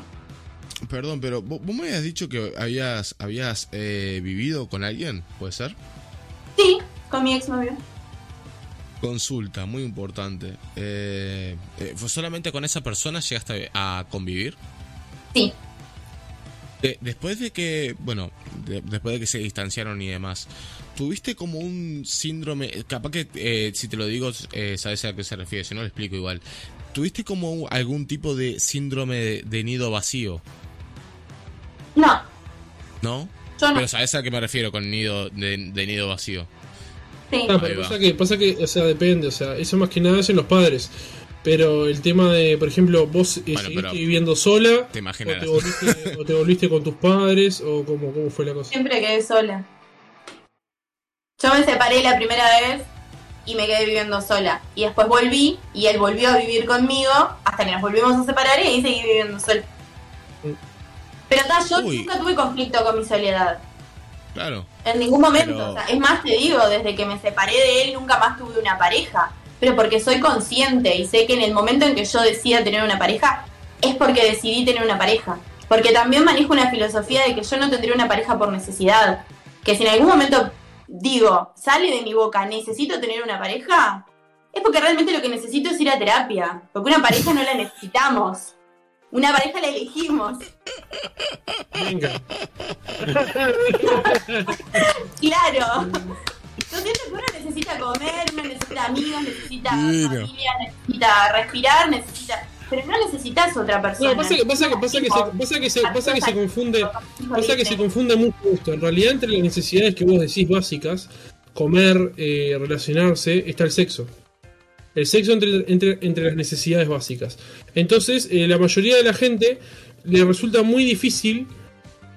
Speaker 1: Perdón, pero vos, vos me habías dicho que habías, habías eh, vivido con alguien, ¿puede ser?
Speaker 3: Sí, con mi exnovio.
Speaker 1: Consulta, muy importante. Eh, eh, ¿Fue solamente con esa persona llegaste a convivir?
Speaker 3: Sí.
Speaker 1: De- después de que, bueno, de- después de que se distanciaron y demás, ¿tuviste como un síndrome? Capaz que eh, si te lo digo, eh, sabes a qué se refiere, si no lo explico igual. ¿Tuviste como algún tipo de síndrome de, de nido vacío?
Speaker 3: No,
Speaker 1: ¿No?
Speaker 3: yo no.
Speaker 1: Pero sabes a qué me refiero con nido de, de nido vacío.
Speaker 3: Sí.
Speaker 4: Ah, pero pasa que, pasa que, o sea, depende, o sea, eso más que nada hacen los padres. Pero el tema de, por ejemplo, vos eh,
Speaker 1: Bueno,
Speaker 4: seguiste
Speaker 1: pero-
Speaker 4: viviendo sola,
Speaker 1: Te
Speaker 4: o
Speaker 1: imaginarás.
Speaker 4: te, volviste, o te volviste con tus padres, o cómo, cómo fue la cosa.
Speaker 3: Siempre quedé sola. Yo me separé la primera vez y me quedé viviendo sola. Y después volví y él volvió a vivir conmigo hasta que nos volvimos a separar y ahí seguí viviendo sola. Pero ta, yo
Speaker 1: Uy.
Speaker 3: nunca tuve conflicto con mi soledad.
Speaker 1: Claro.
Speaker 3: En ningún momento.
Speaker 1: Pero-
Speaker 3: O sea, es más, te digo, desde que me separé de él nunca más tuve una pareja. Pero porque soy consciente y sé que en el momento en que yo decida tener una pareja, es porque decidí tener una pareja. Porque también manejo una filosofía de que yo no tendré una pareja por necesidad. Que si en algún momento digo, sale de mi boca, necesito tener una pareja, es porque realmente lo que necesito es ir a terapia. Porque una pareja no la necesitamos. Una pareja la elegimos.
Speaker 4: Venga.
Speaker 3: Claro. Que uno necesita comer, uno necesita amigos, necesita familia, necesita respirar, necesita. Pero no necesitas otra persona.
Speaker 4: No, pasa que, pasa que, pasa que, se, pasa que, se, pasa que se confunde, pasa que se confunde mucho esto. En realidad, entre las necesidades que vos decís básicas, comer, eh, relacionarse, está el sexo. El sexo entre, entre, entre las necesidades básicas. Entonces, eh, la mayoría de la gente le resulta muy difícil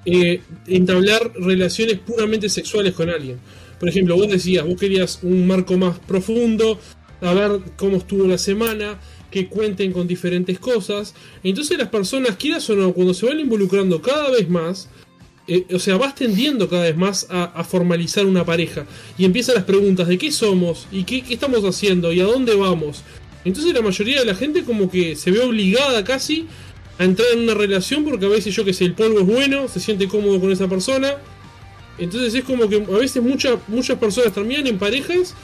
Speaker 4: eh, entablar relaciones puramente sexuales con alguien. Por ejemplo, vos decías, vos querías un marco más profundo, a ver cómo estuvo la semana, que cuenten con diferentes cosas. Entonces las personas, quieras o no, cuando se van involucrando cada vez más, eh, o sea, vas tendiendo cada vez más a, formalizar una pareja. Y empiezan las preguntas de qué somos, y qué, qué estamos haciendo, y a dónde vamos. Entonces la mayoría de la gente como que se ve obligada casi a entrar en una relación porque a veces yo que sé, el polvo es bueno, se siente cómodo con esa persona. Entonces es como que a veces muchas muchas personas terminan en parejas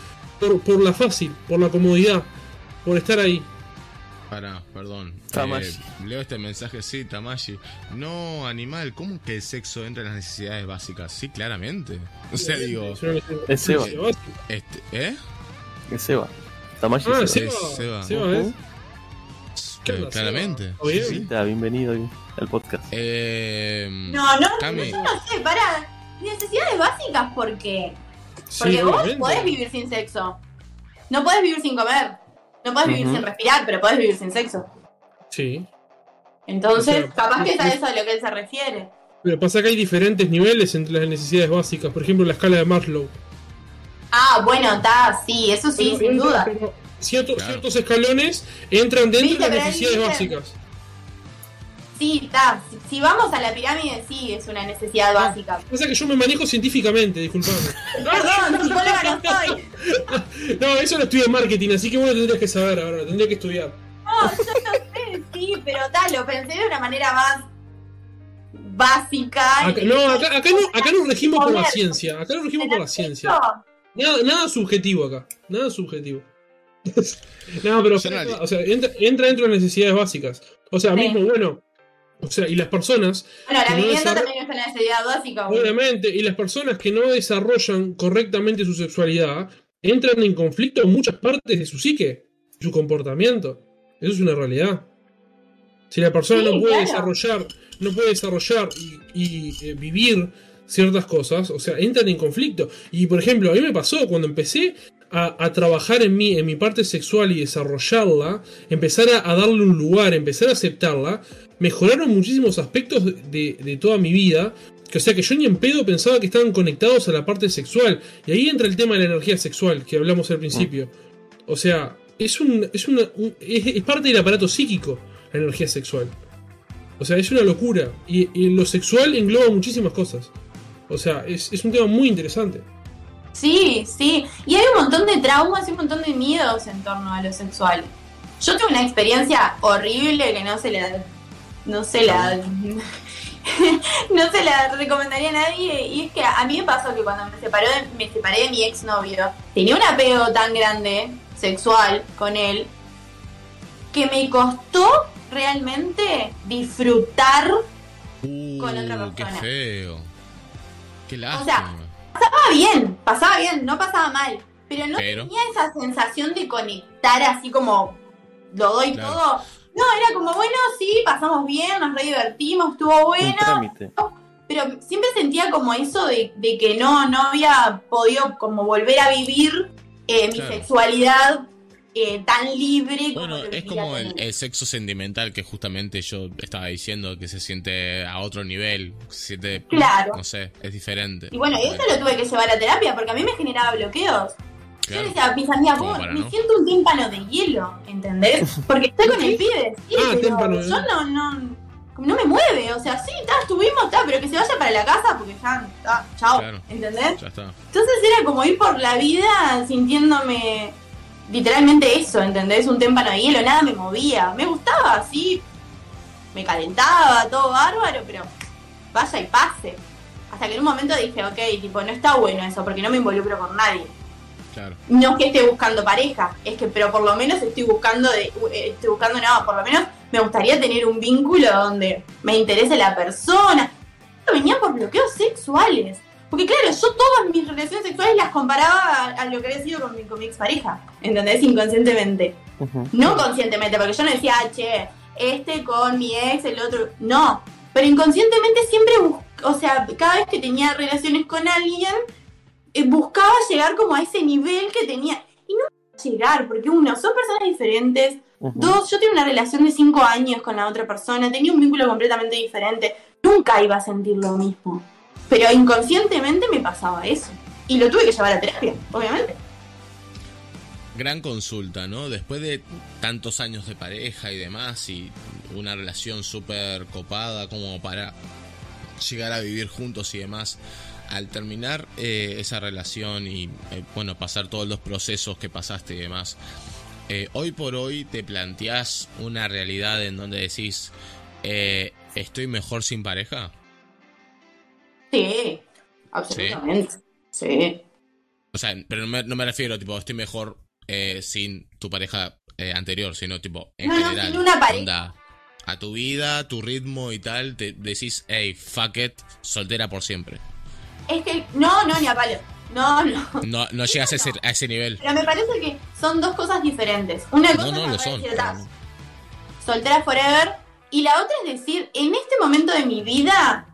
Speaker 4: por, por la fácil, por la comodidad, por estar ahí.
Speaker 1: Para, perdón.
Speaker 2: Tamashi.
Speaker 1: Eh, leo este mensaje, sí, Tamashi. No, animal, ¿cómo que el sexo entra en las necesidades básicas? Sí, claramente. O sea, digo,
Speaker 4: Es
Speaker 2: Es Seba.
Speaker 1: este, ¿eh?
Speaker 2: Es Seba. Tamashi
Speaker 4: Ah,
Speaker 2: es Seba.
Speaker 4: Seba.
Speaker 1: Seba.
Speaker 4: Seba, ¿eh?
Speaker 2: Ujú.
Speaker 4: ¿Qué
Speaker 1: Eh,
Speaker 4: onda,
Speaker 1: claramente. Sí,
Speaker 2: bienvenido al podcast.
Speaker 1: Eh,
Speaker 3: No, no,
Speaker 1: Cami.
Speaker 3: yo no sé, para. Necesidades básicas, ¿por qué?
Speaker 4: sí,
Speaker 3: Porque vos
Speaker 4: obviamente.
Speaker 3: podés vivir sin sexo. No podés vivir sin comer. No podés vivir sin respirar, pero podés vivir sin sexo.
Speaker 4: Sí.
Speaker 3: Entonces,
Speaker 4: O sea,
Speaker 3: capaz que es a
Speaker 4: es-
Speaker 3: eso a lo que él se refiere.
Speaker 4: Pero pasa que hay diferentes niveles entre las necesidades básicas. Por ejemplo, la escala de Maslow.
Speaker 3: Ah, bueno, está, sí, eso sí,
Speaker 4: Pero
Speaker 3: sin
Speaker 4: entra-
Speaker 3: duda.
Speaker 4: pero cierto-
Speaker 1: Claro.
Speaker 4: Ciertos escalones entran dentro
Speaker 3: Viste,
Speaker 4: de las necesidades
Speaker 3: dice-
Speaker 4: básicas.
Speaker 3: Sí, está. Si, si vamos a la pirámide, sí, es una necesidad básica.
Speaker 4: Pasa que yo me manejo científicamente, disculpame.
Speaker 3: Perdón, psicóloga no soy.
Speaker 4: No, eso lo estudié en marketing, así que vos lo tendrías que saber ahora, lo tendría que estudiar.
Speaker 3: No, yo no sé, sí, pero tal, lo pensé de una manera más básica.
Speaker 4: Acá,
Speaker 3: y-
Speaker 4: no, acá, acá no, acá nos regimos por la ciencia, acá nos regimos por la ciencia. Nada, nada subjetivo acá, nada subjetivo. no, pero o sea, entra, entra dentro de las necesidades básicas. O sea,
Speaker 3: Sí.
Speaker 4: mismo, bueno, o sea, y las personas,
Speaker 3: Bueno, la
Speaker 4: no
Speaker 3: vivienda también es una necesidad básica.
Speaker 4: obviamente, y las personas que no desarrollan correctamente su sexualidad, entran en conflicto en muchas partes de su psique, su comportamiento. Eso es una realidad. Si la persona
Speaker 3: Sí,
Speaker 4: no puede
Speaker 3: claro.
Speaker 4: desarrollar, no puede desarrollar y, y, eh, vivir ciertas cosas, o sea, entran en conflicto. Y por ejemplo, a mí me pasó cuando empecé a, trabajar en mí, en mi parte sexual y desarrollarla, empezar a, darle un lugar, empezar a aceptarla, mejoraron muchísimos aspectos de, toda mi vida. Que, o sea que yo ni en pedo pensaba que estaban conectados a la parte sexual. Y ahí entra el tema de la energía sexual que hablamos al principio. O sea, es un, es, una, un- es, es parte del aparato psíquico la energía sexual. O sea, es una locura. Y, y lo sexual engloba muchísimas cosas. O sea, es, es un tema muy interesante.
Speaker 3: Sí, sí. Y hay un montón de traumas y un montón de miedos en torno a lo sexual. Yo tuve una experiencia horrible que no se la. No se la. no se la recomendaría a nadie. Y es que a mí me pasó que cuando me, separó de- me separé de mi exnovio, tenía un apego tan grande sexual con él que me costó realmente disfrutar
Speaker 1: Uh,
Speaker 3: con otra
Speaker 1: qué
Speaker 3: persona.
Speaker 1: feo. Qué lástima.
Speaker 3: sea, pasaba bien, pasaba bien, no pasaba mal, pero no
Speaker 1: Pero-
Speaker 3: tenía esa sensación de conectar así como lo doy
Speaker 1: Claro.
Speaker 3: todo. No, era como, bueno, sí, pasamos bien, nos re divertimos, estuvo bueno, pero siempre sentía como eso de, de que no, no había podido como volver a vivir eh, mi
Speaker 1: Claro.
Speaker 3: sexualidad eh, tan libre como
Speaker 1: Bueno, es como el, sexo sentimental que justamente yo estaba diciendo que se siente a otro nivel, se siente,
Speaker 3: Claro.
Speaker 1: no sé, es diferente.
Speaker 3: Y bueno, eso lo tuve que llevar a terapia porque a mí me generaba bloqueos. Yo
Speaker 1: Claro.
Speaker 3: le decía a mis amigas,
Speaker 1: Como
Speaker 3: "Vos,
Speaker 1: para
Speaker 3: me
Speaker 1: no".
Speaker 3: siento un tímpano de hielo, ¿entendés? Porque estoy con el pibe, sí,
Speaker 4: Ah,
Speaker 3: pero yo
Speaker 4: hielo.
Speaker 3: no, no, no me mueve, o sea, sí, está, estuvimos, está, pero que se vaya para la casa porque ya, está, chao,
Speaker 1: Claro.
Speaker 3: ¿entendés?
Speaker 1: Ya está.
Speaker 3: Entonces era como ir por la vida sintiéndome literalmente eso, ¿entendés? Un témpano de hielo, nada me movía, me gustaba, sí, me calentaba, todo bárbaro, pero vaya y pase. Hasta que en un momento dije, ok, tipo, no está bueno eso, porque no me involucro con nadie.
Speaker 1: Claro.
Speaker 3: No es que esté buscando pareja, es que, pero por lo menos estoy buscando, de, eh, estoy buscando, no, por lo menos me gustaría tener un vínculo donde me interese la persona. Venía por bloqueos sexuales. Porque claro, yo todas mis relaciones sexuales las comparaba a, a lo que había sido con mi, con mi expareja, ¿entendés? Inconscientemente. No conscientemente, porque yo no decía, "Ah, che, este con mi ex, el otro. No. Pero inconscientemente siempre buscaba, o sea, cada vez que tenía relaciones con alguien, eh, buscaba llegar como a ese nivel que tenía. Y no llegar, porque uno, son personas diferentes. Dos, yo tenía una relación de cinco años con la otra persona, tenía un vínculo completamente diferente. Nunca iba a sentir lo mismo. Pero inconscientemente me pasaba eso. Y lo tuve que llevar a terapia, obviamente.
Speaker 1: Gran consulta, ¿no? Después de tantos años de pareja y demás y una relación súper copada como para llegar a vivir juntos y demás, al terminar eh, esa relación y, eh, bueno, pasar todos los procesos que pasaste y demás, eh, hoy por hoy te planteás una realidad en donde decís, ¿estoy mejor sin pareja?
Speaker 3: Sí, absolutamente. Sí.
Speaker 1: O sea, pero no me, no me refiero, tipo, estoy mejor eh, sin tu pareja eh, anterior, sino tipo en
Speaker 3: No, no,
Speaker 1: general.
Speaker 3: sin una pareja.
Speaker 1: onda, a tu vida, tu ritmo y tal, te decís, hey, fuck it, soltera por siempre.
Speaker 3: Es que, no, no, ni a palo. No, no.
Speaker 1: No, no llegas a ese, a ese nivel.
Speaker 3: Pero me parece que son dos cosas diferentes. Una cosa
Speaker 1: No, no
Speaker 3: es
Speaker 1: lo son.
Speaker 3: decir, "Tas, soltera forever. Y la otra es decir, en este momento de mi vida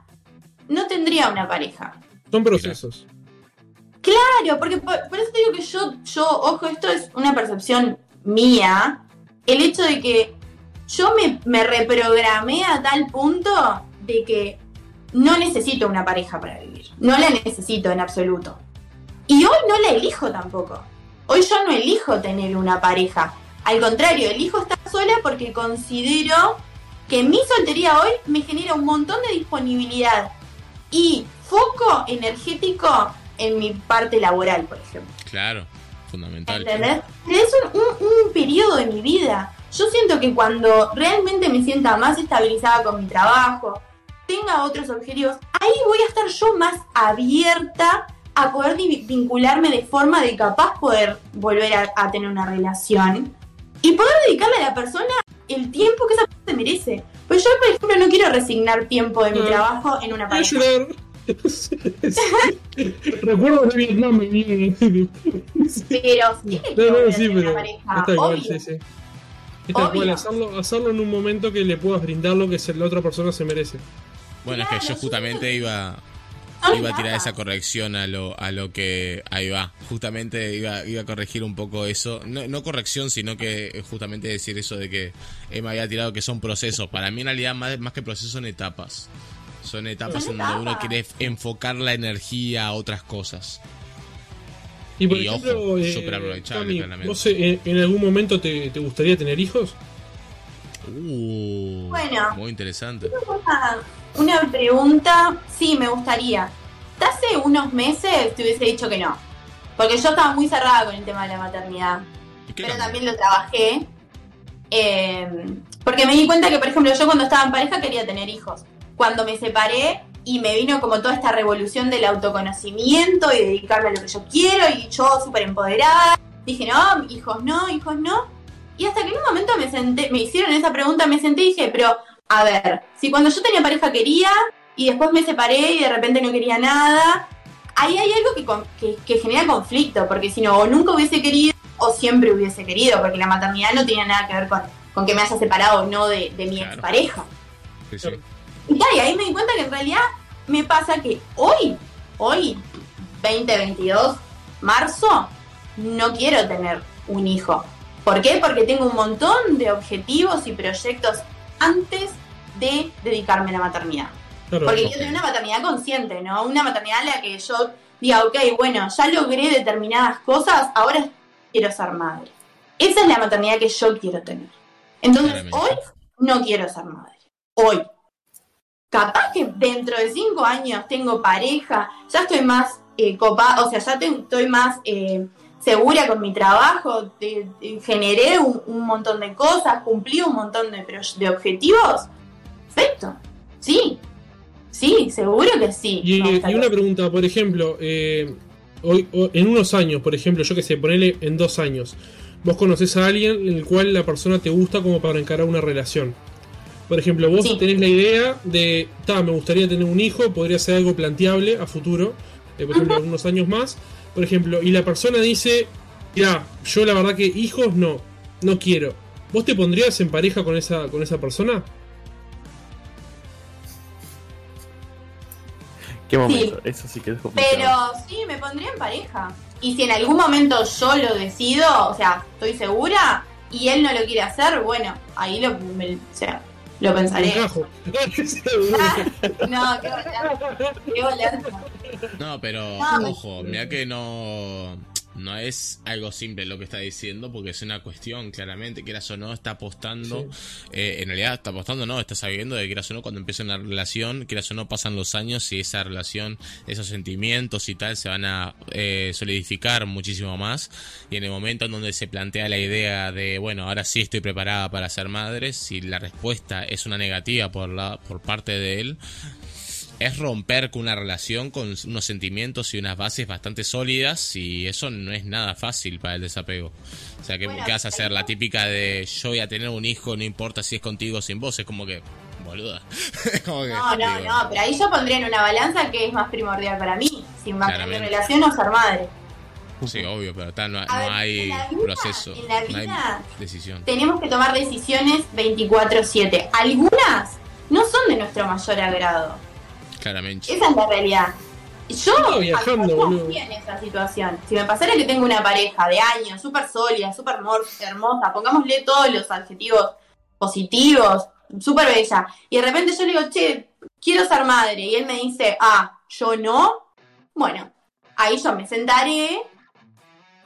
Speaker 3: no tendría una pareja.
Speaker 4: Son procesos.
Speaker 3: Claro, porque por, por eso te digo que yo, yo, ojo, esto es una percepción mía. El hecho de que yo me, me reprogramé a tal punto de que no necesito una pareja para vivir. No la necesito en absoluto. Y hoy no la elijo tampoco. Hoy yo no elijo tener una pareja. Al contrario, elijo estar sola porque considero que mi soltería hoy me genera un montón de disponibilidad y foco energético en mi parte laboral, por ejemplo.
Speaker 1: Claro, fundamental.
Speaker 3: ¿Entendés? Es un, un- un periodo de mi vida. Yo siento que cuando realmente me sienta más estabilizada con mi trabajo, tenga otros objetivos, ahí voy a estar yo más abierta a poder vincularme de forma de capaz poder volver a, a tener una relación y poder dedicarle a la persona el tiempo que esa persona se merece. Pues yo, por ejemplo, no quiero resignar tiempo de mi
Speaker 4: Ah.
Speaker 3: trabajo en una pareja.
Speaker 4: Recuerdo de Vietnam, mi
Speaker 3: Pero sí que
Speaker 4: No, no, sí,
Speaker 3: una
Speaker 4: pero
Speaker 3: pareja,
Speaker 4: es tal cual,
Speaker 3: obvio.
Speaker 4: sí, sí. Es tal cual,
Speaker 3: Obvio.
Speaker 4: hacerlo, hacerlo en un momento que le puedas brindar lo que la otra persona se merece.
Speaker 1: Bueno, es que yo justamente iba, iba a tirar esa corrección a lo, a lo que ahí va. Justamente iba, iba a corregir un poco eso. No, no corrección, sino que justamente decir eso de que Emma había tirado que son procesos. Para mí en realidad más, más que procesos son etapas. Son etapas
Speaker 3: Son
Speaker 1: en donde uno quiere enfocar la energía a otras cosas.
Speaker 4: Y por
Speaker 1: Y
Speaker 4: ejemplo,
Speaker 1: ojo,
Speaker 4: eh,
Speaker 1: súper aprovechable,
Speaker 4: Cami,
Speaker 1: claramente.
Speaker 4: ¿vos eh, en, en algún momento te, te gustaría tener hijos?
Speaker 1: Uh,
Speaker 3: Bueno.
Speaker 1: muy interesante.
Speaker 3: Una, una pregunta, sí, me gustaría. Hace unos meses te hubiese dicho que no. Porque yo estaba muy cerrada con el tema de la maternidad.
Speaker 1: ¿Y qué
Speaker 3: Pero
Speaker 1: cambió?
Speaker 3: también lo trabajé. eh, porque me di cuenta que, por ejemplo, yo cuando estaba en pareja quería tener hijos. Cuando me separé y me vino como toda esta revolución del autoconocimiento y dedicarme a lo que yo quiero y yo súper empoderada, dije, no, hijos no, hijos no. Y hasta que en un momento me senté, me hicieron esa pregunta, me senté y dije, pero, a ver, si cuando yo tenía pareja quería y después me separé y de repente no quería nada, ahí hay algo que, que, que genera conflicto, porque si no, o nunca hubiese querido o siempre hubiese querido, porque la maternidad no tenía nada que ver con, con que me haya separado o no de, de mi
Speaker 1: Claro.
Speaker 3: expareja.
Speaker 1: Sí, sí.
Speaker 3: Y ahí me di cuenta que en realidad me pasa que hoy, hoy, 2022, marzo, no quiero tener un hijo. ¿Por qué? Porque tengo un montón de objetivos y proyectos antes de dedicarme a la maternidad.
Speaker 4: Claro.
Speaker 3: Porque quiero tener una maternidad consciente, ¿no? Una maternidad en la que yo diga, ok, bueno, ya logré determinadas cosas, ahora quiero ser madre. Esa es la maternidad que yo quiero tener. Entonces,
Speaker 1: Claramente.
Speaker 3: hoy no quiero ser madre. Hoy. Capaz que dentro de cinco años tengo pareja, ya estoy más eh, copada, o sea, ya te- estoy más eh, segura con mi trabajo, te- generé un, un montón de cosas, cumplí un montón de, de objetivos. Perfecto. Sí. Sí, seguro que sí.
Speaker 4: Y, una pregunta, por ejemplo, eh, hoy, en unos años, por ejemplo, yo que sé, ponele en dos años, vos conoces a alguien en el cual la persona te gusta como para encarar una relación. Por ejemplo, vos
Speaker 3: Sí.
Speaker 4: tenés la idea de, ta, me gustaría tener un hijo, podría ser algo planteable a futuro, eh, por ejemplo, algunos años más, por ejemplo, y la persona dice, mira, yo la verdad que hijos no, no quiero. ¿Vos te pondrías en pareja con esa, con esa persona?
Speaker 2: ¿Qué momento? Eso sí que es complicado.
Speaker 3: Pero sí, me pondría en pareja. Y si en algún momento yo lo decido, o sea, estoy segura, y él no lo quiere hacer, bueno, ahí lo, me- o sea, lo pensaré. No, qué qué.
Speaker 1: No, pero ojo, mira que no, no es algo simple lo que está diciendo, porque es una cuestión, claramente, quieras o no, está apostando, eh, en realidad está apostando, no, está sabiendo de que quieras o no, cuando empieza una relación, quieras o no, pasan los años y esa relación, esos sentimientos y tal, se van a eh, solidificar muchísimo más, y en el momento en donde se plantea la idea de, bueno, ahora sí estoy preparada para ser madre, si la respuesta es una negativa por, la, por parte de él, es romper con una relación con unos sentimientos y unas bases bastante sólidas y eso no es nada fácil para el desapego. O sea,
Speaker 3: Bueno,
Speaker 1: ¿qué vas a hacer? La típica de yo voy a tener un hijo, no importa si es contigo o sin vos, es como que, boluda. Es como que,
Speaker 3: No, no,
Speaker 1: digo,
Speaker 3: no, pero ahí yo pondría en una balanza que es más primordial para mí, si mantener relación o ser madre.
Speaker 1: Sí, obvio, pero tal, no,
Speaker 3: A
Speaker 1: no
Speaker 3: ver,
Speaker 1: hay
Speaker 3: en vida-
Speaker 1: proceso,
Speaker 3: en la
Speaker 1: no hay
Speaker 3: vida-
Speaker 1: decisión.
Speaker 3: Tenemos que tomar decisiones 24/7. Algunas no son de nuestro mayor agrado.
Speaker 1: Claramente.
Speaker 3: Esa es la realidad. Yo
Speaker 4: Estaba viajando, boludo.
Speaker 3: esa situación. Si me pasara que tengo una pareja de años, súper sólida, súper hermosa, pongámosle todos los adjetivos positivos, súper bella, y de repente yo le digo, che, quiero ser madre, y él me dice, ah, yo no, bueno, ahí yo me sentaré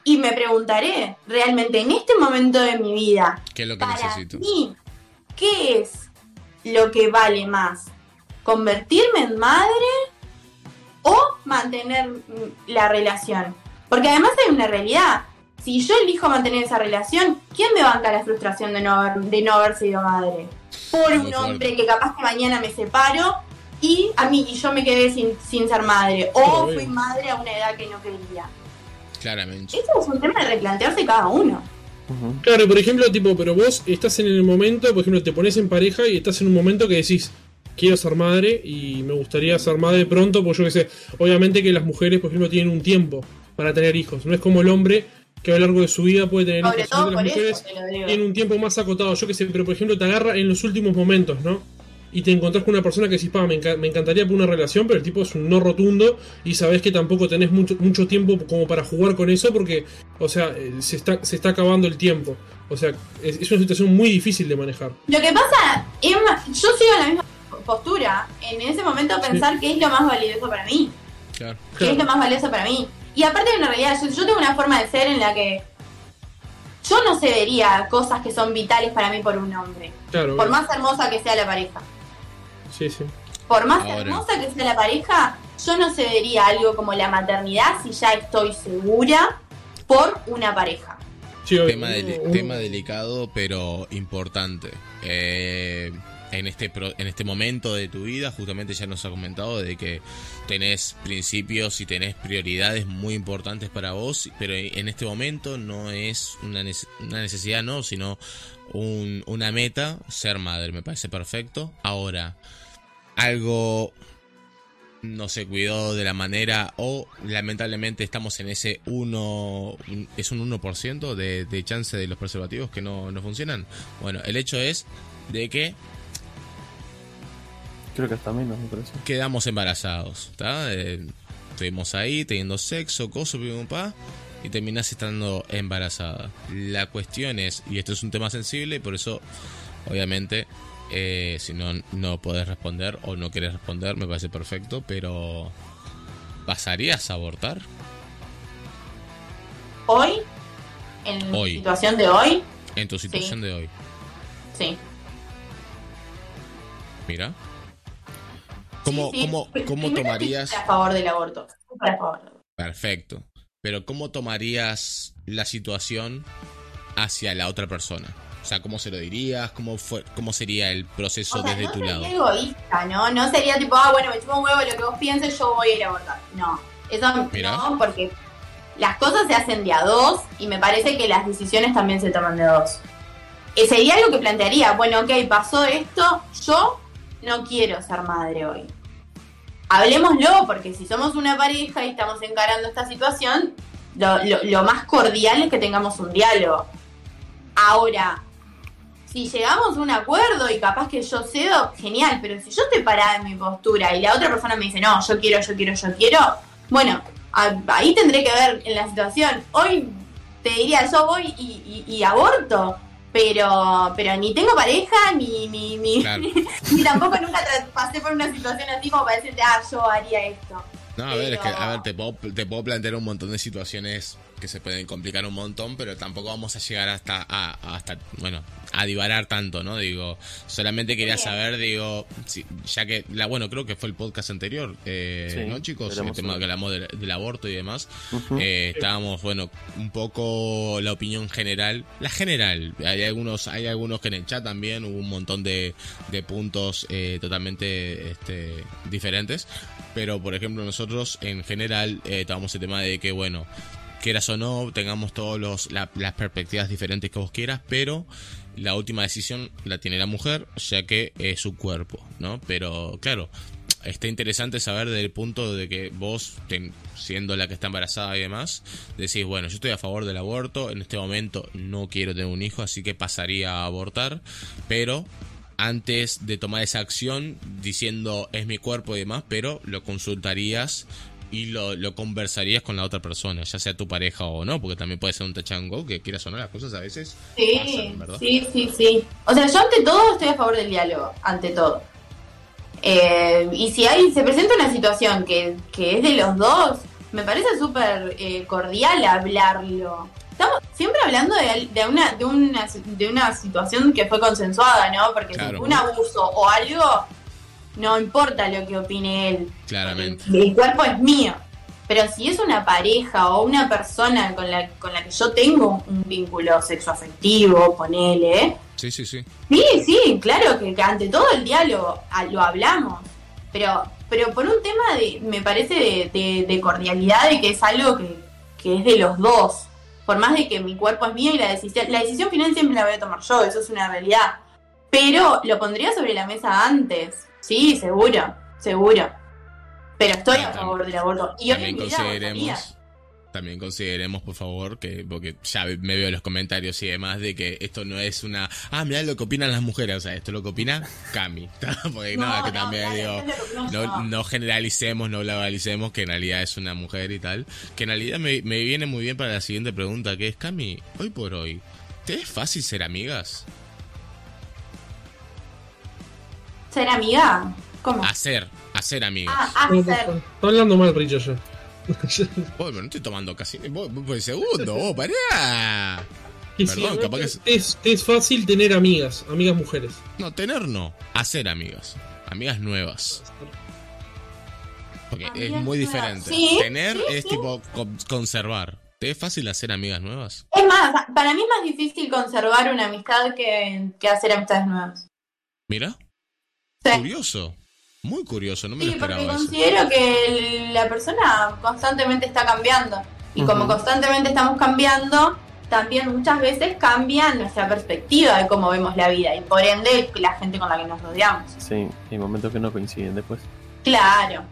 Speaker 3: y me preguntaré, realmente en este momento de mi vida,
Speaker 1: ¿Qué es lo que
Speaker 3: para
Speaker 1: necesito?
Speaker 3: mí, ¿qué es lo que vale más? ¿Convertirme en madre o mantener la relación? Porque además hay una realidad. Si yo elijo mantener esa relación, ¿quién me banca la frustración de no, haber, de no haber sido madre? Por un hombre que capaz que mañana me separo y a mí y yo me quedé sin, sin ser madre. O fui madre a una edad que no quería.
Speaker 1: Claramente.
Speaker 3: Eso es un tema de replantearse cada uno.
Speaker 4: Claro, por ejemplo, tipo, pero vos estás en el momento, por ejemplo, te pones en pareja y estás en un momento que decís, quiero ser madre y me gustaría ser madre pronto, pues yo qué sé, obviamente que las mujeres, por ejemplo, tienen un tiempo para tener hijos, no es como el hombre que a lo largo de su vida puede tener
Speaker 3: Sobre
Speaker 4: hijos,
Speaker 3: todo
Speaker 4: que las mujeres tienen un tiempo más acotado, yo qué sé, pero por ejemplo te agarra en los últimos momentos, ¿no? Y te encontrás con una persona que decís, pa, me, enca- me encantaría por una relación, pero el tipo es un no rotundo y sabés que tampoco tenés mucho, mucho tiempo como para jugar con eso porque, o sea, eh, se está, se está acabando el tiempo. O sea, es, es una situación muy difícil de manejar.
Speaker 3: Lo que pasa, Emma, yo sigo la misma postura. En ese momento pensar qué es lo más valioso para mí.
Speaker 1: Claro.
Speaker 3: ¿Qué es lo más valioso para mí? Y aparte de una realidad, yo, yo tengo una forma de ser en la que yo no cedería cosas que son vitales para mí por un hombre.
Speaker 4: Claro,
Speaker 3: Por más hermosa que sea la pareja.
Speaker 4: sí, sí.
Speaker 3: Por más
Speaker 1: Ahora.
Speaker 3: hermosa que sea la pareja, yo no cedería algo como la maternidad si ya estoy segura por una pareja.
Speaker 4: Sí.
Speaker 1: Tema,
Speaker 4: Un-
Speaker 1: tema delicado, pero importante. Eh, en, este en este momento de tu vida, justamente ya nos ha comentado de que tenés principios y tenés prioridades muy importantes para vos, pero en este momento no es una, una necesidad, no, sino un- una meta, ser madre, me parece perfecto. Ahora, algo no se cuidó de la manera o lamentablemente estamos en ese 1 es un 1% de, de chance de los preservativos que no, no funcionan. Bueno, el hecho es de que
Speaker 2: Creo que hasta menos, me parece.
Speaker 1: quedamos embarazados, ¿está? Eh, estuvimos ahí teniendo sexo, coso, pim, pa, y terminás estando embarazada. La cuestión es, y esto es un tema sensible, y por eso, obviamente, eh, si no, no podés responder o no querés responder, me parece perfecto, pero ¿pasarías a abortar?
Speaker 3: Hoy, en
Speaker 1: Hoy.
Speaker 3: situación de hoy,
Speaker 1: En tu situación de hoy.
Speaker 3: sí.
Speaker 1: Mira. ¿Cómo,
Speaker 3: Sí, sí.
Speaker 1: cómo, tomarías...
Speaker 3: a favor del aborto. súper a favor.
Speaker 1: Perfecto. Pero ¿cómo tomarías la situación hacia la otra persona? O sea, ¿cómo se lo dirías? ¿Cómo, fue, cómo sería el proceso
Speaker 3: O sea,
Speaker 1: desde
Speaker 3: no
Speaker 1: tu
Speaker 3: sería
Speaker 1: lado?
Speaker 3: egoísta, ¿no? No sería tipo, ah, bueno, me chupo un huevo lo que vos pienses, yo voy a ir a abortar. No, eso no, porque las cosas se hacen de a dos y me parece que las decisiones también se toman de a dos. Eh, sería algo que plantearía, bueno, ok, pasó esto, yo no quiero ser madre hoy. Hablemoslo, porque si somos una pareja y estamos encarando esta situación, lo, lo- lo más cordial es que tengamos un diálogo. Ahora, si llegamos a un acuerdo y capaz que yo cedo, genial, pero si yo estoy parada en mi postura y la otra persona me dice, no, yo quiero, yo quiero, yo quiero, bueno, ahí tendré que ver en la situación. Hoy te diría, yo voy y aborto, pero pero ni tengo pareja, ni, ni, ni,
Speaker 1: Claro.
Speaker 3: ni tampoco nunca pasé por una situación así como para decirte, ah, yo haría esto.
Speaker 1: No, a ver, es que, a ver, te puedo, te puedo plantear un montón de situaciones que se pueden complicar un montón, pero tampoco vamos a llegar hasta, a, hasta bueno, a divarar tanto, ¿no? Digo, solamente quería saber, digo, si- ya que, la, bueno, creo que fue el podcast anterior, eh,
Speaker 2: Sí,
Speaker 1: ¿no, chicos? El tema que hablamos del, del aborto y demás.
Speaker 2: Ujú.
Speaker 1: Eh, estábamos, bueno, un poco la opinión general. La general. Hay algunos, hay algunos que en el chat también hubo un montón de, de puntos eh, totalmente este, diferentes. Pero, por ejemplo, nosotros en general eh, tomamos el tema de que, bueno, quieras o no, tengamos todas las perspectivas diferentes que vos quieras, pero la última decisión la tiene la mujer, ya que es su cuerpo, ¿no? Pero, claro, está interesante saber del punto de que vos, siendo la que está embarazada y demás, decís, bueno, yo estoy a favor del aborto, en este momento no quiero tener un hijo, así que pasaría a abortar, pero antes de tomar esa acción, diciendo es mi cuerpo y demás, pero lo consultarías y lo, lo conversarías con la otra persona, ya sea tu pareja o no, porque también puede ser un touch and go, que quieras o no, las cosas a veces
Speaker 3: Sí,
Speaker 1: pasan, ¿verdad?
Speaker 3: sí, sí, sí. O sea, yo ante todo estoy a favor del diálogo, ante todo. Eh, y si hay, se presenta una situación que, que es de los dos, me parece súper eh, cordial hablarlo. Estamos siempre hablando de, de una, de, una, de una situación que fue consensuada, ¿no? Porque
Speaker 1: Claro.
Speaker 3: si fue un abuso o algo, no importa lo que opine él.
Speaker 1: Claramente.
Speaker 3: El, el cuerpo es mío. Pero si es una pareja o una persona con la, con la que yo tengo un vínculo sexoafectivo, ponele,
Speaker 1: Sí, sí, sí.
Speaker 3: sí, sí, claro que, que ante todo el diálogo lo hablamos. Pero, pero por un tema de, me parece, de, de- de cordialidad, de que es algo que, que es de los dos. Por más de que mi cuerpo es mío y la decisión, la decisión final siempre la voy a tomar yo, eso es una realidad. Pero lo pondría sobre la mesa antes. Sí, seguro, seguro. Pero estoy a
Speaker 1: Tam-
Speaker 3: favor del aborto. Y hoy
Speaker 1: también consideremos también consideremos por favor que porque ya me veo los comentarios y demás de que esto no es una ah mira lo que opinan las mujeres o sea esto es lo que opina Cami porque
Speaker 3: No,
Speaker 1: nada que también digo no generalicemos no globalicemos que en realidad es una mujer y tal que en realidad me, me viene muy bien para la siguiente pregunta que es Cami hoy por hoy ¿te es fácil ser amigas?
Speaker 3: ¿Ser amiga? ¿Cómo?
Speaker 1: hacer hacer amigas
Speaker 3: Ah, hacer.
Speaker 4: Está está hablando mal, Richa, ya.
Speaker 1: Voy, pero no estoy tomando casi voy, el segundo vos pará Perdón,
Speaker 4: sí,
Speaker 1: capaz que es-
Speaker 4: es, es fácil tener amigas, amigas mujeres.
Speaker 1: No, tener no. Hacer amigas. Amigas nuevas. Porque es muy
Speaker 3: nuevas.
Speaker 1: diferente.
Speaker 3: Sí,
Speaker 1: tener
Speaker 3: sí,
Speaker 1: es
Speaker 3: sí.
Speaker 1: tipo con- conservar. ¿Te es fácil hacer amigas nuevas?
Speaker 3: Es más, para mí es más difícil conservar una amistad que, que hacer amistades nuevas.
Speaker 1: Mira,
Speaker 3: Sí,
Speaker 1: curioso. Muy curioso, no me
Speaker 3: Sí,
Speaker 1: lo
Speaker 3: porque
Speaker 1: esperaba eso.
Speaker 3: considero que la persona constantemente está cambiando. Y como constantemente estamos cambiando, también muchas veces cambia nuestra perspectiva de cómo vemos la vida. Y por ende, la gente con la que nos rodeamos.
Speaker 2: Sí, hay momentos que no coinciden después.
Speaker 3: Claro.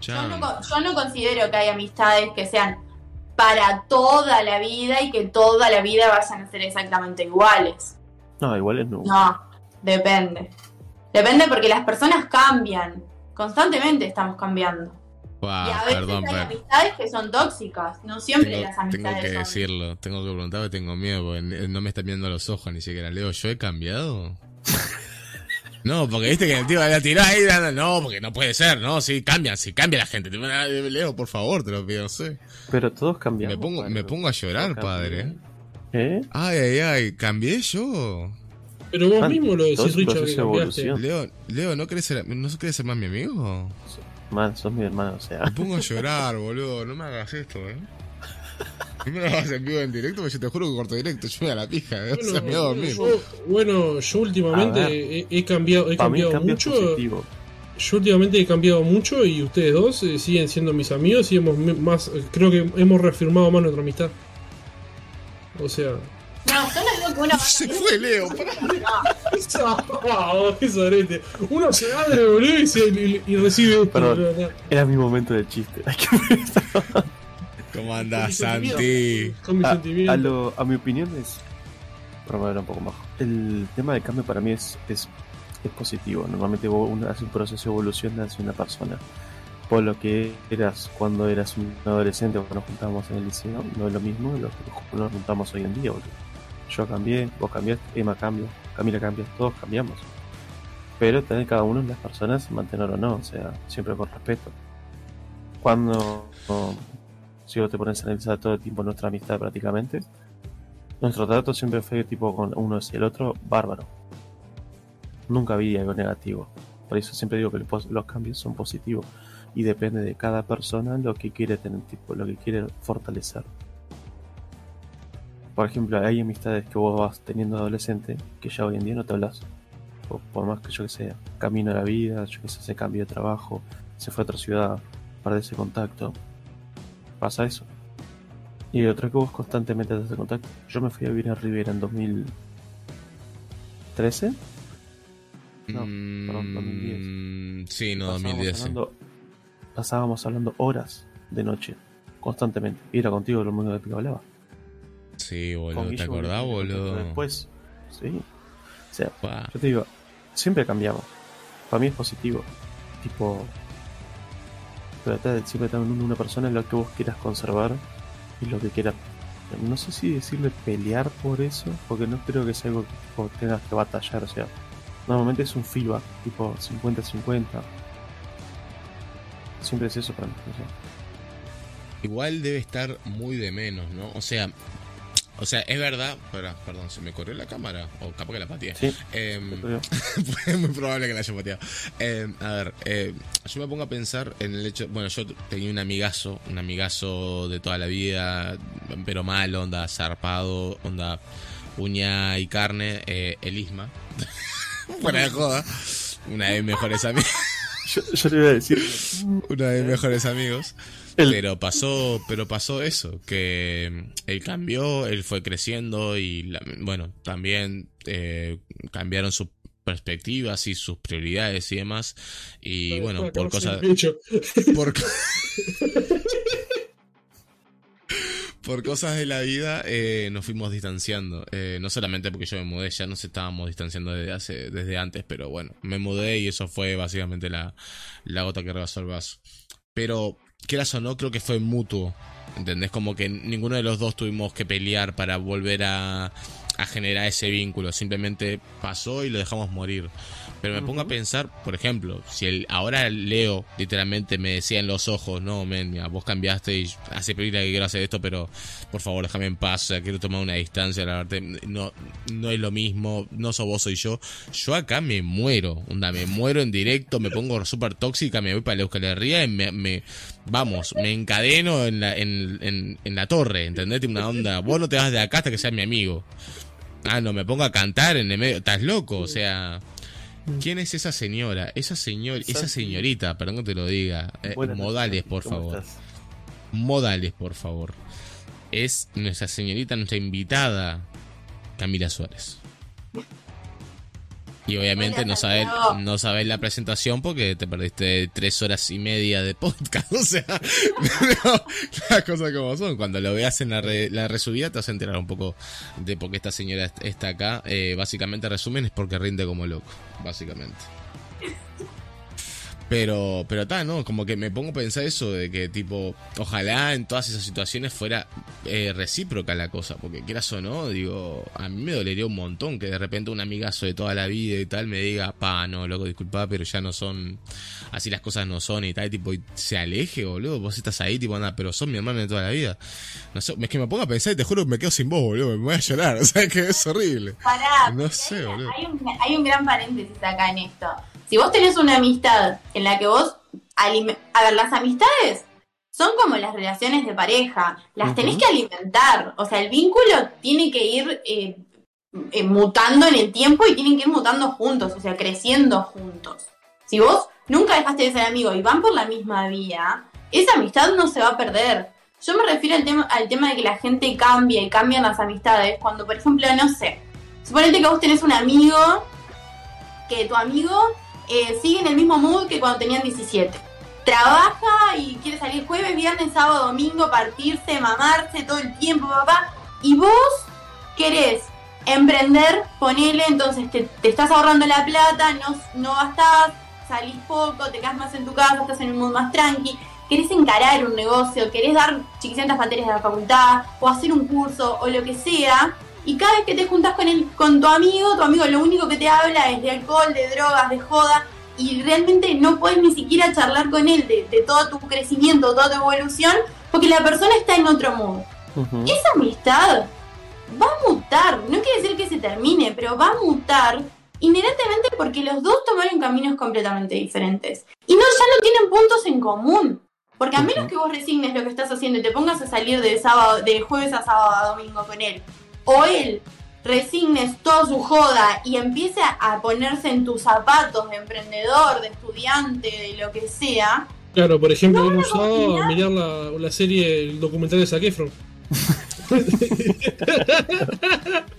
Speaker 3: Yo no, yo no considero que hay amistades que sean para toda la vida y que toda la vida vayan a ser exactamente iguales.
Speaker 2: No, igual es no.
Speaker 3: No, depende. Depende porque las personas cambian. Constantemente estamos cambiando. Y a veces
Speaker 1: perdón,
Speaker 3: hay
Speaker 1: pero
Speaker 3: amistades que son tóxicas. No siempre
Speaker 1: tengo,
Speaker 3: las
Speaker 1: tengo
Speaker 3: amistades
Speaker 1: que
Speaker 3: son.
Speaker 1: decirlo. Tengo que preguntar tengo miedo. Porque no me está mirando a los ojos ni siquiera. Leo, ¿yo he cambiado? No, porque viste que el tío la tiró ahí. No, porque no puede ser, ¿no? Sí, cambia, sí, cambia la gente. Leo, por favor, te lo pido, sé.
Speaker 2: Pero todos cambiamos.
Speaker 1: Me pongo,
Speaker 2: padre.
Speaker 1: me pongo a llorar, padre.
Speaker 2: cambian. ¿Eh?
Speaker 1: Ay, ay, ay, cambié yo.
Speaker 4: Pero vos
Speaker 2: Man,
Speaker 4: mismo lo decís, Richard, que cambiaste.
Speaker 1: Leo, Leo, ¿no querés ser, ¿no querés ser más mi amigo?
Speaker 2: Man, sos mi hermano, o sea.
Speaker 1: Me pongo a llorar, boludo. No me hagas esto, eh. No me lo hagas en vivo en directo, porque yo te juro que corto directo. Yo me voy a la pija, eh. o sea, me voy a dormir.
Speaker 4: yo, bueno, yo últimamente he, he cambiado, he cambiado mucho.
Speaker 2: positivo.
Speaker 4: Yo últimamente he cambiado mucho y ustedes dos eh, siguen siendo mis amigos y hemos más, creo que hemos reafirmado más nuestra amistad. O sea,
Speaker 3: No, no digo que uno.
Speaker 1: Se fue Leo, pará.
Speaker 4: Ah, qué sorete. Uno se abre, boludo, y, se- y- y recibe esto.
Speaker 2: Perdón.
Speaker 4: boludo.
Speaker 2: Era mi momento de chiste. Hay que pensar.
Speaker 1: ¿Cómo
Speaker 4: Con
Speaker 1: andás, Santi?
Speaker 4: Con mis
Speaker 2: a, a,
Speaker 4: sentimientos.
Speaker 2: lo- a mi opinión es. Para ver un poco más. El tema del cambio para mí es, es, es positivo. Normalmente vos uno hace un proceso de evolución hacia una persona. Por lo que eras cuando eras un adolescente o cuando nos juntábamos en el liceo, no es lo mismo de lo que nos juntamos hoy en día. boludo. Yo cambié, vos cambiaste, Emma cambia, Camila cambia, todos cambiamos. Pero también cada uno de las personas mantener o no, o sea, siempre con respeto. cuando si vos te pones a analizar todo el tiempo nuestra amistad prácticamente, nuestro trato siempre fue tipo con uno y el otro bárbaro. Nunca vi algo negativo. Por eso siempre digo que los cambios son positivos y depende de cada persona lo que quiere tener, tipo, lo que quiere fortalecer. Por ejemplo, hay amistades que vos vas teniendo adolescente que ya hoy en día no te hablas. O por más que yo que sea, camino a la vida, yo que sé, se cambió de trabajo, se fue a otra ciudad, pierde ese contacto. Pasa eso. Y otra que vos constantemente haces contacto. Yo me fui a vivir a Rivera en 2013. No, perdón, 2010.
Speaker 1: Mm, Sí, no,
Speaker 2: Pasábamos
Speaker 1: 2010. sí.
Speaker 2: hablando- pasábamos hablando horas de noche, constantemente. Y era contigo lo único que hablaba.
Speaker 1: Sí, boludo. ¿Te acordás, boludo?
Speaker 2: Después, sí. O sea, yo te digo, siempre cambiamos. Para mí es positivo. Tipo, trata de siempre tener una persona en la que vos quieras conservar y lo que quieras. No sé si decirle pelear por eso, porque no creo que sea algo que tipo, tengas que batallar. O sea, normalmente es un feedback, tipo 50-50. Siempre es eso para mí. no sé.
Speaker 1: Igual debe estar muy de menos, ¿no? O sea, o sea, es verdad. Espera, perdón, se me corrió la cámara. O capaz que la pateé.
Speaker 2: Sí,
Speaker 1: Em, es muy probable que la haya pateado. Eh, a ver, eh, yo me pongo a pensar en el hecho. Bueno, yo tenía un amigazo, un amigazo de toda la vida, pero mal, onda zarpado, onda uña y carne, eh, el Isma. Fuera de joda. Una de mis mejores amigos.
Speaker 2: Yo, yo le iba a decir.
Speaker 1: Una de mis mejores amigos.
Speaker 2: El-
Speaker 1: Pero pasó, pero pasó eso, que mm, él cambió, él fue creciendo y la- bueno, también eh, cambiaron sus perspectivas y sus prioridades y demás. Y bueno, por cosas, por, por cosas de la vida eh, nos fuimos distanciando. Eh, no solamente porque yo me mudé, ya nos estábamos distanciando desde hace, desde antes, pero bueno, me mudé y eso fue básicamente la, la gota que rebasó el vaso. Pero, quieras o no, creo que fue mutuo. ¿Entendés? Como que ninguno de los dos tuvimos que pelear para volver a, a generar ese vínculo. Simplemente pasó y lo dejamos morir. Pero me pongo a pensar, por ejemplo, si el, ahora Leo literalmente me decía en los ojos, no, men, mira, vos cambiaste y hace película que quiero hacer esto, pero por favor déjame en paz, o sea, quiero tomar una distancia, la verdad, no, no es lo mismo, no sos vos, soy yo. Yo acá me muero, onda, me muero en directo, me pongo súper tóxica, me voy para la Euskalería y me, me- vamos, me encadeno en la, en, en, en la torre, ¿entendés? Tipo Una onda, vos no te vas de acá hasta que seas mi amigo. Ah, no, me pongo a cantar en el medio, estás loco, o sea... ¿Quién es esa señora? Esa señor, esa señorita, perdón que te lo diga. Eh, modales, por
Speaker 2: ¿cómo
Speaker 1: favor.
Speaker 2: estás?
Speaker 1: Modales, por favor. Es nuestra señorita, nuestra invitada, Camila Suárez. Y obviamente no sabes, no sabes la presentación porque te perdiste tres horas y media de podcast. O sea, no, las cosas como son. Cuando lo veas en la, re- la resubida te vas a enterar un poco de por qué esta señora est- está acá. Eh, básicamente, resumen, es porque rinde como loco. Básicamente. Pero, pero está, ¿no? Como que me pongo a pensar eso de que, tipo, ojalá en todas esas situaciones fuera eh, recíproca la cosa, porque quieras o no, digo, a mí me dolería un montón que de repente un amigazo de toda la vida y tal me diga, pa, no, loco, disculpa, pero ya no son, así las cosas no son y tal, tipo, y se aleje, boludo, vos estás ahí, tipo, anda, pero son mi hermano de toda la vida. No sé, es que me pongo a pensar y te juro que me quedo sin voz, boludo, me voy a llorar, o sea, que es horrible.
Speaker 3: Pará,
Speaker 1: No sé,
Speaker 3: hay,
Speaker 1: boludo.
Speaker 3: hay un, hay un gran paréntesis acá en esto. Si vos tenés una amistad en la que vos... alime- A ver, las amistades son como las relaciones de pareja. Las tenés que alimentar. O sea, el vínculo tiene que ir eh, eh, mutando en el tiempo y tienen que ir mutando juntos, o sea, creciendo juntos. Si vos nunca dejaste de ser amigo y van por la misma vía, esa amistad no se va a perder. Yo me refiero al tema, al tema de que la gente cambia y cambian las amistades cuando, por ejemplo, no sé, suponete que vos tenés un amigo que tu amigo eh, sigue en el mismo mood que cuando tenían 17. Trabaja y quiere salir jueves, viernes, sábado, domingo, partirse, mamarse todo el tiempo, papá. Y vos querés emprender, ponele, entonces te, estás ahorrando la plata, no, no gastás, salís poco, te quedas más en tu casa, estás en un mood más tranqui, querés encarar un negocio, querés dar chiquicientas materias de la facultad, o hacer un curso, o lo que sea, y cada vez que te juntas con, el, con tu amigo, tu amigo lo único que te habla es de alcohol, de drogas, de joda, y realmente no puedes ni siquiera charlar con él de, de todo tu crecimiento, toda tu evolución, porque la persona está en otro modo.
Speaker 2: Ujú.
Speaker 3: Esa amistad va a mutar, no quiere decir que se termine, pero va a mutar inherentemente porque los dos tomaron caminos completamente diferentes. Y no, ya no tienen puntos en común. Porque a menos que vos resignes lo que estás haciendo y te pongas a salir de sábado, de jueves a sábado a domingo con él, o él resignes toda su joda y empiece a ponerse en tus zapatos de emprendedor, de estudiante, de lo que sea,
Speaker 4: Claro, por ejemplo,
Speaker 3: No,
Speaker 4: él
Speaker 3: no, mirá.
Speaker 4: mirar la, la serie, el documental de Zac Efron.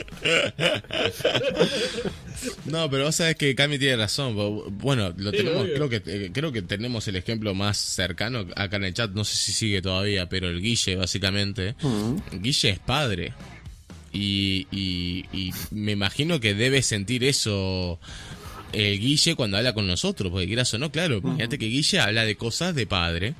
Speaker 1: No, pero vos sabés que Cami tiene razón. Bueno, lo
Speaker 4: Sí,
Speaker 1: tenemos,
Speaker 4: obvio.
Speaker 1: creo que eh, creo que tenemos el ejemplo más cercano acá en el chat. No sé si sigue todavía, pero el Guille, básicamente.
Speaker 2: Ujú.
Speaker 1: Guille es padre. Y, y, y me imagino que debe sentir eso el Guille cuando habla con nosotros, porque quieras o no, claro, imagínate que Guille habla de cosas de padre.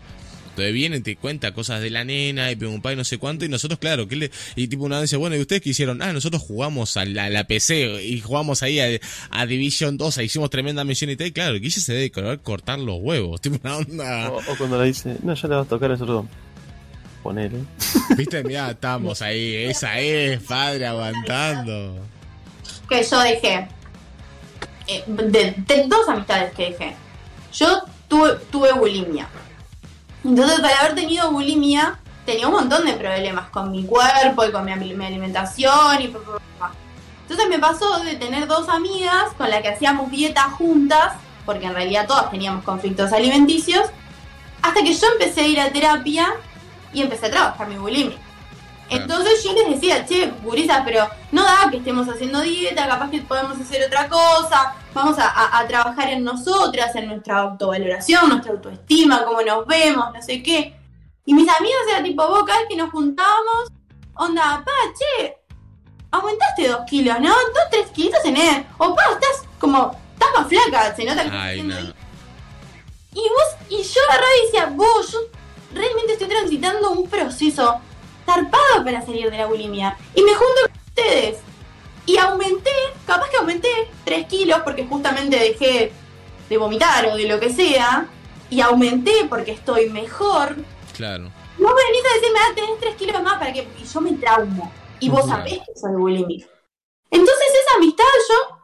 Speaker 1: Entonces viene y te cuenta cosas de la nena y un y no sé cuánto, y nosotros, claro, que le, y tipo una vez dice, bueno, ¿y ustedes qué hicieron? Ah, nosotros jugamos a la, a PC y jugamos ahí a, a Division 2, ahí hicimos tremenda misión y tal, y claro, Guille se debe cortar- los huevos, tipo una onda.
Speaker 2: O, cuando le dice, no, ya le vas a tocar eso. Ponele.
Speaker 1: Viste, mira, estamos ahí, esa es, padre, aguantando.
Speaker 3: que yo dejé. eh, de, de dos amistades que dejé. Yo tuve, tuve bulimia. Entonces, al haber tenido bulimia, tenía un montón de problemas con mi cuerpo y con mi, mi alimentación y. Entonces me pasó de tener dos amigas con las que hacíamos dieta juntas, porque en realidad todas teníamos conflictos alimenticios, hasta que yo empecé a ir a terapia y empecé a trabajar mi bulimia. Entonces yo les decía, che, gurisas, pero no da que estemos haciendo dieta, capaz que podemos hacer otra cosa, vamos a, a- a trabajar en nosotras, en nuestra autovaloración, nuestra autoestima, cómo nos vemos, no sé qué. Y mis amigas era tipo, vos cada vez que nos juntábamos, onda, pa, che, aumentaste dos kilos, ¿no? Dos, tres kilos tenés. O pa, estás como, estás más flaca, se nota que
Speaker 1: Ay, no.
Speaker 3: Y vos, y yo agarraba y decía, vos, yo realmente estoy transitando un proceso zarpado para salir de la bulimia. Y me junto con ustedes. Y aumenté, capaz que aumenté 3 kilos porque justamente dejé de vomitar o de lo que sea. Y aumenté porque estoy mejor.
Speaker 1: Claro.
Speaker 3: No me venís a decirme, ah, tenés 3 kilos más para que. Y yo me traumo. Y vos sabés que soy bulímica. Entonces esa amistad yo.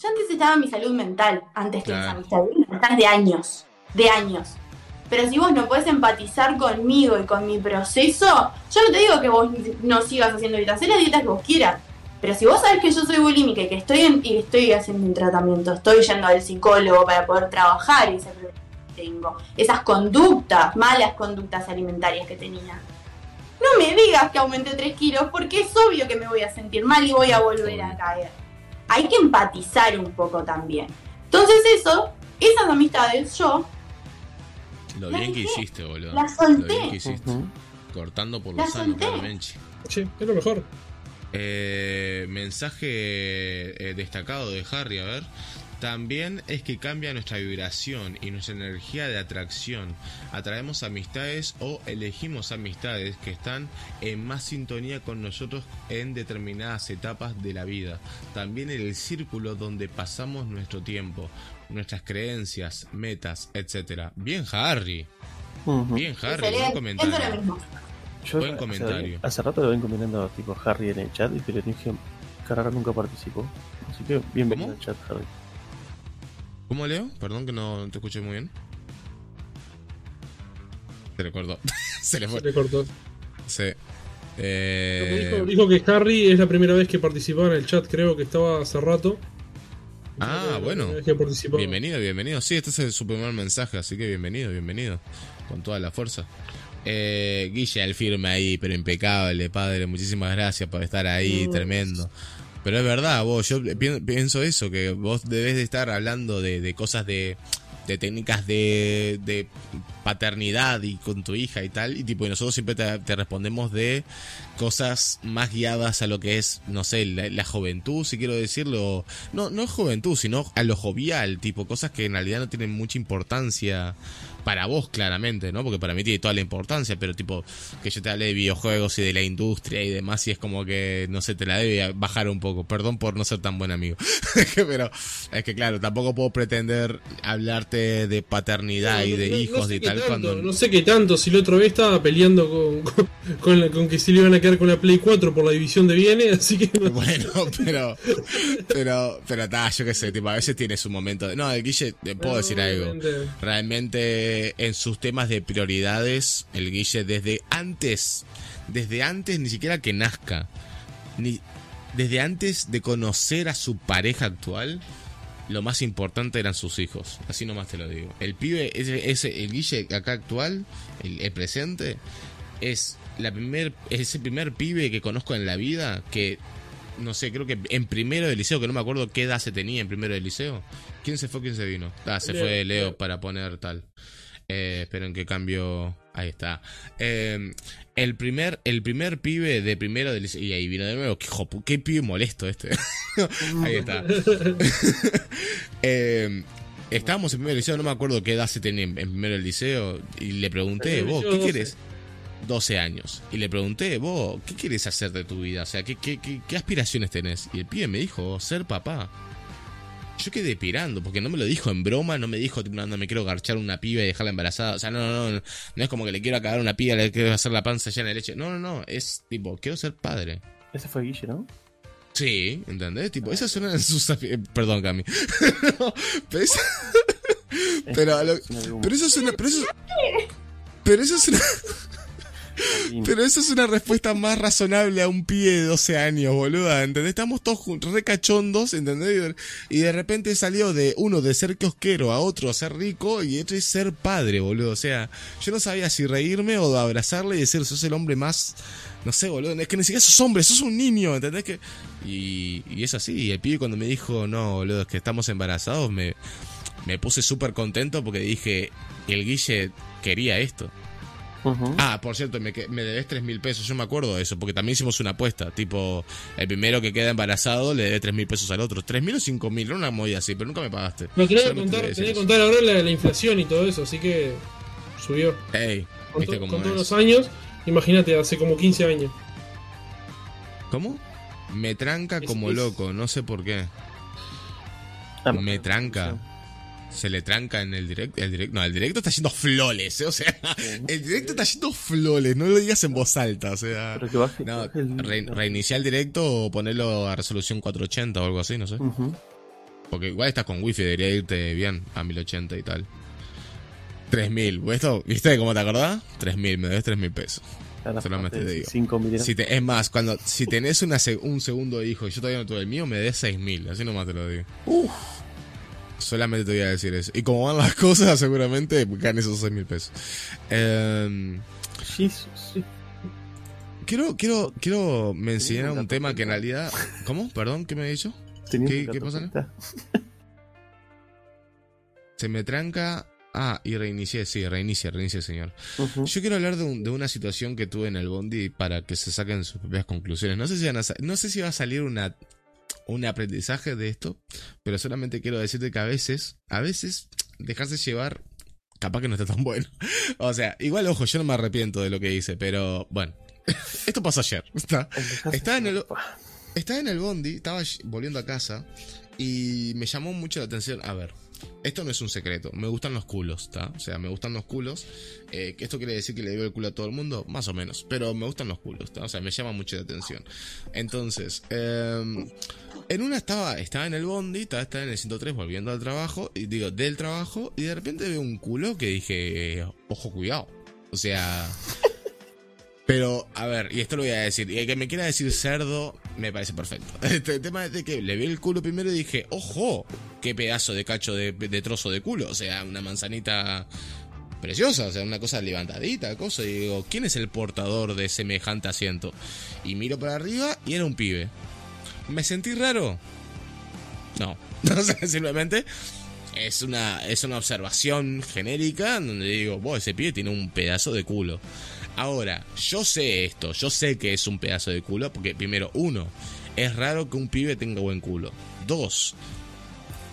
Speaker 3: Yo antes estaba en mi salud mental, antes que
Speaker 1: Claro.
Speaker 3: esa amistad. Amistad de años. De años. Pero si vos no podés empatizar conmigo y con mi proceso, yo no te digo que vos no sigas haciendo dieta, haz la dieta que vos quieras. Pero si vos sabés que yo soy bulímica y que estoy en, y estoy haciendo un tratamiento, estoy yendo al psicólogo para poder trabajar ese problema que tengo, esas conductas, malas conductas alimentarias que tenía. No me digas que aumenté 3 kilos porque es obvio que me voy a sentir mal y voy a volver a caer. Hay que empatizar un poco también. Entonces eso, esas amistades, yo
Speaker 1: Lo
Speaker 3: La
Speaker 1: bien que hiciste, boludo.
Speaker 3: La solté.
Speaker 1: Lo bien que hiciste. Cortando por
Speaker 3: La
Speaker 1: lo sano, claramente.
Speaker 4: Che, es lo mejor.
Speaker 1: Eh, mensaje eh, destacado de Harry, a ver. También es que cambia nuestra vibración y nuestra energía de atracción. Atraemos amistades o elegimos amistades que están en más sintonía con nosotros en determinadas etapas de la vida. También en el círculo donde pasamos nuestro tiempo, nuestras creencias, metas, etc. Bien, Harry. Bien, Harry. Buen comentario.
Speaker 2: Yo
Speaker 1: Buen
Speaker 2: hace-
Speaker 1: comentario.
Speaker 2: Hace, rato lo ven combinando tipo Harry en el chat y pero dije que ahora nunca participó. Así que bienvenido
Speaker 1: ¿Cómo?
Speaker 2: al chat, Harry.
Speaker 1: ¿Cómo leo? Perdón que no te escuché muy bien. Se le cortó. Se le
Speaker 4: Se
Speaker 1: fue.
Speaker 4: le cortó.
Speaker 1: Sí.
Speaker 4: Lo
Speaker 1: Eh,
Speaker 4: Dijo, dijo que Harry es la primera vez que participaba en el chat, creo que estaba hace rato.
Speaker 1: Ah, bueno.
Speaker 4: que
Speaker 1: bienvenido, bienvenido. Sí, este es su primer mensaje, así que bienvenido, bienvenido. Con toda la fuerza. Eh, Guille, el firme ahí, pero impecable, padre. Muchísimas gracias por estar ahí,
Speaker 4: No.
Speaker 1: tremendo. Pero es verdad, vos, yo pi- pienso eso, que vos debes de estar hablando de, de cosas de, de técnicas de, de paternidad y con tu hija y tal. Y tipo, nosotros siempre te, te respondemos de cosas más guiadas a lo que es, no sé, la, la juventud, si quiero decirlo. No, no es juventud, sino a lo jovial, tipo, cosas que en realidad no tienen mucha importancia para vos claramente, ¿no? Porque para mí tiene toda la importancia, pero tipo, que yo te hable de videojuegos y de la industria y demás, y es como que, no sé, te la debe bajar un poco. Perdón por no ser tan buen amigo. pero es que claro, tampoco puedo pretender hablarte de paternidad y de
Speaker 4: no- no
Speaker 1: hijos
Speaker 4: sé
Speaker 1: y tal
Speaker 4: tanto,
Speaker 1: cuando...
Speaker 4: No sé qué tanto, si el otro vez estaba peleando con, con, con la- con que se le iban a quedar con la Play 4 por la división de bienes, así que no-
Speaker 1: Bueno, pero, pero, pero, ta, yo qué sé, tipo, a veces tiene su momento. de- No, el Guille, te puedo decir algo.
Speaker 4: Realmente.
Speaker 1: Realmente en sus temas de prioridades, el Guille desde antes, desde antes ni siquiera que nazca, ni desde antes de conocer a su pareja actual, lo más importante eran sus hijos. Así nomás te lo digo. El pibe, ese, ese el Guille acá actual, el, el presente, es la primer, es el primer pibe que conozco en la vida que no sé, creo que en primero de liceo, que no me acuerdo qué edad se tenía en primero de liceo. ¿Quién se fue? ¿Quién se vino? Ah, se
Speaker 4: Leo,
Speaker 1: fue Leo
Speaker 4: Leo.
Speaker 1: para poner tal. Eh, esperen que cambio. Ahí está. Eh, el primer, el primer pibe de primero de liceo. Y ahí vino de nuevo. Qué, hijo pu- qué pibe molesto este. ahí está. Eh, estábamos en primer liceo, no me acuerdo qué edad se tenía en, primero del liceo. Y le pregunté, vos, ¿qué
Speaker 4: 12.
Speaker 1: quieres? 12 años. Y le pregunté, vos, ¿qué quieres hacer de tu vida? O sea, ¿qué, qué, qué, qué aspiraciones tenés? Y el pibe me dijo, ser papá. Yo quedé pirando, porque no me lo dijo en broma, no me dijo, tipo, no, me quiero garchar una piba y dejarla embarazada. O sea, no, no, no, no es como que le quiero acabar una piba, le quiero hacer la panza llena de leche. No, no, no, es tipo, quiero ser padre.
Speaker 2: Ese fue Guille, ¿no?
Speaker 1: Sí, ¿entendés? Tipo, esas son sus... eh, Perdón, Cami. No, pero, esa- pero, a lo- pero eso es una... Pero eso, pero eso es una... Pero eso es una respuesta más razonable a un pibe de 12 años, boluda, ¿entendés? Estamos todos jun- re cachondos, ¿entendés? Y de- repente salió de uno de ser kiosquero a otro ser rico y otro es ser padre, boludo. O sea, yo no sabía si reírme o abrazarle y decir, sos el hombre más... No sé, boludo, es que ni siquiera sos hombre, sos un niño, ¿entendés? Que... Y, y es así, y el pibe cuando me dijo, no, boludo, es que estamos embarazados, me, me puse súper contento porque dije, el Guille quería esto. Ah, por cierto, me, que- me debes tres mil pesos. Yo me acuerdo de eso, porque también hicimos una apuesta. Tipo, el primero que queda embarazado le debe tres mil pesos al otro. ¿Tres mil o cinco mil? Era una movida así, pero nunca me pagaste.
Speaker 4: No, tenía que contar, tenía que contar ahora la, la inflación y todo eso, así que subió.
Speaker 1: Ey,
Speaker 4: Con,
Speaker 1: ¿viste
Speaker 4: to-
Speaker 1: cómo
Speaker 4: con todos los años, imagínate, hace como 15 años.
Speaker 1: ¿Cómo? Me tranca
Speaker 4: Es-
Speaker 1: como
Speaker 4: es-
Speaker 1: loco, no sé por qué.
Speaker 2: Ah,
Speaker 1: me tranca. Se le tranca en el directo. El directo no, el directo está yendo floles, ¿eh? o sea, el directo está yendo floles, no lo digas en voz alta, o sea.
Speaker 2: Pero que baje.
Speaker 1: No,
Speaker 2: baje el-
Speaker 1: re- reiniciar el directo o ponerlo a resolución 480 o algo así, no sé. Porque igual estás con wifi, debería irte bien a 1080 y tal. 3000, ¿esto? ¿Viste cómo te acordás? 3000, me debes 3000 pesos. Solamente te digo.
Speaker 2: 5 millones.
Speaker 1: Si te- es más, cuando si tenés una un segundo hijo y yo todavía no tuve el mío, me debes 6000, así nomás te lo digo. Solamente te voy a decir eso. Y como van las cosas, seguramente ganes esos 6000 pesos. Em,
Speaker 2: Jesus, sí.
Speaker 1: quiero, quiero, quiero mencionar
Speaker 2: un
Speaker 1: tema que en realidad. ¿Cómo? Perdón, ¿qué me he dicho?
Speaker 2: Tenía
Speaker 1: ¿Qué- pasa? Se me tranca. Ah, y reinicié, sí, reinicia, reinicia, señor. Yo quiero hablar de, un- de una situación que tuve en el Bondi para que se saquen sus propias conclusiones. No sé si, van a sa- no sé si va a salir una, un aprendizaje de esto, pero solamente quiero decirte que a veces, a veces, dejarse llevar, capaz que no está tan bueno. O sea, igual, ojo, yo no me arrepiento de lo que hice, pero bueno, esto pasó ayer. Está, Está en el- estaba en el Bondi, estaba volviendo a casa y me llamó mucho la atención. A ver, esto no es un secreto. Me gustan los culos, ¿está? O sea, me gustan los culos. Eh, que ¿Esto quiere decir que le doy el culo a todo el mundo? Más o menos. Pero me gustan los culos, ¿está? O sea, me llama mucho la atención. Entonces, eh, en una estaba, estaba en el Bondi, estaba, estaba en el 103 volviendo al trabajo, y digo, del trabajo, y de repente veo un culo que dije, ojo, cuidado. O sea, pero, a ver, y esto lo voy a decir. Y el que me quiera decir cerdo, me parece perfecto. Este, el tema es de que le vi el culo primero y dije, ojo, qué pedazo de cacho de, de trozo de culo. O sea, una manzanita preciosa, o sea, una cosa levantadita, cosa. Y digo, ¿quién es el portador de semejante asiento? Y miro para arriba y era un pibe. ¿Me sentí raro? No. O sea, simplemente es una, es una observación genérica donde digo, vos, ese pibe tiene un pedazo de culo. Ahora, yo sé esto, yo sé que es un pedazo de culo, porque primero, uno, es raro que un pibe tenga buen culo. Dos,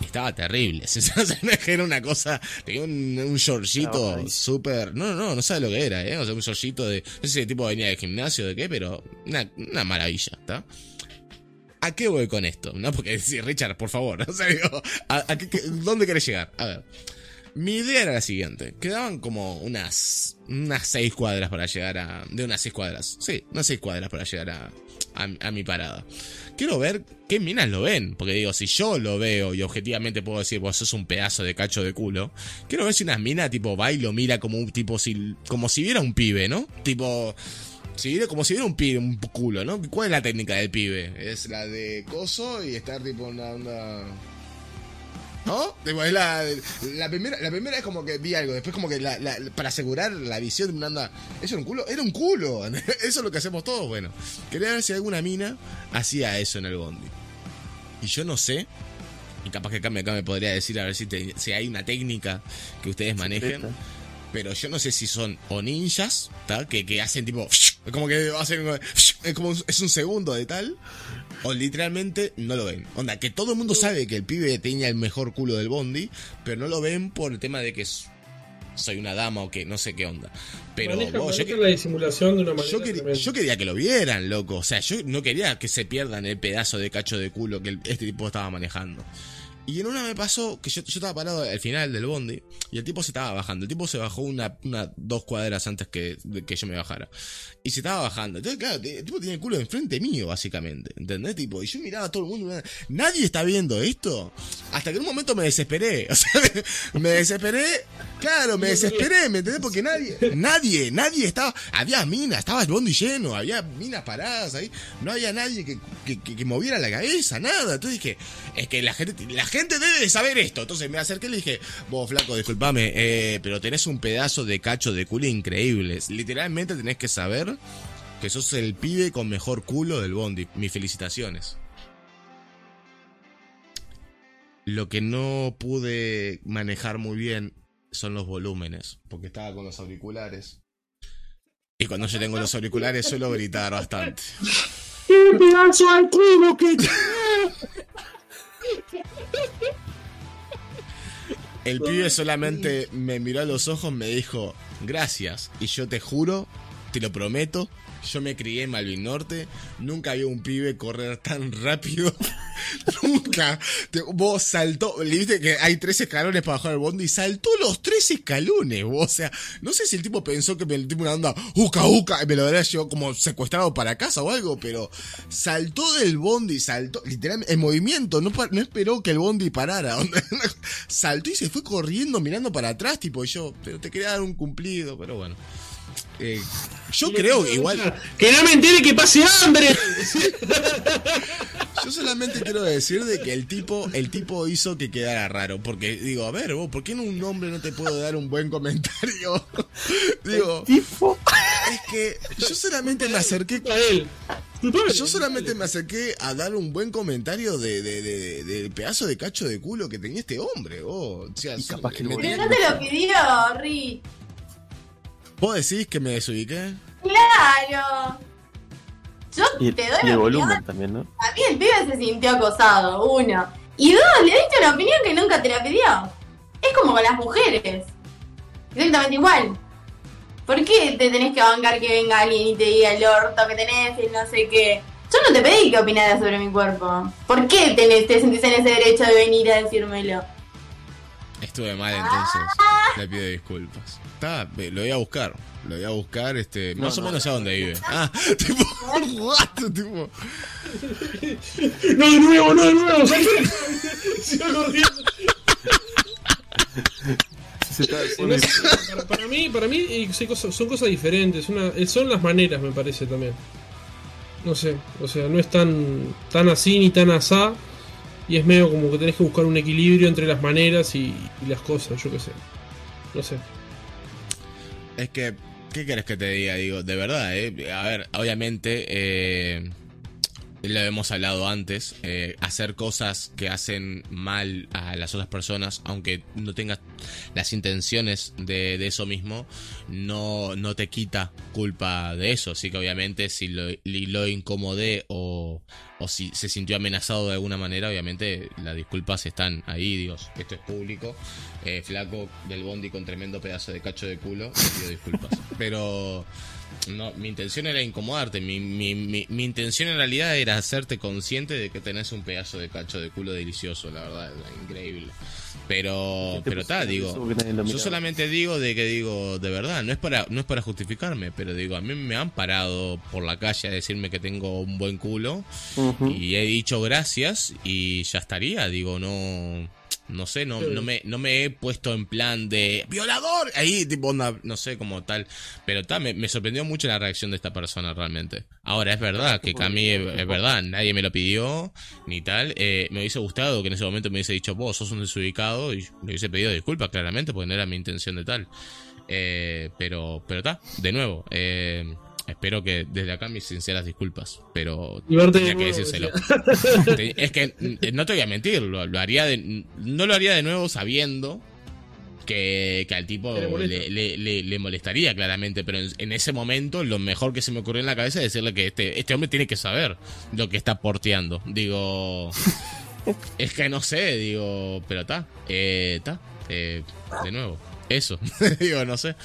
Speaker 1: estaba terrible. era una cosa. Tenía un, un shortcito
Speaker 2: ahí.
Speaker 1: súper. No, no, no sabe lo que era, ¿eh? O sea, un shortcito de. No sé si el tipo venía de gimnasio o de qué, pero. Una, una maravilla, ¿está? ¿A qué voy con esto? ¿No? Porque sí, Richard, por favor. O sea, digo, ¿a, a qué- qué- ¿dónde querés llegar? A ver. Mi idea era la siguiente. Quedaban como unas. unas seis cuadras para llegar a. De unas seis cuadras. Sí, unas seis cuadras para llegar a. a, mi parada. Quiero ver qué minas lo ven. Porque digo, si yo lo veo y objetivamente puedo decir, vos sos un pedazo de cacho de culo. Quiero ver si unas minas tipo va y lo mira como un tipo si. como si viera un pibe, ¿no? Tipo. Si como si viera un pibe, un culo, ¿no? ¿Cuál es la técnica del pibe? Es la de coso y estar tipo una onda. ¿No? Es la, la primera, la primera es como que vi algo, después como que la- la- para asegurar la visión de anda. ¿Eso era un culo? Era un culo. Eso es lo que hacemos todos. Bueno, quería ver si alguna mina hacía eso en el bondi. Y yo no sé. Y capaz que acá me, acá me podría decir a ver si, te- si hay una técnica que ustedes manejen. Pero yo no sé si son o ninjas, ¿tá? Que, que hacen tipo. Como que hacen. Es como un- es un segundo de tal. O literalmente no lo ven. Onda, que todo el mundo sabe que el pibe tenía el mejor culo del bondi. Pero no lo ven por el tema de que soy una dama o que no sé qué onda. Pero
Speaker 4: Maneja,
Speaker 1: vos, yo,
Speaker 4: maneja
Speaker 1: que-
Speaker 4: la disimulación de una manera.
Speaker 1: yo, quería,
Speaker 4: tremenda.
Speaker 1: yo quería que lo vieran, loco. O sea, yo no quería que se pierdan el pedazo de cacho de culo que el- este tipo estaba manejando. Y en una me pasó que yo, yo estaba parado al final del bondi y el tipo se estaba bajando. El tipo se bajó una, una dos cuadras antes que, que yo me bajara. Y se estaba bajando. Entonces, claro, el tipo tenía el culo enfrente mío, básicamente. ¿Entendés? Tipo, y yo miraba a todo el mundo. Nadie está viendo esto. Hasta que en un momento me desesperé. O sea, me desesperé. Claro, me desesperé, ¿me entendés? Porque nadie, nadie, nadie estaba. Había minas, estaba el bondi lleno, había minas paradas ahí. No había nadie que, que- que moviera la cabeza, nada. Entonces dije, es que la gente, la gente debe de saber esto. Entonces me acerqué y le dije, vos, flaco, disculpame, eh, pero tenés un pedazo de cacho de culo increíble. Literalmente tenés que saber que sos el pibe con mejor culo del bondi. Mis felicitaciones. Lo que no pude manejar muy bien son los volúmenes, porque estaba con los auriculares. Y cuando yo tengo los auriculares suelo gritar bastante.
Speaker 4: ¡Qué pedazo al culo que
Speaker 1: El pibe solamente me miró a los ojos, me dijo, gracias. Y yo te juro, te lo prometo, yo me crié en Malvin Norte, nunca vi un pibe correr tan rápido. nunca. Te- vos saltó, viste que hay tres escalones para bajar el bondi y saltó los tres escalones. vos, O sea, no sé si el tipo pensó que me tipo una onda, uca, uca, y me lo habría llevado como secuestrado para casa o algo, pero saltó del bondi, saltó, literalmente, en movimiento, no, esperó que el bondi parara. saltó y se fue corriendo mirando para atrás, tipo, yo, pero te quería dar un cumplido, pero bueno. Eh, yo creo que igual.
Speaker 4: Que no me entere que pase hambre.
Speaker 1: Yo solamente quiero decir de que el tipo, el tipo hizo que quedara raro. Porque digo, a ver, vos, ¿por qué en un hombre no te puedo dar un buen comentario? digo,
Speaker 2: Tipo.
Speaker 1: es que yo solamente me acerqué.
Speaker 4: A él.
Speaker 1: Yo solamente me acerqué a dar un buen comentario de, de- de- del pedazo de cacho de culo que tenía este hombre. vos. O sea,
Speaker 2: capaz que
Speaker 1: me
Speaker 2: lo
Speaker 3: no te lo pidió, Rick.
Speaker 1: ¿Vos decís que me desubiqué?
Speaker 3: Claro. Yo
Speaker 2: Y,
Speaker 3: te doy
Speaker 2: y
Speaker 3: la
Speaker 2: el
Speaker 3: opinión.
Speaker 2: volumen también, ¿no?
Speaker 3: A mí el pibe se sintió acosado, uno. Y dos, le diste una opinión que nunca te la pidió. Es como con las mujeres. Exactamente igual. ¿Por qué te tenés que bancar que venga alguien y te diga el orto que tenés y no sé qué? Yo no te pedí que opinaras sobre mi cuerpo. ¿Por qué tenés, te sentís en ese derecho de venir a decírmelo?
Speaker 1: Estuve mal entonces. Le pido disculpas. Está, lo voy a buscar. Lo voy a buscar, este,
Speaker 2: No,
Speaker 1: más o
Speaker 2: no.
Speaker 1: menos a dónde vive. Ah, tipo, what? Tipo,
Speaker 4: No de nuevo, no de nuevo. Sigo corriendo.
Speaker 2: Se está
Speaker 4: No sé, para, mí, para mí son cosas, diferentes. Una, eh, son las maneras, me parece también. No sé, o sea, no es tan, tan así ni tan asá. Y es medio como que tenés que buscar un equilibrio entre las maneras y, y las cosas, yo qué sé. No sé.
Speaker 1: es que, ¿qué querés que te diga? Digo, de verdad, eh. A ver, obviamente, eh, lo hemos hablado antes, eh, hacer cosas que hacen mal a las otras personas, aunque no tengas las intenciones de, de eso mismo, no, no te quita culpa de eso. Así que obviamente si lo, lo incomodé o, o si se sintió amenazado de alguna manera, obviamente las disculpas están ahí, digo, esto es público. Eh, flaco del bondi con tremendo pedazo de cacho de culo, pido disculpas. Pero no, mi intención era incomodarte. Mi, mi, mi, mi intención en realidad era hacerte consciente de que tenés un pedazo de cacho de culo delicioso, la verdad, increíble. Pero,
Speaker 2: ¿Qué te
Speaker 1: pero está, digo. Yo solamente digo de que digo, de verdad, no es para, no es para justificarme, pero digo, a mí me han parado por la calle a decirme que tengo un buen culo y he dicho gracias y ya estaría, digo, no no sé, no, no me no me he puesto en plan de violador, ahí tipo onda, no sé, como tal, pero tal me, me sorprendió mucho la reacción de esta persona realmente. Ahora es verdad que a mí es, es verdad, nadie me lo pidió ni tal, eh, me hubiese gustado que en ese momento me hubiese dicho, "Vos sos un desubicado" y le hubiese pedido disculpas claramente porque no era mi intención de tal. Eh, pero pero está, de nuevo, eh, Espero que desde acá mis sinceras disculpas, pero tenía que decírselo. Es que no te voy a mentir, lo, lo haría de, no lo haría de nuevo sabiendo que, que al tipo
Speaker 4: le
Speaker 1: le, le- le- le molestaría claramente, pero en, en ese momento lo mejor que se me ocurrió en la cabeza es decirle que este, este hombre tiene que saber lo que está porteando. Digo, es que no sé, digo, pero está, está, de nuevo, eso, digo, no sé.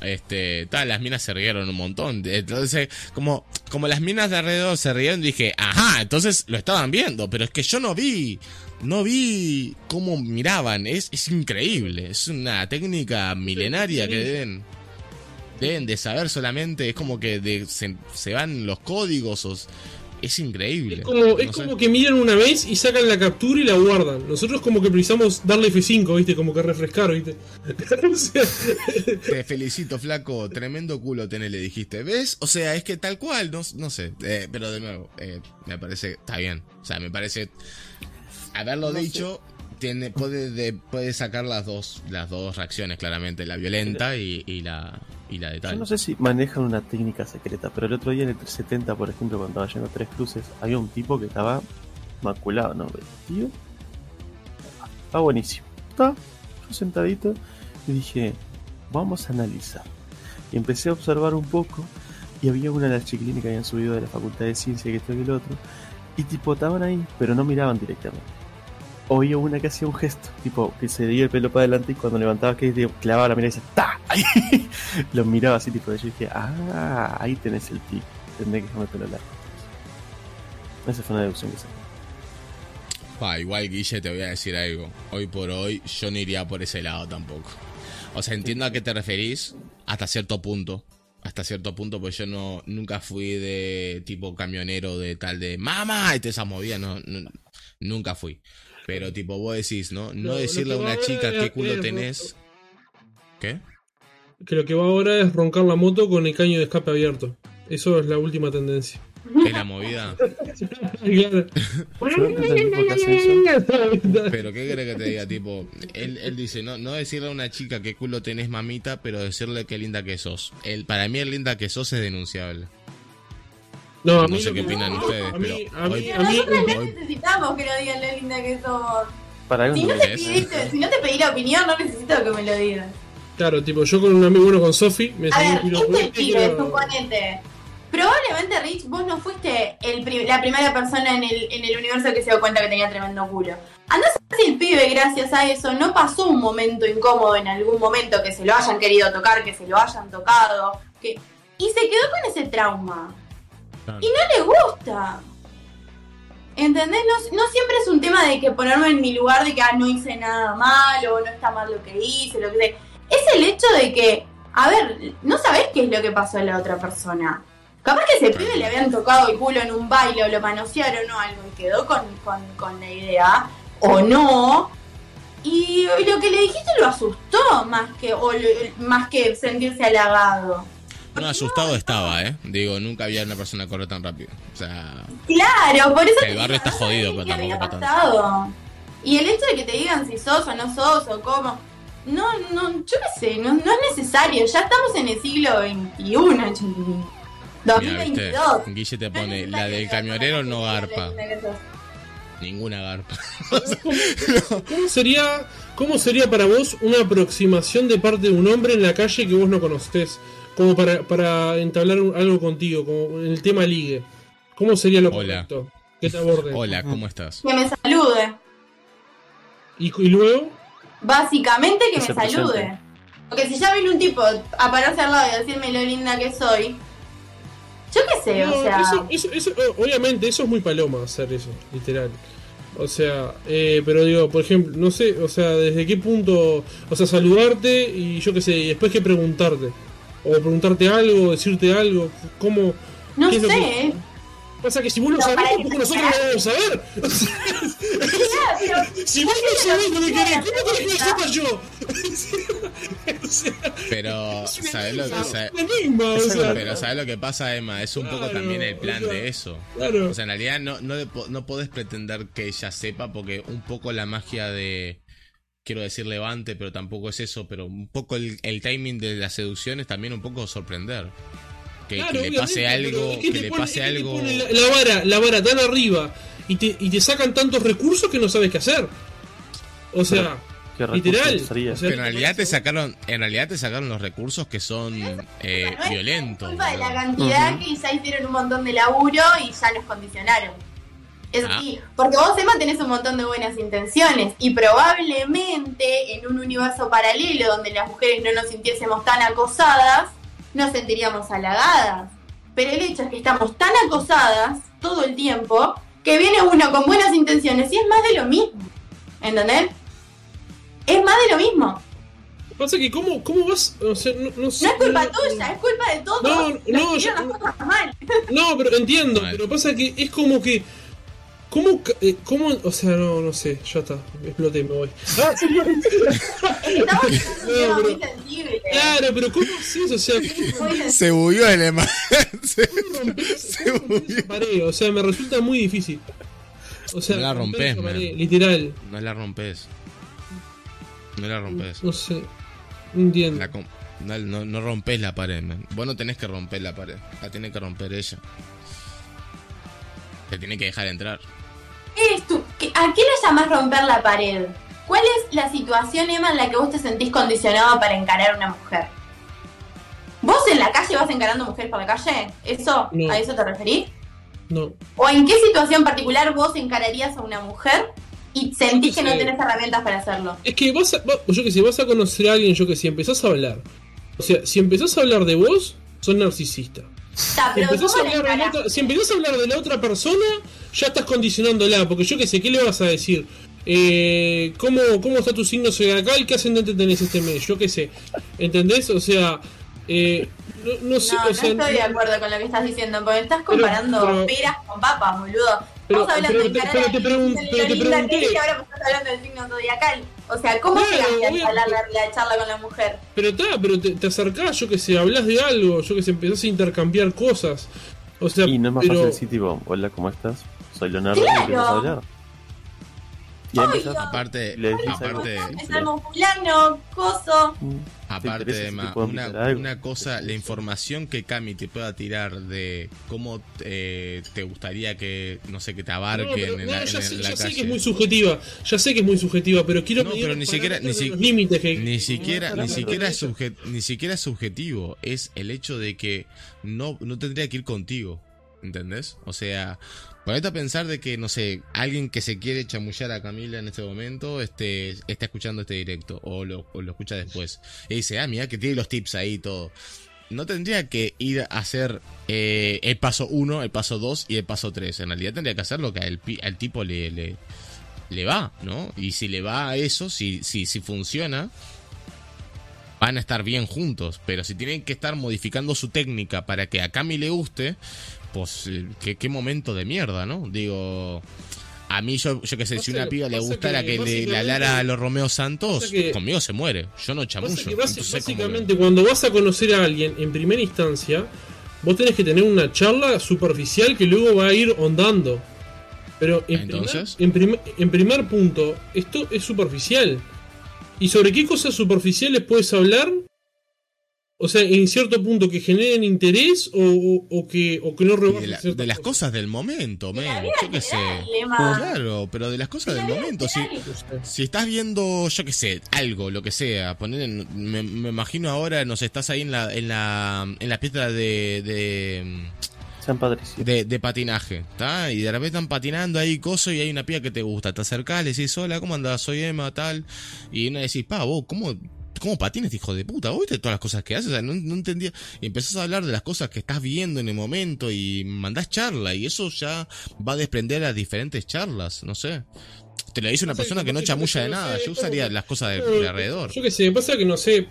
Speaker 1: Este, tal, las minas se rieron un montón. Entonces, como, como las minas de alrededor se rieron, dije, ajá, entonces lo estaban viendo, pero es que yo no vi, no vi cómo miraban. Es, es increíble, es una técnica milenaria que deben, deben de saber solamente. Es como que de- se, se van los códigos, o- es increíble.
Speaker 4: Es como, es
Speaker 1: No
Speaker 4: como que miran una vez y sacan la captura y la guardan. Nosotros como que precisamos darle F5, ¿viste? Como que refrescar, ¿viste? O sea,
Speaker 1: Te felicito, flaco. Tremendo culo tenés, le dijiste. ¿Ves? O sea, es que tal cual, no, no sé. Eh, pero de nuevo, eh, me parece, está bien. O sea, me parece. Haberlo dicho, tiene, puede, de- puede sacar las dos, las dos reacciones, claramente. La violenta y, y la, y la de
Speaker 2: Yo no sé si manejan una técnica secreta, pero el otro día en el 370, por ejemplo, cuando estaba yendo a Tres Cruces, había un tipo que estaba maculado, ¿no? Tío, está buenísimo. Está yo sentadito y dije, vamos a analizar. Y empecé a observar un poco y había una de las chiquilines que habían subido de la Facultad de Ciencia, que esto y el otro, y tipo estaban ahí, pero no miraban directamente. Oía una que hacía un gesto, tipo que se dio el pelo para adelante y cuando levantaba que clavaba la mirada y decía ¡Ta! Los miraba así, tipo, yo dije, ah, ahí tenés el tic, tendré que dejarme el pelo largo. Esa fue una deducción que saqué.
Speaker 1: Pa, igual, Guille, te voy a decir algo. Hoy por hoy, yo no iría por ese lado tampoco. O sea, entiendo a qué te referís hasta cierto punto. Hasta cierto punto, pues yo no nunca fui de tipo camionero de tal de mamá y te esa movida, no, no, nunca fui. Pero tipo vos decís, ¿no? No
Speaker 4: Lo-
Speaker 1: decirle a
Speaker 4: lo que
Speaker 1: una chica qué culo
Speaker 4: es-
Speaker 1: tenés. ¿Qué?
Speaker 4: que lo que va ahora es roncar la moto con el caño de escape abierto. Eso es la última tendencia.
Speaker 1: Es la movida. Pero ¿qué crees que te diga? Tipo, él, él dice, no, no decirle a una chica qué culo tenés mamita, pero decirle qué linda que sos. El, para mí el linda que sos es denunciable.
Speaker 4: No, a
Speaker 1: No sé qué opinan
Speaker 4: a
Speaker 1: ustedes,
Speaker 4: mí-
Speaker 1: pero
Speaker 4: a mí-
Speaker 1: hoy-
Speaker 4: a mí-
Speaker 3: Nosotros no
Speaker 1: hoy-
Speaker 3: necesitamos que lo digan lo linda que somos.
Speaker 2: Para
Speaker 3: Si
Speaker 2: no
Speaker 3: te pidiste, si no te pedí la opinión, no necesito que me lo digas.
Speaker 4: Claro, tipo, yo con un amigo, bueno, con Sofi, me
Speaker 3: A ver,
Speaker 4: un tiro
Speaker 3: este pibe, suponete. Probablemente, Rich, vos no fuiste el pri- la primera persona en el, en el universo que se dio cuenta que tenía tremendo culo. Andás a si el pibe, gracias a eso, no pasó un momento incómodo en algún momento, que se lo hayan querido tocar, que se lo hayan tocado, que... y se quedó con ese trauma. Y no le gusta. ¿Entendés? No, no siempre es un tema de que ponerme en mi lugar de que ah, no hice nada malo, o no está mal lo que hice, lo que sea. Es el hecho de que, a ver, no sabés qué es lo que pasó a la otra persona. Capaz que ese pibe le habían tocado el culo en un baile o lo manosearon o algo y quedó con, con, con la idea, o no. Y lo que le dijiste lo asustó más que, o más que sentirse halagado.
Speaker 1: No, asustado estaba, ¿eh? Digo, nunca había una persona correr tan rápido. O sea,
Speaker 3: Claro, por eso
Speaker 1: El barrio
Speaker 3: digo,
Speaker 1: está
Speaker 3: no
Speaker 1: jodido, pero
Speaker 3: había
Speaker 1: tampoco para
Speaker 3: pasado. Y el hecho de que te digan si sos o no sos o cómo. No, no, yo qué sé, no, no es necesario. Ya estamos en el siglo XXI, chiquilín.
Speaker 1: Mira,
Speaker 3: 2022.
Speaker 1: ¿viste? Guille te pone, la del camionero no garpa. Ninguna garpa.
Speaker 4: ¿Cómo sería, ¿Cómo sería para vos una aproximación de parte de un hombre en la calle que vos no conocés? Como para, para entablar un- algo contigo, como en el tema ligue. ¿Cómo sería lo
Speaker 1: Hola.
Speaker 4: correcto? Que te aborde.
Speaker 1: Hola, ¿cómo estás?
Speaker 3: Que me salude.
Speaker 4: Y, y luego,
Speaker 3: Básicamente que
Speaker 2: Que
Speaker 3: me salude.
Speaker 2: presente.
Speaker 3: Porque si ya viene un tipo a pararse al lado y decirme lo linda que soy, yo qué sé,
Speaker 4: No,
Speaker 3: o sea.
Speaker 4: eso, eso- eso- obviamente, eso es muy paloma hacer eso, literal. O sea, eh, pero digo, por ejemplo, no sé, o sea, desde qué punto, o sea, saludarte y yo qué sé, y después que preguntarte. O preguntarte algo, decirte algo, ¿cómo?
Speaker 3: no
Speaker 4: ¿qué es
Speaker 3: sé,
Speaker 4: lo que-. Pasa que si vos lo
Speaker 3: No,
Speaker 4: sabés, tampoco nosotros lo vamos a saber. Si vos no sabés lo que querés, ¿cómo querés que lo sepa yo? o sea,
Speaker 1: Pero, ¿sabes lo
Speaker 4: enigma,
Speaker 1: que
Speaker 4: o sea,
Speaker 1: Pero ¿sabes lo que pasa, Emma? Es un poco también el plan
Speaker 4: o sea,
Speaker 1: de eso.
Speaker 4: Claro.
Speaker 1: O sea, en realidad no podés pretender que ella sepa porque un poco la magia de... Quiero decir levante, pero tampoco es eso, pero un poco el, el timing de la seducción es también un poco sorprender. Que,
Speaker 4: Claro,
Speaker 1: que le pase algo,
Speaker 4: es
Speaker 1: que, le
Speaker 4: pone-
Speaker 1: pase
Speaker 4: es que te
Speaker 1: algo...
Speaker 4: La, la vara, la vara tan arriba y te, y te sacan tantos recursos que no sabes qué hacer. O sea,
Speaker 2: ¿Qué recurso
Speaker 4: literal.
Speaker 2: sería?
Speaker 4: o sea,
Speaker 1: Pero en realidad te sacaron, en realidad te sacaron los recursos que son eh,
Speaker 3: no es
Speaker 1: violentos.
Speaker 3: culpa de la cantidad que ya hicieron un montón de laburo y ya los condicionaron. Eso
Speaker 1: Ah.
Speaker 3: sí, porque vos, Emma, tenés un montón de buenas intenciones y probablemente en un universo paralelo donde las mujeres no nos sintiésemos tan acosadas, nos sentiríamos halagadas. Pero el hecho es que estamos tan acosadas todo el tiempo que viene uno con buenas intenciones y es más de lo mismo. ¿Entendés? Es más de lo mismo.
Speaker 4: Pasa que, ¿cómo, cómo vas? O sea, no, no sé.
Speaker 3: No es culpa
Speaker 4: no-
Speaker 3: tuya, es culpa de todos.
Speaker 4: No, no, yo-
Speaker 3: hicieron las cosas mal.
Speaker 4: No, pero entiendo. Pero pasa que es como que. ¿Cómo, eh, cómo, o sea, no, no sé, ya está, exploté, me voy. Ah, No, pero- claro, pero ¿cómo haces? O sea, ¿cómo.
Speaker 1: Se bugueó el Emma. Se-
Speaker 4: esa pared? O sea, me resulta muy difícil. O sea,
Speaker 1: No la rompes, man.
Speaker 4: literal.
Speaker 1: No la rompes. No la rompes.
Speaker 4: No sé, no entiendo.
Speaker 1: La com- no, no, no rompes la pared, man. Vos no tenés que romper la pared. La tiene que romper ella. Te tiene que dejar entrar.
Speaker 3: Eres tú. ¿Qué- ¿A qué le llamas romper la pared? ¿Cuál es la situación, Emma, en la que vos te sentís condicionado para encarar a una mujer? ¿Vos en la calle vas encarando mujeres por la calle? ¿Eso?
Speaker 4: No.
Speaker 3: ¿A eso te referís?
Speaker 4: No.
Speaker 3: ¿O en qué situación particular vos encararías a una mujer y sentís que no
Speaker 4: sé.
Speaker 3: tenés herramientas para hacerlo?
Speaker 4: Es que vas a, va- yo que sé, vas a conocer a alguien, yo que sé, empezás a hablar. O sea, si empezás a hablar de vos, sos narcisista. Si empezás, a
Speaker 3: ¿cómo la
Speaker 4: hablar de la otra, si empezás a hablar de la otra persona, ya estás condicionándola. Porque yo que sé, ¿qué le vas a decir? Eh, ¿cómo, ¿Cómo está tu signo zodiacal? ¿Qué ascendente tenés este mes? Yo qué sé. ¿Entendés? O sea, eh, no, no sé.
Speaker 3: No,
Speaker 4: o
Speaker 3: no
Speaker 4: sea,
Speaker 3: estoy de acuerdo con lo que estás diciendo, porque estás comparando
Speaker 4: pero-
Speaker 3: peras con papas, boludo.
Speaker 4: Pero-
Speaker 3: Estamos hablando
Speaker 4: pero
Speaker 3: de
Speaker 4: pero
Speaker 3: a
Speaker 4: te pregun- pero te pregunté.
Speaker 3: es, y ahora me estás hablando del signo zodiacal. O sea, ¿cómo
Speaker 4: Claro,
Speaker 3: llegaste a la, la charla con la mujer?
Speaker 4: Pero está, pero te, te acercás, yo que sé, hablas de algo, yo que sé, empezás a intercambiar cosas. O sea,
Speaker 2: Y no es más
Speaker 4: pero,
Speaker 2: fácil decir tipo, hola, ¿cómo estás? Soy Leonardo
Speaker 3: Claro.
Speaker 2: a hablar.
Speaker 3: Obvio.
Speaker 1: Aparte,
Speaker 2: Le
Speaker 1: aparte,
Speaker 3: fulano, coso.
Speaker 2: mm,
Speaker 1: aparte, Emma, una, una cosa, la información que Cami te pueda tirar de cómo eh, te gustaría que, no sé, que te
Speaker 4: No,
Speaker 1: abarquen
Speaker 4: pero-
Speaker 1: en
Speaker 4: no,
Speaker 1: la,
Speaker 4: ya,
Speaker 1: en
Speaker 4: sé,
Speaker 1: la
Speaker 4: ya sé que es muy subjetiva, ya sé que es muy subjetiva, pero quiero
Speaker 1: No, pero ni siquiera- ni
Speaker 4: de
Speaker 1: si-
Speaker 4: los límites que
Speaker 1: Ni siquiera, ni siquiera, es subje- ni siquiera es subjetivo, es el hecho de que no, no tendría que ir contigo, ¿entendés? O sea, ponete a pensar de que, no sé, alguien que se quiere chamullar a Camila en este momento, este, está escuchando este directo, o lo, o lo escucha después, y dice, ah, mira que tiene los tips ahí y todo. No tendría que ir a hacer eh, el paso 1, el paso 2 y el paso 3. En realidad tendría que hacer lo que al, al tipo le, le, le va, ¿no? Y si le va a eso, si, si, si funciona, van a estar bien juntos. Pero si tienen que estar modificando su técnica para que a Cami le guste, pues eh, qué, qué momento de mierda, ¿no? Digo, a mí yo, yo qué sé, si una piba le
Speaker 4: pasa
Speaker 1: gustara
Speaker 4: que
Speaker 1: le,
Speaker 4: básicamente-
Speaker 1: hablara a los Romeo Santos,
Speaker 4: que-
Speaker 1: conmigo se muere. Yo no chamullo.
Speaker 4: que básicamente cuando vas a conocer a alguien en primera instancia, vos tenés que tener una charla superficial que luego va a ir ondando. Pero en,
Speaker 1: Entonces.
Speaker 4: primer, en, primer, en primer punto, esto es superficial. ¿Y sobre qué cosas superficiales puedes hablar O sea, en cierto punto que generen interés o, o- o que, o que no rebajen
Speaker 1: de, la-
Speaker 4: ciertas
Speaker 1: de las cosas del momento, men. Yo qué sé.
Speaker 3: Lema.
Speaker 1: Claro, pero de las cosas
Speaker 3: De
Speaker 1: del momento. Si, si estás viendo, yo qué sé, algo, lo que sea, poner en- me, me imagino ahora, no sé, estás ahí en la, en la, en la pista de, de,
Speaker 2: San Patricio.
Speaker 1: de, de patinaje, ¿está? Y de repente están patinando ahí, coso, y hay una piba que te gusta. Te acercás, le decís, hola, ¿cómo andás? Soy Emma, tal. Y una decís, pa, vos, ¿cómo, cómo patinas, hijo de puta? ¿Vos viste todas las cosas que haces? O sea, no, no entendía. Y empezás a hablar de las cosas que estás viendo en el momento y mandás charla, y eso ya va a desprender a diferentes charlas, no sé. Te lo dice una
Speaker 4: No sé,
Speaker 1: persona que no chamulla de
Speaker 4: sé,
Speaker 1: nada. Yo usaría las cosas de, alrededor.
Speaker 4: Yo qué sé, pasa que no sé.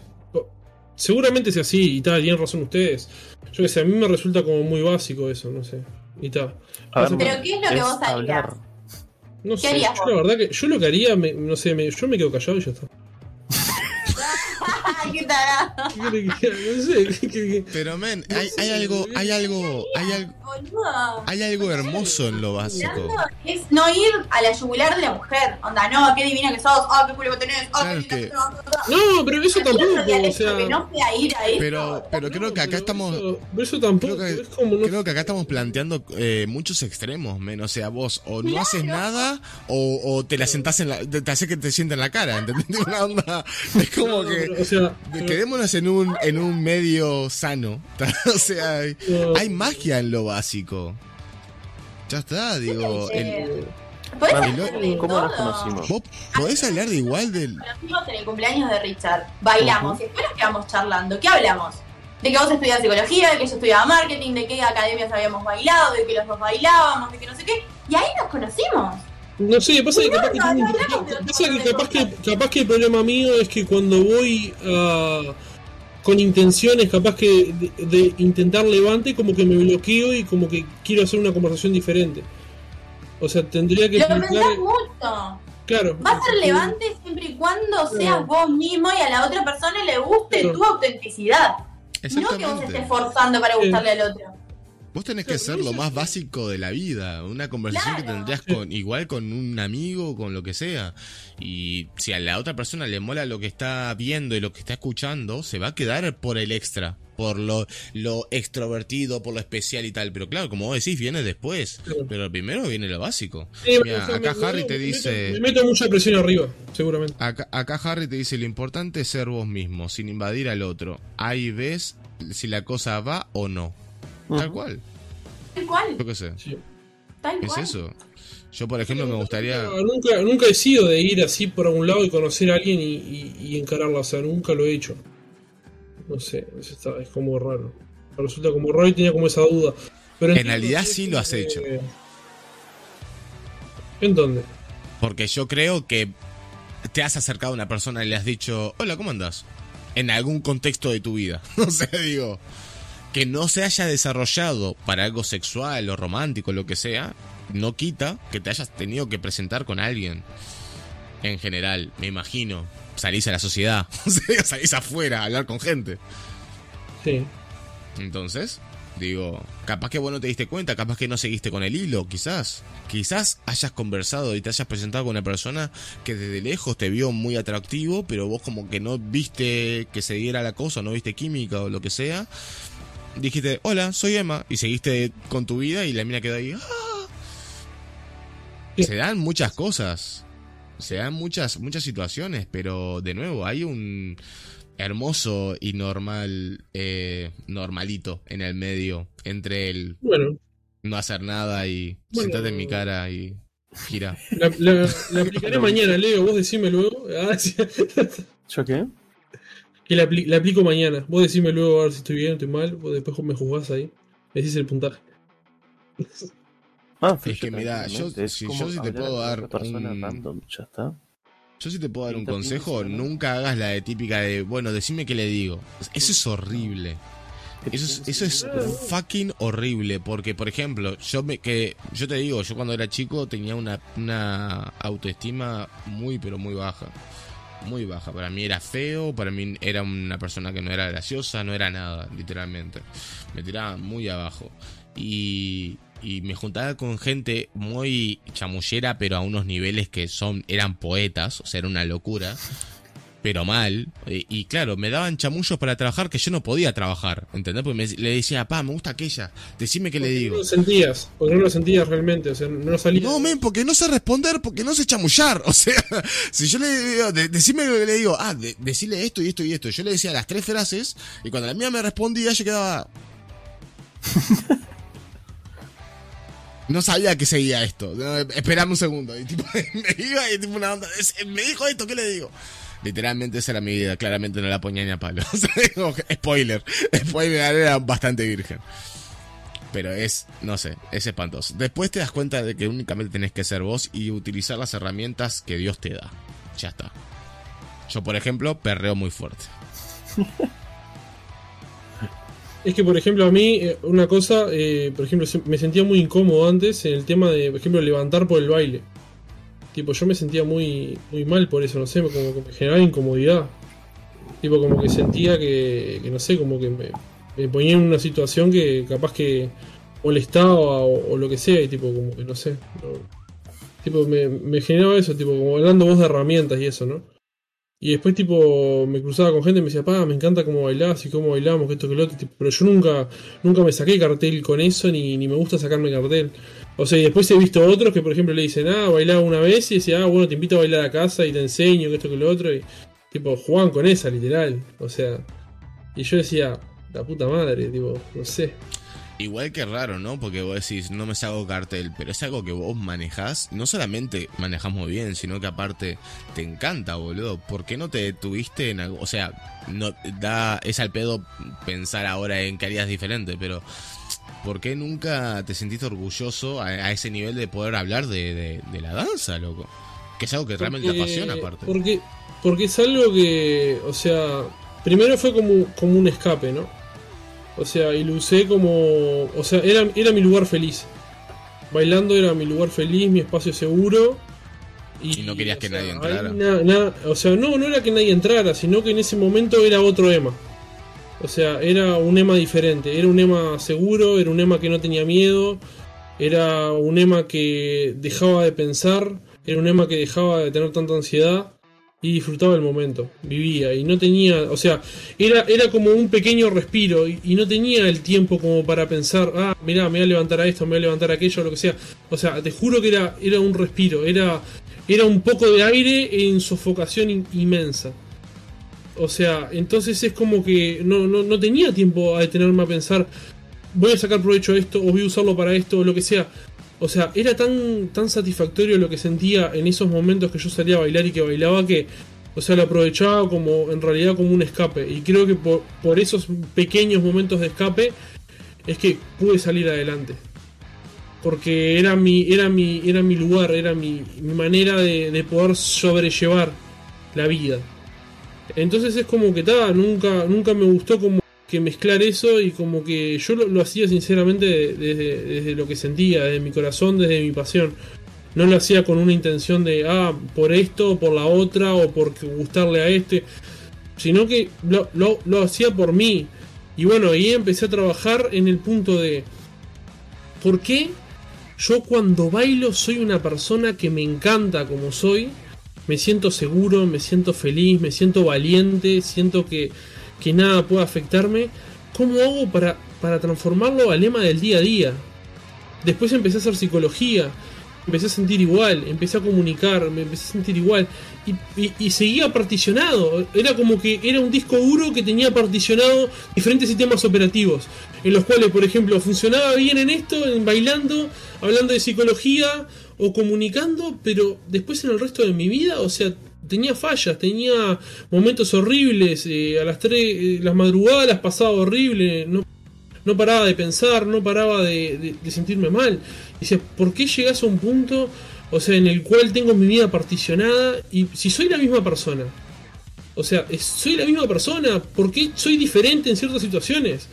Speaker 4: Seguramente sea así y tal, tienen razón ustedes. Yo qué sé, a mí me resulta como muy básico eso, no sé. Y tal.
Speaker 3: Pero ¿qué es lo que vos harías?
Speaker 2: hablar.
Speaker 4: No
Speaker 3: ¿Qué
Speaker 4: sé,
Speaker 3: harías
Speaker 4: yo la verdad que yo lo que haría, me- no sé, me- yo me quedo callado y ya está.
Speaker 3: Ay, qué tarado.
Speaker 4: ¿Qué quiere que haga? No sé, ¿qué quiere que-
Speaker 1: Pero, men, hay, hay algo, hay algo, hay algo, hay algo hermoso en lo básico.
Speaker 3: Es no ir a la yugular de la mujer. Onda, no, qué divina que sos, ah, qué culo que tenés, ah,
Speaker 1: Claro
Speaker 3: qué
Speaker 1: que-.
Speaker 4: No, pero eso tampoco, o sea.
Speaker 3: hecho que no sea ir a eso.
Speaker 1: Pero, pero creo que acá estamos,
Speaker 4: Eso, tampoco,
Speaker 1: creo que- acá estamos planteando eh, muchos extremos, men. O sea, vos o no haces nada o, o te la sentás en la, te, te hace que te sienta en la cara, ¿entendés? Una onda, es como
Speaker 4: No,
Speaker 1: que
Speaker 4: pero, o sea, pero-
Speaker 1: quedémonos en un, en un medio sano. o sea, hay, magia en lo básico. Ya está, digo. el-
Speaker 3: Podés
Speaker 2: Vale,
Speaker 3: hablar de
Speaker 2: ¿Cómo nos conocimos?
Speaker 1: vos podés hablar de igual del.
Speaker 3: Conocimos en el cumpleaños de Richard. Bailamos y después nos quedamos charlando. ¿Qué hablamos? De que vos estudias psicología, de que yo estudiaba marketing, de qué academias habíamos bailado, de que los dos bailábamos, de que no sé qué. Y ahí nos conocimos.
Speaker 4: No sé, pasa que
Speaker 3: No,
Speaker 4: capaz que,
Speaker 3: no, no
Speaker 4: pasa que capaz que capaz que el problema mío es que cuando voy a con intenciones capaz que de, de intentar levante como que me bloqueo y como que quiero hacer una conversación diferente. O sea, tendría que
Speaker 3: Lo
Speaker 4: explicar
Speaker 3: pensás mucho.
Speaker 4: claro.
Speaker 3: Va a ser levante siempre y cuando seas vos mismo y a la otra persona le guste
Speaker 4: Claro.
Speaker 3: tu autenticidad. No que vos estés forzando para gustarle al otro.
Speaker 1: Vos tenés que ser lo más básico de la vida, una conversación que tendrías con igual con un amigo, con lo que sea. Y si a la otra persona le mola lo que está viendo y lo que está escuchando, se va a quedar por el extra, por lo, lo extrovertido, por lo especial y tal. Pero claro, como vos decís, viene después. Pero primero viene lo básico.
Speaker 4: Sí,
Speaker 1: Mira, acá
Speaker 4: me-
Speaker 1: Harry
Speaker 4: me-
Speaker 1: te
Speaker 4: me
Speaker 1: dice...
Speaker 4: meto- me meto mucha presión arriba, seguramente.
Speaker 1: Acá, acá Harry te dice, lo importante es ser vos mismo, sin invadir al otro. Ahí ves si la cosa va o no. Tal cual.
Speaker 3: Tal cual.
Speaker 1: Yo qué sé.
Speaker 4: Sí.
Speaker 3: Tal
Speaker 1: ¿Qué es eso? Yo, por ejemplo, me gustaría...
Speaker 4: Nunca, nunca he sido de ir así por algún lado y conocer a alguien y, y, y encararla, o sea, nunca lo he hecho. No sé, es, está- es como raro. Me resulta como raro y tenía como esa duda. Pero
Speaker 1: En realidad
Speaker 4: que
Speaker 1: sí lo has hecho.
Speaker 4: ¿En dónde?
Speaker 1: Porque yo creo que te has acercado a una persona y le has dicho, hola, ¿cómo andas? En algún contexto de tu vida. No sé, digo. Que no se haya desarrollado para algo sexual o romántico, lo que sea, no quita que te hayas tenido que presentar con alguien. En general, me imagino. Salís a la sociedad. Salís afuera a hablar con gente.
Speaker 4: Sí.
Speaker 1: Entonces, digo, capaz que vos no te diste cuenta, capaz que no seguiste con el hilo, quizás. Quizás hayas conversado y te hayas presentado con una persona que desde lejos te vio muy atractivo, pero vos como que no viste que se diera la cosa, no viste química o lo que sea. Dijiste, hola, soy Emma, y seguiste con tu vida y la mina quedó ahí. "Ah". Se dan muchas cosas. Se dan muchas, muchas situaciones, pero de nuevo, hay un hermoso y normal, eh, normalito en el medio, entre el
Speaker 4: Bueno,
Speaker 1: no hacer nada y
Speaker 4: Bueno.
Speaker 1: sentate en mi cara y gira.
Speaker 4: la, la- la aplicaré mañana, Leo. Vos decime luego. Ah, sí.
Speaker 2: ¿Yo qué?
Speaker 4: Que la, apli- la aplico mañana. Vos decime luego a ver si estoy bien, estoy mal. Vos después me juzgás ahí. Me decís el puntaje.
Speaker 2: Ah,
Speaker 1: Es que mira, yo- si yo sí te puedo dar un-
Speaker 2: random, ya está.
Speaker 1: Yo sí te puedo dar un consejo, nunca hagas la de típica de, bueno, decime qué le digo. Eso es horrible. Eso es, eso es fucking horrible, porque por ejemplo, yo me que yo te digo, yo cuando era chico tenía una, una autoestima muy pero muy baja. Muy baja. Para mí era feo, para mí era una persona que no era graciosa, no era nada, literalmente. Me tiraba muy abajo. Y, y me juntaba con gente muy chamullera, pero a unos niveles que son eran poetas, o sea, era una locura. Pero mal. Y, y claro, me daban chamullos para trabajar que yo no podía trabajar, ¿entendés? Porque me- le decía, pa, me gusta aquella, decime qué le digo.
Speaker 4: No lo sentías, porque no lo sentías realmente, o sea, no salía.
Speaker 1: No, men, porque no sé responder, porque no sé chamullar. O sea, si yo le digo, de- decime lo que le digo, ah, de- decirle esto y esto y esto. Yo le decía las tres frases y cuando la mía me respondía, yo quedaba. No sabía que seguía esto. Esperame un segundo. Y tipo, me iba y tipo una onda. "Es- Me dijo esto, ¿qué le digo? Literalmente esa era mi vida. Claramente no la ponía ni a palo. Spoiler. Spoiler, era bastante virgen. Pero es, no sé, es espantoso. Después te das cuenta de que únicamente tenés que ser vos y utilizar las herramientas que Dios te da. Ya está. Yo, por ejemplo, perreo muy fuerte.
Speaker 4: Es que, por ejemplo, a mí, eh, una cosa, eh, por ejemplo, me sentía muy incómodo antes en el tema de, por ejemplo, levantar por el baile. Tipo, yo me sentía muy, muy mal por eso, no sé, como que me generaba incomodidad. Tipo, como que sentía que, que no sé, como que me, ponía en una situación que capaz que molestaba o, lo que sea, y tipo, como que no sé. tipo, me, me generaba eso, tipo, como hablando vos de herramientas y eso, ¿no? Y después, tipo, me cruzaba con gente y me decía, pa, me encanta cómo bailás y cómo bailamos, que esto, que lo otro. tipo, pero yo nunca, nunca me saqué cartel con eso, ni, ni me gusta sacarme cartel. O sea, y después he visto otros que, por ejemplo, le dicen, ah, bailaba una vez y decía, ah, bueno, te invito a bailar a casa y te enseño, que esto, que lo otro. Y, tipo, jugaban con esa, literal. O sea, y yo decía, la puta madre, tipo, no sé.
Speaker 1: Igual que raro, ¿no? Porque vos decís, no me saco cartel, pero es algo que vos manejás. No solamente manejás muy bien, sino que aparte te encanta, boludo. ¿Por qué no te detuviste en algo? O sea, no da, es al pedo pensar ahora en que harías diferente, pero ¿por qué nunca te sentiste orgulloso a, a ese nivel de poder hablar de, de- de la danza, loco? Que es algo que realmente te apasiona, aparte.
Speaker 4: Porque, porque es algo que, o sea, primero fue como, como un escape, ¿no? O sea, y lo usé como, o sea, era, era mi lugar feliz. Bailando era mi lugar feliz, mi espacio seguro.
Speaker 1: Y no querías que
Speaker 4: sea,
Speaker 1: nadie entrara.
Speaker 4: na- na- o sea, no, no era que nadie entrara, sino que en ese momento era otro Emma. O sea, era un Emma diferente, era un Emma seguro, era un Emma que no tenía miedo, era un Emma que dejaba de pensar, era un Emma que dejaba de tener tanta ansiedad y disfrutaba el momento, vivía y no tenía, o sea, era, era como un pequeño respiro y, y no tenía el tiempo como para pensar, ah, mirá, me voy a levantar a esto, me voy a levantar a aquello, lo que sea. O sea, te juro que era, era un respiro, era, era un poco de aire en sofocación in- inmensa. O sea, entonces es como que no, no, no tenía tiempo a detenerme a pensar, voy a sacar provecho de esto, o voy a usarlo para esto, o lo que sea. O sea, era tan, tan satisfactorio lo que sentía en esos momentos que yo salía a bailar y que bailaba que, o sea, lo aprovechaba como, en realidad, como un escape. Y creo que por, por esos pequeños momentos de escape es que pude salir adelante. Porque era mi, era mi, era mi lugar, era mi, mi manera de, de poder sobrellevar la vida. Entonces es como que tal, nunca, nunca me gustó como que mezclar eso y como que yo lo, lo hacía sinceramente de- desde, desde lo que sentía, desde mi corazón, desde mi pasión. No lo hacía con una intención de, ah, por esto, por la otra, o por gustarle a este, sino que lo, lo, lo hacía por mí. Y bueno, ahí empecé a trabajar en el punto de, ¿por qué yo cuando bailo soy una persona que me encanta como soy? Me siento seguro, me siento feliz, me siento valiente, siento que, que nada puede afectarme. ¿Cómo hago para, para transformarlo al lema del día a día? Después empecé a hacer psicología, empecé a sentir igual, empecé a comunicar, me empecé a sentir igual. Y, y- y seguía particionado. Era como que era un disco duro que tenía particionado diferentes sistemas operativos. En los cuales, por ejemplo, funcionaba bien en esto, en bailando, hablando de psicología o comunicando, pero después en el resto de mi vida, o sea, tenía fallas, tenía momentos horribles. eh, a las 3, las madrugadas las pasaba horrible. No, no paraba de pensar, no paraba de, sentirme mal. Decía, ¿por qué llegas a un punto, o sea, en el cual tengo mi vida particionada y si soy la misma persona? O sea, soy la misma persona, ¿por qué soy diferente en ciertas situaciones?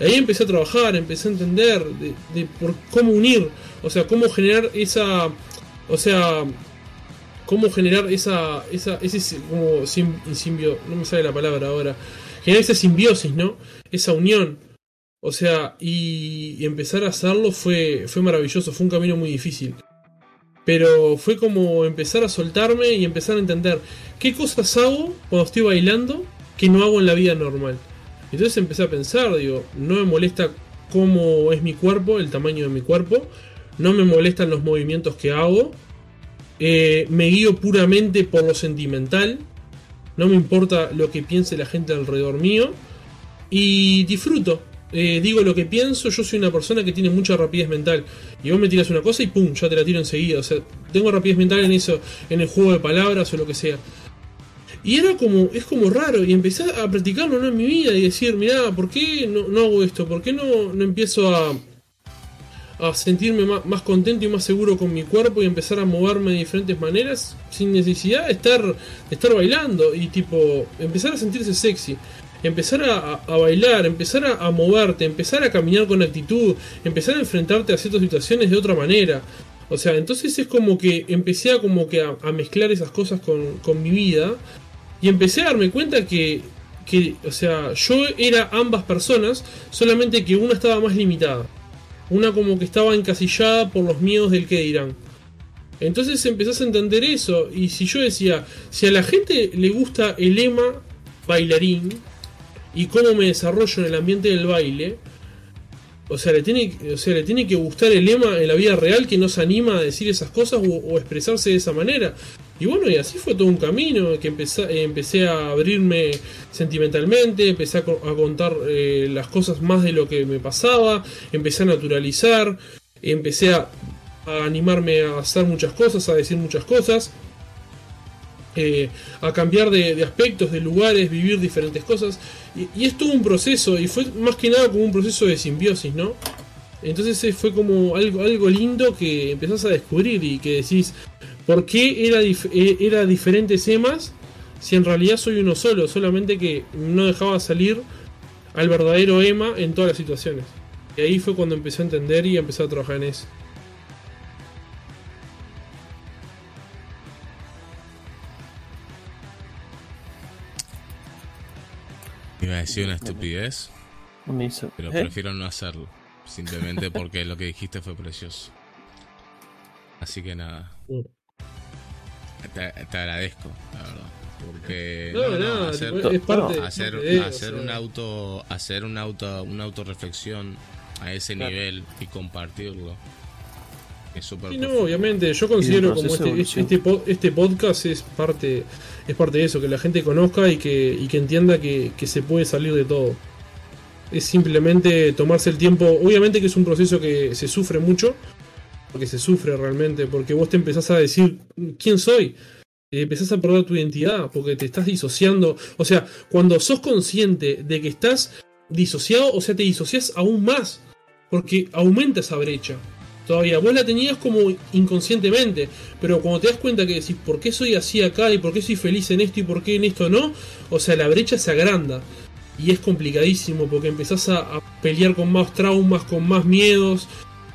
Speaker 4: Ahí empecé a trabajar, empecé a entender de, de por cómo unir, o sea, cómo generar esa, o sea, cómo generar esa, esa, ese como sim- no me sale la palabra ahora, generar esa simbiosis, ¿no? Esa unión. O sea, y, y empezar a hacerlo fue, fue maravilloso, fue un camino muy difícil. Pero fue como empezar a soltarme y empezar a entender qué cosas hago cuando estoy bailando que no hago en la vida normal. Entonces empecé a pensar, digo, no me molesta cómo es mi cuerpo, el tamaño de mi cuerpo, no me molestan los movimientos que hago, eh, me guío puramente por lo sentimental, no me importa lo que piense la gente alrededor mío y disfruto. Eh, digo lo que pienso, yo soy una persona que tiene mucha rapidez mental. Y vos me tiras una cosa y pum, ya te la tiro enseguida. O sea, tengo rapidez mental en eso, en el juego de palabras o lo que sea. Y era como, es como raro, y empecé a practicarlo en mi vida y decir, mirá, ¿por qué no, no hago esto? ¿Por qué no, no empiezo a, a sentirme más, contento y más seguro con mi cuerpo y empezar a moverme de diferentes maneras sin necesidad de estar, de estar bailando y tipo, empezar a sentirse sexy? empezar a, a, bailar, empezar a, a, moverte, empezar a caminar con actitud, empezar a enfrentarte a ciertas situaciones de otra manera. O sea, entonces es como que empecé a como que a, mezclar esas cosas con, con, mi vida y empecé a darme cuenta que, que, o sea, yo era ambas personas, solamente que una estaba más limitada. Una como que estaba encasillada por los miedos del que dirán. Entonces empezás a entender eso. Y si yo decía, si a la gente le gusta el lema bailarín, y cómo me desarrollo en el ambiente del baile, o sea, le tiene, o sea, le tiene que gustar el lema en la vida real que nos anima a decir esas cosas o, o expresarse de esa manera. Y bueno, y así fue todo un camino, que empecé, empecé a abrirme sentimentalmente, empecé a, contar eh, las cosas más de lo que me pasaba, empecé a naturalizar, empecé a, animarme a hacer muchas cosas, a decir muchas cosas. Eh, a cambiar de, de, aspectos, de lugares, vivir diferentes cosas. Y, y, es todo un proceso, y fue más que nada como un proceso de simbiosis, ¿no? Entonces fue como algo, algo lindo que empezás a descubrir y que decís, ¿por qué era, dif era diferentes emas si en realidad soy uno solo? Solamente que no dejaba salir al verdadero Emma en todas las situaciones. Y ahí fue cuando empecé a entender y empecé a trabajar en eso.
Speaker 1: Iba a decir una estupidez, pero
Speaker 2: ¿Eh?
Speaker 1: prefiero no hacerlo. Simplemente porque lo que dijiste fue precioso. Así que nada. Te, te agradezco, la verdad. Porque
Speaker 4: no,
Speaker 1: no,
Speaker 4: no,
Speaker 1: hacer,
Speaker 4: es parte,
Speaker 1: hacer,
Speaker 4: parte de,
Speaker 1: hacer
Speaker 4: o sea.
Speaker 1: un auto, hacer un auto, una autorreflexión a ese
Speaker 2: Claro.
Speaker 1: nivel y compartirlo. Es súper
Speaker 4: Sí, no, obviamente, yo considero como este, este, po- este podcast es parte, es parte de eso, que la gente conozca y que, y que entienda que, que se puede salir de todo. Es simplemente tomarse el tiempo, obviamente que es un proceso que se sufre mucho, porque se sufre realmente, porque vos te empezás a decir, ¿quién soy? Eh, empezás a perder tu identidad, porque te estás disociando. O sea, cuando sos consciente de que estás disociado, o sea, te disocias aún más, porque aumenta esa brecha todavía. Vos la tenías como inconscientemente, pero cuando te das cuenta que decís, ¿por qué soy así acá? ¿Y por qué soy feliz en esto y por qué en esto no? O sea, la brecha se agranda. Y es complicadísimo porque empezás a, a pelear con más traumas, con más miedos,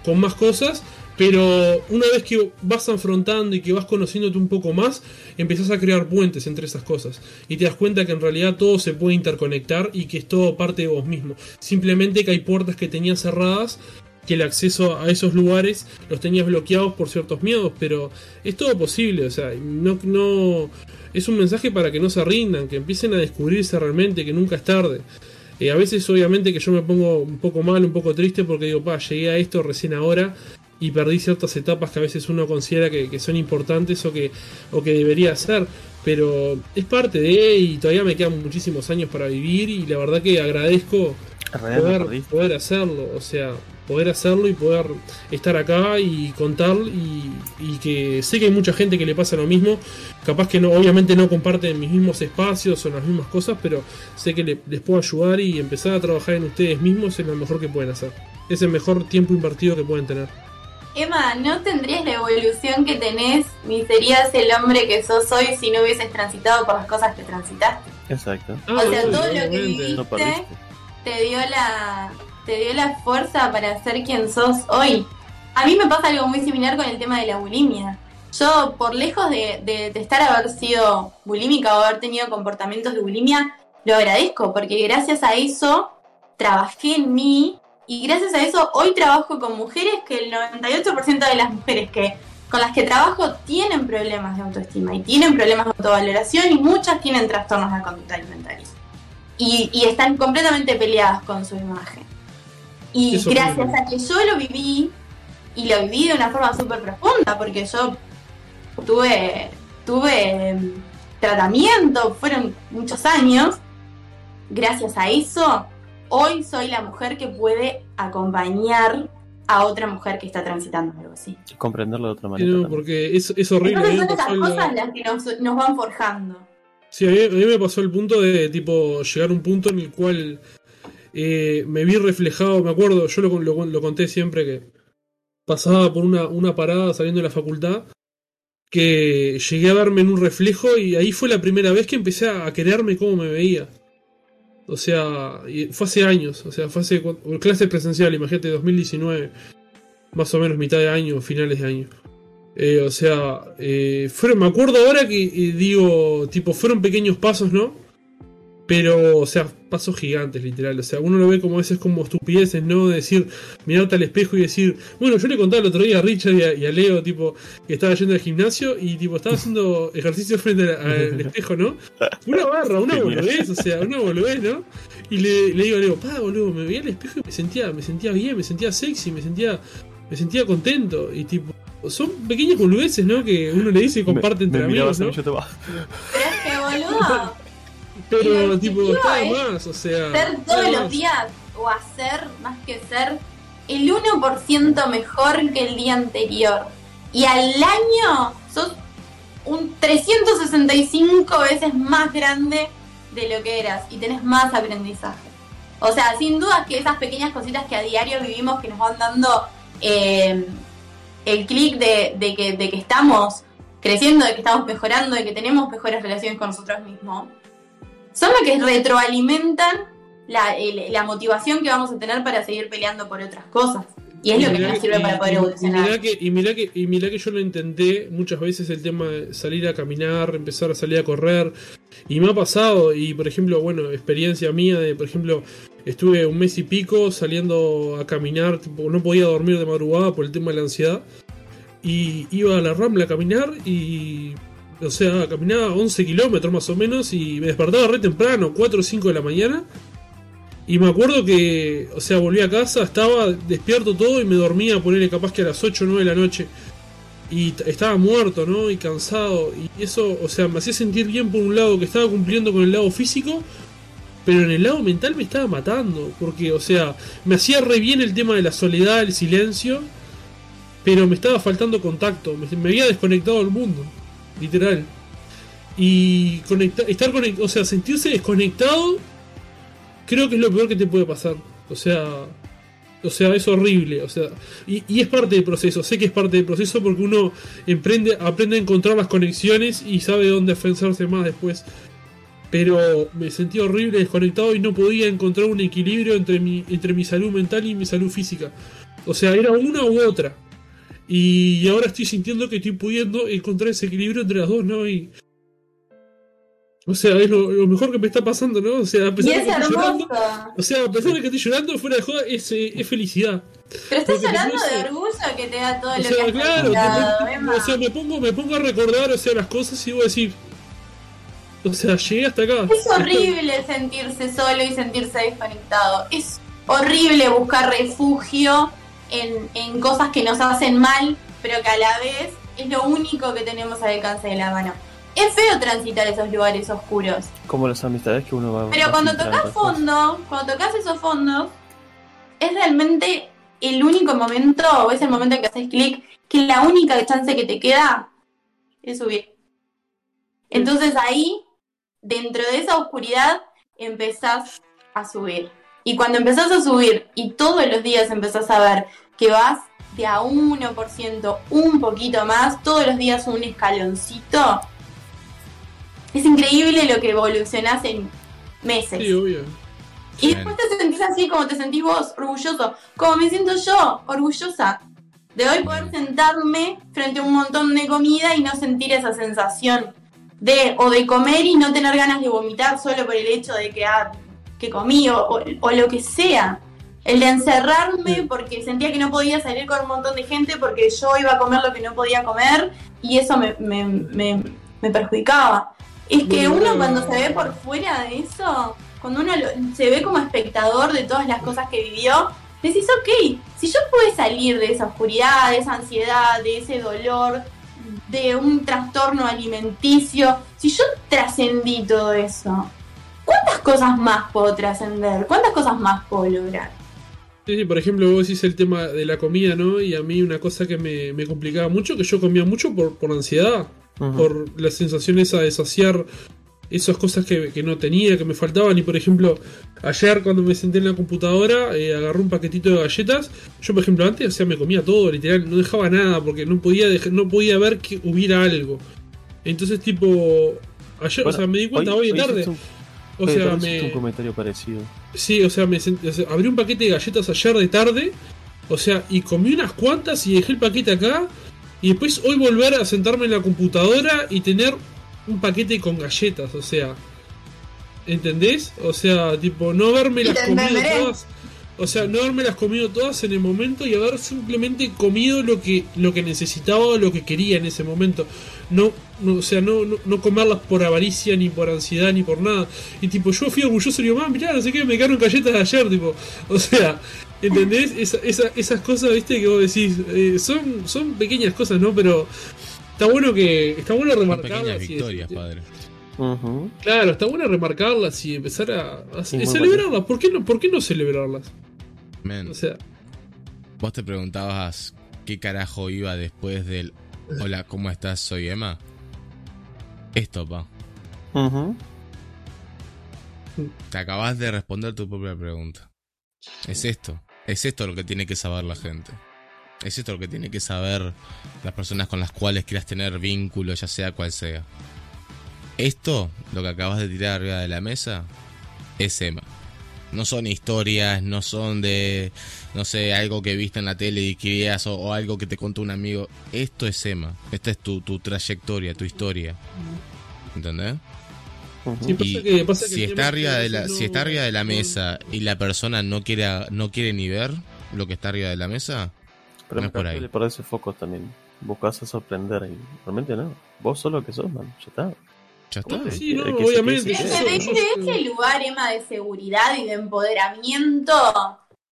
Speaker 4: con más cosas. Pero una vez que vas afrontando y que vas conociéndote un poco más, empezás a crear puentes entre esas cosas. Y te das cuenta que en realidad todo se puede interconectar y que es todo parte de vos mismo. Simplemente que hay puertas que tenías cerradas que el acceso a esos lugares los tenías bloqueados por ciertos miedos, pero es todo posible, o sea, no, no es un mensaje para que no se rindan, que empiecen a descubrirse realmente, que nunca es tarde. Eh, a veces obviamente que yo me pongo un poco mal, un poco triste porque digo, pa, llegué a esto recién ahora y perdí ciertas etapas que a veces uno considera que, que son importantes o que, o que debería hacer, pero es parte de y todavía me quedan muchísimos años para vivir y la verdad que agradezco poder, poder hacerlo, o sea, poder hacerlo y poder estar acá y contar y, y que sé que hay mucha gente que le pasa lo mismo, capaz que no, obviamente no comparten mis mismos espacios o las mismas cosas, pero sé que le- les puedo ayudar y empezar a trabajar en ustedes mismos es lo mejor que pueden hacer. Es el mejor tiempo invertido que pueden tener.
Speaker 3: Emma, no tendrías la evolución que tenés, ni serías el hombre que sos hoy si no hubieses transitado por las cosas que transitaste.
Speaker 2: Exacto.
Speaker 4: Ah,
Speaker 3: O sea, todo lo que
Speaker 2: No perdiste.
Speaker 3: te dio la te dio la fuerza para ser quien sos hoy. A mí me pasa algo muy similar con el tema de la bulimia. Yo, por lejos de, de, de estar haber sido bulímica o haber tenido comportamientos de bulimia, lo agradezco porque gracias a eso trabajé en mí y gracias a eso hoy trabajo con mujeres que el 98% de las mujeres que con las que trabajo tienen problemas de autoestima y tienen problemas de autovaloración y muchas tienen trastornos de conducta alimentaria. Y, y están completamente peleadas con su imagen. Y
Speaker 4: Eso
Speaker 3: gracias a que yo lo viví, y lo viví de una forma súper profunda, porque yo tuve, tuve em, tratamiento, fueron muchos años, gracias a eso, hoy soy la mujer que puede acompañar a otra mujer que está transitando algo así.
Speaker 2: Comprenderlo de otra manera.
Speaker 4: no, porque es, es horrible.
Speaker 3: Entonces son esas cosas las que nos, nos van forjando.
Speaker 4: Sí, a mí, a mí me pasó el punto de tipo llegar a un punto en el cual eh, me vi reflejado, me acuerdo, yo lo, lo- lo conté siempre que pasaba por una, una parada saliendo de la facultad, que llegué a verme en un reflejo y ahí fue la primera vez que empecé a quererme como me veía. O sea, fue hace años, o sea, fue hace clase presencial, imagínate, 2019, más o menos mitad de año, finales de año. Eh, o sea, eh, fueron, me acuerdo ahora que digo, tipo, fueron pequeños pasos, ¿no? Pero, o sea, pasos gigantes, literal. O sea, uno lo ve como a veces como estupideces, ¿no? De decir, mirarte al espejo y decir, bueno, yo le contaba el otro día a Richard y a, y a Leo, tipo, que estaba yendo al gimnasio y, tipo, estaba haciendo ejercicio frente al, espejo, ¿no? Una barra, una boludez, o sea, una boludez, ¿no? Y le, le digo a Leo, pa, boludo, me veía al espejo y me sentía, me sentía bien, me sentía sexy, me sentía, me sentía contento. Y, tipo, son pequeñas boludeces, ¿no? Que uno le dice y comparte
Speaker 2: me,
Speaker 4: entre
Speaker 2: me
Speaker 4: amigos, ¿no?
Speaker 2: mí, yo te va.
Speaker 3: Pero es que, boludo,
Speaker 4: Pero, tipo, está de más, o sea.
Speaker 3: ser todos los días o hacer más que ser el 1% mejor que el día anterior. Y al año sos un 365 veces más grande de lo que eras y tenés más aprendizaje. O sea, sin duda que esas pequeñas cositas que a diario vivimos que nos van dando eh, el clic de, de que, de que estamos creciendo, de que estamos mejorando, de que tenemos mejores relaciones con nosotros mismos, son lo que retroalimentan la, el- la motivación que vamos a tener para seguir peleando por otras cosas. Y es lo que nos sirve
Speaker 4: y-
Speaker 3: para poder
Speaker 4: y-
Speaker 3: evolucionar.
Speaker 4: Y mirá, que, y, mirá que, y mirá que yo lo intenté muchas veces el tema de salir a caminar, empezar a salir a correr. Y me ha pasado, y por ejemplo, bueno, experiencia mía de, por ejemplo, estuve un mes y pico saliendo a caminar, tipo, no podía dormir de madrugada por el tema de la ansiedad. Y iba a la Rambla a caminar y... O sea, caminaba 11 kilómetros más o menos y me despertaba re temprano, 4 o 5 de la mañana. Y me acuerdo que, o sea, volví a casa, estaba despierto todo y me dormía, ponerle capaz que a las 8 o 9 de la noche. Y estaba muerto, ¿no? Y cansado. Y eso, o sea, me hacía sentir bien por un lado que estaba cumpliendo con el lado físico, pero en el lado mental me estaba matando. Porque, o sea, me hacía re bien el tema de la soledad, el silencio, pero me estaba faltando contacto. Me, me había desconectado del mundo, literal. Y conecta- estar conectado, o sea, sentirse desconectado creo que es lo peor que te puede pasar. O sea, o sea, es horrible. O sea, y, es parte del proceso. Sé que es parte del proceso porque uno emprende, aprende a encontrar las conexiones y sabe dónde afianzarse más después. Pero me sentí horrible, desconectado y no podía encontrar un equilibrio entre mi, entre mi salud mental y mi salud física. O sea, era una u otra. Y ahora estoy sintiendo que estoy pudiendo encontrar ese equilibrio entre las dos, ¿no? Y. O sea, es lo, lo mejor que me está pasando, ¿no? O sea, a pesar de que estoy llorando. O sea, a pesar de que estoy llorando, fuera de joda, es, eh, es felicidad.
Speaker 3: Pero estás llorando de orgullo que te da todo
Speaker 4: O
Speaker 3: lo que
Speaker 4: sea,
Speaker 3: has
Speaker 4: claro, o sea, me pongo, me pongo a recordar, o sea, las cosas y voy a decir. O sea, llegué hasta acá.
Speaker 3: Es horrible sentirse solo y sentirse desconectado. Es horrible buscar refugio en, en cosas que nos hacen mal, pero que a la vez es lo único que tenemos al alcance de la mano. Es feo transitar esos lugares oscuros.
Speaker 2: Como las amistades que uno va
Speaker 3: Pero
Speaker 2: va
Speaker 3: cuando tocas fondo, cuando tocas esos fondos, es realmente el único momento, o es el momento en que haces clic, que la única chance que te queda es subir. Entonces ahí, dentro de esa oscuridad, empezás a subir. Y cuando empezás a subir y todos los días empezás a ver que vas de a 1%, un poquito más, todos los días un escaloncito, es increíble lo que evolucionás en meses.
Speaker 4: Sí, obvio.
Speaker 3: Y
Speaker 1: Bien.
Speaker 3: después te sentís así como te sentís vos, orgulloso. Como me siento yo, orgullosa. De hoy poder sentarme frente a un montón de comida y no sentir esa sensación de o de comer y no tener ganas de vomitar solo por el hecho de que, ah, que comí o, o- o lo que sea. El de encerrarme porque sentía que no podía salir con un montón de gente porque yo iba a comer lo que no podía comer y eso me, me, me, me perjudicaba. Es que uno cuando se ve por fuera de eso, cuando uno lo- se ve como espectador de todas las cosas que vivió, decís, ok, si yo pude salir de esa oscuridad, de esa ansiedad, de ese dolor, de un trastorno alimenticio, si yo trascendí todo eso, ¿cuántas cosas más puedo trascender? ¿Cuántas cosas más puedo lograr?
Speaker 4: Sí, sí, por ejemplo, vos decís el tema de la comida, ¿no? Y a mí una cosa que me, me complicaba mucho, que yo comía mucho por, por ansiedad,
Speaker 2: Ujú.
Speaker 4: por la sensación esa de saciar esas cosas que, que no tenía, que me faltaban. Y por ejemplo, ayer cuando me senté en la computadora, eh, agarré un paquetito de galletas. Yo, por ejemplo, antes, o sea, me comía todo, literal, no dejaba nada, porque no podía, no podía ver que hubiera algo. Entonces, tipo, ayer, o sea, me di cuenta hoy, tarde.
Speaker 2: hiciste un-
Speaker 4: O sea, me...
Speaker 2: un comentario parecido.
Speaker 4: Sí, o sea, me sent- o sea, abrí un paquete de galletas ayer de tarde. O sea, y comí unas cuantas y dejé el paquete acá. Y después hoy volver a sentarme en la computadora y tener un paquete con galletas. O sea, ¿entendés? O sea, tipo, no haberme las
Speaker 3: entenderé.
Speaker 4: todas. O sea, no haberme las comido todas en el momento y haber simplemente comido lo que, lo que necesitaba o lo que quería en ese momento. No, no o sea, no, no, no comerlas por avaricia, ni por ansiedad, ni por nada. Y tipo, yo fui orgulloso y digo, mamá, mirá, no sé qué, me quedaron galletas de ayer, tipo. O sea, ¿entendés? Esa, esa- esas cosas, viste, que vos decís, eh, son, son pequeñas cosas, ¿no? Pero está bueno que, está bueno
Speaker 1: Son
Speaker 4: remarcarlas.
Speaker 1: pequeñas
Speaker 4: y
Speaker 1: victorias,
Speaker 4: decir-
Speaker 1: padre.
Speaker 2: Ujú.
Speaker 4: Claro, está bueno remarcarlas y empezar a, a-
Speaker 2: muy
Speaker 4: celebrarlas. ¿Por qué, no, ¿Por qué no celebrarlas? O sea,
Speaker 1: vos te preguntabas qué carajo iba después del Hola, ¿cómo estás? Soy Emma. Esto, pa. Te acabas de responder tu propia pregunta. Es esto. Es esto lo que tiene que saber la gente. Es esto lo que tiene que saber las personas con las cuales quieras tener vínculo, ya sea cual sea. Esto, lo que acabas de tirar arriba de la mesa, es Emma. No son historias, no son de, no sé, algo que viste en la tele y querías o, o algo que te contó un amigo. Esto es Emma. Esta es tu, tu trayectoria, tu historia. ¿Entendés?
Speaker 4: Sí, pasa
Speaker 1: Y
Speaker 4: que- pasa que
Speaker 1: si
Speaker 4: el
Speaker 1: está arriba de la, si está arriba de la mesa y la persona no quiere, no quiere ni ver lo que está arriba de la mesa,
Speaker 2: Pero
Speaker 1: no es por ahí.
Speaker 2: parece por ese foco también. Buscas a sorprender y realmente no. Vos sos lo que sos, man. Ya está.
Speaker 1: Ya está.
Speaker 4: Sí, no, obviamente.
Speaker 3: Es que desde ese lugar, Emma, de seguridad y de empoderamiento,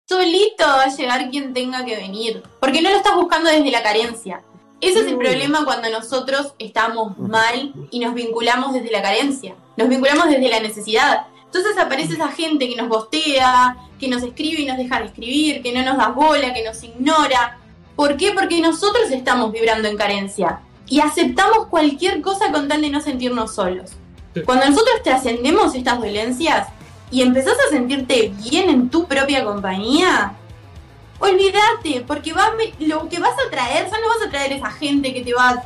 Speaker 3: solito va a llegar quien tenga que venir. Porque no lo estás buscando desde la carencia. Ese es el problema cuando nosotros estamos mal y nos vinculamos desde la carencia. Nos vinculamos desde la necesidad. Entonces aparece esa gente que nos bostea, que nos escribe y nos deja de escribir, que no nos da bola, que nos ignora. ¿Por qué? Porque nosotros estamos vibrando en carencia. Y aceptamos cualquier cosa con tal de no sentirnos solos.
Speaker 4: Sí.
Speaker 3: Cuando nosotros trascendemos estas dolencias y empezás a sentirte bien en tu propia compañía, olvídate, porque va, lo que vas a traer, ya no vas a traer esa gente que te va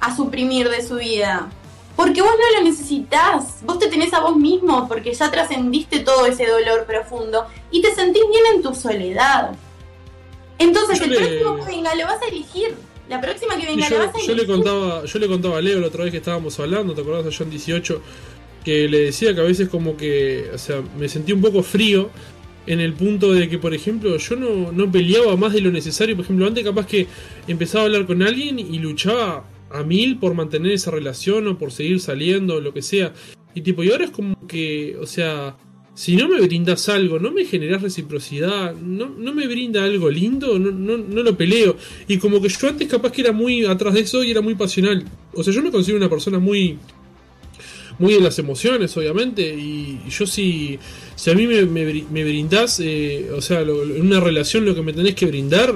Speaker 3: a suprimir de su vida. Porque vos no lo necesitas, vos te tenés a vos mismo, porque ya trascendiste todo ese dolor profundo y te sentís bien en tu soledad. Entonces,
Speaker 4: Yo
Speaker 3: el
Speaker 4: le-
Speaker 3: próximo venga lo vas a elegir. La próxima que venga
Speaker 4: yo,
Speaker 3: la vas a
Speaker 4: yo le contaba, yo le contaba a Leo la otra vez que estábamos hablando, ¿te acordás de John 18? Que le decía que a veces como que, o sea, me sentí un poco frío en el punto de que, por ejemplo, yo no, no peleaba más de lo necesario. Por ejemplo, antes capaz que empezaba a hablar con alguien y luchaba a mil por mantener esa relación o por seguir saliendo o lo que sea. Y tipo, y ahora es como que, o sea, si no me brindas algo, no me generas reciprocidad, no, no me brinda algo lindo, no, no, no lo peleo. Y como que yo antes capaz que era muy atrás de eso y era muy pasional. O sea, yo me considero una persona muy muy de las emociones, obviamente, y yo si, si a mí me, me, me eh, o sea, lo- en una relación lo que me tenés que brindar,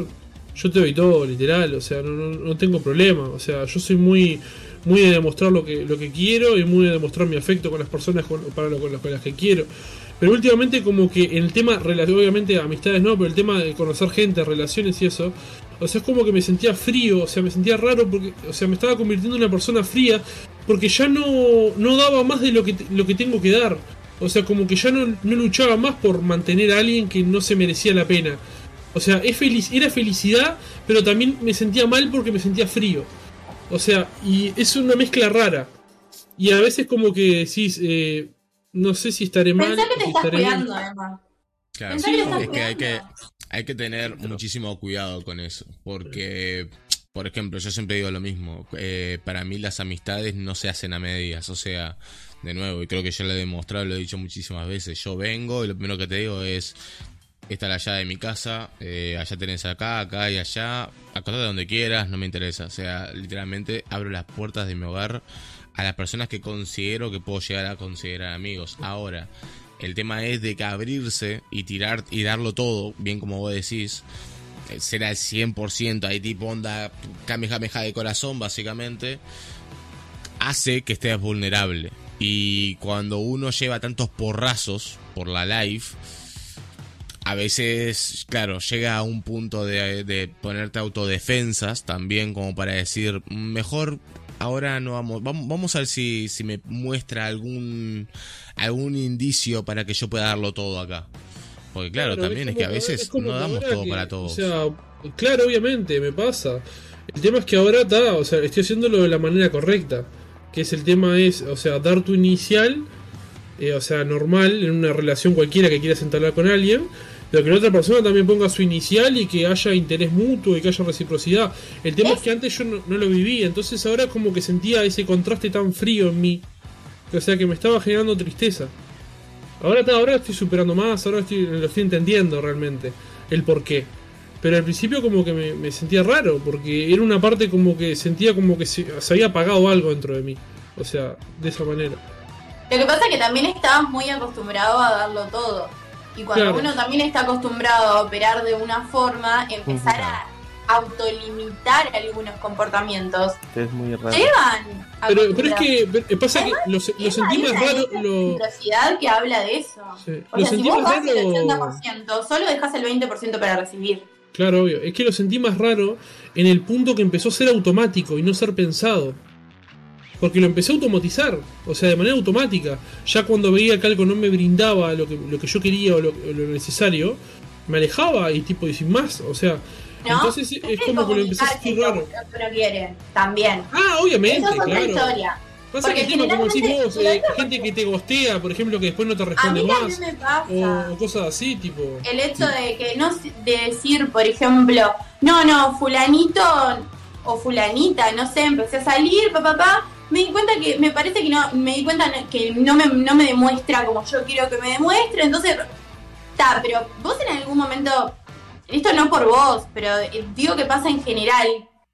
Speaker 4: yo te doy todo, literal, o sea, no, no, no tengo problema, o sea, yo soy muy muy de demostrar lo que, lo que quiero y muy de demostrar mi afecto con las personas para lo, las, con las que quiero. Pero últimamente como que el tema, obviamente amistades no, pero el tema de conocer gente, relaciones y eso, o sea, es como que me sentía frío, o sea, me sentía raro porque, o sea, me estaba convirtiendo en una persona fría porque ya no, no daba más de lo que, lo que tengo que dar. O sea, como que ya no, no luchaba más por mantener a alguien que no se merecía la pena. O sea, es feliz, era felicidad, pero también me sentía mal porque me sentía frío. O sea, y es una mezcla rara. Y a veces como que decís, eh, no sé si estaré mal.
Speaker 3: Pensá que
Speaker 4: o
Speaker 3: te
Speaker 4: si
Speaker 3: estás cuidando, Emma.
Speaker 1: Claro,
Speaker 3: Pensá que lo estás
Speaker 1: es que hay que,
Speaker 3: cuidando.
Speaker 1: hay que tener muchísimo cuidado con eso. Porque, por ejemplo, yo siempre digo lo mismo. eh, para mí las amistades no se hacen a medias. O sea, de nuevo, y creo que yo lo he demostrado, lo he dicho muchísimas veces. Yo vengo y lo primero que te digo es, esta es la llave de mi casa, eh, allá tenés acá, acá y allá, acostate donde quieras, no me interesa. O sea, literalmente abro las puertas de mi hogar a las personas que considero que puedo llegar a considerar amigos. Ahora, el tema es de que abrirse y tirar y darlo todo, bien como vos decís, eh, ser al 100%, ahí tipo onda kamehameha de corazón, básicamente, hace que estés vulnerable. Y cuando uno lleva tantos porrazos por la live, a veces, claro, llega a un punto de, de ponerte autodefensas también, como para decir, mejor ahora no vamos, vamos, vamos a ver si, si me muestra algún, algún indicio para que yo pueda darlo todo acá. Porque claro, también es,
Speaker 4: como
Speaker 1: que a veces
Speaker 4: como
Speaker 1: no damos todo
Speaker 4: que-
Speaker 1: para todos.
Speaker 4: O sea, claro, obviamente, me pasa. El tema es que ahora está, o sea, estoy haciéndolo de la manera correcta. Que es el tema es, o sea, dar tu inicial, eh, o sea, normal, en una relación cualquiera que quieras entablar con alguien. Pero que la otra persona también ponga su inicial y que haya interés mutuo y que haya reciprocidad. El tema es, que antes yo no, lo vivía, entonces ahora como que sentía ese contraste tan frío en mí. O sea, que me estaba generando tristeza. Ahora, ahora estoy superando más, ahora estoy, lo estoy entendiendo realmente, el por qué. Pero al principio como que me, me sentía raro, porque era una parte como que sentía como que se, se había apagado algo dentro de mí. O sea, de esa manera.
Speaker 3: Lo que pasa es que también estabas muy acostumbrado a darlo todo. Y cuando
Speaker 4: Claro.
Speaker 3: uno también está acostumbrado a operar de una forma, empezar a autolimitar algunos comportamientos,
Speaker 2: Es muy raro.
Speaker 3: llevan a
Speaker 4: Pero, pero es que pasa que lo, lo
Speaker 3: Esa-
Speaker 4: sentí más
Speaker 3: esa
Speaker 4: raro.
Speaker 3: es la
Speaker 4: Lo,
Speaker 3: que habla de eso.
Speaker 4: sí,
Speaker 3: O
Speaker 4: lo
Speaker 3: sea, si
Speaker 4: sentí
Speaker 3: vos
Speaker 4: más
Speaker 3: das el
Speaker 4: raro.
Speaker 3: 80%, solo dejas el 20% para recibir.
Speaker 4: Claro, obvio. Es que lo sentí más raro en el punto que empezó a ser automático y no ser pensado. Porque lo empecé a automatizar, o sea, de manera automática. Ya cuando veía que algo no me brindaba lo que, lo que yo quería o lo, lo necesario, me alejaba y tipo, y sin más, o sea.
Speaker 3: ¿No?
Speaker 4: Entonces es como que lo empecé a raro.
Speaker 3: Uno quiere, también.
Speaker 4: Ah, obviamente,
Speaker 3: Eso es otra
Speaker 4: claro.
Speaker 3: historia.
Speaker 4: Pasa
Speaker 3: Porque
Speaker 4: que el tema, como decís vos, eh, gente que te gostea, por ejemplo, que después no te
Speaker 3: A
Speaker 4: responde
Speaker 3: mí
Speaker 4: más.
Speaker 3: me pasa.
Speaker 4: O, cosas así, tipo.
Speaker 3: El hecho de que no de decir, por ejemplo, no, no, fulanito o fulanita, no sé, empecé a salir, papá, papá, me di cuenta que, me parece que no, me di cuenta que no me, no me demuestra como yo quiero que me demuestre, entonces, está, pero vos en algún momento, esto no por vos, pero eh, digo que pasa en general,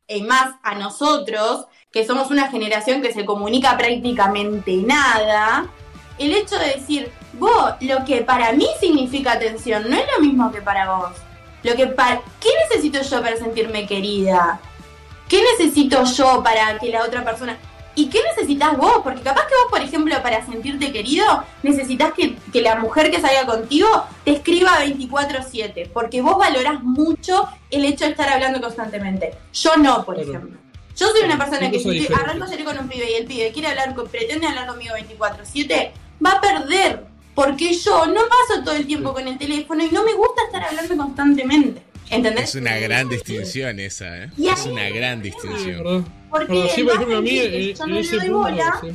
Speaker 3: y más a nosotros, que somos una generación que se comunica prácticamente nada, el hecho de decir, vos, lo que para mí significa atención no es lo mismo que para vos. Lo que para, ¿Qué necesito yo para sentirme querida? ¿Qué necesito yo para que la otra persona... ¿Y qué necesitas vos? Porque capaz que vos, por ejemplo, para sentirte querido, necesitas que, que la mujer que salga contigo te escriba 24/7, porque vos valorás mucho el hecho de estar hablando constantemente. Yo no, por
Speaker 4: Claro.
Speaker 3: ejemplo. Yo soy una persona
Speaker 4: Son
Speaker 3: que si arranco a salir con un pibe y el pibe quiere hablar, con- pretende hablar conmigo 24/7, va a perder. Porque yo no paso todo el tiempo con el teléfono y no me gusta estar hablando constantemente. ¿Entendés?
Speaker 1: Es una gran distinción esa, ¿eh? Es una gran
Speaker 4: Sí,
Speaker 1: distinción.
Speaker 3: Porque
Speaker 4: sí,
Speaker 3: él
Speaker 4: por
Speaker 3: va a sentir que yo no le doy
Speaker 4: punto.
Speaker 3: bola,
Speaker 4: sí.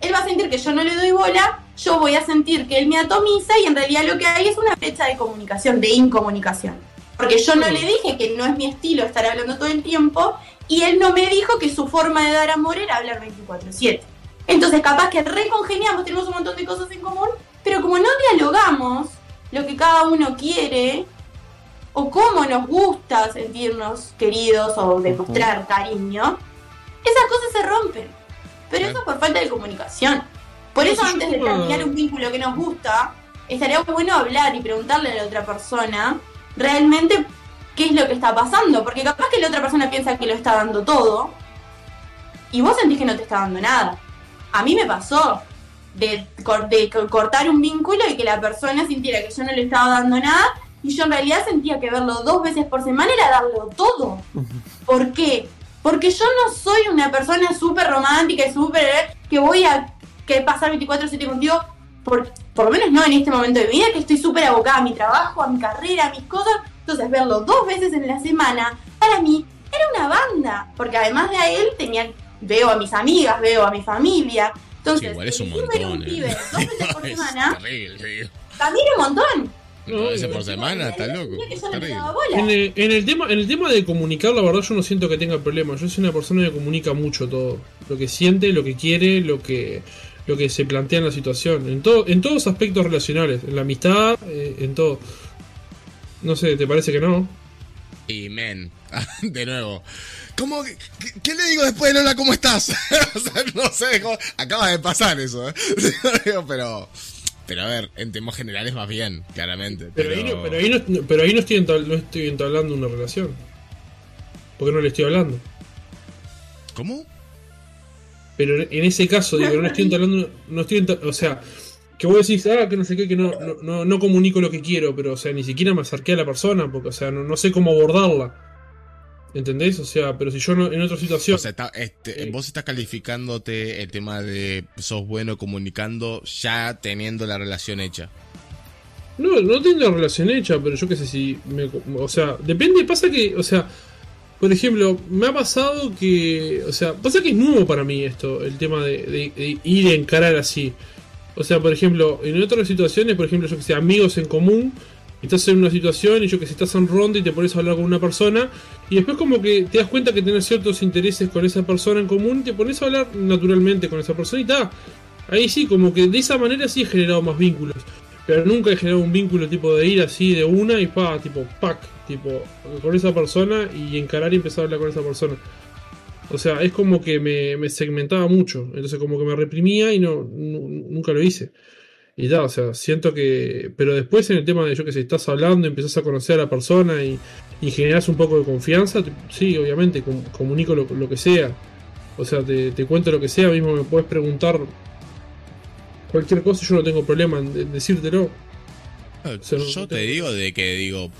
Speaker 3: él va a sentir que yo no le doy bola, yo voy a sentir que él me atomiza y en realidad lo que hay es una brecha de comunicación, de incomunicación. Porque yo no le dije que no es mi estilo estar hablando todo el tiempo y él no me dijo que su forma de dar amor era hablar 24/7. Entonces capaz que recongeniamos, tenemos un montón de cosas en común, pero como no dialogamos lo que cada uno quiere o cómo nos gusta sentirnos queridos o demostrar cariño, esas cosas se rompen. Pero eso es por falta de comunicación. Por eso antes de terminar un vínculo que nos gusta, estaría bueno hablar y preguntarle a la otra persona realmente qué es lo que está pasando. Porque capaz que la otra persona piensa que lo está dando todo y vos sentís que no te está dando nada. A mí me pasó de, de co- cortar un vínculo y que la persona sintiera que yo no le estaba dando nada y yo en realidad sentía que verlo dos veces por semana era darlo todo. ¿Por qué? Porque yo no soy una persona súper romántica y súper... eh, que voy a que pasar 24/7 contigo, por, por lo menos no en este momento de mi vida, que estoy súper abocada a mi trabajo, a mi carrera, a mis cosas. Entonces verlo dos veces en la semana, para mí era una banda, porque además de a él tenía, veo a mis amigas, veo a mi familia. Entonces,
Speaker 1: Sí, igual es un montón,
Speaker 3: un
Speaker 1: ¿eh?
Speaker 3: pibe dos veces por
Speaker 1: Es
Speaker 3: semana
Speaker 1: terrible,
Speaker 3: también un montón.
Speaker 4: No,
Speaker 1: veces por semana, está loco.
Speaker 4: En el, en el tema, en el tema de comunicar, la verdad yo no siento que tenga problema. Yo soy una persona que comunica mucho todo. Lo que siente, lo que quiere, lo que, lo que se plantea en la situación. En todo, en todos los aspectos relacionales. En la amistad, eh, en todo. No sé, ¿te parece que no?
Speaker 1: Y men, de nuevo. ¿Cómo, que- qué, qué le digo después de Lola, cómo estás? o sea, no sé, acaba de pasar eso, ¿eh? Pero, pero a ver, en temas generales más bien, claramente.
Speaker 4: Pero,
Speaker 1: Pero,
Speaker 4: ahí, no, pero, ahí, no, pero ahí no estoy, no estoy entablando una relación. Porque no le estoy hablando.
Speaker 1: ¿Cómo?
Speaker 4: Pero en ese caso, digo, no le estoy entablando. No estoy enta- o sea, que vos decís, ah, que no sé qué, que no, no, no, no comunico lo que quiero, pero, o sea, ni siquiera me acerqué a la persona, porque, o sea, no, no sé cómo abordarla. ¿Entendés? O sea, pero si yo no, en otra situación.
Speaker 1: O sea, está- este,
Speaker 4: Eh.
Speaker 1: vos estás calificándote el tema de sos bueno comunicando ya teniendo la relación hecha.
Speaker 4: No, no tengo la relación hecha, pero yo qué sé si. Me, o sea, depende, pasa que. O sea, por ejemplo, me ha pasado que. O sea, pasa que es nuevo para mí esto, el tema de, de- de ir a encarar así. O sea, por ejemplo, en otras situaciones, por ejemplo, yo que sé, amigos en común, estás en una situación y yo que sé, estás en ronda y te pones a hablar con una persona y después como que te das cuenta que tenés ciertos intereses con esa persona en común te pones a hablar naturalmente con esa persona y está. Ahí sí, como que de esa manera sí he generado más vínculos. Pero nunca he generado un vínculo tipo de ir así de una y pa, tipo, pack, tipo, con esa persona y encarar y empezar a hablar con esa persona. O sea, es como que me, me segmentaba mucho. Entonces como que me reprimía y no, nu- nunca lo hice. Y ya, o sea, siento que... Pero después en el tema de, yo que sé, estás hablando, empezás a conocer a la persona y, y generas un poco de confianza, te- sí, obviamente, com- comunico lo, lo que sea. O sea, te, te cuento lo que sea, mismo me puedes preguntar cualquier cosa, yo no tengo problema en de- decírtelo. sea, no-
Speaker 1: Yo te
Speaker 4: tengo-
Speaker 1: digo de que digo,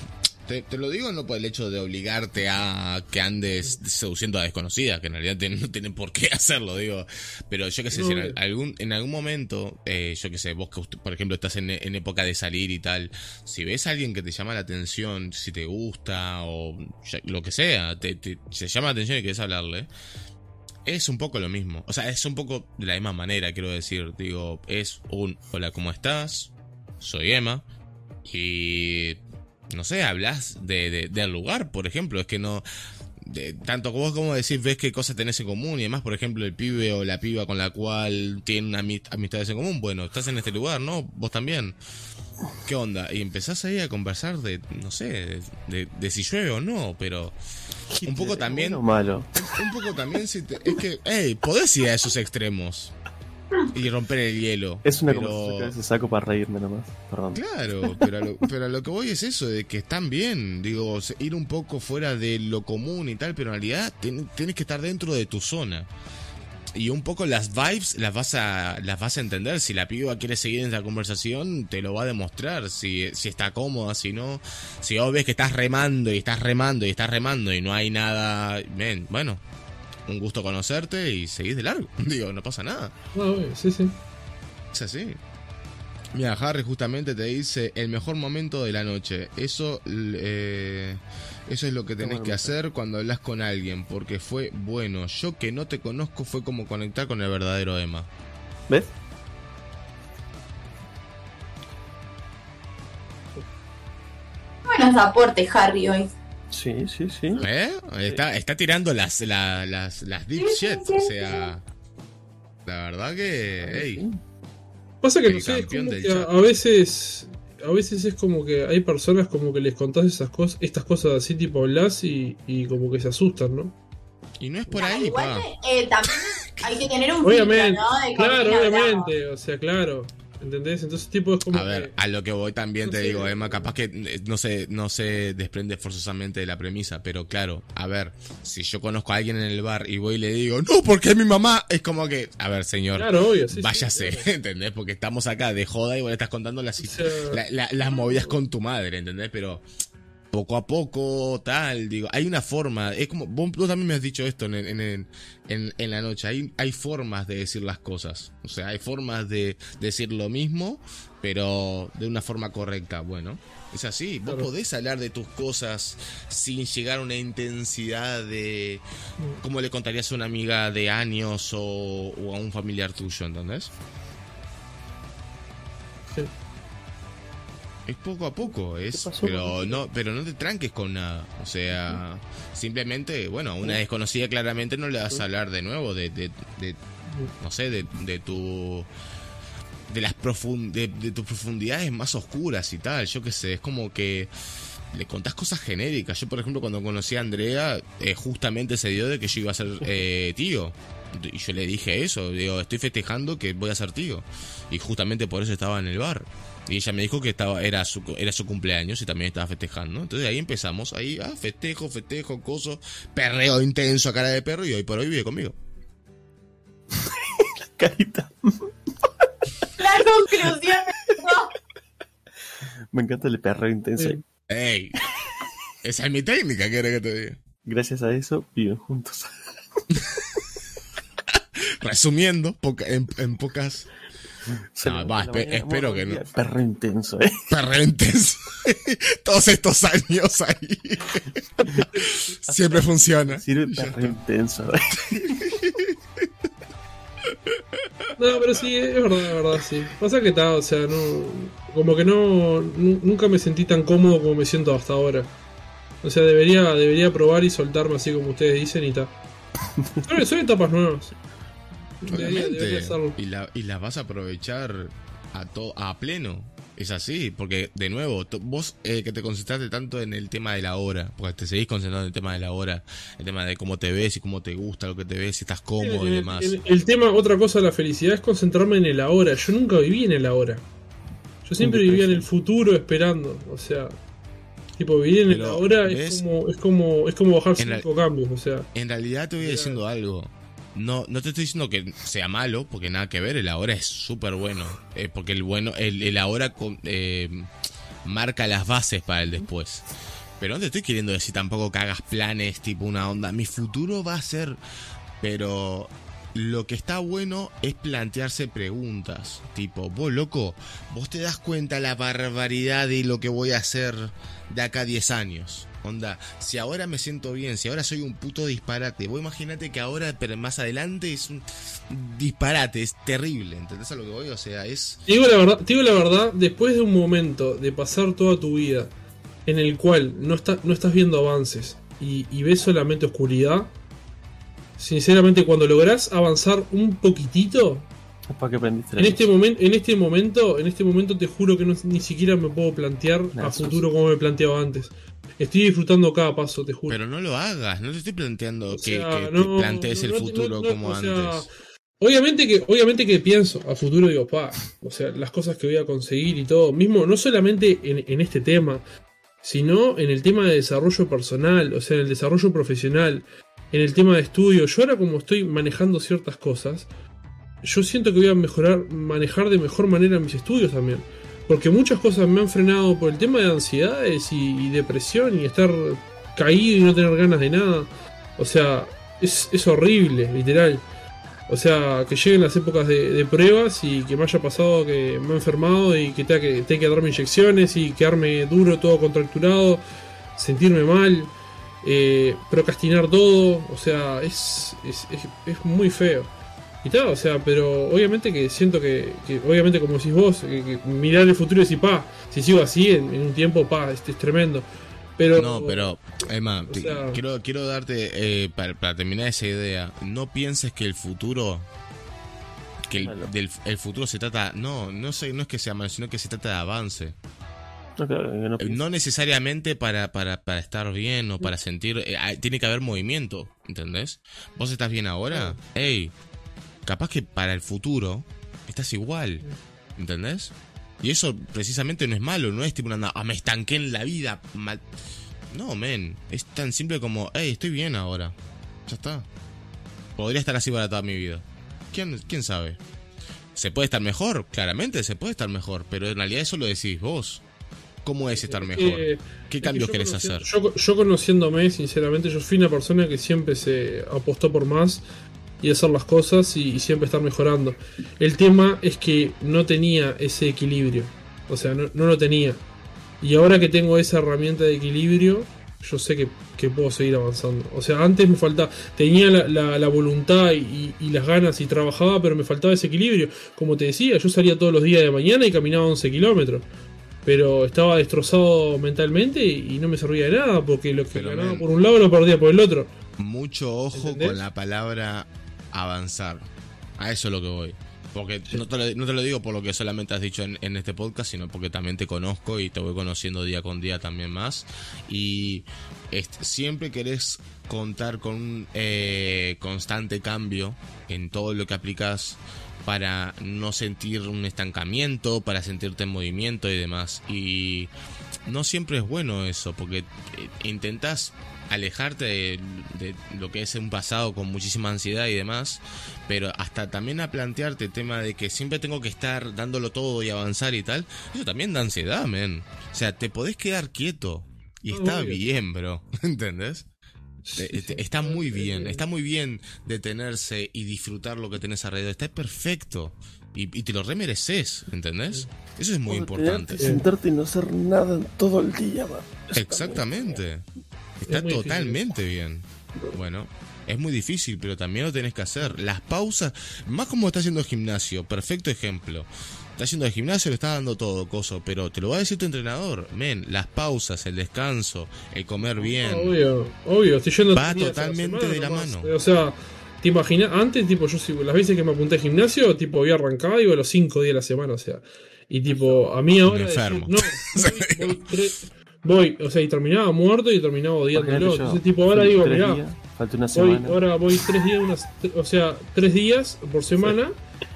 Speaker 1: te, te lo digo no por el hecho de obligarte a que andes seduciendo a desconocidas, que en realidad te- no tienen por qué hacerlo, digo. Pero yo que sé, si en algún, en algún momento, eh, yo que sé, vos que por ejemplo estás en, en época de salir y tal, si ves a alguien que te llama la atención, si te gusta o ya- lo que sea, te, te- se llama la atención y querés hablarle. Es un poco lo mismo. O sea, es un poco de la misma manera, quiero decir. Digo, es un hola, ¿cómo estás? Soy Emma. Y no sé, hablas de, de- del lugar, por ejemplo. Es que no. de- tanto vos como decís, ves qué cosas tenés en común y además, por ejemplo, el pibe o la piba con la cual tienen ami- amistades en común. Bueno, estás en este lugar, ¿no? Vos también. ¿Qué onda? Y empezás ahí a conversar de, no sé, de, si llueve o no, pero un poco también
Speaker 2: malo.
Speaker 1: un poco también si te- es que, hey, podés ir a esos extremos y romper el hielo.
Speaker 2: Es una
Speaker 1: pero...
Speaker 2: conversación que a veces saco para reírme nomás. Perdón.
Speaker 1: Claro, pero a, lo, pero a lo que voy es eso, de que están bien, digo, ir un poco fuera de lo común y tal, pero en realidad ten- tienes que estar dentro de tu zona. Y un poco las vibes las vas a las vas a entender. Si la piba quiere seguir en esa conversación, te lo va a demostrar. Si, si está cómoda, si no. Si vos ves que estás remando y estás remando y estás remando y no hay nada. ven, bueno, un gusto conocerte y seguís de largo. Digo, no pasa nada.
Speaker 4: Ah, obvio, sí, sí.
Speaker 1: Es así. Mira, Harry justamente te dice el mejor momento de la noche. Eso, eh, eso es lo que tenés que hacer cuando hablas con alguien, porque fue bueno. Yo que no te conozco fue como conectar con el verdadero Emma.
Speaker 2: ¿Ves?
Speaker 3: Buenos aportes, Harry, hoy.
Speaker 2: Sí, sí, sí.
Speaker 1: ¿Eh? Está, está tirando las, la- las, las deep shit, o sea... La verdad que... Ey,
Speaker 4: Pasa que no sé, es
Speaker 1: campeón
Speaker 4: como
Speaker 1: del
Speaker 4: que a, veces. A veces es como que hay personas como que les contás esas cosas, estas cosas así tipo hablas y, y como que se asustan, ¿no?
Speaker 1: y no es por
Speaker 3: Ah,
Speaker 1: ahí,
Speaker 3: igual
Speaker 1: pa.
Speaker 3: que, eh, también hay que tener un
Speaker 4: Obviamente,
Speaker 3: filtro, ¿no? De
Speaker 4: claro,
Speaker 3: hablamos.
Speaker 4: obviamente, o sea, claro. ¿Entendés? Entonces tipo es como
Speaker 1: A ver,
Speaker 4: que-
Speaker 1: a lo que voy también te
Speaker 4: No sé.
Speaker 1: digo, Emma, capaz que no se, no se desprende forzosamente de la premisa, pero claro, a ver, si yo conozco a alguien en el bar y voy y le digo, no, porque es mi mamá, es como que, a ver, señor,
Speaker 4: Claro, obvio, sí, sí,
Speaker 1: váyase,
Speaker 4: claro.
Speaker 1: ¿entendés? Porque estamos acá de joda y vos le estás contando las,
Speaker 4: O sea,
Speaker 1: la- la- las movidas con tu madre, ¿entendés? Pero poco a poco, tal, digo, hay una forma, es como, vos, vos también me has dicho esto en, en, en, en- la noche, hay, hay formas de decir las cosas, o sea, hay formas de decir lo mismo, pero de una forma correcta, bueno. Es así, vos
Speaker 4: Claro.
Speaker 1: podés hablar de tus cosas sin llegar a una intensidad de como le contarías a una amiga de años o, o a un familiar tuyo, ¿entendés?
Speaker 4: sí.
Speaker 1: Es poco a poco, es, pero no, pero no te tranques con nada. O sea, simplemente, bueno, a una desconocida claramente no le vas a hablar de nuevo de, de, de- no sé, de, de tu de las profun- de, de tus profundidades más oscuras y tal. Yo qué sé, es como que le contás cosas genéricas. Yo, por ejemplo, cuando conocí a Andrea, eh, justamente se dio de que yo iba a ser eh, tío. Y yo le dije eso, digo, estoy festejando que voy a ser tío. Y justamente por eso estaba en el bar. Y ella me dijo que estaba era su, era su cumpleaños y también estaba festejando. Entonces ahí empezamos, ahí, ah, festejo, festejo, coso, perreo intenso a cara de perro y hoy por hoy vive conmigo.
Speaker 2: Carita.
Speaker 3: La conclusión no.
Speaker 2: Me encanta el perreo intenso.
Speaker 4: Sí.
Speaker 1: ¡Ey! Esa es mi técnica, ¿qué que te diga?
Speaker 2: Gracias a eso viven juntos.
Speaker 1: Resumiendo, poca- en, en pocas No, va, espero que no.
Speaker 2: Perreo intenso, eh.
Speaker 1: perrentes. Todos estos años ahí. Siempre funciona.
Speaker 2: Sirve perreo intenso. eh.
Speaker 4: No, pero sí, es verdad, es verdad, sí. Pasa que está, o sea, no. Como que no. nu- Nunca me sentí tan cómodo como me siento hasta ahora. O sea, debería, debería probar y soltarme así como ustedes dicen y tal. Son etapas nuevas. Debería, debería
Speaker 1: Obviamente. Y, la, y las vas a aprovechar a, to, a pleno. Es así, porque de nuevo, to- vos eh, que te concentraste tanto en el tema de la hora, porque te seguís concentrando en el tema de la hora, el tema de cómo te ves y cómo te gusta lo que te ves, si estás cómodo y demás.
Speaker 4: el, el tema, otra cosa de la felicidad es concentrarme en el ahora. Yo nunca viví en el ahora. Yo siempre vivía en el futuro esperando. O sea, tipo, vivir en el ahora es como, es como, es como bajar
Speaker 1: la-
Speaker 4: cinco cambios. O sea,
Speaker 1: En realidad te voy diciendo algo. No, no te estoy diciendo que sea malo, porque nada que ver, el ahora es súper bueno. eh, porque el bueno, el, ahora eh, marca las bases para el después. Pero no te estoy queriendo decir tampoco que hagas planes tipo una onda. Mi futuro va a ser. Pero lo que está bueno es plantearse preguntas. Tipo, vos loco, vos te das cuenta la barbaridad de lo que voy a hacer de acá a 10 años. Onda, si ahora me siento bien, si ahora soy un puto disparate, vos imagínate que ahora, pero más adelante es un disparate, es terrible, ¿entendés a lo que voy? O sea, es...
Speaker 4: Te digo la verdad, te digo la verdad, después de un momento de pasar toda tu vida en el cual no, está, no estás viendo avances y, y ves solamente oscuridad, sinceramente cuando lográs avanzar un poquitito,
Speaker 2: ¿Para qué aprendiste la
Speaker 4: en este momento, en este momento, en este momento te juro que no- ni siquiera me puedo plantear a futuro como me planteaba antes. Estoy disfrutando cada paso, te juro.
Speaker 1: Pero no lo hagas, no te estoy planteando
Speaker 4: O
Speaker 1: que,
Speaker 4: sea,
Speaker 1: que te
Speaker 4: no,
Speaker 1: plantees
Speaker 4: no,
Speaker 1: el futuro como
Speaker 4: sea,
Speaker 1: antes.
Speaker 4: Obviamente que, obviamente que pienso a futuro, digo, pa, o sea, las cosas que voy a conseguir y todo, mismo no solamente en, en este tema, sino en el tema de desarrollo personal, o sea, en el desarrollo profesional, en el tema de estudio. Yo ahora como estoy manejando ciertas cosas, yo siento que voy a mejorar, manejar de mejor manera mis estudios también. Porque muchas cosas me han frenado por el tema de ansiedades y, depresión y estar caído y no tener ganas de nada. O sea, es, es horrible, literal. O sea, que lleguen las épocas de, de pruebas y que me haya pasado que me he enfermado y que tenga que, tenga que darme inyecciones y quedarme duro, todo contracturado, sentirme mal, eh, procrastinar todo. O sea, es, es, es- es muy feo. Y tal, o sea, pero obviamente que siento que, que obviamente como decís vos, que, que mirar el futuro y decir, pa, si sigo así en, en un tiempo, pa, este es tremendo. Pero,
Speaker 1: No, pero, Emma,
Speaker 4: o
Speaker 1: te-
Speaker 4: sea-
Speaker 1: quiero, quiero darte, eh, para, para terminar esa idea, no pienses que el futuro, que el, del, el futuro se trata, no, no, sé, no es que sea malo, sino que se trata de avance.
Speaker 2: No, claro, que no
Speaker 1: Eh. No necesariamente para, para, para estar bien o para sentir, eh, tiene que haber movimiento, ¿entendés? Vos estás bien ahora, hey, capaz que para el futuro estás igual, ¿entendés? Y eso precisamente no es malo, no es tipo una, ah, me estanqué en la vida, mal. No, men, es tan simple como, hey, estoy bien ahora, ya está. Podría estar así para toda mi vida. ¿Quién, quién sabe? ¿Se puede estar mejor? Claramente se puede estar mejor, pero en realidad eso lo decís vos. ¿Cómo es estar mejor?
Speaker 4: Eh,
Speaker 1: ¿Qué cambios querés hacer?
Speaker 4: Yo, yo conociéndome, sinceramente, yo fui una persona que siempre se apostó por más y hacer las cosas y, y siempre estar mejorando. El tema es que no tenía ese equilibrio. O sea, no, no lo tenía. Y ahora que tengo esa herramienta de equilibrio, yo sé que, que puedo seguir avanzando. O sea, antes me faltaba, tenía la, la- la voluntad y, y las ganas y trabajaba, pero me faltaba ese equilibrio. Como te decía, yo salía todos los días de mañana y caminaba 11 kilómetros. pero estaba destrozado mentalmente y, no me servía de nada porque lo que
Speaker 1: Pero,
Speaker 4: ganaba por un lado lo perdía por el otro.
Speaker 1: Mucho ojo
Speaker 4: ¿Entendés?
Speaker 1: con la palabra avanzar. A eso es lo que voy. Porque no te, lo, no te lo digo por lo que solamente has dicho en, en este podcast, sino porque también te conozco y te voy conociendo día con día también más. Y este, siempre querés contar con un eh, constante cambio en todo lo que aplicas para no sentir un estancamiento, para sentirte en movimiento y demás. Y no siempre es bueno eso, porque eh, intentas alejarte de, de lo que es un pasado con muchísima ansiedad y demás, pero hasta también a plantearte el tema de que siempre tengo que estar dándolo todo y avanzar y tal, eso también da ansiedad, men. O sea, te podés quedar quieto y está bien, bro, ¿entendés?
Speaker 4: Sí, sí.
Speaker 1: está muy bien, está muy bien detenerse y disfrutar lo que tenés alrededor, está perfecto. Y, y te lo remereces, ¿entendés? Eso es muy importante.
Speaker 2: Sentarte y no hacer nada todo el día, man.
Speaker 1: Exactamente. Está
Speaker 4: Es muy difícil
Speaker 1: totalmente bien. Bueno, es muy difícil, pero también lo tenés que hacer. Las pausas, más como está haciendo gimnasio, perfecto ejemplo. Está haciendo el gimnasio, le está dando todo, coso, pero te lo va a decir tu entrenador. Men, las pausas, el descanso, el comer bien.
Speaker 4: Obvio, obvio, estoy yendo
Speaker 1: Va
Speaker 4: la
Speaker 1: totalmente de la
Speaker 4: nomás.
Speaker 1: mano.
Speaker 4: O sea, te imaginas, antes, tipo, yo las veces que me apunté al gimnasio, tipo, había arrancado, iba a los cinco días a la semana, o sea. Y tipo, a mí ahora.
Speaker 1: Un enfermo.
Speaker 4: decir, no, voy, voy tres- voy, o sea, y terminaba muerto y terminaba odiándolo. Entonces, tipo, ahora digo, mirá,
Speaker 2: días, falta una
Speaker 4: voy, ahora voy tres días, unas, o sea, tres días por semana,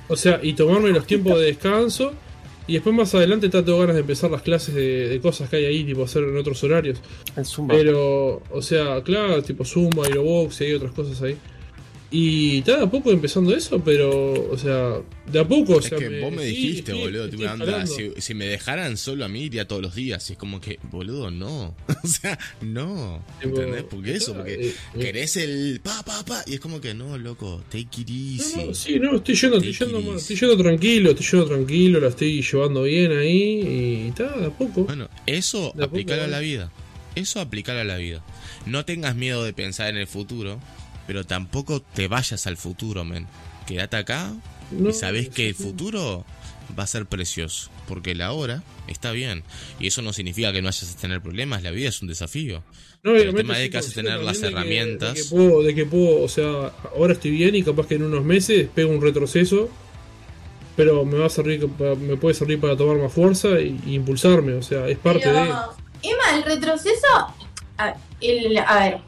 Speaker 4: o sea, y tomarme los tiempos de descanso. Y después más adelante tengo ganas de empezar las clases de, de cosas que hay ahí, tipo hacer en otros horarios.
Speaker 2: El Zumba.
Speaker 4: Pero, o sea, claro, tipo Zumba, Aerobox y hay otras cosas ahí. Y está de a poco empezando eso, pero, o sea, de a poco, o
Speaker 1: Es
Speaker 4: sea.
Speaker 1: que vos me dijiste,
Speaker 4: estoy-
Speaker 1: boludo,
Speaker 4: estoy
Speaker 1: tipo, anda, si, si me dejaran solo a mí iría todos los días. Y es como que, boludo, no. o sea, no. ¿Entendés? Porque eso, porque
Speaker 4: eh, eh.
Speaker 1: querés el pa, pa, pa. Y es como que, no, loco, take it easy.
Speaker 4: No, no, sí, no, estoy yendo, estoy yendo, estoy yendo tranquilo, estoy yendo tranquilo, la estoy llevando bien ahí y está, de a poco.
Speaker 1: Bueno, eso
Speaker 4: De a
Speaker 1: la
Speaker 4: ¿eh?
Speaker 1: vida. Eso aplicarlo a la vida. No tengas miedo de pensar en el futuro, pero tampoco te vayas al futuro, men. Quédate acá
Speaker 4: No,
Speaker 1: y sabés que el futuro va a ser precioso, porque la hora está bien. Y eso no significa que no vayas a tener problemas, la vida es un desafío.
Speaker 4: No,
Speaker 1: el tema es que hace
Speaker 4: consciente
Speaker 1: tener las
Speaker 4: también de que-
Speaker 1: herramientas.
Speaker 4: De que, puedo, de que puedo, o sea, ahora estoy bien y capaz que en unos meses pego un retroceso, pero me va a servir, pa- me puede servir para tomar más fuerza y, y impulsarme, o sea, es parte
Speaker 3: Pero,
Speaker 4: de.
Speaker 3: Emma, el retroceso. A, el- a ver.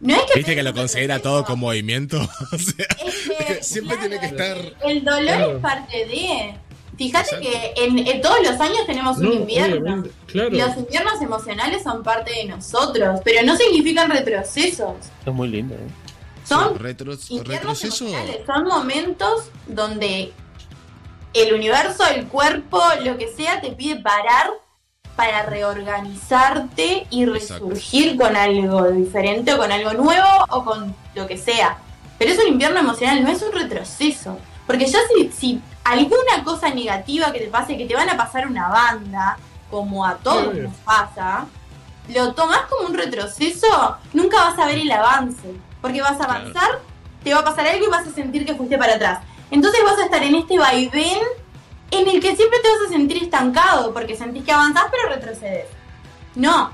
Speaker 3: No es que.
Speaker 1: ¿Viste que lo considera todo con movimiento? O sea,
Speaker 3: Es que,
Speaker 1: siempre tiene que estar...
Speaker 3: El dolor
Speaker 4: Claro.
Speaker 3: es parte de. Fíjate
Speaker 1: Exacto.
Speaker 3: que en, en todos los años tenemos un
Speaker 4: No,
Speaker 3: invierno.
Speaker 4: claro.
Speaker 3: Los inviernos emocionales son parte de nosotros, pero no significan retrocesos.
Speaker 2: Es muy lindo, ¿eh?
Speaker 3: Son
Speaker 1: Retro-
Speaker 3: inviernos
Speaker 1: retroceso.
Speaker 3: emocionales, son momentos donde el universo, el cuerpo, lo que sea, te pide parar para reorganizarte y
Speaker 1: Exacto.
Speaker 3: resurgir con algo diferente o con algo nuevo o con lo que sea. Pero es un invierno emocional, no es un retroceso. Porque ya si, si alguna cosa negativa que te pase, que te van a pasar una banda, como a todos
Speaker 4: Obvio.
Speaker 3: nos pasa, lo tomás como un retroceso, nunca vas a ver el avance. Porque vas a avanzar, te va a pasar algo y vas a sentir que fuiste para atrás. Entonces vas a estar en este vaivén en el que siempre te vas a sentir estancado, porque sentís que avanzás pero retrocedes. No,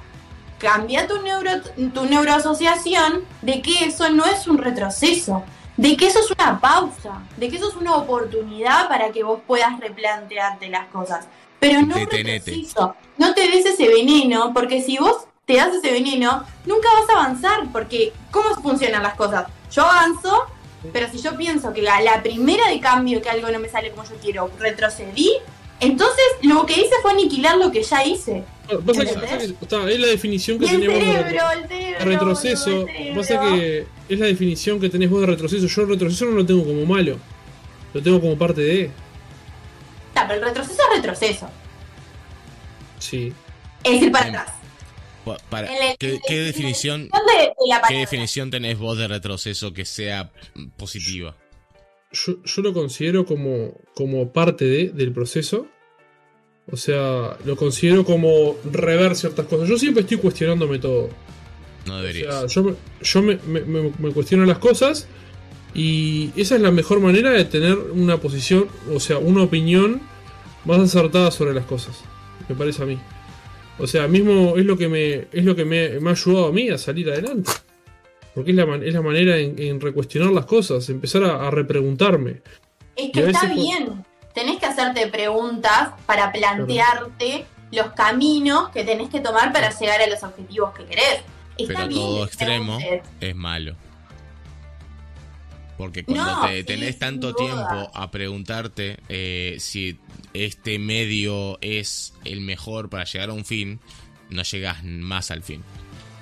Speaker 3: cambia tu, neuro, tu neuroasociación de que eso no es un retroceso, de que eso es una pausa, de que eso es una oportunidad para que vos puedas replantearte las cosas. Pero no un retroceso. No te des ese veneno, porque si vos te das ese veneno, nunca vas a avanzar, porque ¿cómo funcionan las cosas? Yo avanzo, pero si yo pienso que a la primera de cambio que algo no me sale como yo quiero, retrocedí, entonces lo que hice fue aniquilar lo que ya hice.
Speaker 4: Está, es la definición que tenemos de
Speaker 3: cerebro, el cerebro.
Speaker 4: retroceso.
Speaker 3: boludo, el cerebro.
Speaker 4: Pasa que es la definición que tenés vos de retroceso. Yo el retroceso no lo tengo como malo. Lo tengo como parte de.
Speaker 3: Está, pero el retroceso es retroceso.
Speaker 4: Sí.
Speaker 3: Es ir para
Speaker 1: Bien.
Speaker 3: atrás.
Speaker 1: Para,
Speaker 3: el-
Speaker 1: ¿qué, definición,
Speaker 3: de-
Speaker 1: ¿Qué definición tenés vos de retroceso que sea positiva?
Speaker 4: Yo, yo lo considero como, como parte de, del proceso. O sea, lo considero como rever ciertas cosas. Yo siempre estoy cuestionándome todo.
Speaker 1: No
Speaker 4: O
Speaker 1: deberías.
Speaker 4: sea, yo, me, yo me, me- me- me cuestiono las cosas y esa es la mejor manera de tener una posición, o sea, una opinión más acertada sobre las cosas. me parece a mí. O sea, mismo es lo que me, es lo que me, me ha ayudado a mí a salir adelante. Porque es la, man- es la manera en, en recuestionar las cosas, empezar a, a repreguntarme.
Speaker 3: Es que está
Speaker 4: por-
Speaker 3: bien. Tenés que hacerte preguntas para plantearte los caminos que tenés que tomar para llegar a los objetivos que querés. Está
Speaker 1: Pero
Speaker 3: bien
Speaker 1: todo extremo es malo. Porque cuando
Speaker 3: No,
Speaker 1: te tenés tanto tiempo a preguntarte eh, si este medio es el mejor para llegar a un fin, no llegas más al fin.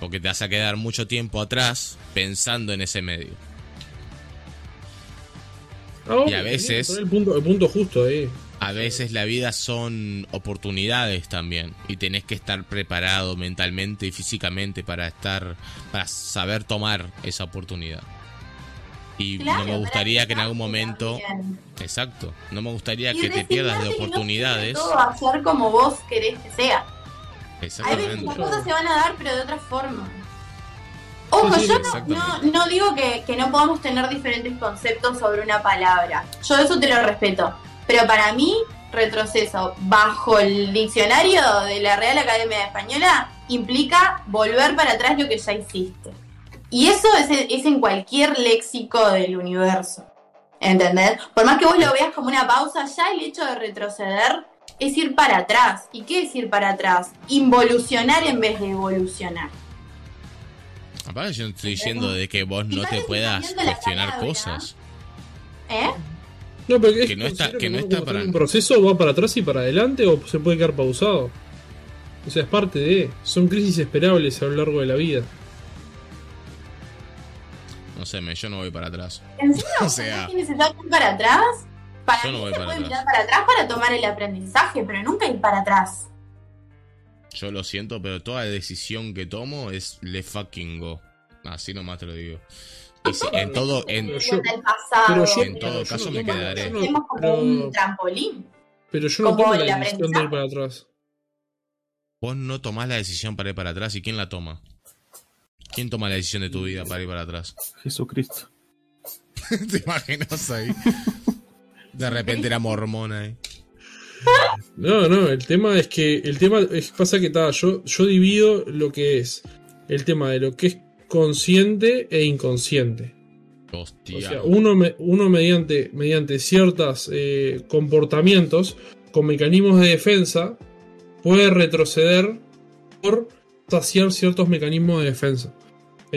Speaker 1: Porque te vas a quedar mucho tiempo atrás pensando en ese medio.
Speaker 4: Ahora,
Speaker 1: Y a veces-
Speaker 4: El punto, el punto justo ahí.
Speaker 1: A veces la vida son oportunidades también y tenés que estar preparado mentalmente y físicamente para estar para saber tomar esa oportunidad. Y
Speaker 3: Claro,
Speaker 1: no me gustaría que en algún momento,
Speaker 3: también.
Speaker 1: exacto, no me gustaría
Speaker 3: Y
Speaker 1: que te pierdas de oportunidades.
Speaker 3: todo va a ser como vos querés que sea. A veces
Speaker 1: Exactamente.
Speaker 3: las cosas se van a dar, pero de otra forma. Ojo,
Speaker 4: Sí, sí,
Speaker 3: yo no,
Speaker 1: exactamente.
Speaker 3: no, no digo que, que no podamos tener diferentes conceptos sobre una palabra. Yo eso te lo respeto. Pero para mí, retroceso bajo el diccionario de la Real Academia Española implica volver para atrás lo que ya hiciste. Y eso es, es en cualquier léxico del universo. ¿Entendés? Por más que vos lo veas como una pausa, ya el hecho de retroceder es ir para atrás. ¿Y qué es ir para atrás? Involucionar en vez de evolucionar.
Speaker 1: Aparte yo no estoy diciendo de que vos no te puedas cuestionar cosas.
Speaker 3: ¿Eh?
Speaker 4: No, pero es
Speaker 1: Que no está- que no está para-
Speaker 4: Un proceso va para atrás y para adelante o se puede quedar pausado. O sea, es parte de. Son crisis esperables a lo largo de la vida.
Speaker 1: No sé, me, yo no voy para atrás.
Speaker 3: ¿En serio?
Speaker 1: O sea-
Speaker 3: ¿Es necesario ir para atrás? Para
Speaker 1: Yo no
Speaker 3: mí
Speaker 1: voy
Speaker 3: se
Speaker 1: para
Speaker 3: puede
Speaker 1: atrás.
Speaker 3: mirar para atrás para tomar el aprendizaje, pero nunca ir para atrás.
Speaker 1: Yo lo siento, pero toda decisión que tomo es le fucking go. Así nomás te lo digo. Y si- en todo, en,
Speaker 4: Pero yo- pero yo-
Speaker 1: en todo
Speaker 4: yo
Speaker 1: caso
Speaker 4: no
Speaker 1: me
Speaker 4: tomo-
Speaker 1: quedaré.
Speaker 4: yo no-
Speaker 3: como
Speaker 4: pero-
Speaker 3: un trampolín.
Speaker 4: Pero yo no tomo la decisión de ir para atrás.
Speaker 1: Vos no tomás la decisión para ir para atrás y quién la toma. ¿Quién toma la decisión de tu vida para ir para atrás?
Speaker 2: Jesucristo.
Speaker 1: ¿Te imaginas ahí? De repente era mormón ahí.
Speaker 4: No, no, el tema es que. El tema es pasa que ta, yo, yo divido lo que es el tema de lo que es consciente e inconsciente.
Speaker 1: Hostia.
Speaker 4: O sea, uno, me- uno mediante, mediante ciertos comportamientos con mecanismos de defensa puede retroceder por saciar ciertos mecanismos de defensa.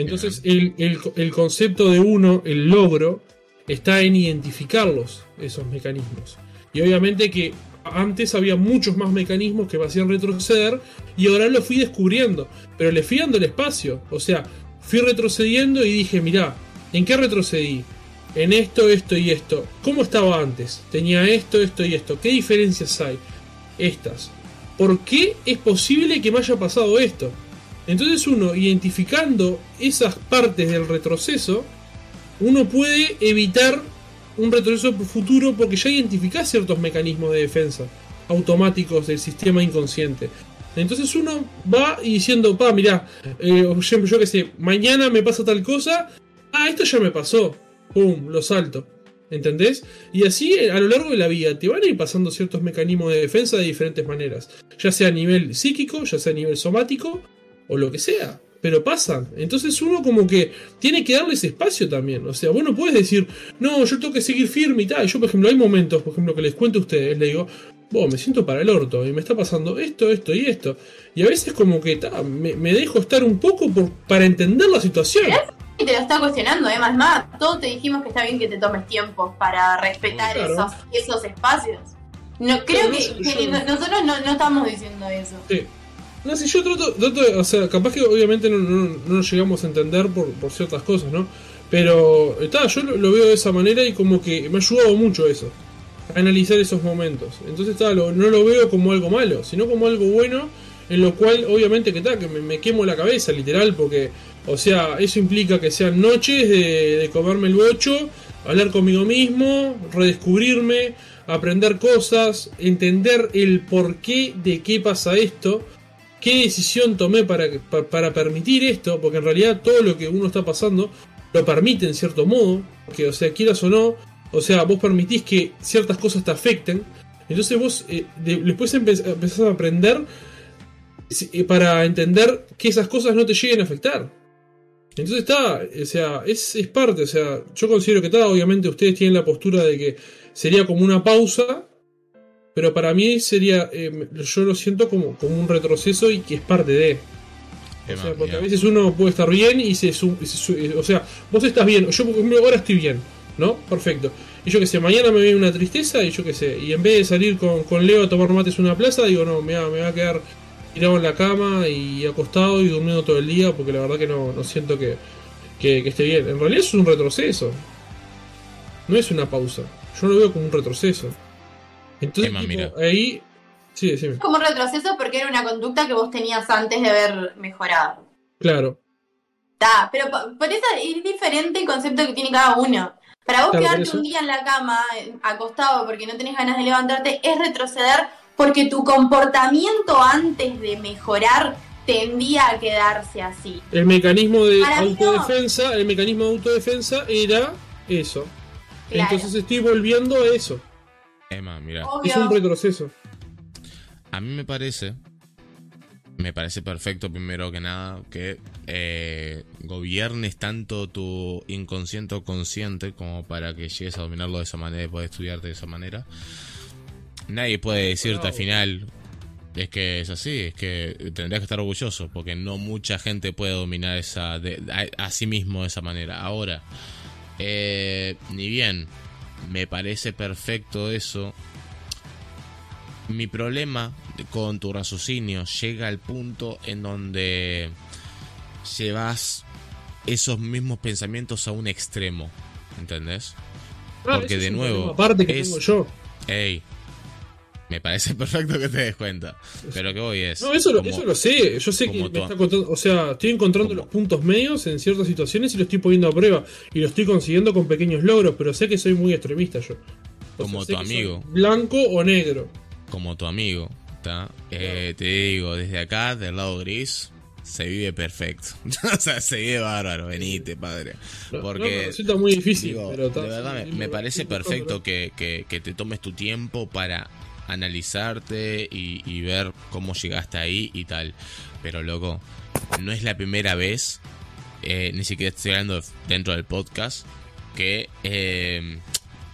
Speaker 4: Entonces, el, el- concepto de uno, el logro, está en identificarlos, esos mecanismos. Y obviamente que antes había muchos más mecanismos que me hacían retroceder y ahora lo fui descubriendo, pero le fui dando el espacio. O sea, fui retrocediendo y dije, mirá, ¿en qué retrocedí? En esto, esto y esto. ¿Cómo estaba antes? Tenía esto, esto y esto. ¿Qué diferencias hay? Estas. ¿Por qué es posible que me haya pasado esto? Entonces uno, identificando esas partes del retroceso, uno puede evitar un retroceso futuro porque ya identificás ciertos mecanismos de defensa automáticos del sistema inconsciente. Entonces uno va diciendo, pa, mirá, eh, ejemplo, yo que sé, mañana me pasa tal cosa, ah, esto ya me pasó, pum, lo salto. ¿Entendés? Y así eh, a lo largo de la vida te van a ir pasando ciertos mecanismos de defensa de diferentes maneras. Ya sea a nivel psíquico, ya sea a nivel somático, o lo que sea. Pero pasan. Entonces uno como que tiene que darles espacio también. O sea, vos no puedes decir, no, yo tengo que seguir firme y tal. Yo, por ejemplo, hay momentos, por ejemplo, que les cuento a ustedes, le digo, vos, me siento para el orto y me está pasando esto, esto y esto. Y a veces como que ta, me, me dejo estar un poco por, para entender la situación.
Speaker 3: Y te lo está cuestionando, ¿eh? Más más, todos te dijimos que está bien que te tomes tiempo para respetar
Speaker 4: Claro.
Speaker 3: esos, esos espacios. No, creo que,
Speaker 4: yo-
Speaker 3: que
Speaker 4: yo-
Speaker 3: no- nosotros no, no estamos diciendo eso.
Speaker 4: Sí. No, si yo trato, trato o sea, capaz que obviamente no, no, no nos llegamos a entender por, por ciertas cosas, ¿no? Pero está, yo lo, veo de esa manera y como que me ha ayudado mucho eso, analizar esos momentos. Entonces está, no lo veo como algo malo, sino como algo bueno, en lo cual obviamente que está, que me, me quemo la cabeza, literal, porque, o sea, eso implica que sean noches de, de comerme el bocho, hablar conmigo mismo, redescubrirme, aprender cosas, entender el porqué de qué pasa esto, qué decisión tomé para, pa- para permitir esto, porque en realidad todo lo que uno está pasando lo permite en cierto modo, que o sea, quieras o no, o sea, vos permitís que ciertas cosas te afecten, Entonces vos eh, de- después empe- empezás a aprender eh, para entender que esas cosas no te lleguen a afectar. Entonces está, o sea, es, es parte, o sea, yo considero que está, obviamente ustedes tienen la postura de que sería como una pausa, pero para mí sería, eh, yo lo siento como, como un retroceso y que es parte de... O sea, porque a veces uno puede estar bien y se, su- se O sea, vos estás bien. Yo por ejemplo, ahora estoy bien, ¿no? Perfecto. Y yo que sé, mañana me viene una tristeza y yo que sé. Y en vez de salir con, con Leo a tomar mates en una plaza, digo, no, me va, me va a quedar tirado en la cama y acostado y durmiendo todo el día porque la verdad que no, no siento que, que, que esté bien. En realidad es un retroceso. No es una pausa. Yo lo veo como un retroceso. Entonces,
Speaker 1: Emma,
Speaker 4: tipo,
Speaker 1: mira.
Speaker 4: ahí. Sí.
Speaker 3: Es como un retroceso porque era una conducta que vos tenías antes de haber mejorado.
Speaker 4: Claro.
Speaker 3: Ta, pero po- por eso es diferente el concepto que tiene cada uno. Para vos
Speaker 4: Claro,
Speaker 3: quedarte un día en la cama, eh, acostado, porque no tenés ganas de levantarte, es retroceder porque tu comportamiento antes de mejorar tendía a quedarse así.
Speaker 4: El mecanismo de
Speaker 3: Para mí no.
Speaker 4: autodefensa, el mecanismo de autodefensa era eso.
Speaker 3: Claro.
Speaker 4: Entonces estoy volviendo a eso.
Speaker 1: Emma, mira.
Speaker 3: Obvio.
Speaker 4: Es un retroceso.
Speaker 1: A mí me parece, me parece perfecto primero que nada que eh, gobiernes tanto tu inconsciente o consciente como para que llegues a dominarlo de esa manera y puedas estudiarte de esa manera. Nadie puede decirte al final es que es así, es que tendrías que estar orgulloso porque no mucha gente puede dominar esa de- a, a sí mismo de esa manera. Ahora, eh, ni bien me parece perfecto eso, mi problema con tu raciocinio llega al punto en donde llevas esos mismos pensamientos a un extremo. ¿Entendés?
Speaker 4: Ah,
Speaker 1: Porque de nuevo,
Speaker 4: Aparte que
Speaker 1: es-
Speaker 4: tengo yo.
Speaker 1: Ey, me parece perfecto que te des cuenta. Pero que voy es.
Speaker 4: No, eso lo, eso lo sé. Yo sé que me está contando. O sea, estoy encontrando los puntos medios en ciertas situaciones y lo estoy poniendo a prueba. Y lo estoy consiguiendo con pequeños logros. Pero sé que soy muy extremista yo. O
Speaker 1: Como tu amigo.
Speaker 4: Blanco o negro.
Speaker 1: como tu amigo, ¿tá? Eh, te digo, desde acá, del lado gris, se vive perfecto. o sea, se vive bárbaro, venite, padre. Porque
Speaker 4: no, me resulta muy difícil.
Speaker 1: Digo,
Speaker 4: pero está-
Speaker 1: de verdad me, parece perfecto que- que te tomes tu tiempo para analizarte y, ver cómo llegaste ahí y tal. Pero loco, no es la primera vez, eh, ni siquiera estoy hablando dentro del podcast, que eh,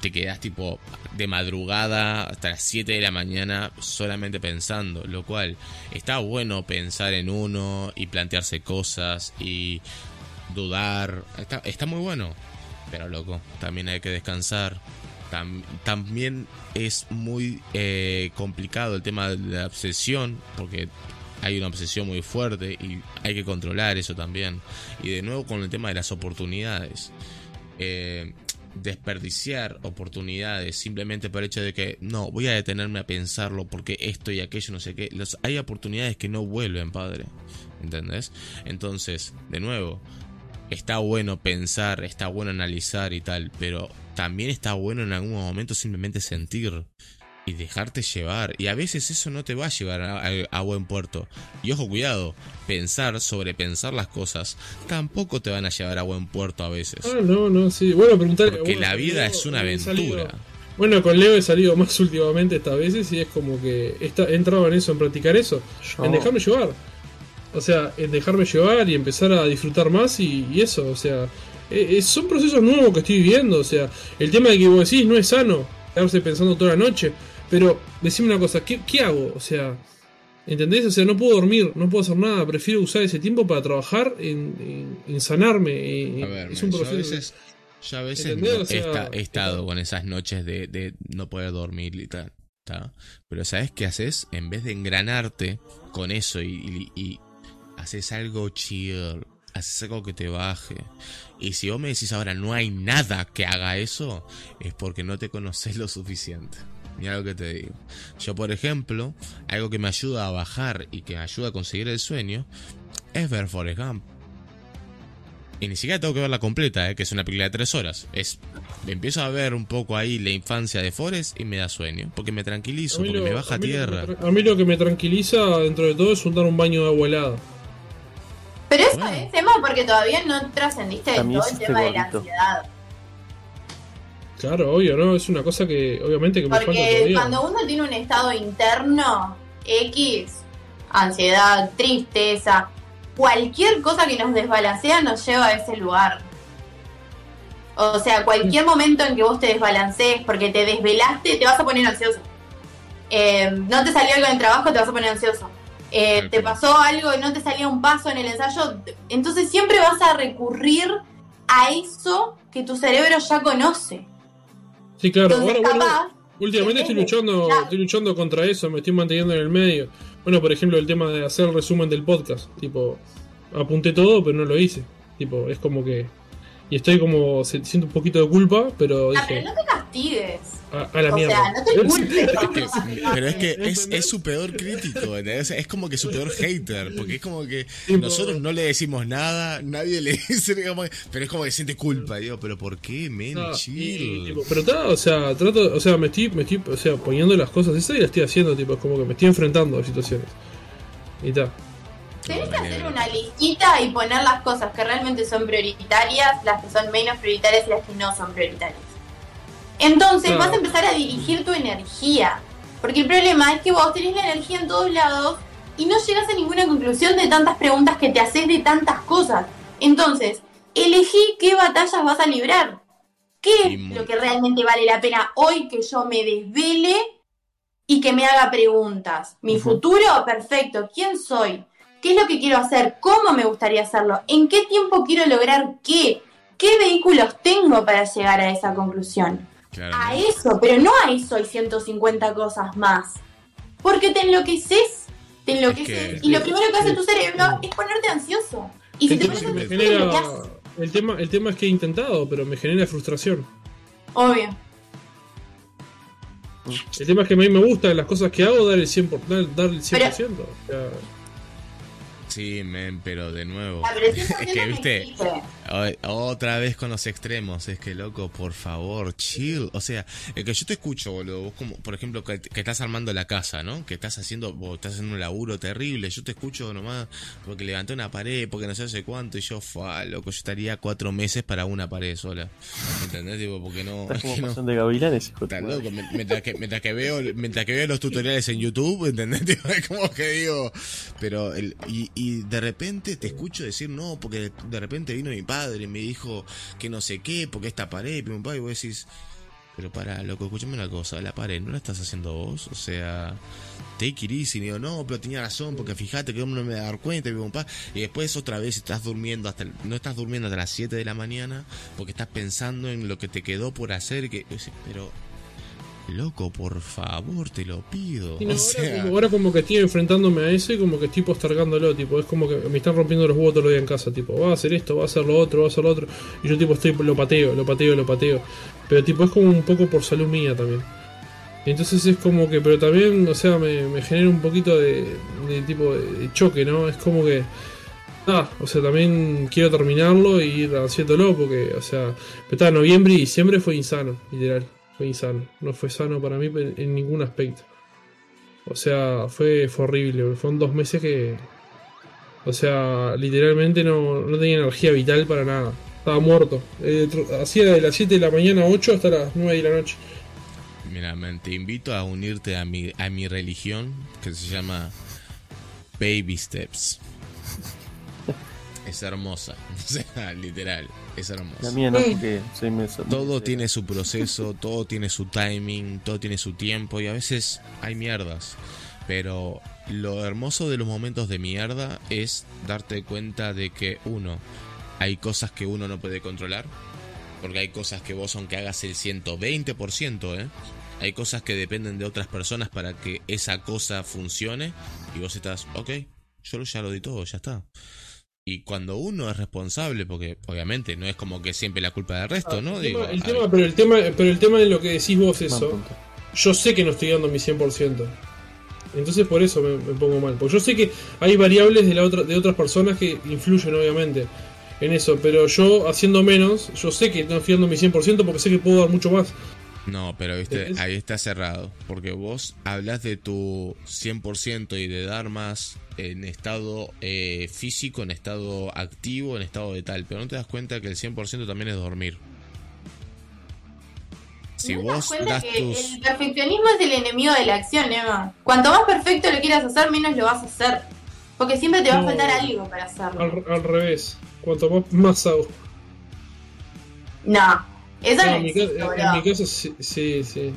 Speaker 1: te quedas tipo de madrugada hasta las 7 de la mañana solamente pensando, lo cual está bueno pensar en uno y plantearse cosas y dudar, está, está muy bueno, pero loco, también hay que descansar. Tam- también es muy eh, complicado el tema de la obsesión, porque hay una obsesión muy fuerte y hay que controlar eso también. Y de nuevo con el tema de las oportunidades. Eh, desperdiciar oportunidades simplemente por el hecho de que no, voy a detenerme a pensarlo porque esto y aquello, no sé qué. Hay oportunidades que no vuelven, padre. ¿Entendés? Entonces, de nuevo, está bueno pensar, está bueno analizar y tal, pero también está bueno en algún momento simplemente sentir y dejarte llevar. Y a veces eso no te va a llevar a, a- a buen puerto. Y ojo, cuidado, pensar, sobrepensar las cosas, tampoco te van a llevar a buen puerto a veces.
Speaker 4: Ah, no, no, sí. Bueno, preguntar.
Speaker 1: Porque la vida es una aventura.
Speaker 4: Bueno, con Leo he salido más últimamente estas veces y es como que está, he entrado en eso, en practicar eso,
Speaker 2: Yo-
Speaker 4: en dejarme llevar. O sea, en dejarme llevar y empezar a disfrutar más y, y eso, o sea, eh, eh, son procesos nuevos que estoy viviendo. O sea, el tema de que vos decís no es sano, quedarse pensando toda la noche. Pero decime una cosa, ¿qué, qué hago? O sea, ¿entendés? O sea, no puedo dormir, no puedo hacer nada, prefiero usar ese tiempo para trabajar en, en- en sanarme. en-
Speaker 1: A ver,
Speaker 4: es un
Speaker 1: yo a
Speaker 4: proceso.
Speaker 1: veces, yo a veces
Speaker 4: ¿Entendés?
Speaker 1: no-
Speaker 4: O sea,
Speaker 1: he, esta- he estado con esas noches de, de no poder dormir y tal. ¿tá? Pero ¿sabes qué haces? En vez de engranarte con eso y, y- y haces algo chill, haces algo que te baje. Y si vos me decís ahora no hay nada que haga eso, es porque no te conoces lo suficiente. Mira lo que te digo. Yo, por ejemplo, algo que me ayuda a bajar y que me ayuda a conseguir el sueño es ver Forrest Gump. Y ni siquiera tengo que verla completa, ¿eh? que es una película de tres horas. Es, empiezo a ver un poco ahí la infancia de Forrest y me da sueño. Porque me tranquilizo, porque me baja
Speaker 4: a lo
Speaker 1: tierra.
Speaker 4: a mí lo que me tranquiliza dentro de todo es un dar un baño de agua helada.
Speaker 3: Pero eso
Speaker 1: Bueno.
Speaker 3: es tema porque todavía no trascendiste
Speaker 2: mí
Speaker 3: todo el
Speaker 2: es
Speaker 3: tema de la ansiedad.
Speaker 4: Claro, obvio, ¿no? Es una cosa que obviamente que me falta
Speaker 3: Porque
Speaker 4: todavía.
Speaker 3: cuando uno tiene un estado interno X, ansiedad, tristeza, cualquier cosa que nos desbalancea nos lleva a ese lugar. O sea, cualquier momento en que vos te desbalancees porque te desvelaste, te vas a poner ansioso. Eh, no te salió algo en el trabajo, te vas a poner ansioso. Eh, te pasó algo y no te salía un paso en el ensayo. Entonces siempre vas a recurrir a eso que tu cerebro ya conoce.
Speaker 4: Sí, claro.
Speaker 3: Entonces,
Speaker 4: Ahora, bueno,
Speaker 3: capaz,
Speaker 4: últimamente estoy luchando,
Speaker 3: Claro.
Speaker 4: estoy luchando contra eso, me estoy manteniendo en el medio. Bueno, por ejemplo, el tema de hacer el resumen del podcast. Tipo, apunté todo, pero no lo hice. Tipo, es como que. Y estoy como. Siento un poquito de culpa, pero
Speaker 3: Ah,
Speaker 4: dije.
Speaker 3: pero no te castigues.
Speaker 4: A, a la
Speaker 3: O
Speaker 4: mierda.
Speaker 3: sea, no te culpes.
Speaker 1: Pero es que es, es su peor crítico, ¿entendés? Es como que su peor hater, porque es como que nosotros no le decimos nada, nadie le dice, digamos, pero es como que siente culpa, digo, pero ¿por qué, men?
Speaker 4: Ah, y-
Speaker 1: Chill.
Speaker 4: tipo, pero está, o sea, trato, o sea, me estoy, me estoy, o sea, poniendo las cosas esas y las estoy haciendo, tipo, es como que me estoy enfrentando a situaciones. Y está.
Speaker 3: Tenés que hacer una listita y poner las cosas que realmente son prioritarias, las que son menos prioritarias y las que no son prioritarias. Entonces vas a empezar a dirigir tu energía. Porque el problema es que vos tenés la energía en todos lados y no llegas a ninguna conclusión de tantas preguntas que te haces de tantas cosas. Entonces, elegí qué batallas vas a librar. ¿Qué es lo que realmente vale la pena hoy que yo me desvele y que me haga preguntas? Mi futuro, perfecto. ¿Quién soy? ¿Qué es lo que quiero hacer? ¿Cómo me gustaría hacerlo? ¿En qué tiempo quiero lograr qué? ¿Qué vehículos tengo para llegar a esa conclusión?
Speaker 1: Claro,
Speaker 3: A eso, pero no a eso hay 150 cosas más. Porque te enloqueces, te enloqueces.
Speaker 1: que-
Speaker 3: y lo primero que hace tu cerebro es ponerte ansioso. Y si te pones ansioso,
Speaker 4: genera,
Speaker 3: ¿qué haces?
Speaker 4: el tema, el tema es que he intentado, pero me genera frustración.
Speaker 3: Obvio.
Speaker 4: El tema es que a mí me gustan las cosas que hago dar el 100%. Dar, dar el 100%. o sea,
Speaker 1: Sí, men, pero de nuevo.
Speaker 3: La
Speaker 1: Es que, viste, Otra vez con los extremos, es que loco, por favor, chill. O sea, el que yo te escucho, boludo, vos como, por ejemplo, que, que estás armando la casa, ¿no? Que estás haciendo, vos estás haciendo un laburo terrible, yo te escucho nomás porque levanté una pared, porque no sé hace cuánto, y yo, fa, loco, yo estaría cuatro meses para una pared sola. ¿Entendés? Tipo, porque no...
Speaker 2: Estás como
Speaker 1: no-
Speaker 2: pasión de gavilanes, hijo de
Speaker 1: loco, mien- mientras que, mientras que veo mientras que veo los tutoriales en YouTube, ¿entendés? Tipo, Es como que digo, pero el, y, y de repente te escucho decir no, porque de repente vino mi padre y me dijo que no sé qué, porque esta pared, pim, pam, y vos decís, pero para, loco, escúchame una cosa, la pared no la estás haciendo vos, o sea, take it easy, y digo, no, pero tenía razón, porque fíjate que no me va a dar cuenta, pim, y después otra vez estás durmiendo hasta, no estás durmiendo hasta las 7 de la mañana, porque estás pensando en lo que te quedó por hacer, que, pero Loco, por favor, te lo pido.
Speaker 4: y no,
Speaker 1: o
Speaker 4: ahora,
Speaker 1: sea,
Speaker 4: como, ahora como que estoy enfrentándome a eso y como que estoy postergándolo, tipo, es como que me están rompiendo los huevos todo el día en casa, tipo, va a hacer esto, va a hacer lo otro, va a hacer lo otro, y yo tipo estoy, lo pateo, lo pateo, lo pateo, pero tipo es como un poco por salud mía también. Entonces es como que, pero también, o sea, me, me genera un poquito de, de tipo de choque, ¿no? Es como que, ah, o sea, también quiero terminarlo y ir haciéndolo porque, o sea, pero está, noviembre y diciembre fue insano, literal, fue insano, no fue sano para mí en, ningún aspecto. O sea, fue, fue horrible, fueron dos meses que, o sea, literalmente no, no tenía energía vital para nada. Estaba muerto. Eh, hacía de las 7 de la mañana a 8 hasta las 9 de la noche.
Speaker 1: mira, man, te invito a unirte a mi, a mi religión que se llama Baby Steps. Es hermosa, o sea, literal, es
Speaker 2: La
Speaker 1: hermosa.
Speaker 2: mía no, porque soy meso.
Speaker 1: Todo tiene su proceso, todo tiene su timing, todo tiene su tiempo y a veces hay mierdas. Pero lo hermoso de los momentos de mierda es darte cuenta de que uno, hay cosas que uno no puede controlar. Porque hay cosas que vos aunque hagas el 120%, ¿eh? Hay cosas que dependen de otras personas para que esa cosa funcione. Y vos estás, ok, yo ya lo di todo, ya está. Y cuando uno es responsable, porque obviamente no es como que siempre la culpa del resto, ¿no?
Speaker 4: el
Speaker 1: Digo,
Speaker 4: tema, el tema- pero el tema, pero el tema de lo que decís vos eso, yo sé que no estoy dando mi 100%. Entonces por eso me, me pongo mal. Porque yo sé que hay variables de, la otra, de otras personas que influyen obviamente en eso. Pero yo haciendo menos, yo sé que no estoy dando mi 100% porque sé que puedo dar mucho más.
Speaker 1: No, pero viste,
Speaker 4: Es-
Speaker 1: ahí está cerrado. Porque vos hablas de tu 100% y de dar más en estado eh, físico, en estado activo, en estado de tal. Pero no te das cuenta que el 100% también es dormir. si
Speaker 3: ¿No te das
Speaker 1: vos
Speaker 3: cuenta
Speaker 1: das
Speaker 3: que
Speaker 1: tus...
Speaker 3: el perfeccionismo es el enemigo de la acción, Emma? Cuanto más perfecto lo quieras hacer, menos lo vas a hacer. Porque siempre te va a faltar algo para hacerlo.
Speaker 4: Al, al revés. Cuanto más, más hago.
Speaker 3: No, eso no,
Speaker 4: No, en, mi en caso sí, sí, sí.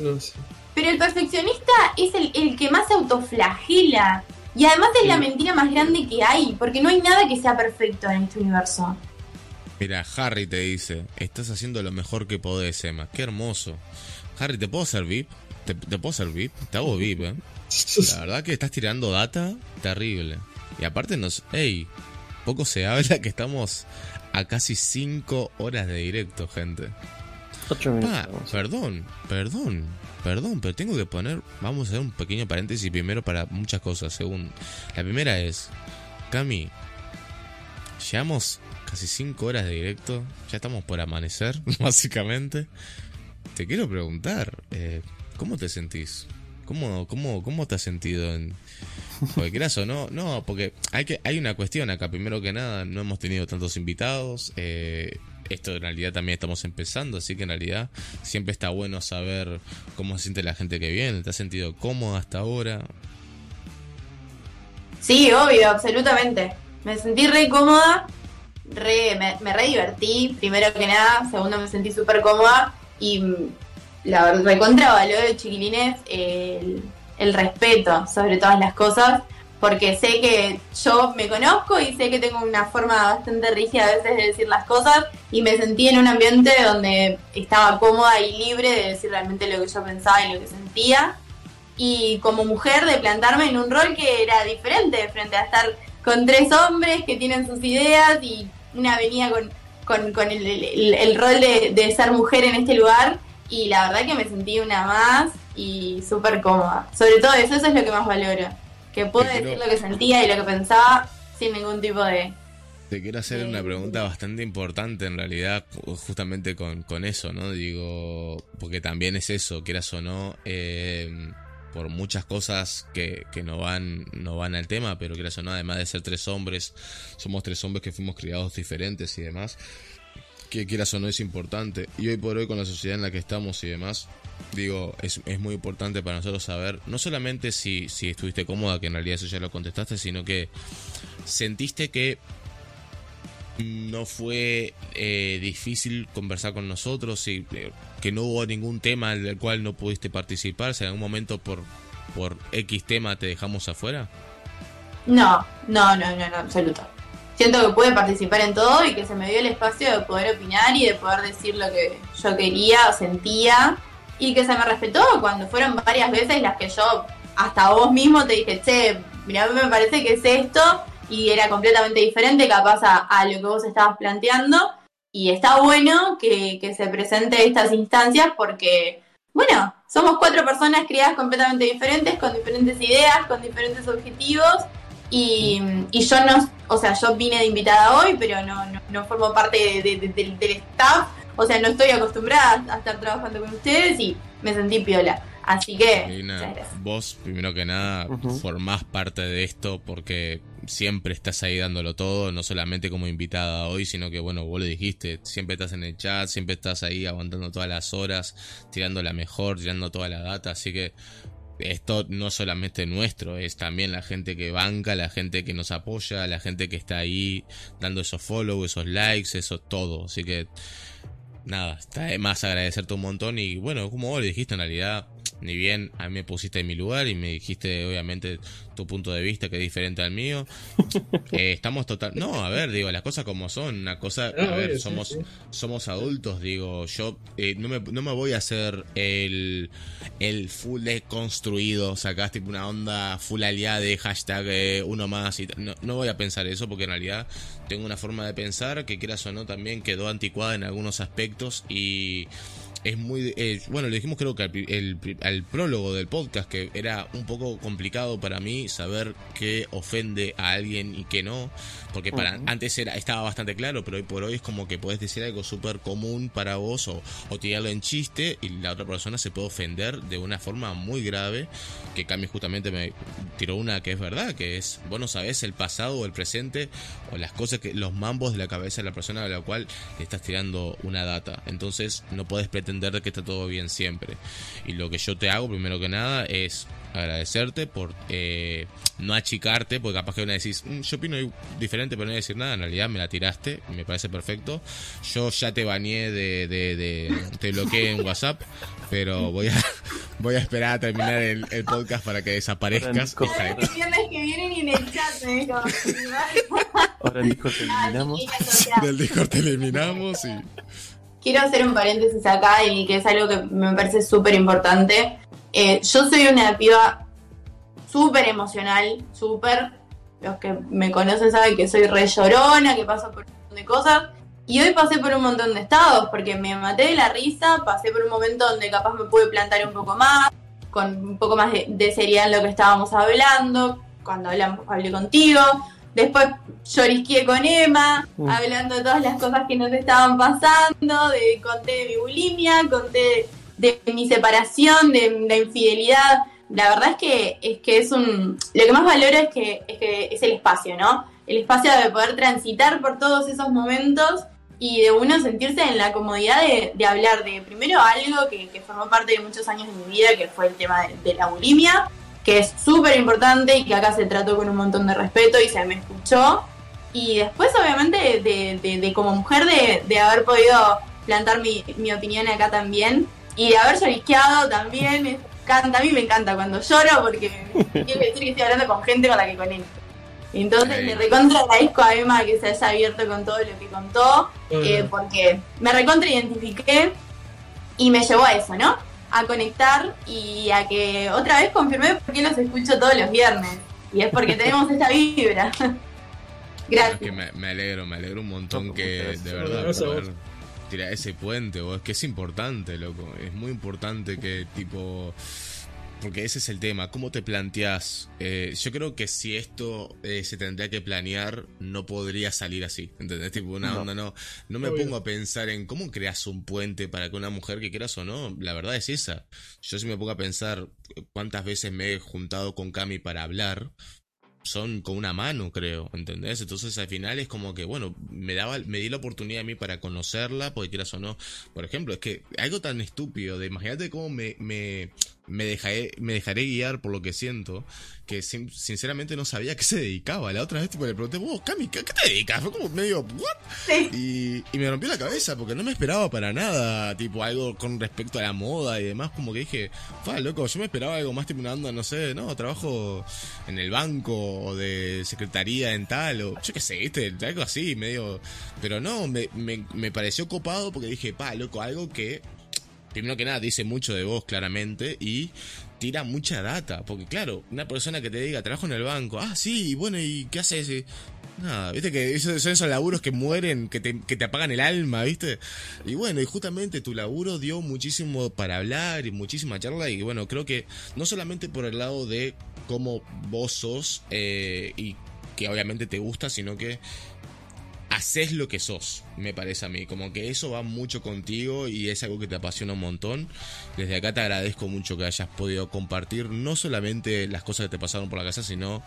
Speaker 4: No sé.
Speaker 3: Pero el perfeccionista es el, el que más se autoflagela. Y además es la mentira más grande que hay, porque no hay nada que sea perfecto en este universo.
Speaker 1: Mira, Harry te dice, estás haciendo lo mejor que podés, Emma. Qué hermoso. Harry, ¿te puedo hacer VIP? ¿Te, te puedo hacer VIP? Te hago VIP, ¿eh? La verdad que estás tirando data terrible. Y aparte nos... ¡Ey! Poco se habla que estamos a casi 5 horas de directo, gente.
Speaker 2: Ocho minutos.
Speaker 1: Pa, perdón, perdón, perdón, pero tengo que poner... Vamos a hacer un pequeño paréntesis primero para muchas cosas. Según... La primera es... Cami, llevamos casi 5 horas de directo. Ya estamos por amanecer, básicamente. Te quiero preguntar, eh, ¿cómo te sentís? ¿Cómo, cómo, ¿Cómo te has sentido en, porque quieras o no, no, porque hay que hay una cuestión acá. Primero que nada, no hemos tenido tantos invitados. eh, esto en realidad también estamos empezando, así que en realidad siempre está bueno saber cómo se siente la gente que viene. ¿Te has sentido cómodo hasta ahora?
Speaker 3: Sí, obvio, absolutamente. Me sentí re cómoda, re, me, me re divertí, primero que nada, segundo me sentí súper cómoda y mm, la recontra valoro, chiquilines, el, el respeto sobre todas las cosas, porque sé que yo me conozco y sé que tengo una forma bastante rígida a veces de decir las cosas y me sentí en un ambiente donde estaba cómoda y libre de decir realmente lo que yo pensaba y lo que sentía. Y como mujer de plantarme en un rol que era diferente frente a estar con tres hombres que tienen sus ideas y una venía con, con, con el, el- el rol de, de ser mujer en este lugar y la verdad que me sentí una más y súper cómoda. Sobre todo eso, eso es lo que más valoro, que pude
Speaker 1: quiero-
Speaker 3: decir lo que sentía y lo que pensaba sin ningún tipo de...
Speaker 1: Te quiero hacer una pregunta bastante importante en realidad, ju- justamente con, con eso, ¿no? Digo, porque también es eso, quieras o no, eh, por muchas cosas que, que no van no van al tema, pero quieras o no, además de ser tres hombres, somos tres hombres que fuimos criados diferentes y demás, que quieras o no es importante. Y hoy por hoy con la sociedad en la que estamos y demás, digo, es, es muy importante para nosotros saber, no solamente si, si estuviste cómoda, que en realidad eso ya lo contestaste, sino que sentiste que no fue eh, difícil conversar con nosotros y eh, que no hubo ningún tema del cual no pudiste participar, si en algún momento por, por X tema te dejamos afuera.
Speaker 3: No, no, no, no, en absoluto. Siento que pude participar en todo y que se me dio el espacio de poder opinar y de poder decir lo que yo quería o sentía. Y que se me respetó cuando fueron varias veces las que yo hasta vos mismo te dije, che, mira, me parece que es esto y era completamente diferente capaz a, lo que vos estabas planteando. Y está bueno que, que se presente estas instancias porque, bueno, somos cuatro personas criadas completamente diferentes, con diferentes ideas, con diferentes objetivos y, y yo no, o sea, yo vine de invitada hoy, pero no, no, no formo parte de- de- de- del, del staff, o sea, no estoy acostumbrada a estar trabajando con ustedes y me sentí piola. Así que,
Speaker 1: Lina, vos, primero que nada,
Speaker 2: Ujú.
Speaker 1: formás parte de esto porque siempre estás ahí dándolo todo, no solamente como invitada hoy, sino que, bueno, vos lo dijiste, siempre estás en el chat, siempre estás ahí aguantando todas las horas, tirando la mejor, tirando toda la data, así que esto no solamente nuestro, es también la gente que banca, la gente que nos apoya, la gente que está ahí dando esos follow, esos likes, eso todo, así que nada, está más agradecerte un montón y bueno, como vos le dijiste en realidad, ni bien a mí me pusiste en mi lugar y me dijiste obviamente tu punto de vista que es diferente al mío, eh, estamos total... No, a ver, digo, las cosas como son, una cosa, a ver,
Speaker 4: obvio,
Speaker 1: somos,
Speaker 4: sí.
Speaker 1: somos adultos, digo, yo eh, no, me, no me voy a hacer el, el full desconstruido, sacás tipo una onda full aliada de hashtag eh, uno más y no, no voy a pensar eso porque en realidad tengo una forma de pensar que quieras o no también quedó anticuada en algunos aspectos y es muy bueno lo dijimos creo que al, el al prólogo del podcast que era un poco complicado para mí saber qué ofende a alguien y qué no porque para antes era estaba bastante claro pero hoy por hoy es como que puedes decir algo súper común para vos o, o tirarlo en chiste y la otra persona se puede ofender de una forma muy grave que Cami justamente me tiró una que es verdad que es vos no sabés el pasado o el presente o las cosas que los mambos de la cabeza de la persona a la cual le estás tirando una data entonces no podés pretender que está todo bien siempre. Y lo que yo te hago, primero que nada, es agradecerte por eh, no achicarte, porque capaz que una decís, "Mm, yo opino diferente, pero no voy a decir nada. En realidad me la tiraste, y me parece perfecto. Yo ya te bañé de, de, de- te bloqueé en WhatsApp, pero voy a, voy a esperar a terminar el, el podcast para que desaparezcas.
Speaker 2: Ahora,
Speaker 3: El viernes que viene ni en el chat me dijo.
Speaker 2: Ahora en Discord terminamos.
Speaker 1: Del Discord te eliminamos y...
Speaker 3: Quiero hacer un paréntesis acá y que es algo que me parece súper importante. Eh, yo soy una piba súper emocional, súper. Los que me conocen saben que soy re llorona, que paso por un montón de cosas. Y hoy pasé por un montón de estados, porque me maté de la risa, pasé por un momento donde capaz me pude plantar un poco más, con un poco más de, de seriedad en lo que estábamos hablando, cuando hablamos, hablé contigo. Después llorisqué con Emma,
Speaker 2: Mm.
Speaker 3: hablando de todas las cosas que nos estaban pasando, de, conté de mi bulimia, conté de, mi separación, de la infidelidad. La verdad es que es que es un. Lo que más valoro es que, es que es el espacio, ¿no? El espacio de poder transitar por todos esos momentos y de uno sentirse en la comodidad de, de hablar de primero algo que, que formó parte de muchos años de mi vida, que fue el tema de, la bulimia, que es súper importante y que acá se trató con un montón de respeto y se me escuchó. Y después, obviamente, de, de- como mujer, de, de haber podido plantar mi, mi opinión acá también. Y de haber llorisqueado también. Me encanta, a mí me encanta cuando lloro porque quiere decir que estoy hablando con gente con la que conecto. Entonces le recontra agradezco a Emma que se haya abierto con todo lo que contó, eh, porque me recontra identifiqué y me llevó a eso, ¿no? A conectar y a que otra vez confirmé por qué los escucho todos los viernes. Y es porque tenemos esta vibra. Gracias.
Speaker 1: Que me, me alegro, me alegro un montón
Speaker 2: No,
Speaker 1: que de verdad tirar ese puente, vos, es que es importante, loco, es muy importante que tipo porque ese es el tema, ¿cómo te planteas? Eh, yo creo que si esto eh, se tendría que planear, no podría salir así, ¿entendés? Tipo, una
Speaker 2: No.
Speaker 1: onda, no, no me
Speaker 4: Obvio.
Speaker 1: pongo a pensar en cómo creas un puente para que una mujer que quieras o no, la verdad es esa. Yo si me pongo a pensar cuántas veces me he juntado con Cami para hablar, son con una mano, creo, ¿entendés? Entonces al final es como que, bueno, me daba, me di la oportunidad a mí para conocerla, porque quieras o no. Por ejemplo, es que algo tan estúpido de imagínate cómo me, me, me dejaré, me dejaré guiar por lo que siento, que sin- sinceramente no sabía a qué se dedicaba. La otra vez tipo, le pregunté, vos, Cami, ¿qué, qué te dedicas? Fue como medio, ¿what?
Speaker 3: Sí.
Speaker 1: Y, y me rompió la cabeza porque no me esperaba para nada, tipo algo con respecto a la moda y demás, como que dije, fa, loco, yo me esperaba algo más tipo una onda, no sé, no, trabajo en el banco o de secretaría en tal, o yo qué sé, viste, algo así, medio, pero no, me, me, me pareció copado porque dije, pa, loco, algo que, primero que nada, dice mucho de vos claramente y tira mucha data, porque claro, una persona que te diga, trabajo en el banco, ah, sí, bueno, ¿y qué haces? Nada, viste que esos- son esos laburos que mueren, que te, que te apagan el alma, viste. Y bueno, y justamente tu laburo dio muchísimo para hablar y muchísima charla. Y bueno, creo que no solamente por el lado de cómo vos sos eh, y que obviamente te gusta, sino que haces lo que sos, me parece a mí. Como que eso va mucho contigo y es algo que te apasiona un montón. Desde acá te agradezco mucho que hayas podido compartir no solamente las cosas que te pasaron por la casa, sino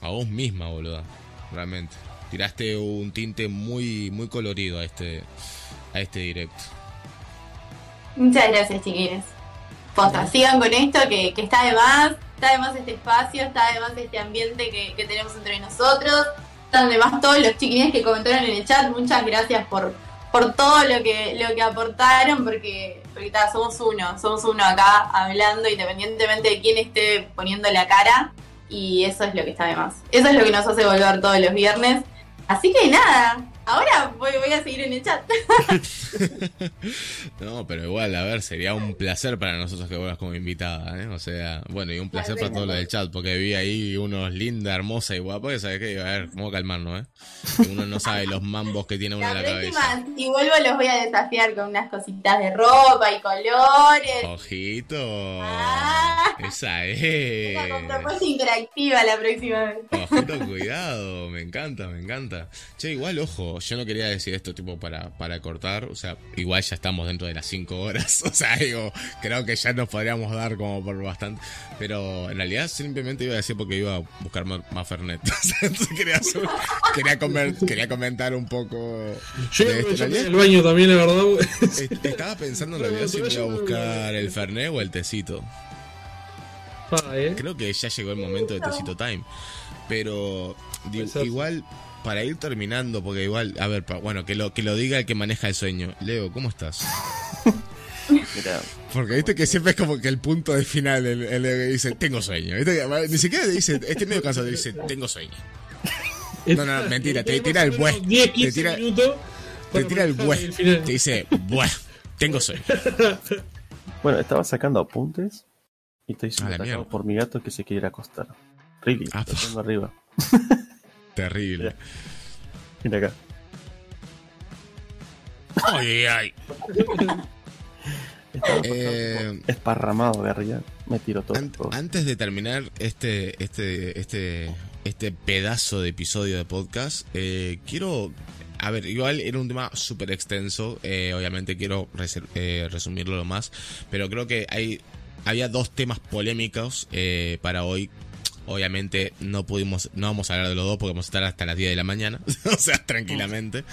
Speaker 1: a vos misma, boluda. Realmente. Tiraste un tinte muy, muy colorido a este, a este directo.
Speaker 3: Muchas gracias, chiquines. Posta, sigan con esto que, que está de más, está de más este espacio, está de más este ambiente que, que tenemos entre nosotros, están de más todos los chiquines que comentaron en el chat, muchas gracias por, por todo lo que, lo que aportaron, porque, porque somos uno, somos uno acá hablando, independientemente de quién esté poniendo la cara, y eso es lo que está de más. Eso es lo que nos hace volver todos los viernes. Así que nada, ahora voy, voy a seguir en el chat.
Speaker 1: No, pero igual, a ver, sería un placer para nosotros que vuelvas como invitada, ¿eh? O sea, bueno, y un placer para todos los del chat, porque vi ahí unos linda, hermosa y guapa, y sabes qué, a ver, vamos a calmarnos, ¿eh? Que uno no sabe los mambos que tiene uno
Speaker 3: La
Speaker 1: en la cabeza.
Speaker 3: si vuelvo, los voy a desafiar con unas cositas de ropa y colores.
Speaker 1: Ojito.
Speaker 3: Ah.
Speaker 1: Esa
Speaker 3: Una
Speaker 1: es.
Speaker 3: contrapuesta interactiva la próxima vez.
Speaker 1: Ojito, cuidado, me encanta, me encanta. Che, igual, ojo, Yo no quería decir esto tipo para, para cortar. O sea, igual ya estamos dentro de las 5 horas. O sea, digo, creo que ya nos podríamos dar como por bastante. Pero en realidad simplemente iba a decir porque iba a buscar más, más Fernet. Entonces quería, hacer- quería, comer- quería comentar un poco
Speaker 4: Yo
Speaker 1: de esto.
Speaker 4: Al baño también, la verdad.
Speaker 1: estaba pensando en realidad si me iba a buscar el Fernet o el tecito.
Speaker 4: Eh.
Speaker 1: Creo que ya llegó el momento de Tecito Time. Pero igual, para ir terminando, porque igual, a ver, pa- bueno, que lo, que lo diga el que maneja el sueño. Leo, ¿cómo estás?
Speaker 2: Mira,
Speaker 1: Porque viste que siempre es como que el punto de final, el, el que dice, tengo sueño. ¿Viste que- Ni siquiera te dice, este medio cansado, te dice, tengo sueño. No, no, mentira, te tira el bueh.
Speaker 4: 10,
Speaker 1: Te
Speaker 4: 15
Speaker 1: tira-. Te tira el
Speaker 4: el final.
Speaker 1: Te dice, bueh, tengo sueño.
Speaker 2: bueno, estaba sacando apuntes y estoy siendo atacado por mi gato que se quiere acostar. Really,
Speaker 1: Ah,
Speaker 2: lo tengo arriba.
Speaker 1: Terrible.
Speaker 2: Mira acá.
Speaker 1: Ay, ay, Eh,
Speaker 2: esparramado de arriba. Me tiro todo.
Speaker 1: Ant-
Speaker 2: todo.
Speaker 1: antes de terminar este, este, este, este pedazo de episodio de podcast, eh, quiero. A ver, igual era un tema súper extenso. eh, obviamente quiero eh, resumirlo lo más. Pero creo que hay. Había dos temas polémicos eh, para hoy. Obviamente no pudimos, no vamos a hablar de los dos porque vamos a estar hasta las 10 de la mañana. o sea, tranquilamente.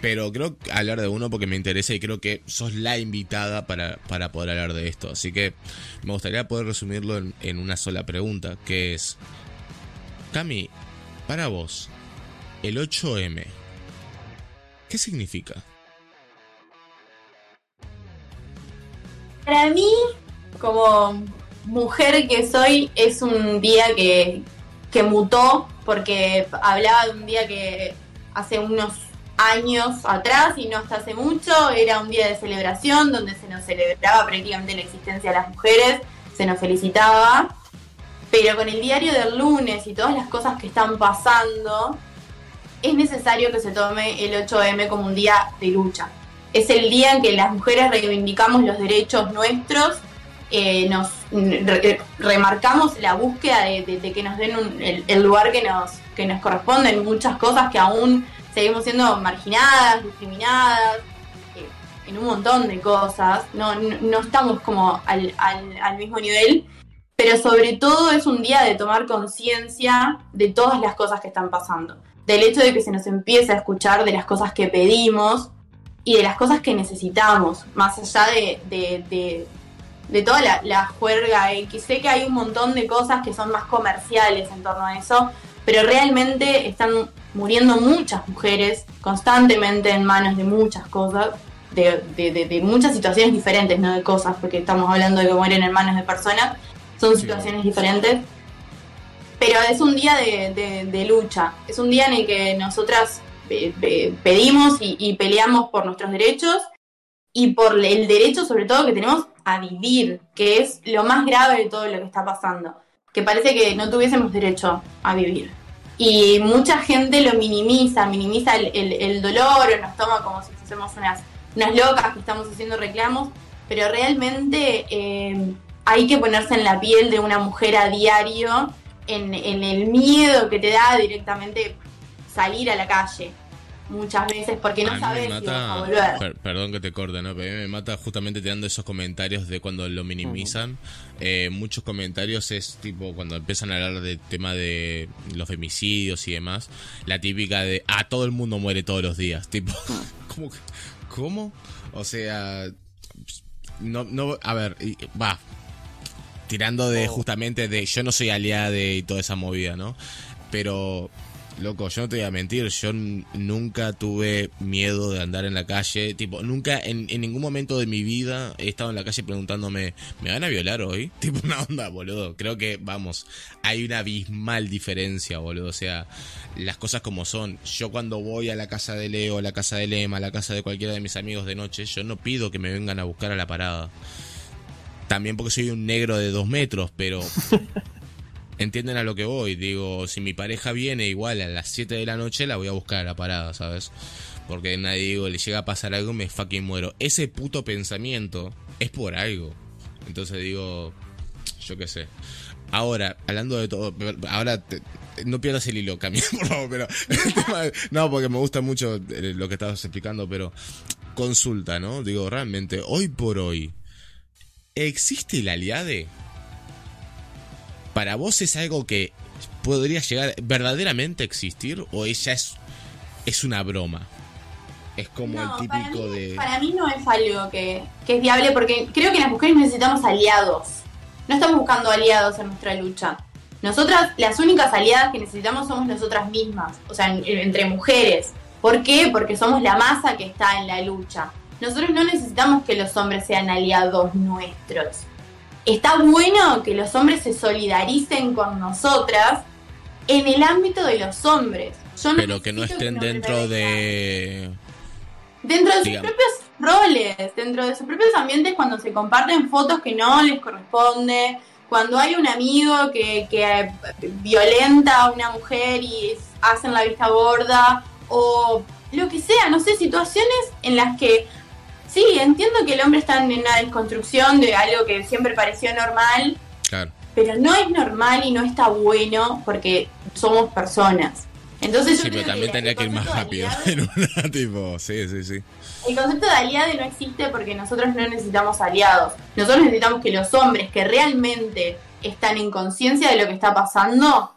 Speaker 1: Pero creo hablar de uno porque me interesa y creo que sos la invitada para, para poder hablar de esto. Así que me gustaría poder resumirlo en, en una sola pregunta, que es, Cami, para vos, el 8M, ¿qué significa?
Speaker 3: Para mí, como mujer que soy, es un día que, que mutó, porque hablaba de un día que hace unos años atrás y no hasta hace mucho, era un día de celebración donde se nos celebraba prácticamente la existencia de las mujeres, se nos felicitaba, pero con el diario del lunes y todas las cosas que están pasando, es necesario que se tome el 8M como un día de lucha. Es el día en que las mujeres reivindicamos los derechos nuestros, eh, nos re- remarcamos la búsqueda de, que nos den un- el, lugar que nos, que nos corresponde en muchas cosas que aún seguimos siendo marginadas, discriminadas, eh, en un montón de cosas, no, no, estamos como al, al- mismo nivel, pero sobre todo es un día de tomar conciencia de todas las cosas que están pasando, del hecho de que se nos empiece a escuchar de las cosas que pedimos, y de las cosas que necesitamos, más allá de- de toda la, la juerga, que sé que hay un montón de cosas que son más comerciales en torno a eso, pero realmente están muriendo muchas mujeres constantemente en manos de muchas cosas, de, de- de- de muchas situaciones diferentes, no de cosas, porque estamos hablando de que mueren en manos de personas, son
Speaker 1: Sí.
Speaker 3: situaciones diferentes. Pero es un día de, lucha, es un día en el que nosotras pe- pedimos y, y peleamos por nuestros derechos y por el derecho sobre todo que tenemos a vivir, que es lo más grave de todo lo que está pasando, que parece que no tuviésemos derecho a vivir. Y mucha gente lo minimiza, minimiza el, el- dolor o nos toma como si fuésemos unas, unas locas que estamos haciendo reclamos, pero realmente eh, hay que ponerse en la piel de una mujer a diario, en, en el miedo que te da directamente salir a la calle muchas veces porque no
Speaker 1: A mí
Speaker 3: sabes
Speaker 1: me
Speaker 3: si vas a
Speaker 1: mata,
Speaker 3: volver.
Speaker 1: per- perdón que te corte, ¿no? Pero a mí me mata justamente tirando esos comentarios de cuando lo minimizan. Eh, muchos comentarios es tipo cuando empiezan a hablar del tema de los femicidios y demás. La típica de, ah, todo el mundo muere todos los días. Tipo, ¿cómo? que- ¿Cómo? O sea, no, no, a ver, va. Tirando de
Speaker 2: Oh.
Speaker 1: justamente de yo no soy aliada de y toda esa movida, ¿no? Pero Loco, yo no te voy a mentir, yo nunca tuve miedo de andar en la calle, tipo, nunca en, en ningún momento de mi vida he estado en la calle preguntándome, ¿me van a violar hoy? Tipo, una onda, boludo. Creo que, vamos, hay una abismal diferencia, boludo. O sea, las cosas como son. Yo cuando voy a la casa de Leo, a la casa de Lema, a la casa de cualquiera de mis amigos de noche, yo no pido que me vengan a buscar a la parada. También porque soy un negro de dos metros, pero entienden a lo que voy. Digo, si mi pareja viene igual a las 7 de la noche, la voy a buscar a la parada, ¿sabes? Porque nadie digo, le llega a pasar algo, me fucking muero. Ese puto pensamiento es por algo. Entonces digo, yo qué sé. Ahora, hablando de todo, ahora te- no pierdas el hilo, Cami, por favor, pero. no, porque me gusta mucho eh, lo que estabas explicando, pero. Consulta, ¿no? Digo, realmente, hoy por hoy, ¿existe el aliade? ¿Para vos es algo que podría llegar verdaderamente a existir o ella es, es una broma? Es como
Speaker 3: No,
Speaker 1: el
Speaker 3: para
Speaker 1: típico
Speaker 3: mí,
Speaker 1: de...
Speaker 3: Para mí no es algo que, que es viable porque creo que las mujeres necesitamos aliados. No estamos buscando aliados en nuestra lucha. Nosotras, las únicas aliadas que necesitamos somos nosotras mismas, o sea, en- entre mujeres. ¿Por qué? Porque somos la masa que está en la lucha. Nosotros no necesitamos que los hombres sean aliados nuestros. Está bueno que los hombres se solidaricen con nosotras en el ámbito de los hombres. Yo
Speaker 1: Pero que no estén dentro de...
Speaker 3: dentro de sus propios roles, dentro de sus propios ambientes cuando se comparten fotos que no les corresponde, cuando hay un amigo que, que eh, violenta a una mujer y es- hacen la vista gorda, o lo que sea, no sé, situaciones en las que sí, entiendo que el hombre está en una desconstrucción de algo que siempre pareció normal,
Speaker 1: Claro.
Speaker 3: pero no es normal y no está bueno porque somos personas. Entonces yo
Speaker 1: Sí,
Speaker 3: creo
Speaker 1: pero también tendría que ir más rápido.
Speaker 3: aliado-
Speaker 1: En una, tipo, sí, sí, sí.
Speaker 3: el concepto de aliade no existe porque nosotros no necesitamos aliados. Nosotros necesitamos que los hombres que realmente están en conciencia de lo que está pasando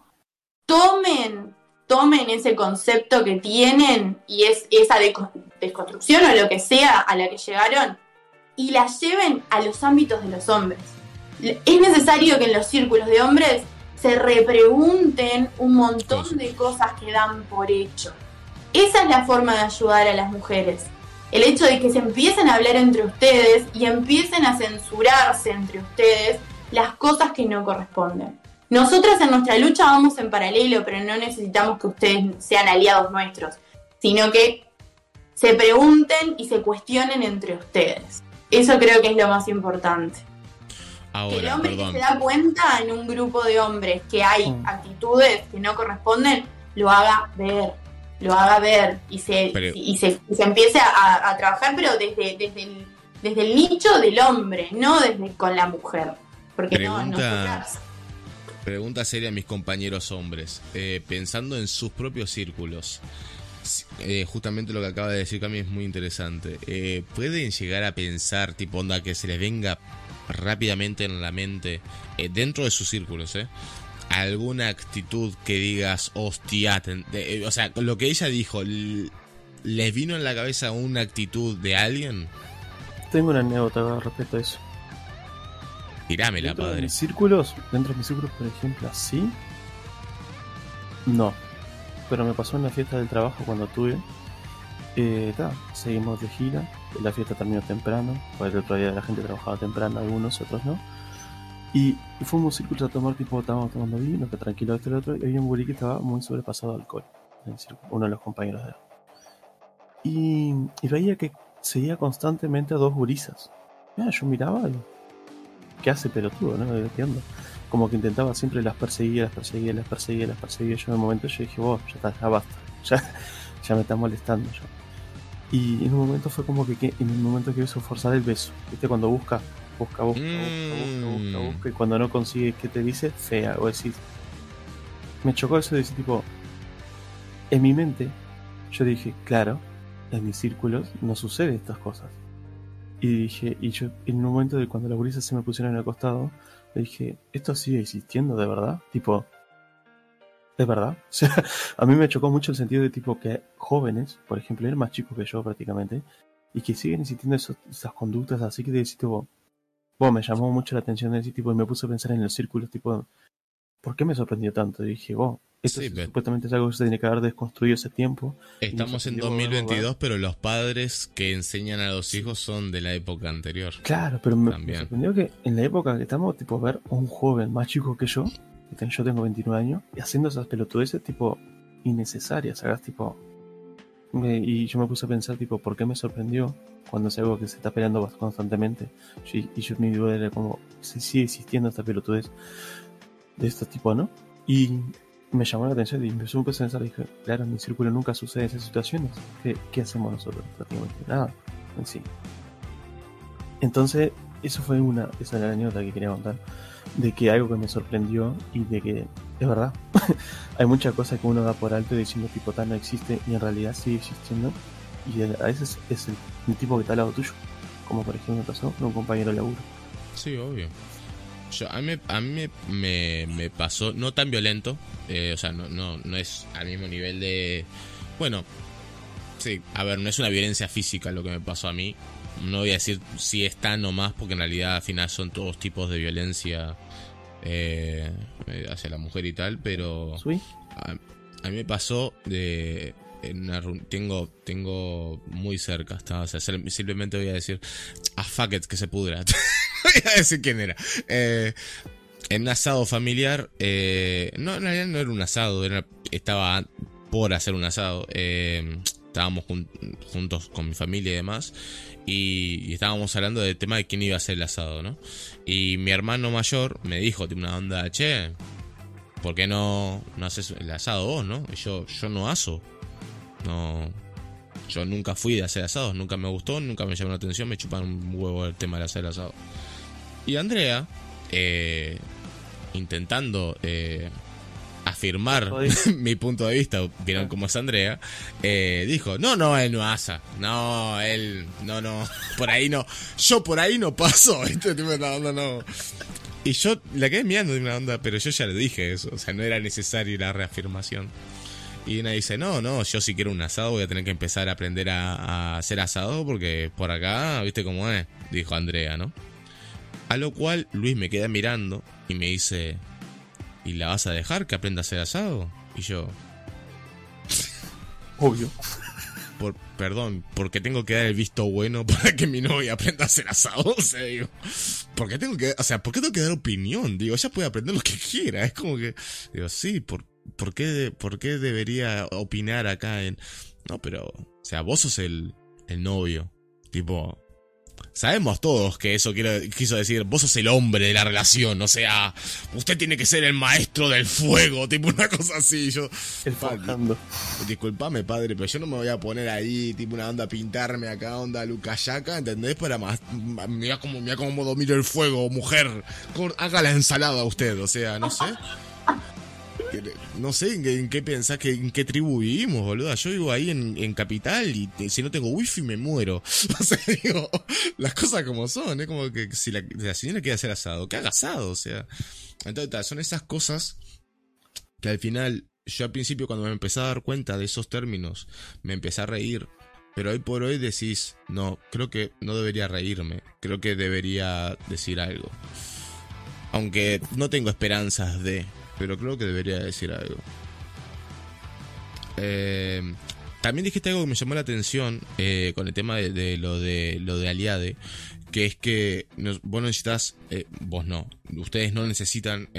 Speaker 3: tomen, tomen ese concepto que tienen y es esa desconstrucción o lo que sea a la que llegaron y la lleven a los ámbitos de los hombres. Es necesario que en los círculos de hombres se repregunten un montón de cosas que dan por hecho. Esa es la forma de ayudar a las mujeres. El hecho de que se empiecen a hablar entre ustedes y empiecen a censurarse entre ustedes las cosas que no corresponden. Nosotros en nuestra lucha vamos en paralelo, pero no necesitamos que ustedes sean aliados nuestros, sino que se pregunten y se cuestionen entre ustedes. Eso creo que es lo más importante. que el hombre
Speaker 1: perdón.
Speaker 3: que se da cuenta en un grupo de hombres que hay
Speaker 2: Mm.
Speaker 3: actitudes que no corresponden, lo haga ver, lo haga ver y se,
Speaker 1: Pero-
Speaker 3: y se, y se empiece a, a trabajar, pero desde, desde, el, desde el nicho del hombre, no desde con la mujer. Porque no, no se
Speaker 1: Pregunta- seria a mis compañeros hombres. Eh, pensando en sus propios círculos. eh, justamente lo que acaba de decir Cami es muy interesante. Eh, ¿Pueden llegar a pensar, tipo onda, que se les venga rápidamente en la mente, dentro de sus círculos, eh? Alguna actitud que digas, hostia, o sea, lo que ella dijo, ¿les vino en la cabeza una actitud de alguien?
Speaker 2: Tengo una anécdota respecto a eso.
Speaker 1: Tirámela,
Speaker 2: Dentro de
Speaker 1: padre.
Speaker 2: mis círculos, dentro de mis círculos, por ejemplo, así. No. Pero me pasó en la fiesta del trabajo cuando tuve. Eh, ta, seguimos de gira. La fiesta terminó temprano. Porque el otro día la gente trabajaba temprano, algunos, otros no. Y fuimos círculos a tomar, tipo, estábamos tomando vino, que tranquilo esto y lo otro. Y había un gurí que estaba muy sobrepasado de alcohol. en el círculo, uno de los compañeros de él. Y, y veía que seguía constantemente a dos gurisas. Ya, yo miraba y ¿qué hace pelotudo, no? ¿Qué onda? Como que intentaba siempre las perseguía, las perseguía, las perseguía, las perseguía. Yo en un momento yo dije, vos, ya está, ya basta, ya, ya me está molestando ya. Y en un momento fue como que, que en un momento que hizo forzar el beso. ¿Viste? Cuando busca, busca, busca, busca, busca, busca,
Speaker 1: Mm.
Speaker 2: busca, y cuando no consigue que te dice, fea, o decís. Me chocó eso de decir tipo. En mi mente, yo dije, claro, en mis círculos no sucede estas cosas. Y dije, y yo en un momento de cuando las gurisas se me pusieron al costado, le dije, ¿esto sigue existiendo de verdad? Tipo, ¿es verdad? O sea, a mí me chocó mucho el sentido de tipo que jóvenes, por ejemplo, eran más chicos que yo prácticamente, y que siguen existiendo esos- esas conductas así que decís, tipo, bueno, me llamó mucho la atención de decir, tipo, y me puse a pensar en los círculos, tipo, ¿por qué me sorprendió tanto? Dije, esto
Speaker 1: Sí,
Speaker 2: es-
Speaker 1: pero-
Speaker 2: supuestamente es algo que se tiene que haber desconstruido ese tiempo.
Speaker 1: Estamos en
Speaker 2: sorprendió,
Speaker 1: 2022, pero los padres que enseñan a los hijos son de la época anterior.
Speaker 2: Claro, pero me, me sorprendió que en la época que estamos, tipo, ver a un joven más chico que yo, que yo tengo 29 años, y haciendo esas pelotudeces, tipo, innecesarias, ¿sabes? Tipo, me- y yo me puse a pensar, tipo, ¿por qué me sorprendió cuando es algo que se está peleando constantemente? Yo- y yo mi duda era como, si sigue existiendo esta pelotudez de este tipo, ¿no? Y me llamó la atención y me puse a pensar, dije, claro, en mi círculo nunca sucede esas situaciones. ¿Qué, qué hacemos nosotros? Prácticamente nada, en sí. Entonces eso fue una, esa era la anécdota que quería contar, de que algo que me sorprendió y de que es verdad, hay muchas cosas que uno da por alto diciendo tipo tal no existe y en realidad sigue existiendo y a veces es el, el tipo que está al lado tuyo, como por ejemplo pasó con un compañero de laburo.
Speaker 1: Sí, obvio. Yo, a mí, me- a mí me, pasó, no tan violento, eh, o sea, no, no, no es al mismo nivel de... Bueno, sí, a ver, no es una violencia física lo que me pasó a mí. No voy a decir si es tan o más, porque en realidad al final son todos tipos de violencia eh, hacia la mujer y tal, pero... A, a mí me pasó de. En tengo, tengo muy cerca, está, o sea, sim- simplemente voy a decir, a fuck it, que se pudra. voy a decir quién era. Eh, en un asado familiar, eh, no, en realidad no era un asado, era, estaba por hacer un asado. eh, estábamos jun- juntos con mi familia y demás, y, estábamos hablando del tema de quién iba a hacer el asado, ¿no? Y mi hermano mayor me dijo, tipo una onda, che, ¿por qué no, no haces el asado vos, no? Y yo, yo no aso. No. Yo nunca fui de hacer asados, nunca me gustó, nunca me llamó la atención, me chupan un huevo el tema de hacer asado. Y Andrea, eh, intentando eh, afirmar mi punto de vista, vieron cómo es Andrea, eh, dijo, no, no, él no asa, no, él, no, no, por ahí no, yo por ahí no paso, este tipo de onda no. Y yo la quedé mirando de una onda, pero yo ya le dije eso, o sea, no era necesario la reafirmación. Y una dice, no, no, yo si quiero un asado voy a tener que empezar a aprender a, a hacer asado porque por acá, viste cómo es, dijo Andrea, ¿no? A lo cual Luis me queda mirando y me dice, ¿y la vas a dejar que aprenda a hacer asado? Y yo,
Speaker 2: Obvio.
Speaker 1: por, perdón, porque tengo que dar el visto bueno para que mi novia aprenda a hacer asado, o sea, digo, ¿por qué tengo que, o sea, por qué tengo que dar opinión? Digo, ella puede aprender lo que quiera, es como que, digo, sí, ¿por, por qué, por qué debería opinar acá en, no, pero, o sea, vos sos el, el novio, tipo, Sabemos todos que eso quiero, quiso decir, vos sos el hombre de la relación, o sea, usted tiene que ser el maestro del fuego, tipo una cosa así. Yo,
Speaker 2: El.
Speaker 1: Disculpame, padre, pero yo no me voy a poner ahí, tipo una onda, pintarme acá, onda Lucayaca, ¿entendés? Para más. Mira cómo, cómo domino el fuego, mujer. Haga la ensalada usted, o sea, no sé. No sé en qué, en qué pensás, que, en qué tribu vivimos, boluda. Yo vivo ahí en, en Capital y si no tengo wifi me muero. O sea, digo, las cosas como son, es como que si la, la señora quiere hacer asado, que haga asado, o sea. Entonces, son esas cosas que al final, yo al principio cuando me empecé a dar cuenta de esos términos, me empecé a reír. Pero hoy por hoy decís, no, creo que no debería reírme, creo que debería decir algo. Aunque no tengo esperanzas de, pero creo que debería decir algo. Eh, también dijiste algo que me llamó la atención eh, con el tema de, lo de lo de Aliade, que es que nos- vos necesitas, eh, vos no, ustedes no necesitan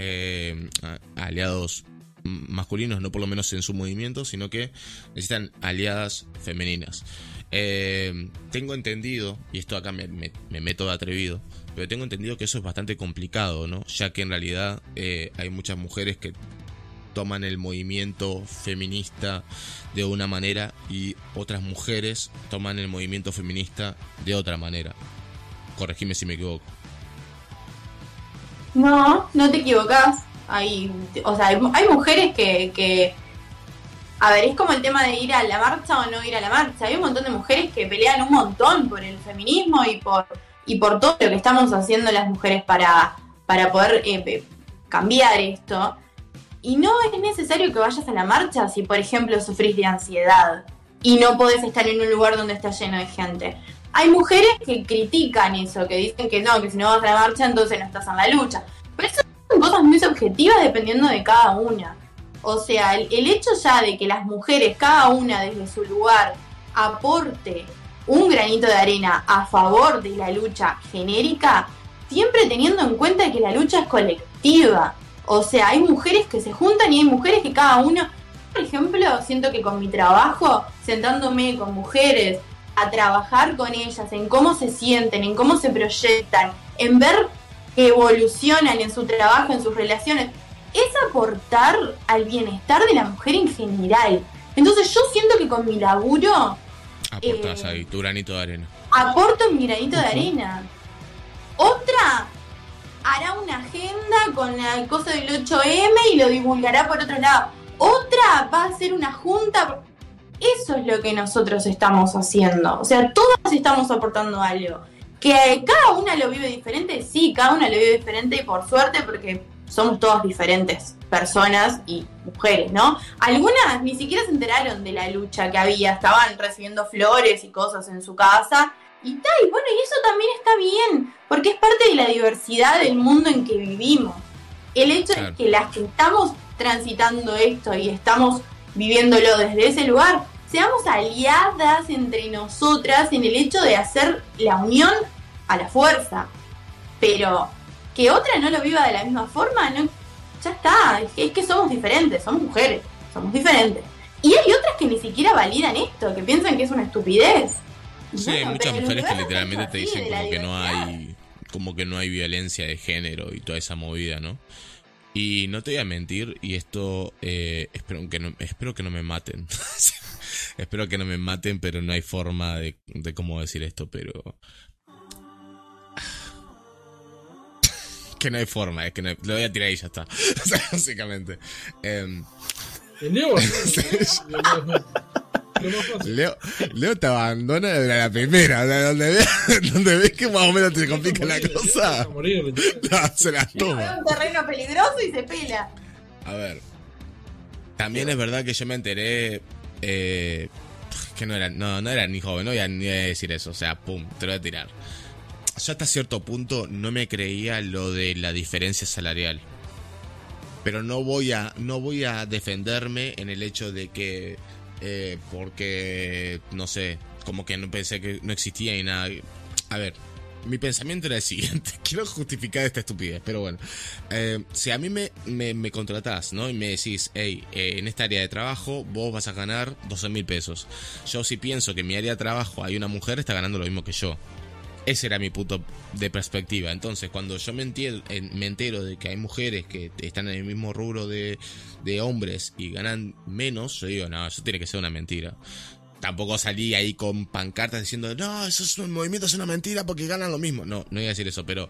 Speaker 1: aliados masculinos, no por lo menos en su movimiento, sino que necesitan aliadas femeninas. Tengo entendido, y esto acá me meto de atrevido, pero tengo entendido que eso es bastante complicado, ¿no? Ya que en realidad eh, hay muchas mujeres que toman el movimiento feminista de una manera y otras mujeres toman el movimiento feminista de otra manera. Corregime si me equivoco.
Speaker 3: No, no te equivocas. Hay, o sea, hay, mujeres que, que, a ver, es como el tema de ir a la marcha o no ir a la marcha. Hay un montón de mujeres que pelean un montón por el feminismo y por y por todo lo que estamos haciendo las mujeres para, para poder eh, cambiar esto. Y no es necesario que vayas a la marcha si, por ejemplo, sufrís de ansiedad y no podés estar en un lugar donde está lleno de gente. Hay mujeres que critican eso, que dicen que no, que si no vas a la marcha entonces no estás en la lucha. Pero eso son cosas muy subjetivas dependiendo de cada una. O sea, el, el hecho ya de que las mujeres, cada una desde su lugar, aporte un granito de arena a favor de la lucha genérica, siempre teniendo en cuenta que la lucha es colectiva. O sea, hay mujeres que se juntan y hay mujeres que cada una, por ejemplo, siento que con mi trabajo, sentándome con mujeres, a trabajar con ellas, en cómo se sienten, en cómo se proyectan, en ver que evolucionan en su trabajo, en sus relaciones, es aportar al bienestar de la mujer en general. Entonces yo siento que con mi laburo
Speaker 1: Aportás
Speaker 3: Eh,
Speaker 1: ahí tu granito de arena.
Speaker 3: aporto mi granito de arena. Otra hará una agenda con la cosa del 8M y lo divulgará por otro lado. Otra va a hacer una junta. Eso es lo que nosotros estamos haciendo. O sea, todas estamos aportando algo. Que cada una lo vive diferente, sí, cada una lo vive diferente y por suerte porque somos todas diferentes personas y mujeres, ¿no? Algunas ni siquiera se enteraron de la lucha que había, estaban recibiendo flores y cosas en su casa. Y tal, bueno, y eso también está bien, porque es parte de la diversidad del mundo en que vivimos. El hecho
Speaker 1: Claro.
Speaker 3: es que las que estamos transitando esto y estamos viviéndolo desde ese lugar, seamos aliadas entre nosotras en el hecho de hacer la unión a la fuerza. Pero que otra no lo viva de la misma forma, no, ya está, es que, somos diferentes, somos mujeres, somos diferentes. Y hay otras que ni siquiera validan esto, que piensan que es una estupidez.
Speaker 1: Sí, hay
Speaker 3: bueno,
Speaker 1: muchas mujeres que literalmente te dicen como que no hay como que no hay violencia de género y toda esa movida, ¿no? Y no te voy a mentir, y esto eh, espero que no espero que no me maten. espero que no me maten, pero no hay forma de, de cómo decir esto, pero que no hay forma, es que no hay- lo voy a tirar y ya está. O sea, básicamente.
Speaker 4: El Leo.
Speaker 1: Leo, Leo te abandona de la primera, o sea, donde ves, donde ves que más o menos te complica la cosa. No, se las
Speaker 3: Ve
Speaker 1: toma.
Speaker 3: un terreno peligroso y se pela.
Speaker 1: A ver. También es verdad que yo me enteré eh, que no era, no, no era ni joven, no voy a ni a decir eso. O sea, pum, te lo voy a tirar. Yo hasta cierto punto no me creía lo de la diferencia salarial. Pero no voy a, no voy a defenderme en el hecho de que eh, porque no sé, como que no pensé que no existía y nada. A ver, mi pensamiento era el siguiente. Quiero justificar esta estupidez, pero bueno. Eh, si a mí me, me, me contratás, ¿no? Y me decís, hey, eh, en esta área de trabajo vos vas a ganar 12 mil pesos. Yo si pienso que en mi área de trabajo hay una mujer, está ganando lo mismo que yo. Ese era mi punto de perspectiva. Entonces, cuando yo me, entiel- en- me entero de que hay mujeres que están en el mismo rubro de, hombres y ganan menos, yo digo, no, eso tiene que ser una mentira. Tampoco salí ahí con pancartas diciendo, no, eso es un movimiento, es una mentira porque ganan lo mismo. No, no iba a decir eso, pero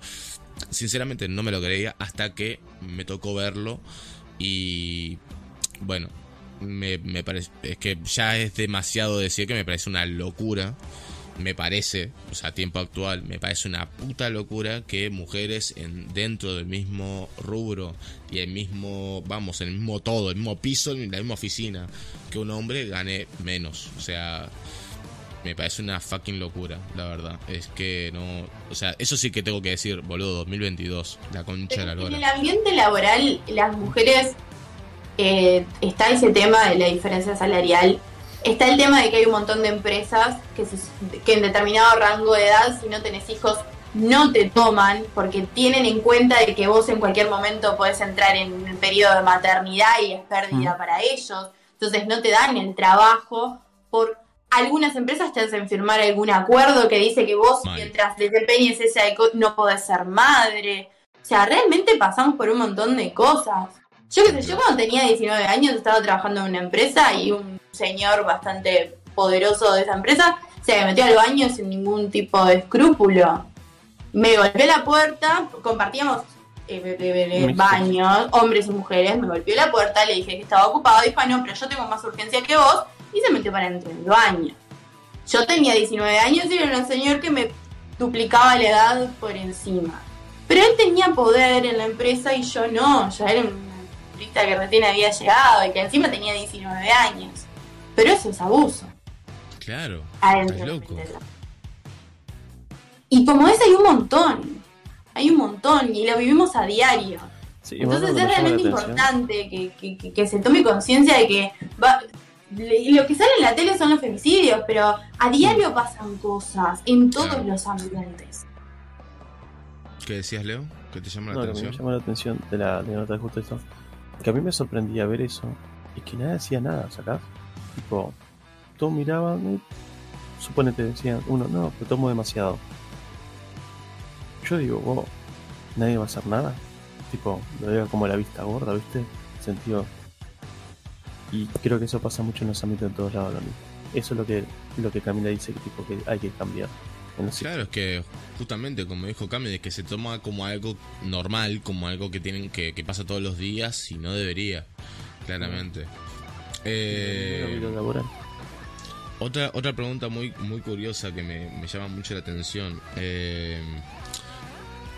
Speaker 1: sinceramente no me lo creía hasta que me tocó verlo y bueno, me, me parece, es que ya es demasiado decir que me parece una locura. Me parece, o sea, a tiempo actual, me parece una puta locura que mujeres en, dentro del mismo rubro y el mismo, vamos, en el mismo todo, el mismo piso, en la misma oficina, que un hombre gane menos. O sea, me parece una fucking locura, la verdad. Es que no. O sea, eso sí que tengo que decir, boludo, 2022, la concha de la
Speaker 3: En
Speaker 1: lora.
Speaker 3: el ambiente laboral, las mujeres, eh, está ese tema de la diferencia salarial. Está el tema de que hay un montón de empresas que, se- que en determinado rango de edad, si no tenés hijos, no te toman porque tienen en cuenta de que vos en cualquier momento podés entrar en el periodo de maternidad y es pérdida para ellos. Entonces no te dan el trabajo por algunas empresas te hacen firmar algún acuerdo que dice que vos
Speaker 1: Mal.
Speaker 3: mientras desempeñes ese no podés ser madre. O sea, realmente pasamos por un montón de cosas. Yo qué sé, yo cuando tenía 19 años estaba trabajando en una empresa y un señor bastante poderoso de esa empresa se metió al baño sin ningún tipo de escrúpulo. Me golpeó la puerta, compartíamos eh, baños, hombres y mujeres, me golpeó la puerta, le dije que estaba ocupado, dijo, "Ah, no, pero yo tengo más urgencia que vos, y se metió para dentro del baño. Yo tenía 19 años y era un señor que me duplicaba la edad por encima. Pero él tenía poder en la empresa y yo no, yo era que recién había llegado y que encima tenía 19 años. Pero eso es abuso.
Speaker 1: Claro,
Speaker 3: adentro
Speaker 1: estás loco.
Speaker 3: Y como ese hay un montón, hay un montón y lo vivimos a diario.
Speaker 2: Sí,
Speaker 3: Entonces es
Speaker 2: llama
Speaker 3: realmente
Speaker 2: atención-
Speaker 3: importante que, que- que- que se tome conciencia de que va- le- lo que sale en la tele son los femicidios, pero a diario pasan cosas en todos
Speaker 1: Claro.
Speaker 3: los ambientes.
Speaker 1: ¿Qué decías, Leo? ¿Qué te llama la
Speaker 2: No, lo que me
Speaker 1: atención?
Speaker 2: llamó la atención de la, de la nota de justo esto, que a mí me sorprendía ver eso, y que nadie hacía nada, ¿sacás? Tipo, todos miraban, y suponete decían, uno, no, pero tomo demasiado. Yo digo, vos, nadie va a hacer nada. Tipo, lo veo como la vista gorda, ¿viste? Sentido. Y creo que eso pasa mucho en los ámbitos de todos lados, lo mismo. Eso es lo que, lo que Camila dice, que tipo que hay que cambiar.
Speaker 1: Claro, es que justamente como dijo Cami, de que se toma como algo normal, como algo que tienen que, que pasa todos los días y no debería, claramente. Eh,
Speaker 2: Una vida laboral.
Speaker 1: Otra, otra pregunta muy, muy curiosa que me, me llama mucho la atención. Eh,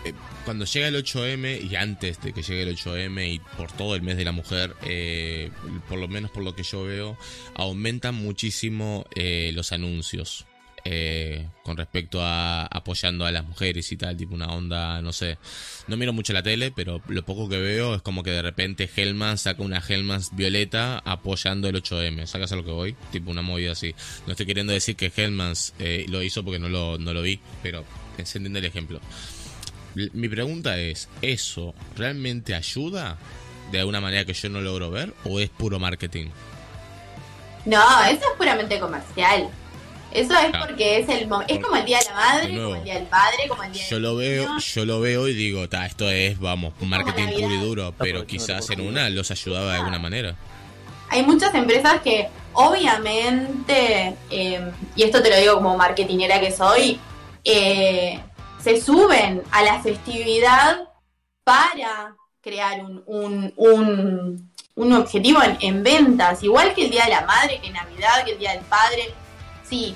Speaker 1: eh, cuando llega el 8M y antes de que llegue el 8M y por todo el mes de la mujer, eh, por lo menos por lo que yo veo, aumentan muchísimo eh, los anuncios. Eh, con respecto a apoyando a las mujeres y tal, tipo una onda, no sé. No miro mucho la tele, pero lo poco que veo es como que de repente Hellman saca una Hellmans violeta apoyando el 8M. ¿Sacas a lo que voy? Tipo una movida así. No estoy queriendo decir que Hellmans eh, lo hizo porque no lo, no lo vi, pero se entiende el ejemplo. Mi pregunta es, ¿eso realmente ayuda de alguna manera que yo no logro ver o es puro marketing?
Speaker 3: No, eso es puramente comercial. Eso es
Speaker 1: Claro.
Speaker 3: porque es el mo- es como el día de la madre,
Speaker 1: De
Speaker 3: como el día del padre, como el día
Speaker 1: Yo
Speaker 3: del
Speaker 1: lo veo,
Speaker 3: niño.
Speaker 1: yo lo veo y digo, ta, esto es, vamos, marketing
Speaker 3: Navidad.
Speaker 1: puro y duro, pero quizás en una los ayudaba de alguna manera.
Speaker 3: Hay muchas empresas que obviamente, eh, y esto te lo digo como marketinera que soy, eh, se suben a la festividad para crear un, un, un, un objetivo en, en ventas, igual que el Día de la Madre, que Navidad, que el Día del Padre.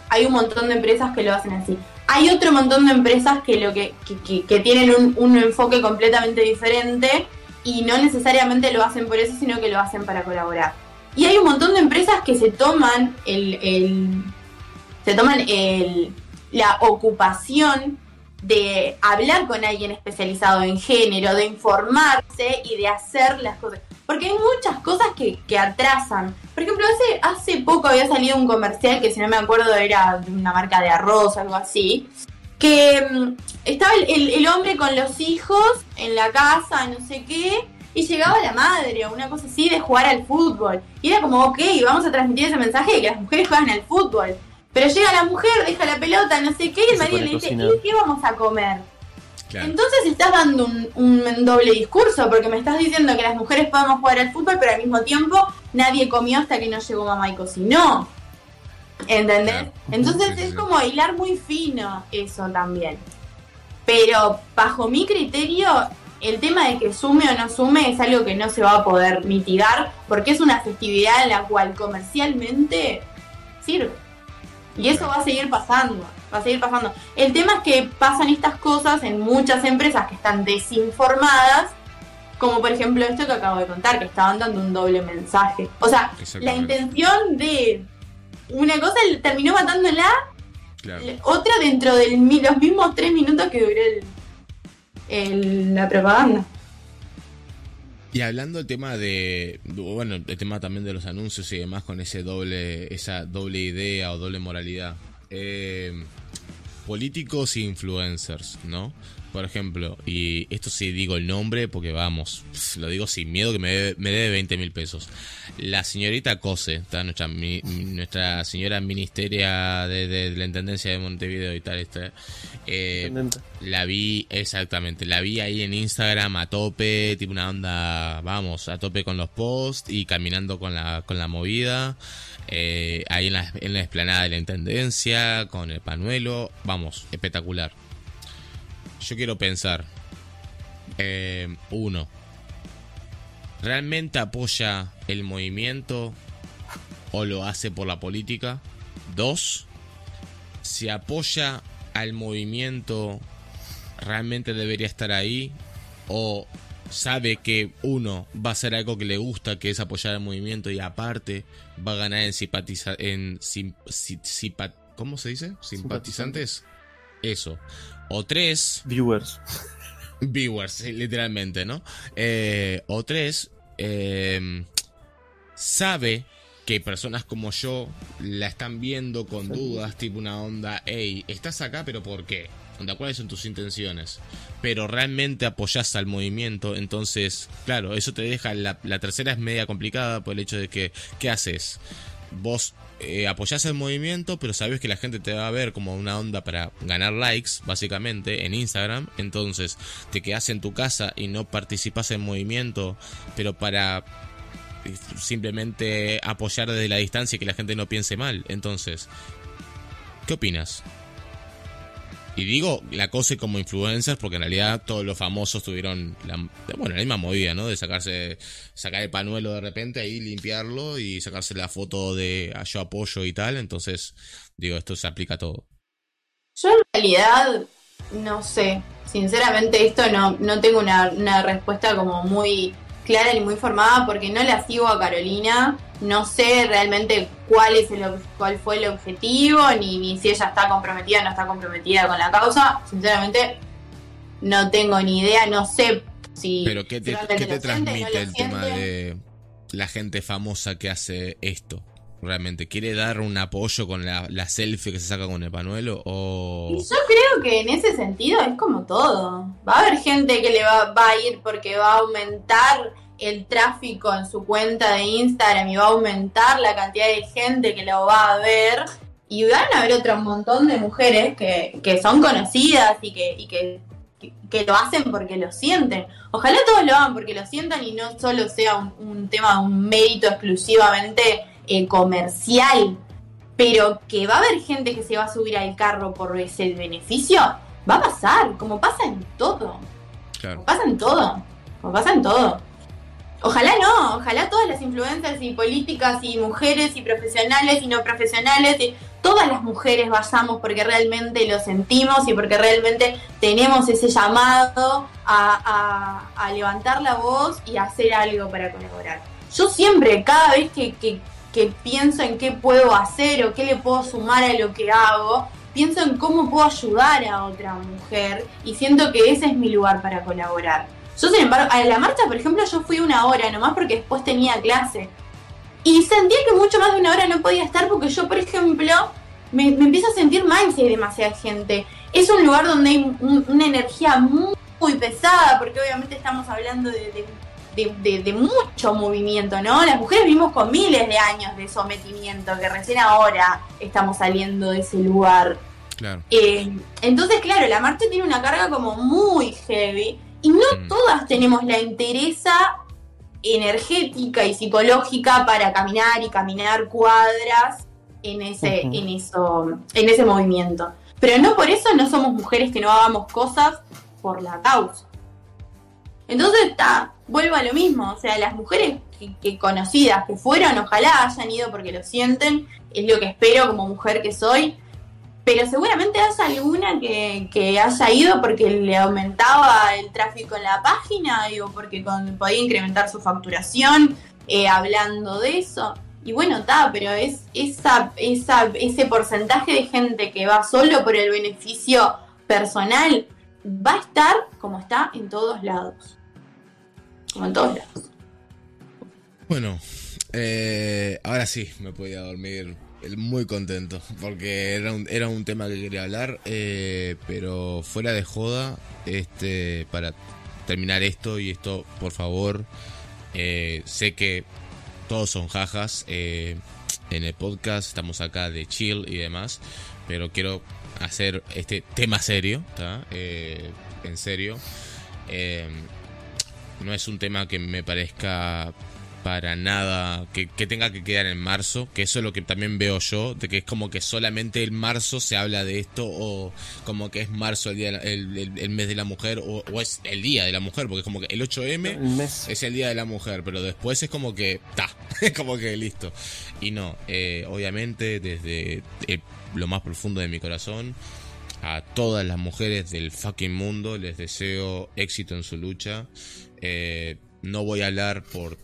Speaker 3: Hay un montón de empresas que lo hacen así. Hay otro montón de empresas que lo que tienen un, un enfoque completamente diferente y no necesariamente lo hacen por eso, sino que lo hacen para colaborar. Y hay un montón de empresas que se toman el, el- se toman el, la ocupación de hablar con alguien especializado en género, de informarse y de hacer las cosas. Porque hay muchas cosas que, que atrasan. Por ejemplo, hace, hace poco había salido un comercial que si no me acuerdo era de una marca de arroz, algo así, que mm, estaba el, el- el hombre con los hijos en la casa, no sé qué, y llegaba la madre o una cosa así de jugar al fútbol. Y era como, ok, vamos a transmitir ese mensaje de que las mujeres juegan al fútbol. Pero llega la mujer, deja la pelota, no sé qué, y el marido le dice. ¿y qué vamos a comer?
Speaker 1: Claro.
Speaker 3: Entonces estás dando un, un doble discurso, porque me estás diciendo que las mujeres podemos jugar al fútbol, pero al mismo tiempo nadie comió hasta que no llegó mamá y cocinó. ¿Entendés?
Speaker 1: Claro.
Speaker 3: Entonces
Speaker 1: Sí,
Speaker 3: es
Speaker 1: sí.
Speaker 3: como hilar muy fino eso también. Pero bajo mi criterio, el tema de que sume o no sume es algo que no se va a poder mitigar, porque es una festividad en la cual comercialmente sirve. Y eso va a seguir pasando, va a seguir pasando. El tema es que pasan estas cosas en muchas empresas que están desinformadas, como por ejemplo esto que acabo de contar, que estaban dando un doble mensaje. O sea, la intención de una cosa terminó matándola,
Speaker 1: Claro.
Speaker 3: otra dentro de los mismos tres minutos que duró el, el- la propaganda.
Speaker 1: Y hablando del tema de, bueno, el tema también de los anuncios y demás con ese doble, esa doble idea o doble moralidad. Eh, políticos e influencers, ¿no? Por ejemplo, y esto sí digo el nombre porque vamos, lo digo sin miedo que me debe, me debe 20 mil pesos. La señorita Cose, está nuestra, mi- nuestra señora ministeria de, de la Intendencia de Montevideo y tal, este, eh, la vi, exactamente, la vi ahí en Instagram a tope, tipo una onda, vamos, a tope con los posts y caminando con la, con la movida, eh, ahí en la, en la explanada de la Intendencia, con el panuelo, vamos, espectacular. Yo quiero pensar, eh, uno, ¿realmente apoya el movimiento o lo hace por la política? Dos, si apoya al movimiento, realmente debería estar ahí o sabe que uno va a hacer algo que le gusta, que es apoyar al movimiento y aparte va a ganar en simpatizar en sim- si- sipa- ¿cómo se dice? Simpatizantes. Eso. O tres,
Speaker 2: Viewers.
Speaker 1: viewers, literalmente, ¿no? Eh, o tres, eh, sabe que personas como yo la están viendo con dudas, tipo una onda, hey, estás acá, pero ¿por qué? Onda, ¿cuáles son tus intenciones? Pero realmente apoyás al movimiento, entonces, claro, eso te deja, la, la tercera es media complicada por el hecho de que, ¿qué haces? Vos eh, apoyás el movimiento, pero sabes que la gente te va a ver como una onda para ganar likes, básicamente, en Instagram. Entonces, te quedás en tu casa y no participas en movimiento, pero para eh, simplemente apoyar desde la distancia y que la gente no piense mal. Entonces, ¿qué opinas? Y digo la cosa como influencers porque en realidad todos los famosos tuvieron la, bueno, la misma movida, ¿no? De sacarse, sacar el panuelo de repente ahí, limpiarlo y sacarse la foto de ah, yo apoyo y tal. Entonces, digo, esto se aplica a todo.
Speaker 3: Yo en realidad no sé. Sinceramente esto no, no tengo una, una respuesta como muy clara ni muy formada porque no la sigo a Carolina. No sé realmente cuál es el cuál fue el objetivo, ni, ni si ella está comprometida o no está comprometida con la causa. Sinceramente, no tengo ni idea, no sé si.
Speaker 1: Pero ¿qué te, qué te
Speaker 3: siente,
Speaker 1: transmite el tema de la gente famosa que hace esto? ¿Realmente quiere dar un apoyo con la, la selfie que se saca con el panuelo? ¿O.?
Speaker 3: Y yo creo que en ese sentido es como todo. Va a haber gente que le va, va a ir porque va a aumentar el tráfico en su cuenta de Instagram y va a aumentar la cantidad de gente que lo va a ver. Y van a haber otro montón de mujeres que, que son conocidas y que, y que, que- que lo hacen porque lo sienten. Ojalá todos lo hagan porque lo sientan y no solo sea un, un tema, un mérito exclusivamente eh, comercial pero que va a haber gente que se va a subir al carro por ese beneficio, va a pasar, como pasa en todo,
Speaker 1: Claro.
Speaker 3: como pasa en todo, como pasa en todo. Ojalá no, ojalá todas las influencers y políticas y mujeres y profesionales y no profesionales, y todas las mujeres vayamos porque realmente lo sentimos y porque realmente tenemos ese llamado a, a- a levantar la voz y a hacer algo para colaborar. Yo siempre, cada vez que, que- que pienso en qué puedo hacer o qué le puedo sumar a lo que hago, pienso en cómo puedo ayudar a otra mujer y siento que ese es mi lugar para colaborar. Yo, sin embargo, a la marcha, por ejemplo, yo fui una hora nomás porque después tenía clase. Y sentía que mucho más de una hora no podía estar porque yo, por ejemplo, me, empiezo a sentir mal si hay demasiada gente. Es un lugar donde hay un- una energía muy, pesada porque obviamente estamos hablando de- de- de- de mucho movimiento, ¿no? Las mujeres vivimos con miles de años de sometimiento que recién ahora estamos saliendo de ese lugar.
Speaker 1: Claro.
Speaker 3: Eh, entonces, claro, la marcha tiene una carga como muy heavy y no
Speaker 1: Mm.
Speaker 3: todas tenemos la entereza energética y psicológica para caminar y caminar cuadras en ese, en eso, en ese movimiento. Pero no por eso no somos mujeres que no hagamos cosas por la causa. Entonces está, vuelvo a lo mismo, o sea, las mujeres que, que conocidas que fueron, ojalá hayan ido porque lo sienten, es lo que espero como mujer que soy, pero seguramente haya alguna que, que haya ido porque le aumentaba el tráfico en la página, digo, porque podía incrementar su facturación, eh, hablando de eso. Y bueno, está, pero es esa, esa, ese porcentaje de gente que va solo por el beneficio personal, va a estar como está en todos lados. Como en todos lados.
Speaker 1: Bueno, eh, ahora sí me podía dormir muy contento porque era un, era un tema que quería hablar, eh, pero fuera de joda, este, para terminar esto y esto, por favor, eh, sé que todos son jajas en el podcast, estamos acá de chill y demás, pero quiero hacer este tema serio, en serio. Eh, no es un tema que me parezca para nada que, que tenga que quedar en marzo, que eso es lo que también veo yo, de que es como que solamente en marzo se habla de esto o como que es marzo el, día, el, el- el mes de la mujer o, o es el día de la mujer, porque es como que el 8M
Speaker 2: El mes.
Speaker 1: es el día de la mujer, pero después es como que ta, es como que listo. Y no, eh, obviamente desde el- lo más profundo de mi corazón, a todas las mujeres del fucking mundo les deseo éxito en su lucha. Eh, no voy a hablar por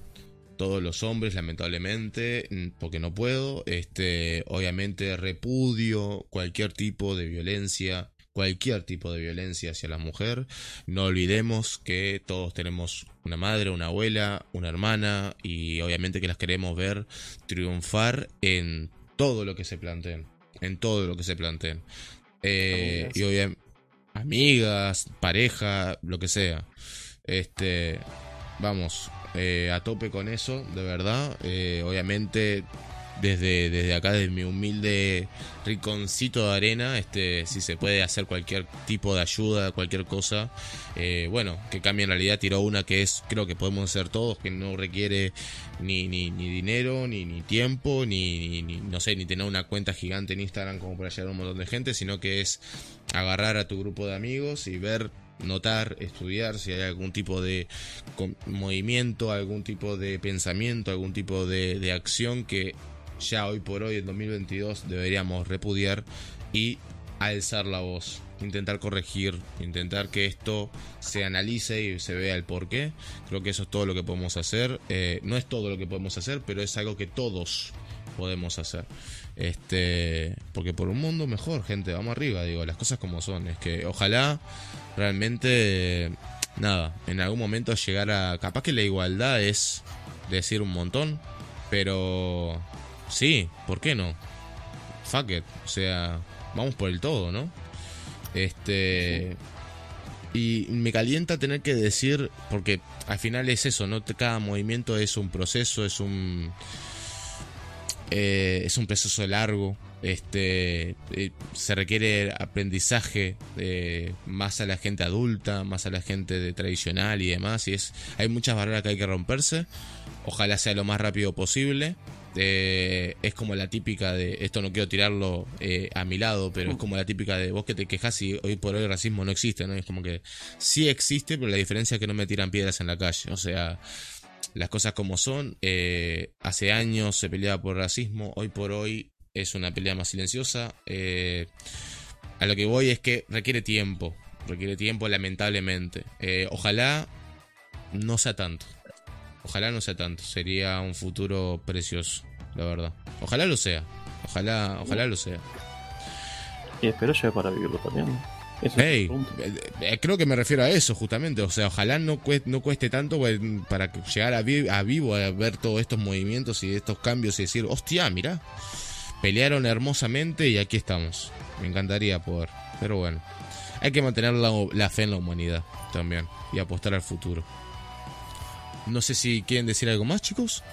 Speaker 1: todos los hombres, lamentablemente, mm, porque no puedo. Este, obviamente repudio cualquier tipo de violencia, cualquier tipo de violencia hacia la mujer. No olvidemos que todos tenemos una madre, una abuela, una hermana y obviamente que las queremos ver triunfar en todo lo que se planteen, en todo lo que se planteen. Eh, y obviamente amigas, pareja, lo que sea. Este, vamos, eh, a tope con eso, de verdad. Eh, obviamente desde, desde acá, desde mi humilde rinconcito de arena, este, si se puede hacer cualquier tipo de ayuda, cualquier cosa, eh, bueno, que cambie en realidad, tiró una que es, creo que podemos hacer todos, que no requiere ni, ni, ni dinero, ni, ni tiempo, ni, ni, no sé, ni tener una cuenta gigante en Instagram como para llegar a un montón de gente, sino que es agarrar a tu grupo de amigos y ver notar, estudiar si hay algún tipo de movimiento, algún tipo de pensamiento, algún tipo de, acción que ya hoy por hoy en 2022 deberíamos repudiar y alzar la voz, intentar corregir, intentar que esto se analice y se vea el porqué. Creo que eso es todo lo que podemos hacer. Eh, no es todo lo que podemos hacer, pero es algo que todos podemos hacer. Este, porque por un mundo mejor, gente, vamos arriba, digo, las cosas como son. Es que ojalá realmente, nada, en algún momento llegar a. Capaz que la igualdad es decir un montón, pero sí, ¿por qué no? Fuck it, o sea, vamos por el todo, ¿no? Este. Y me calienta tener que decir, porque al final es eso, ¿no? Cada movimiento es un proceso, es un eh, es un proceso largo. Este, eh, se requiere aprendizaje eh, más a la gente adulta, más a la gente de tradicional y demás. Y es, hay muchas barreras que hay que romperse. Ojalá sea lo más rápido posible. es como la típica de, esto no quiero tirarlo a mi lado, pero es como la típica de vos que te quejas y hoy por hoy el racismo no existe, ¿no? Es como que sí existe, pero la diferencia es que no me tiran piedras en la calle. O sea, las cosas como son. Eh, hace años se peleaba por racismo, hoy por hoy es una pelea más silenciosa. Eh, a lo que voy es que requiere tiempo, requiere tiempo lamentablemente. Eh, ojalá no sea tanto. Ojalá no sea tanto. Sería un futuro precioso, la verdad. Ojalá lo sea. Ojalá, ojalá lo sea.
Speaker 2: Y espero llegar para vivirlo también.
Speaker 1: Hey, eh, eh, creo que me refiero a eso justamente. O sea, ojalá no cueste, no cueste tanto pues, para llegar a, a, vivo a ver todos estos movimientos y estos cambios y decir, hostia, mira, pelearon hermosamente y aquí estamos. Me encantaría poder. Pero bueno, hay que mantener la, fe en la humanidad también y apostar al futuro. No sé si quieren decir algo más, chicos.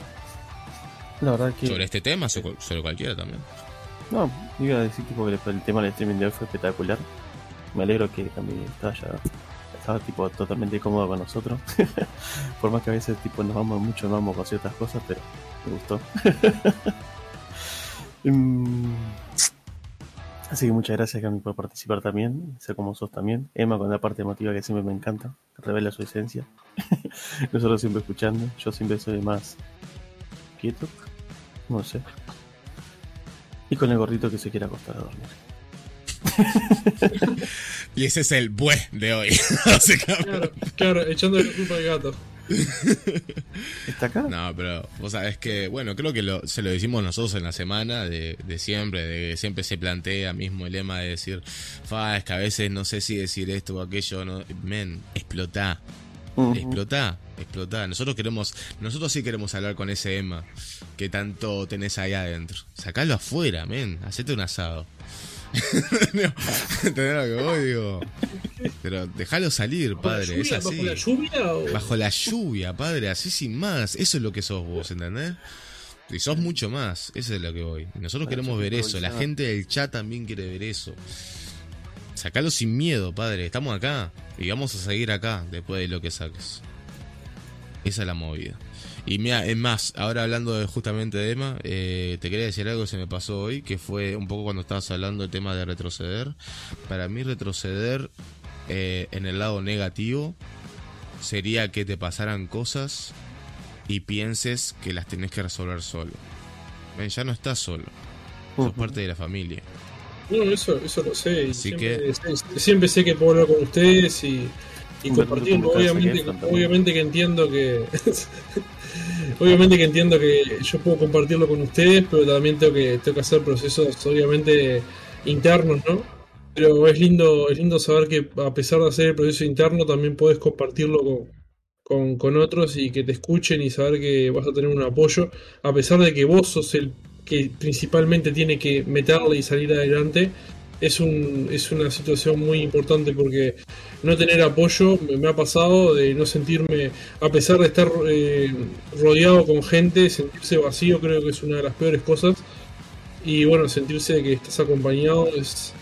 Speaker 2: La verdad que...
Speaker 1: Sobre este tema, sobre, cualquiera también.
Speaker 2: No, iba a decir tipo que el tema del streaming de hoy fue espectacular me alegro que también estaba ya estaba tipo totalmente cómodo con nosotros. Por más que a veces tipo nos vamos mucho nos vamos con ciertas cosas pero me gustó. Mm, así que muchas gracias Cami por participar también sé como sos también. Emma con la parte emotiva que siempre me encanta revela su esencia. Nosotros siempre escuchando yo siempre soy más quieto no sé. Y con el gordito que se quiere acostar a dormir
Speaker 1: y ese es el bue de hoy.
Speaker 4: claro, claro, echando la culpa al gato.
Speaker 2: ¿Está acá?
Speaker 1: No, pero vos sabés que, bueno, creo que lo, se lo decimos nosotros en la semana de, siempre, de que siempre se plantea mismo el lema de decir, fa, es que a veces no sé si decir esto o aquello, no, men, explotá, explotá, explotá. Nosotros queremos, nosotros sí queremos hablar con ese Emma que tanto tenés ahí adentro. Sacalo afuera, men, hacete un asado. ¿Entendés lo que voy? Digo. Pero déjalo salir, padre. es así.
Speaker 4: ¿Bajo la lluvia? O...
Speaker 1: Bajo la lluvia, padre. Así sin más. Eso es lo que sos vos, ¿entendés? Y sos mucho más. Eso es lo que voy. Nosotros queremos ver eso. La gente del chat también quiere ver eso. Sacalo sin miedo, padre. Estamos acá. Y vamos a seguir acá después de lo que saques. Esa es la movida. Y mira, es más, ahora hablando de, justamente de Emma, eh, te quería decir algo que se me pasó hoy, que fue un poco cuando estabas hablando del tema de retroceder. Para mí retroceder eh, en el lado negativo sería que te pasaran cosas y pienses que las tenés que resolver solo. Ven, ya no estás solo. Sos parte de la familia.
Speaker 4: No, eso, eso lo sé. siempre, siempre sé que puedo hablar con ustedes y, y compartir. Obviamente, obviamente que entiendo que obviamente que entiendo que yo puedo compartirlo con ustedes, pero también tengo que, tengo que hacer procesos obviamente internos, ¿no? Pero es lindo, es lindo saber que a pesar de hacer el proceso interno, también puedes compartirlo con, con, otros y que te escuchen y saber que vas a tener un apoyo, a pesar de que vos sos el que principalmente tiene que meterle y salir adelante, es, un, es una situación muy importante porque no tener apoyo me, ha pasado de no sentirme, a pesar de estar eh, rodeado con gente, sentirse vacío creo que es una de las peores cosas. Y bueno, sentirse que estás acompañado es,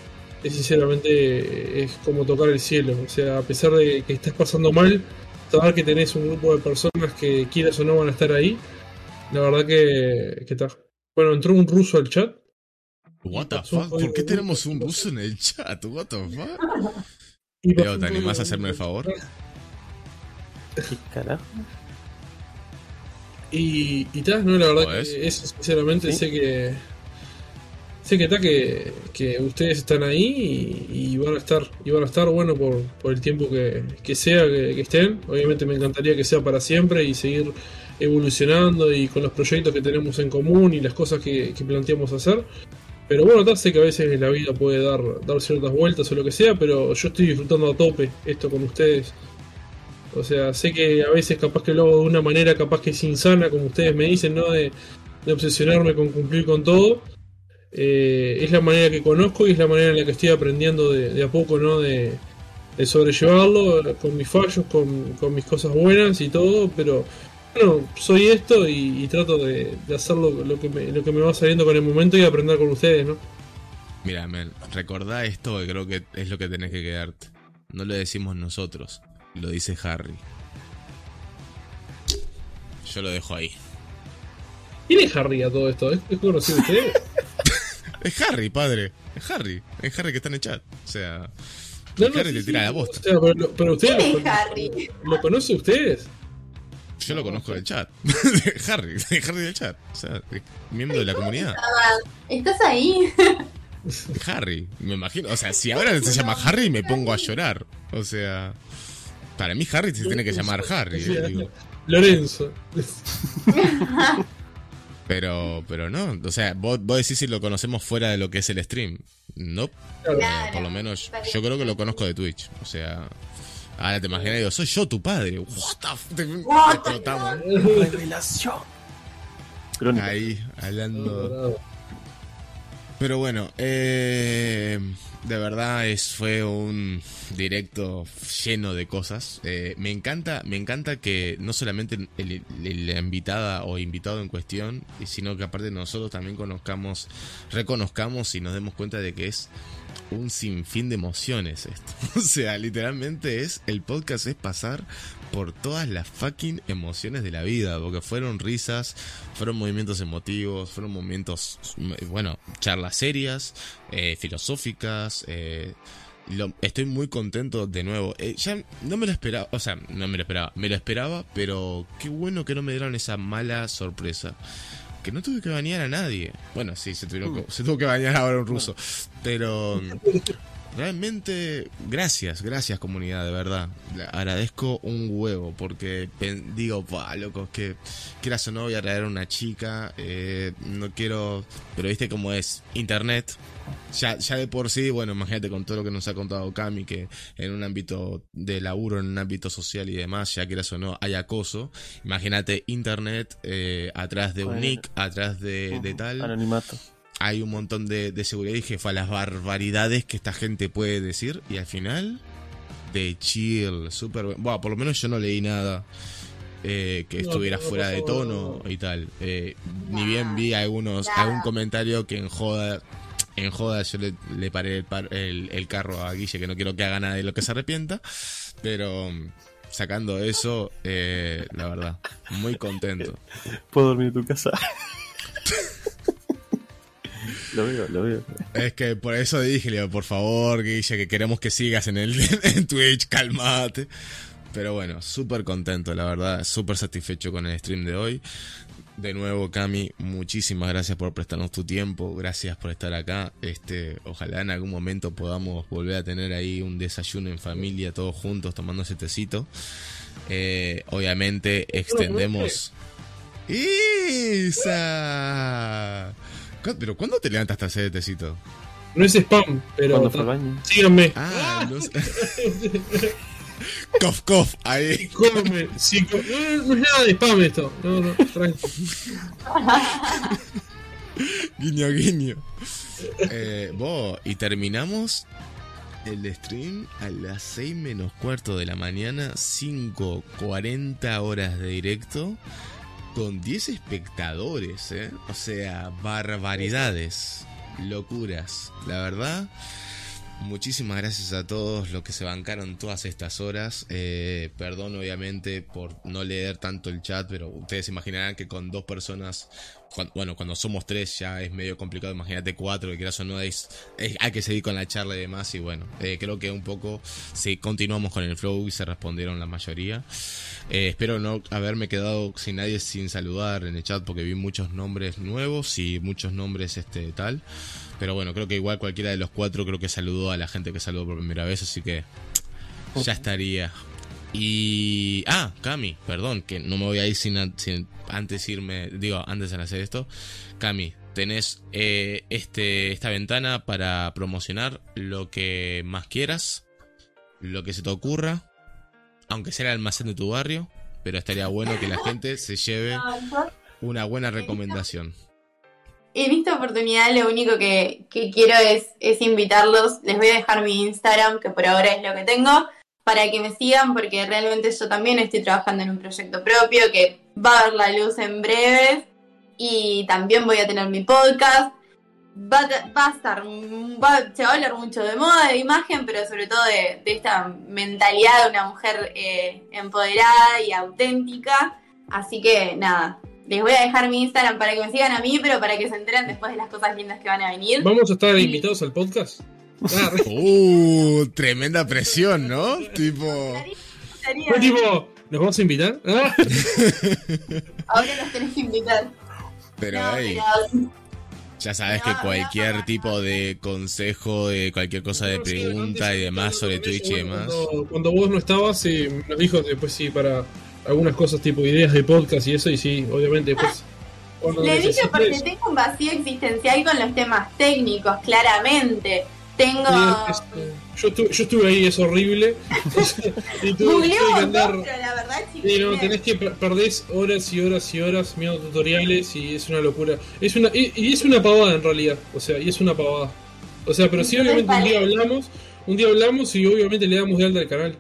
Speaker 4: es sinceramente es como tocar el cielo. O sea, a pesar de que estés pasando mal, saber que tenés un grupo de personas que quieras o no van a estar ahí, la verdad que, que está. Bueno, entró un ruso al chat.
Speaker 1: What the fuck? ¿Por qué tenemos un ruso en el chat? What the fuck? Leo, ¿te animás a hacerme el favor?
Speaker 2: ¿Qué carajo?
Speaker 4: Y, y tal, no, la verdad
Speaker 1: ¿Podés?
Speaker 4: que eso sinceramente
Speaker 2: ¿Sí?
Speaker 4: sé que sé que está que, que ustedes están ahí y, y van a estar y van a estar bueno por, por el tiempo que, que sea que, que estén. Obviamente me encantaría que sea para siempre y seguir evolucionando y con los proyectos que tenemos en común y las cosas que, que planteamos hacer. Pero bueno, sé que a veces la vida puede dar, dar ciertas vueltas o lo que sea, pero yo estoy disfrutando a tope esto con ustedes. O sea, sé que a veces capaz que lo hago de una manera capaz que es insana, como ustedes me dicen, ¿no? De, obsesionarme con cumplir con todo. Eh, es la manera que conozco y es la manera en la que estoy aprendiendo de, de a poco, ¿no? De, de sobrellevarlo, con mis fallos, con, con mis cosas buenas y todo, pero bueno, soy esto y, y trato de, de hacer lo, lo que me, lo que me va saliendo con el momento y aprender con ustedes, ¿no?
Speaker 1: Mira, Mel, recordá esto que creo que es lo que tenés que quedarte. No lo decimos nosotros, lo dice Harry. Yo lo dejo ahí.
Speaker 4: ¿Quién es Harry a todo esto? ¿Es, es conocido de ustedes?
Speaker 1: Es Harry, padre. Es Harry. Es Harry que está en el chat. O sea,
Speaker 4: No, no,
Speaker 1: Harry
Speaker 4: sí,
Speaker 1: te
Speaker 4: sí,
Speaker 1: tira la
Speaker 4: o
Speaker 1: bosta.
Speaker 4: sea, pero, lo- pero ustedes
Speaker 3: ¿Quién
Speaker 4: lo,
Speaker 3: es Harry?
Speaker 4: ¿lo conocen ustedes?
Speaker 1: Yo lo conozco del chat. Harry, Harry del chat. O sea, es miembro de la comunidad.
Speaker 3: ¿Estás ahí?
Speaker 1: Harry, me imagino. O sea, si ahora se llama Harry, me pongo a llorar. O sea, para mí Harry se tiene que llamar Harry. eh, digo.
Speaker 4: Lorenzo.
Speaker 1: Pero, pero no. O sea, vos, vos decís si lo conocemos fuera de lo que es el stream. No.
Speaker 3: Claro.
Speaker 1: por lo menos, yo creo que lo conozco de Twitch. O sea, ahora te imaginas digo, soy yo tu padre. What the f- te-
Speaker 3: What the
Speaker 1: explotamos.
Speaker 2: Revelación. Crónica.
Speaker 1: Ahí, hablando. Pero bueno, eh, de verdad es, fue un directo lleno de cosas. Eh, me encanta, me encanta que no solamente el- el- la invitada o invitado en cuestión, sino que aparte nosotros también conozcamos, reconozcamos y nos demos cuenta de que es un sinfín de emociones esto. O sea, literalmente es, el podcast es pasar por todas las fucking emociones de la vida, porque fueron risas, fueron movimientos emotivos, fueron momentos, bueno, charlas serias, eh, filosóficas, eh, estoy muy contento de nuevo. Eh, ya no me lo esperaba, o sea, no me lo esperaba, me lo esperaba, pero qué bueno que no me dieron esa mala sorpresa. Que no tuve que bañar a nadie. Bueno, sí, se, tuvieron que- se tuvo que bañar ahora un ruso. Pero realmente, gracias, gracias comunidad, de verdad. Le agradezco un huevo porque digo, pa, loco, que quieras o no voy a traer a una chica, eh, no quiero, pero viste cómo es, internet. Ya, ya de por sí, bueno, imagínate con todo lo que nos ha contado Cami, que en un ámbito de laburo, en un ámbito social y demás, ya quieras o no, hay acoso. Imagínate internet eh, atrás de un nick, atrás de, de tal
Speaker 2: Anonimato.
Speaker 1: Hay un montón de, de seguridad y dije, fue a las barbaridades que esta gente puede decir. Y al final, de chill, súper bueno. Por lo menos yo no leí nada eh, que
Speaker 4: No,
Speaker 1: estuviera
Speaker 4: no
Speaker 1: fuera de tono y tal. Eh, Ni bien vi algunos, algún comentario que en joda. En joda yo le, le paré el, par- el- el carro a Guille, que no quiero que haga nada de lo que se arrepienta. Pero sacando eso, eh, la verdad, muy contento.
Speaker 2: ¿Puedo dormir en tu casa? lo veo, lo veo.
Speaker 1: Es que por eso dije, digo, por favor, Guille, que queremos que sigas en el en Twitch, calmate. Pero bueno, súper contento, la verdad, súper satisfecho con el stream de hoy. De nuevo, Cami, muchísimas gracias por prestarnos tu tiempo, gracias por estar acá. Este, ojalá en algún momento podamos volver a tener ahí un desayuno en familia, todos juntos, tomando ese tecito. Eh, obviamente extendemos. ¡Isa! ¿Cu- ¿Pero cuándo te levantas hasta hacer el tecito?
Speaker 4: No es spam, pero.
Speaker 2: Cuando fue al baño.
Speaker 4: Síganme.
Speaker 1: Ah, no sé. cof, cof, ahí.
Speaker 4: Cómeme. Sí, co- no, no es nada de spam esto. No, no, tranqui.
Speaker 1: Guiño, guiño. Eh, vos, y terminamos el stream a las 6 menos cuarto de la mañana, 5.40 horas de directo, con 10 espectadores, ¿eh? O sea, barbaridades, locuras. La verdad, muchísimas gracias a todos los que se bancaron todas estas horas. Eh, perdón, obviamente, por no leer tanto el chat, pero ustedes imaginarán que con dos personas cuan- bueno, cuando somos tres ya es medio complicado, imagínate cuatro, que quieras o no, es, es- hay que seguir con la charla y demás, y bueno, eh, creo que un poco sí, continuamos con el flow y se respondieron la mayoría. Eh, espero no haberme quedado sin nadie sin saludar en el chat porque vi muchos nombres nuevos y muchos nombres este tal. Pero bueno, creo que igual cualquiera de los cuatro creo que saludó a la gente que saludó por primera vez, así que ya estaría. Y. Ah, Cami, perdón, que no me voy a ir sin, an- sin antes irme. Digo, antes de hacer esto. Cami, tenés eh, este, esta ventana para promocionar lo que más quieras, lo que se te ocurra, aunque sea el almacén de tu barrio, pero estaría bueno que la gente se lleve una buena recomendación.
Speaker 3: En esta oportunidad lo único que, que quiero es, es invitarlos. Les voy a dejar mi Instagram, que por ahora es lo que tengo, para que me sigan, porque realmente yo también estoy trabajando en un proyecto propio que va a ver la luz en breves. Y también voy a tener mi podcast. Va, va a estar, va- se va a hablar mucho de moda, de imagen, pero sobre todo de, de esta mentalidad de una mujer eh, empoderada y auténtica. Así que nada, les voy a dejar mi Instagram para que me sigan a mí, pero para que se enteren después de las cosas lindas que van a venir.
Speaker 4: ¿Vamos a estar invitados al podcast?
Speaker 1: Uh, tremenda presión, ¿no? Tipo.
Speaker 4: Fue tipo, ¿nos vamos a invitar? Ah,
Speaker 3: Ahora los tenés que invitar.
Speaker 1: Pero,
Speaker 3: No,
Speaker 1: hey,
Speaker 3: pero-
Speaker 1: ya sabes
Speaker 3: No,
Speaker 1: que cualquier
Speaker 3: no, no,
Speaker 1: tipo de consejo, de cualquier cosa de pregunta y demás sobre Twitch y demás.
Speaker 4: Cuando, cuando vos no estabas, eh, nos dijo después sí para algunas cosas tipo ideas de podcast y eso, y sí, obviamente después. cuando
Speaker 3: Le dije porque tengo un vacío existencial con los temas técnicos, claramente. Tengo.
Speaker 4: Es- yo, estuve, yo estuve ahí, es horrible. y tuve, tuve
Speaker 3: Googleo
Speaker 4: que andar.
Speaker 3: pero la verdad,
Speaker 4: Sí, no, tenés que per- perdés horas y horas y horas mirando tutoriales y es una locura. Es una y, y es una pavada en realidad, o sea, y es una pavada. O sea, pero sí obviamente un día hablamos, un día hablamos y obviamente le damos de alta al canal.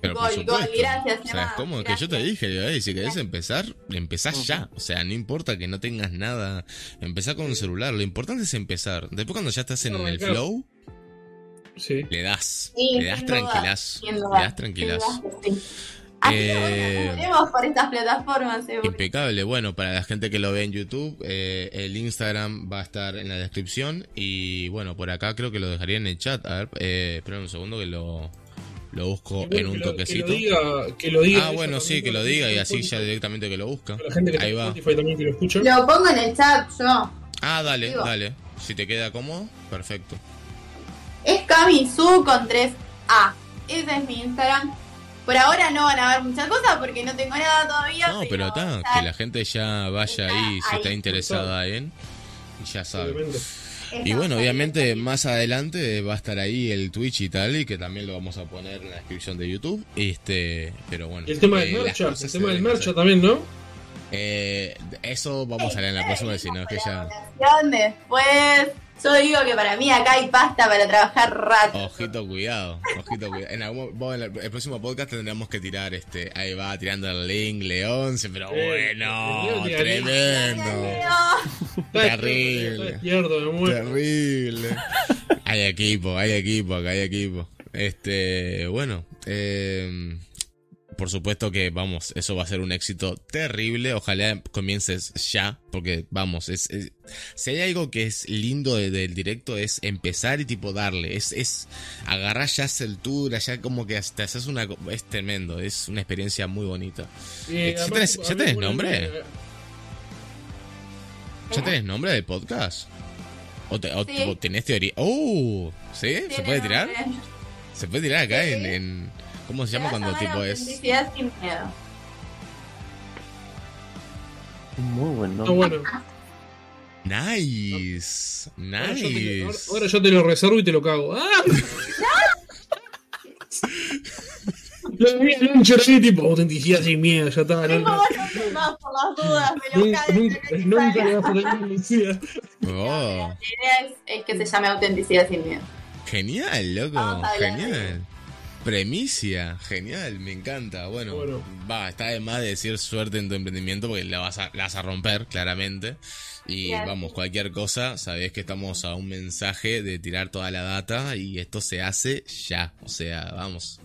Speaker 1: Pero por
Speaker 3: Gol,
Speaker 1: supuesto.
Speaker 3: gol, gracias,
Speaker 1: o sea, es como que yo te
Speaker 3: gracias.
Speaker 1: dije, digo, "Ey, si querés empezar, empezás ya. O sea, no importa que no tengas nada. Empezá con un celular. Lo importante es empezar. Después cuando ya estás en el flow,
Speaker 4: Sí.
Speaker 1: le das.
Speaker 3: Sí,
Speaker 1: le das tranquilazo. Le das tranquilazo. Eh,
Speaker 3: bueno, por estas plataformas.
Speaker 1: Impecable. Bueno, para la gente que lo ve en YouTube, eh, el Instagram va a estar en la descripción. Y bueno, por acá creo que lo dejaría en el chat. A ver, eh, espera un segundo que lo, lo busco en un
Speaker 4: que lo-
Speaker 1: toquecito.
Speaker 4: Que lo diga, que lo diga
Speaker 1: ah, bueno, sí, que lo diga y así ya directamente que lo busca.
Speaker 4: para La gente que
Speaker 1: Ahí va.
Speaker 4: También que lo escucha.
Speaker 3: Lo pongo en el chat yo.
Speaker 1: Ah, dale,
Speaker 3: Digo.
Speaker 1: dale. Si te queda cómodo, perfecto.
Speaker 3: Es Kamisu con 3A. Ese es mi Instagram. Por ahora no van a ver muchas cosas porque no tengo nada todavía.
Speaker 1: No, pero está, que la gente ya vaya
Speaker 3: está
Speaker 1: ahí si está
Speaker 3: ahí.
Speaker 1: interesada en. Y ya sabe. Y bueno, obviamente más adelante va a estar ahí el Twitch y tal, y que también lo vamos a poner en la descripción de YouTube. Este, pero bueno.
Speaker 4: El tema
Speaker 1: eh,
Speaker 4: del
Speaker 1: las
Speaker 4: mercha, el tema del mercha también, ¿no?
Speaker 1: Eh, eso vamos a hablar en la próxima, si no es que ya.
Speaker 3: Después, yo digo que para mí acá hay pasta para trabajar rato.
Speaker 1: Ojito, cuidado, ojito, cuidado. En algún, vos en el, el próximo podcast tendremos que tirar este. Ahí va tirando el link, León, pero
Speaker 4: Eh,
Speaker 1: bueno, tremendo. Terrible. Terrible. Hay equipo, hay equipo, acá hay equipo. Este, bueno, eh, por supuesto que vamos, eso va a ser un éxito terrible. Ojalá comiences ya, porque vamos, es, es- si hay algo que es lindo de- del directo es empezar y tipo darle, es, es agarrar ya altura, ya como que hasta haces una, es tremendo, es una experiencia muy bonita.
Speaker 4: Eh,
Speaker 1: ¿Ya
Speaker 4: además,
Speaker 1: tenés- ya tenés nombre?
Speaker 4: eh,
Speaker 1: ¿Ya tenés nombre del podcast? ¿O, te- o
Speaker 3: Sí.
Speaker 1: tipo, tenés teoría? ¡Oh! ¿Sí? ¿Se puede tirar?
Speaker 3: nombre.
Speaker 1: Se puede tirar acá
Speaker 3: Sí.
Speaker 1: en, en- ¿Cómo se llama cuando tipo es?
Speaker 3: Autenticidad sin miedo.
Speaker 2: Muy buen
Speaker 4: No,
Speaker 2: nombre.
Speaker 4: bueno.
Speaker 1: Nice.
Speaker 4: Ahora yo, te,
Speaker 1: Nice.
Speaker 4: ahora- ahora yo te lo reservo y te lo cago. ¡Ah! Lo vi a Launcher ahí, tipo, autenticidad sin miedo, ya está. No,
Speaker 3: más por las dudas, me lo
Speaker 4: nunca,
Speaker 3: callo,
Speaker 4: nunca, le vas a policía.
Speaker 1: Oh,
Speaker 3: La idea es, es que se llame autenticidad sin miedo.
Speaker 1: genial, loco, genial. Premicia, genial, me encanta. Bueno,
Speaker 4: Bueno.
Speaker 1: va, está de más de decir suerte en tu emprendimiento porque la vas a, la vas a romper, claramente. Y
Speaker 3: Gracias.
Speaker 1: vamos, cualquier cosa, sabés que estamos a un mensaje de tirar toda la data y esto se hace ya. O sea, vamos.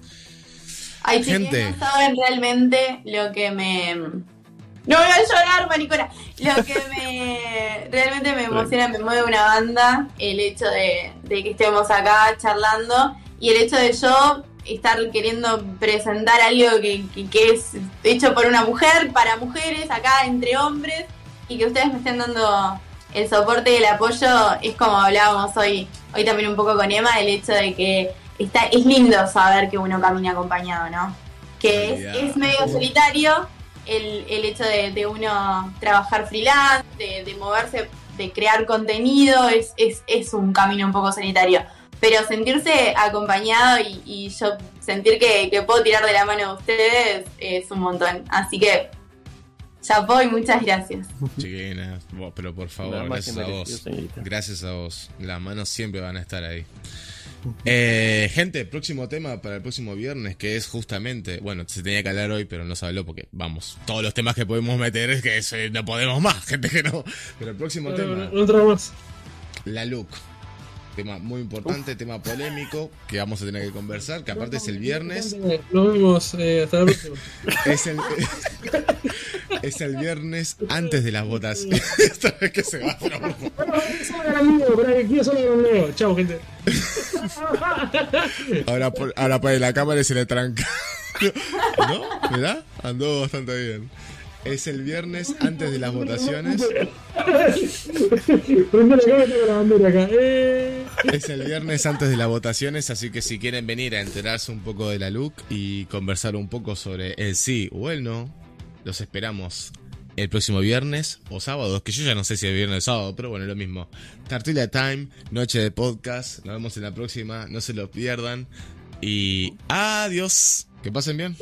Speaker 3: Ay,
Speaker 1: Gente.
Speaker 3: no saben realmente lo que me. No voy a llorar, maricona. Lo que me. realmente me emociona, me mueve una banda. El hecho de, de que estemos acá charlando. Y el hecho de yo estar queriendo presentar algo que, que- que es hecho por una mujer, para mujeres, acá entre hombres. Y que ustedes me estén dando el soporte y el apoyo. Es como hablábamos hoy, hoy también un poco con Emma, el hecho de que está, es lindo saber que uno camina acompañado, ¿no? Que es, es medio solitario el, el hecho de, de uno trabajar freelance, de, de moverse, de crear contenido, es, es, es un camino un poco solitario. Pero sentirse acompañado y, y yo sentir que, que puedo tirar de la mano de ustedes es un montón. Así que, chapó y muchas gracias.
Speaker 1: Chiquina, vos, pero por favor, gracias a vos.
Speaker 2: señorita.
Speaker 1: Gracias a vos. Las manos siempre van a estar ahí. Eh, gente, próximo tema para el próximo viernes, que es justamente, bueno, se tenía que hablar hoy, pero no se habló porque, vamos, todos los temas que podemos meter es que eh, no podemos más, gente que no. Pero el próximo
Speaker 4: No,
Speaker 1: tema,
Speaker 4: no, más.
Speaker 1: la look. Tema muy importante, tema polémico, que vamos a tener que conversar, que aparte es el viernes.
Speaker 4: Nos vemos eh, hasta la próxima.
Speaker 1: Es el, es el viernes antes de las votaciones. Esta vez que se va, pero
Speaker 4: amigo, para amigo. Chao, gente.
Speaker 1: Ahora, por- ahora pone la cámara y se le tranca. ¿No? ¿Mirá? Andó bastante bien. Es el viernes antes de las votaciones.
Speaker 4: Eh.
Speaker 1: Es el viernes antes de las votaciones, así que si quieren venir a enterarse un poco de la look y conversar un poco sobre el sí o el no, los esperamos el próximo viernes o sábado, que yo ya no sé si es viernes o sábado, pero bueno, lo mismo. Tartulia Time, noche de podcast, nos vemos en la próxima, no se lo pierdan y adiós, que pasen bien.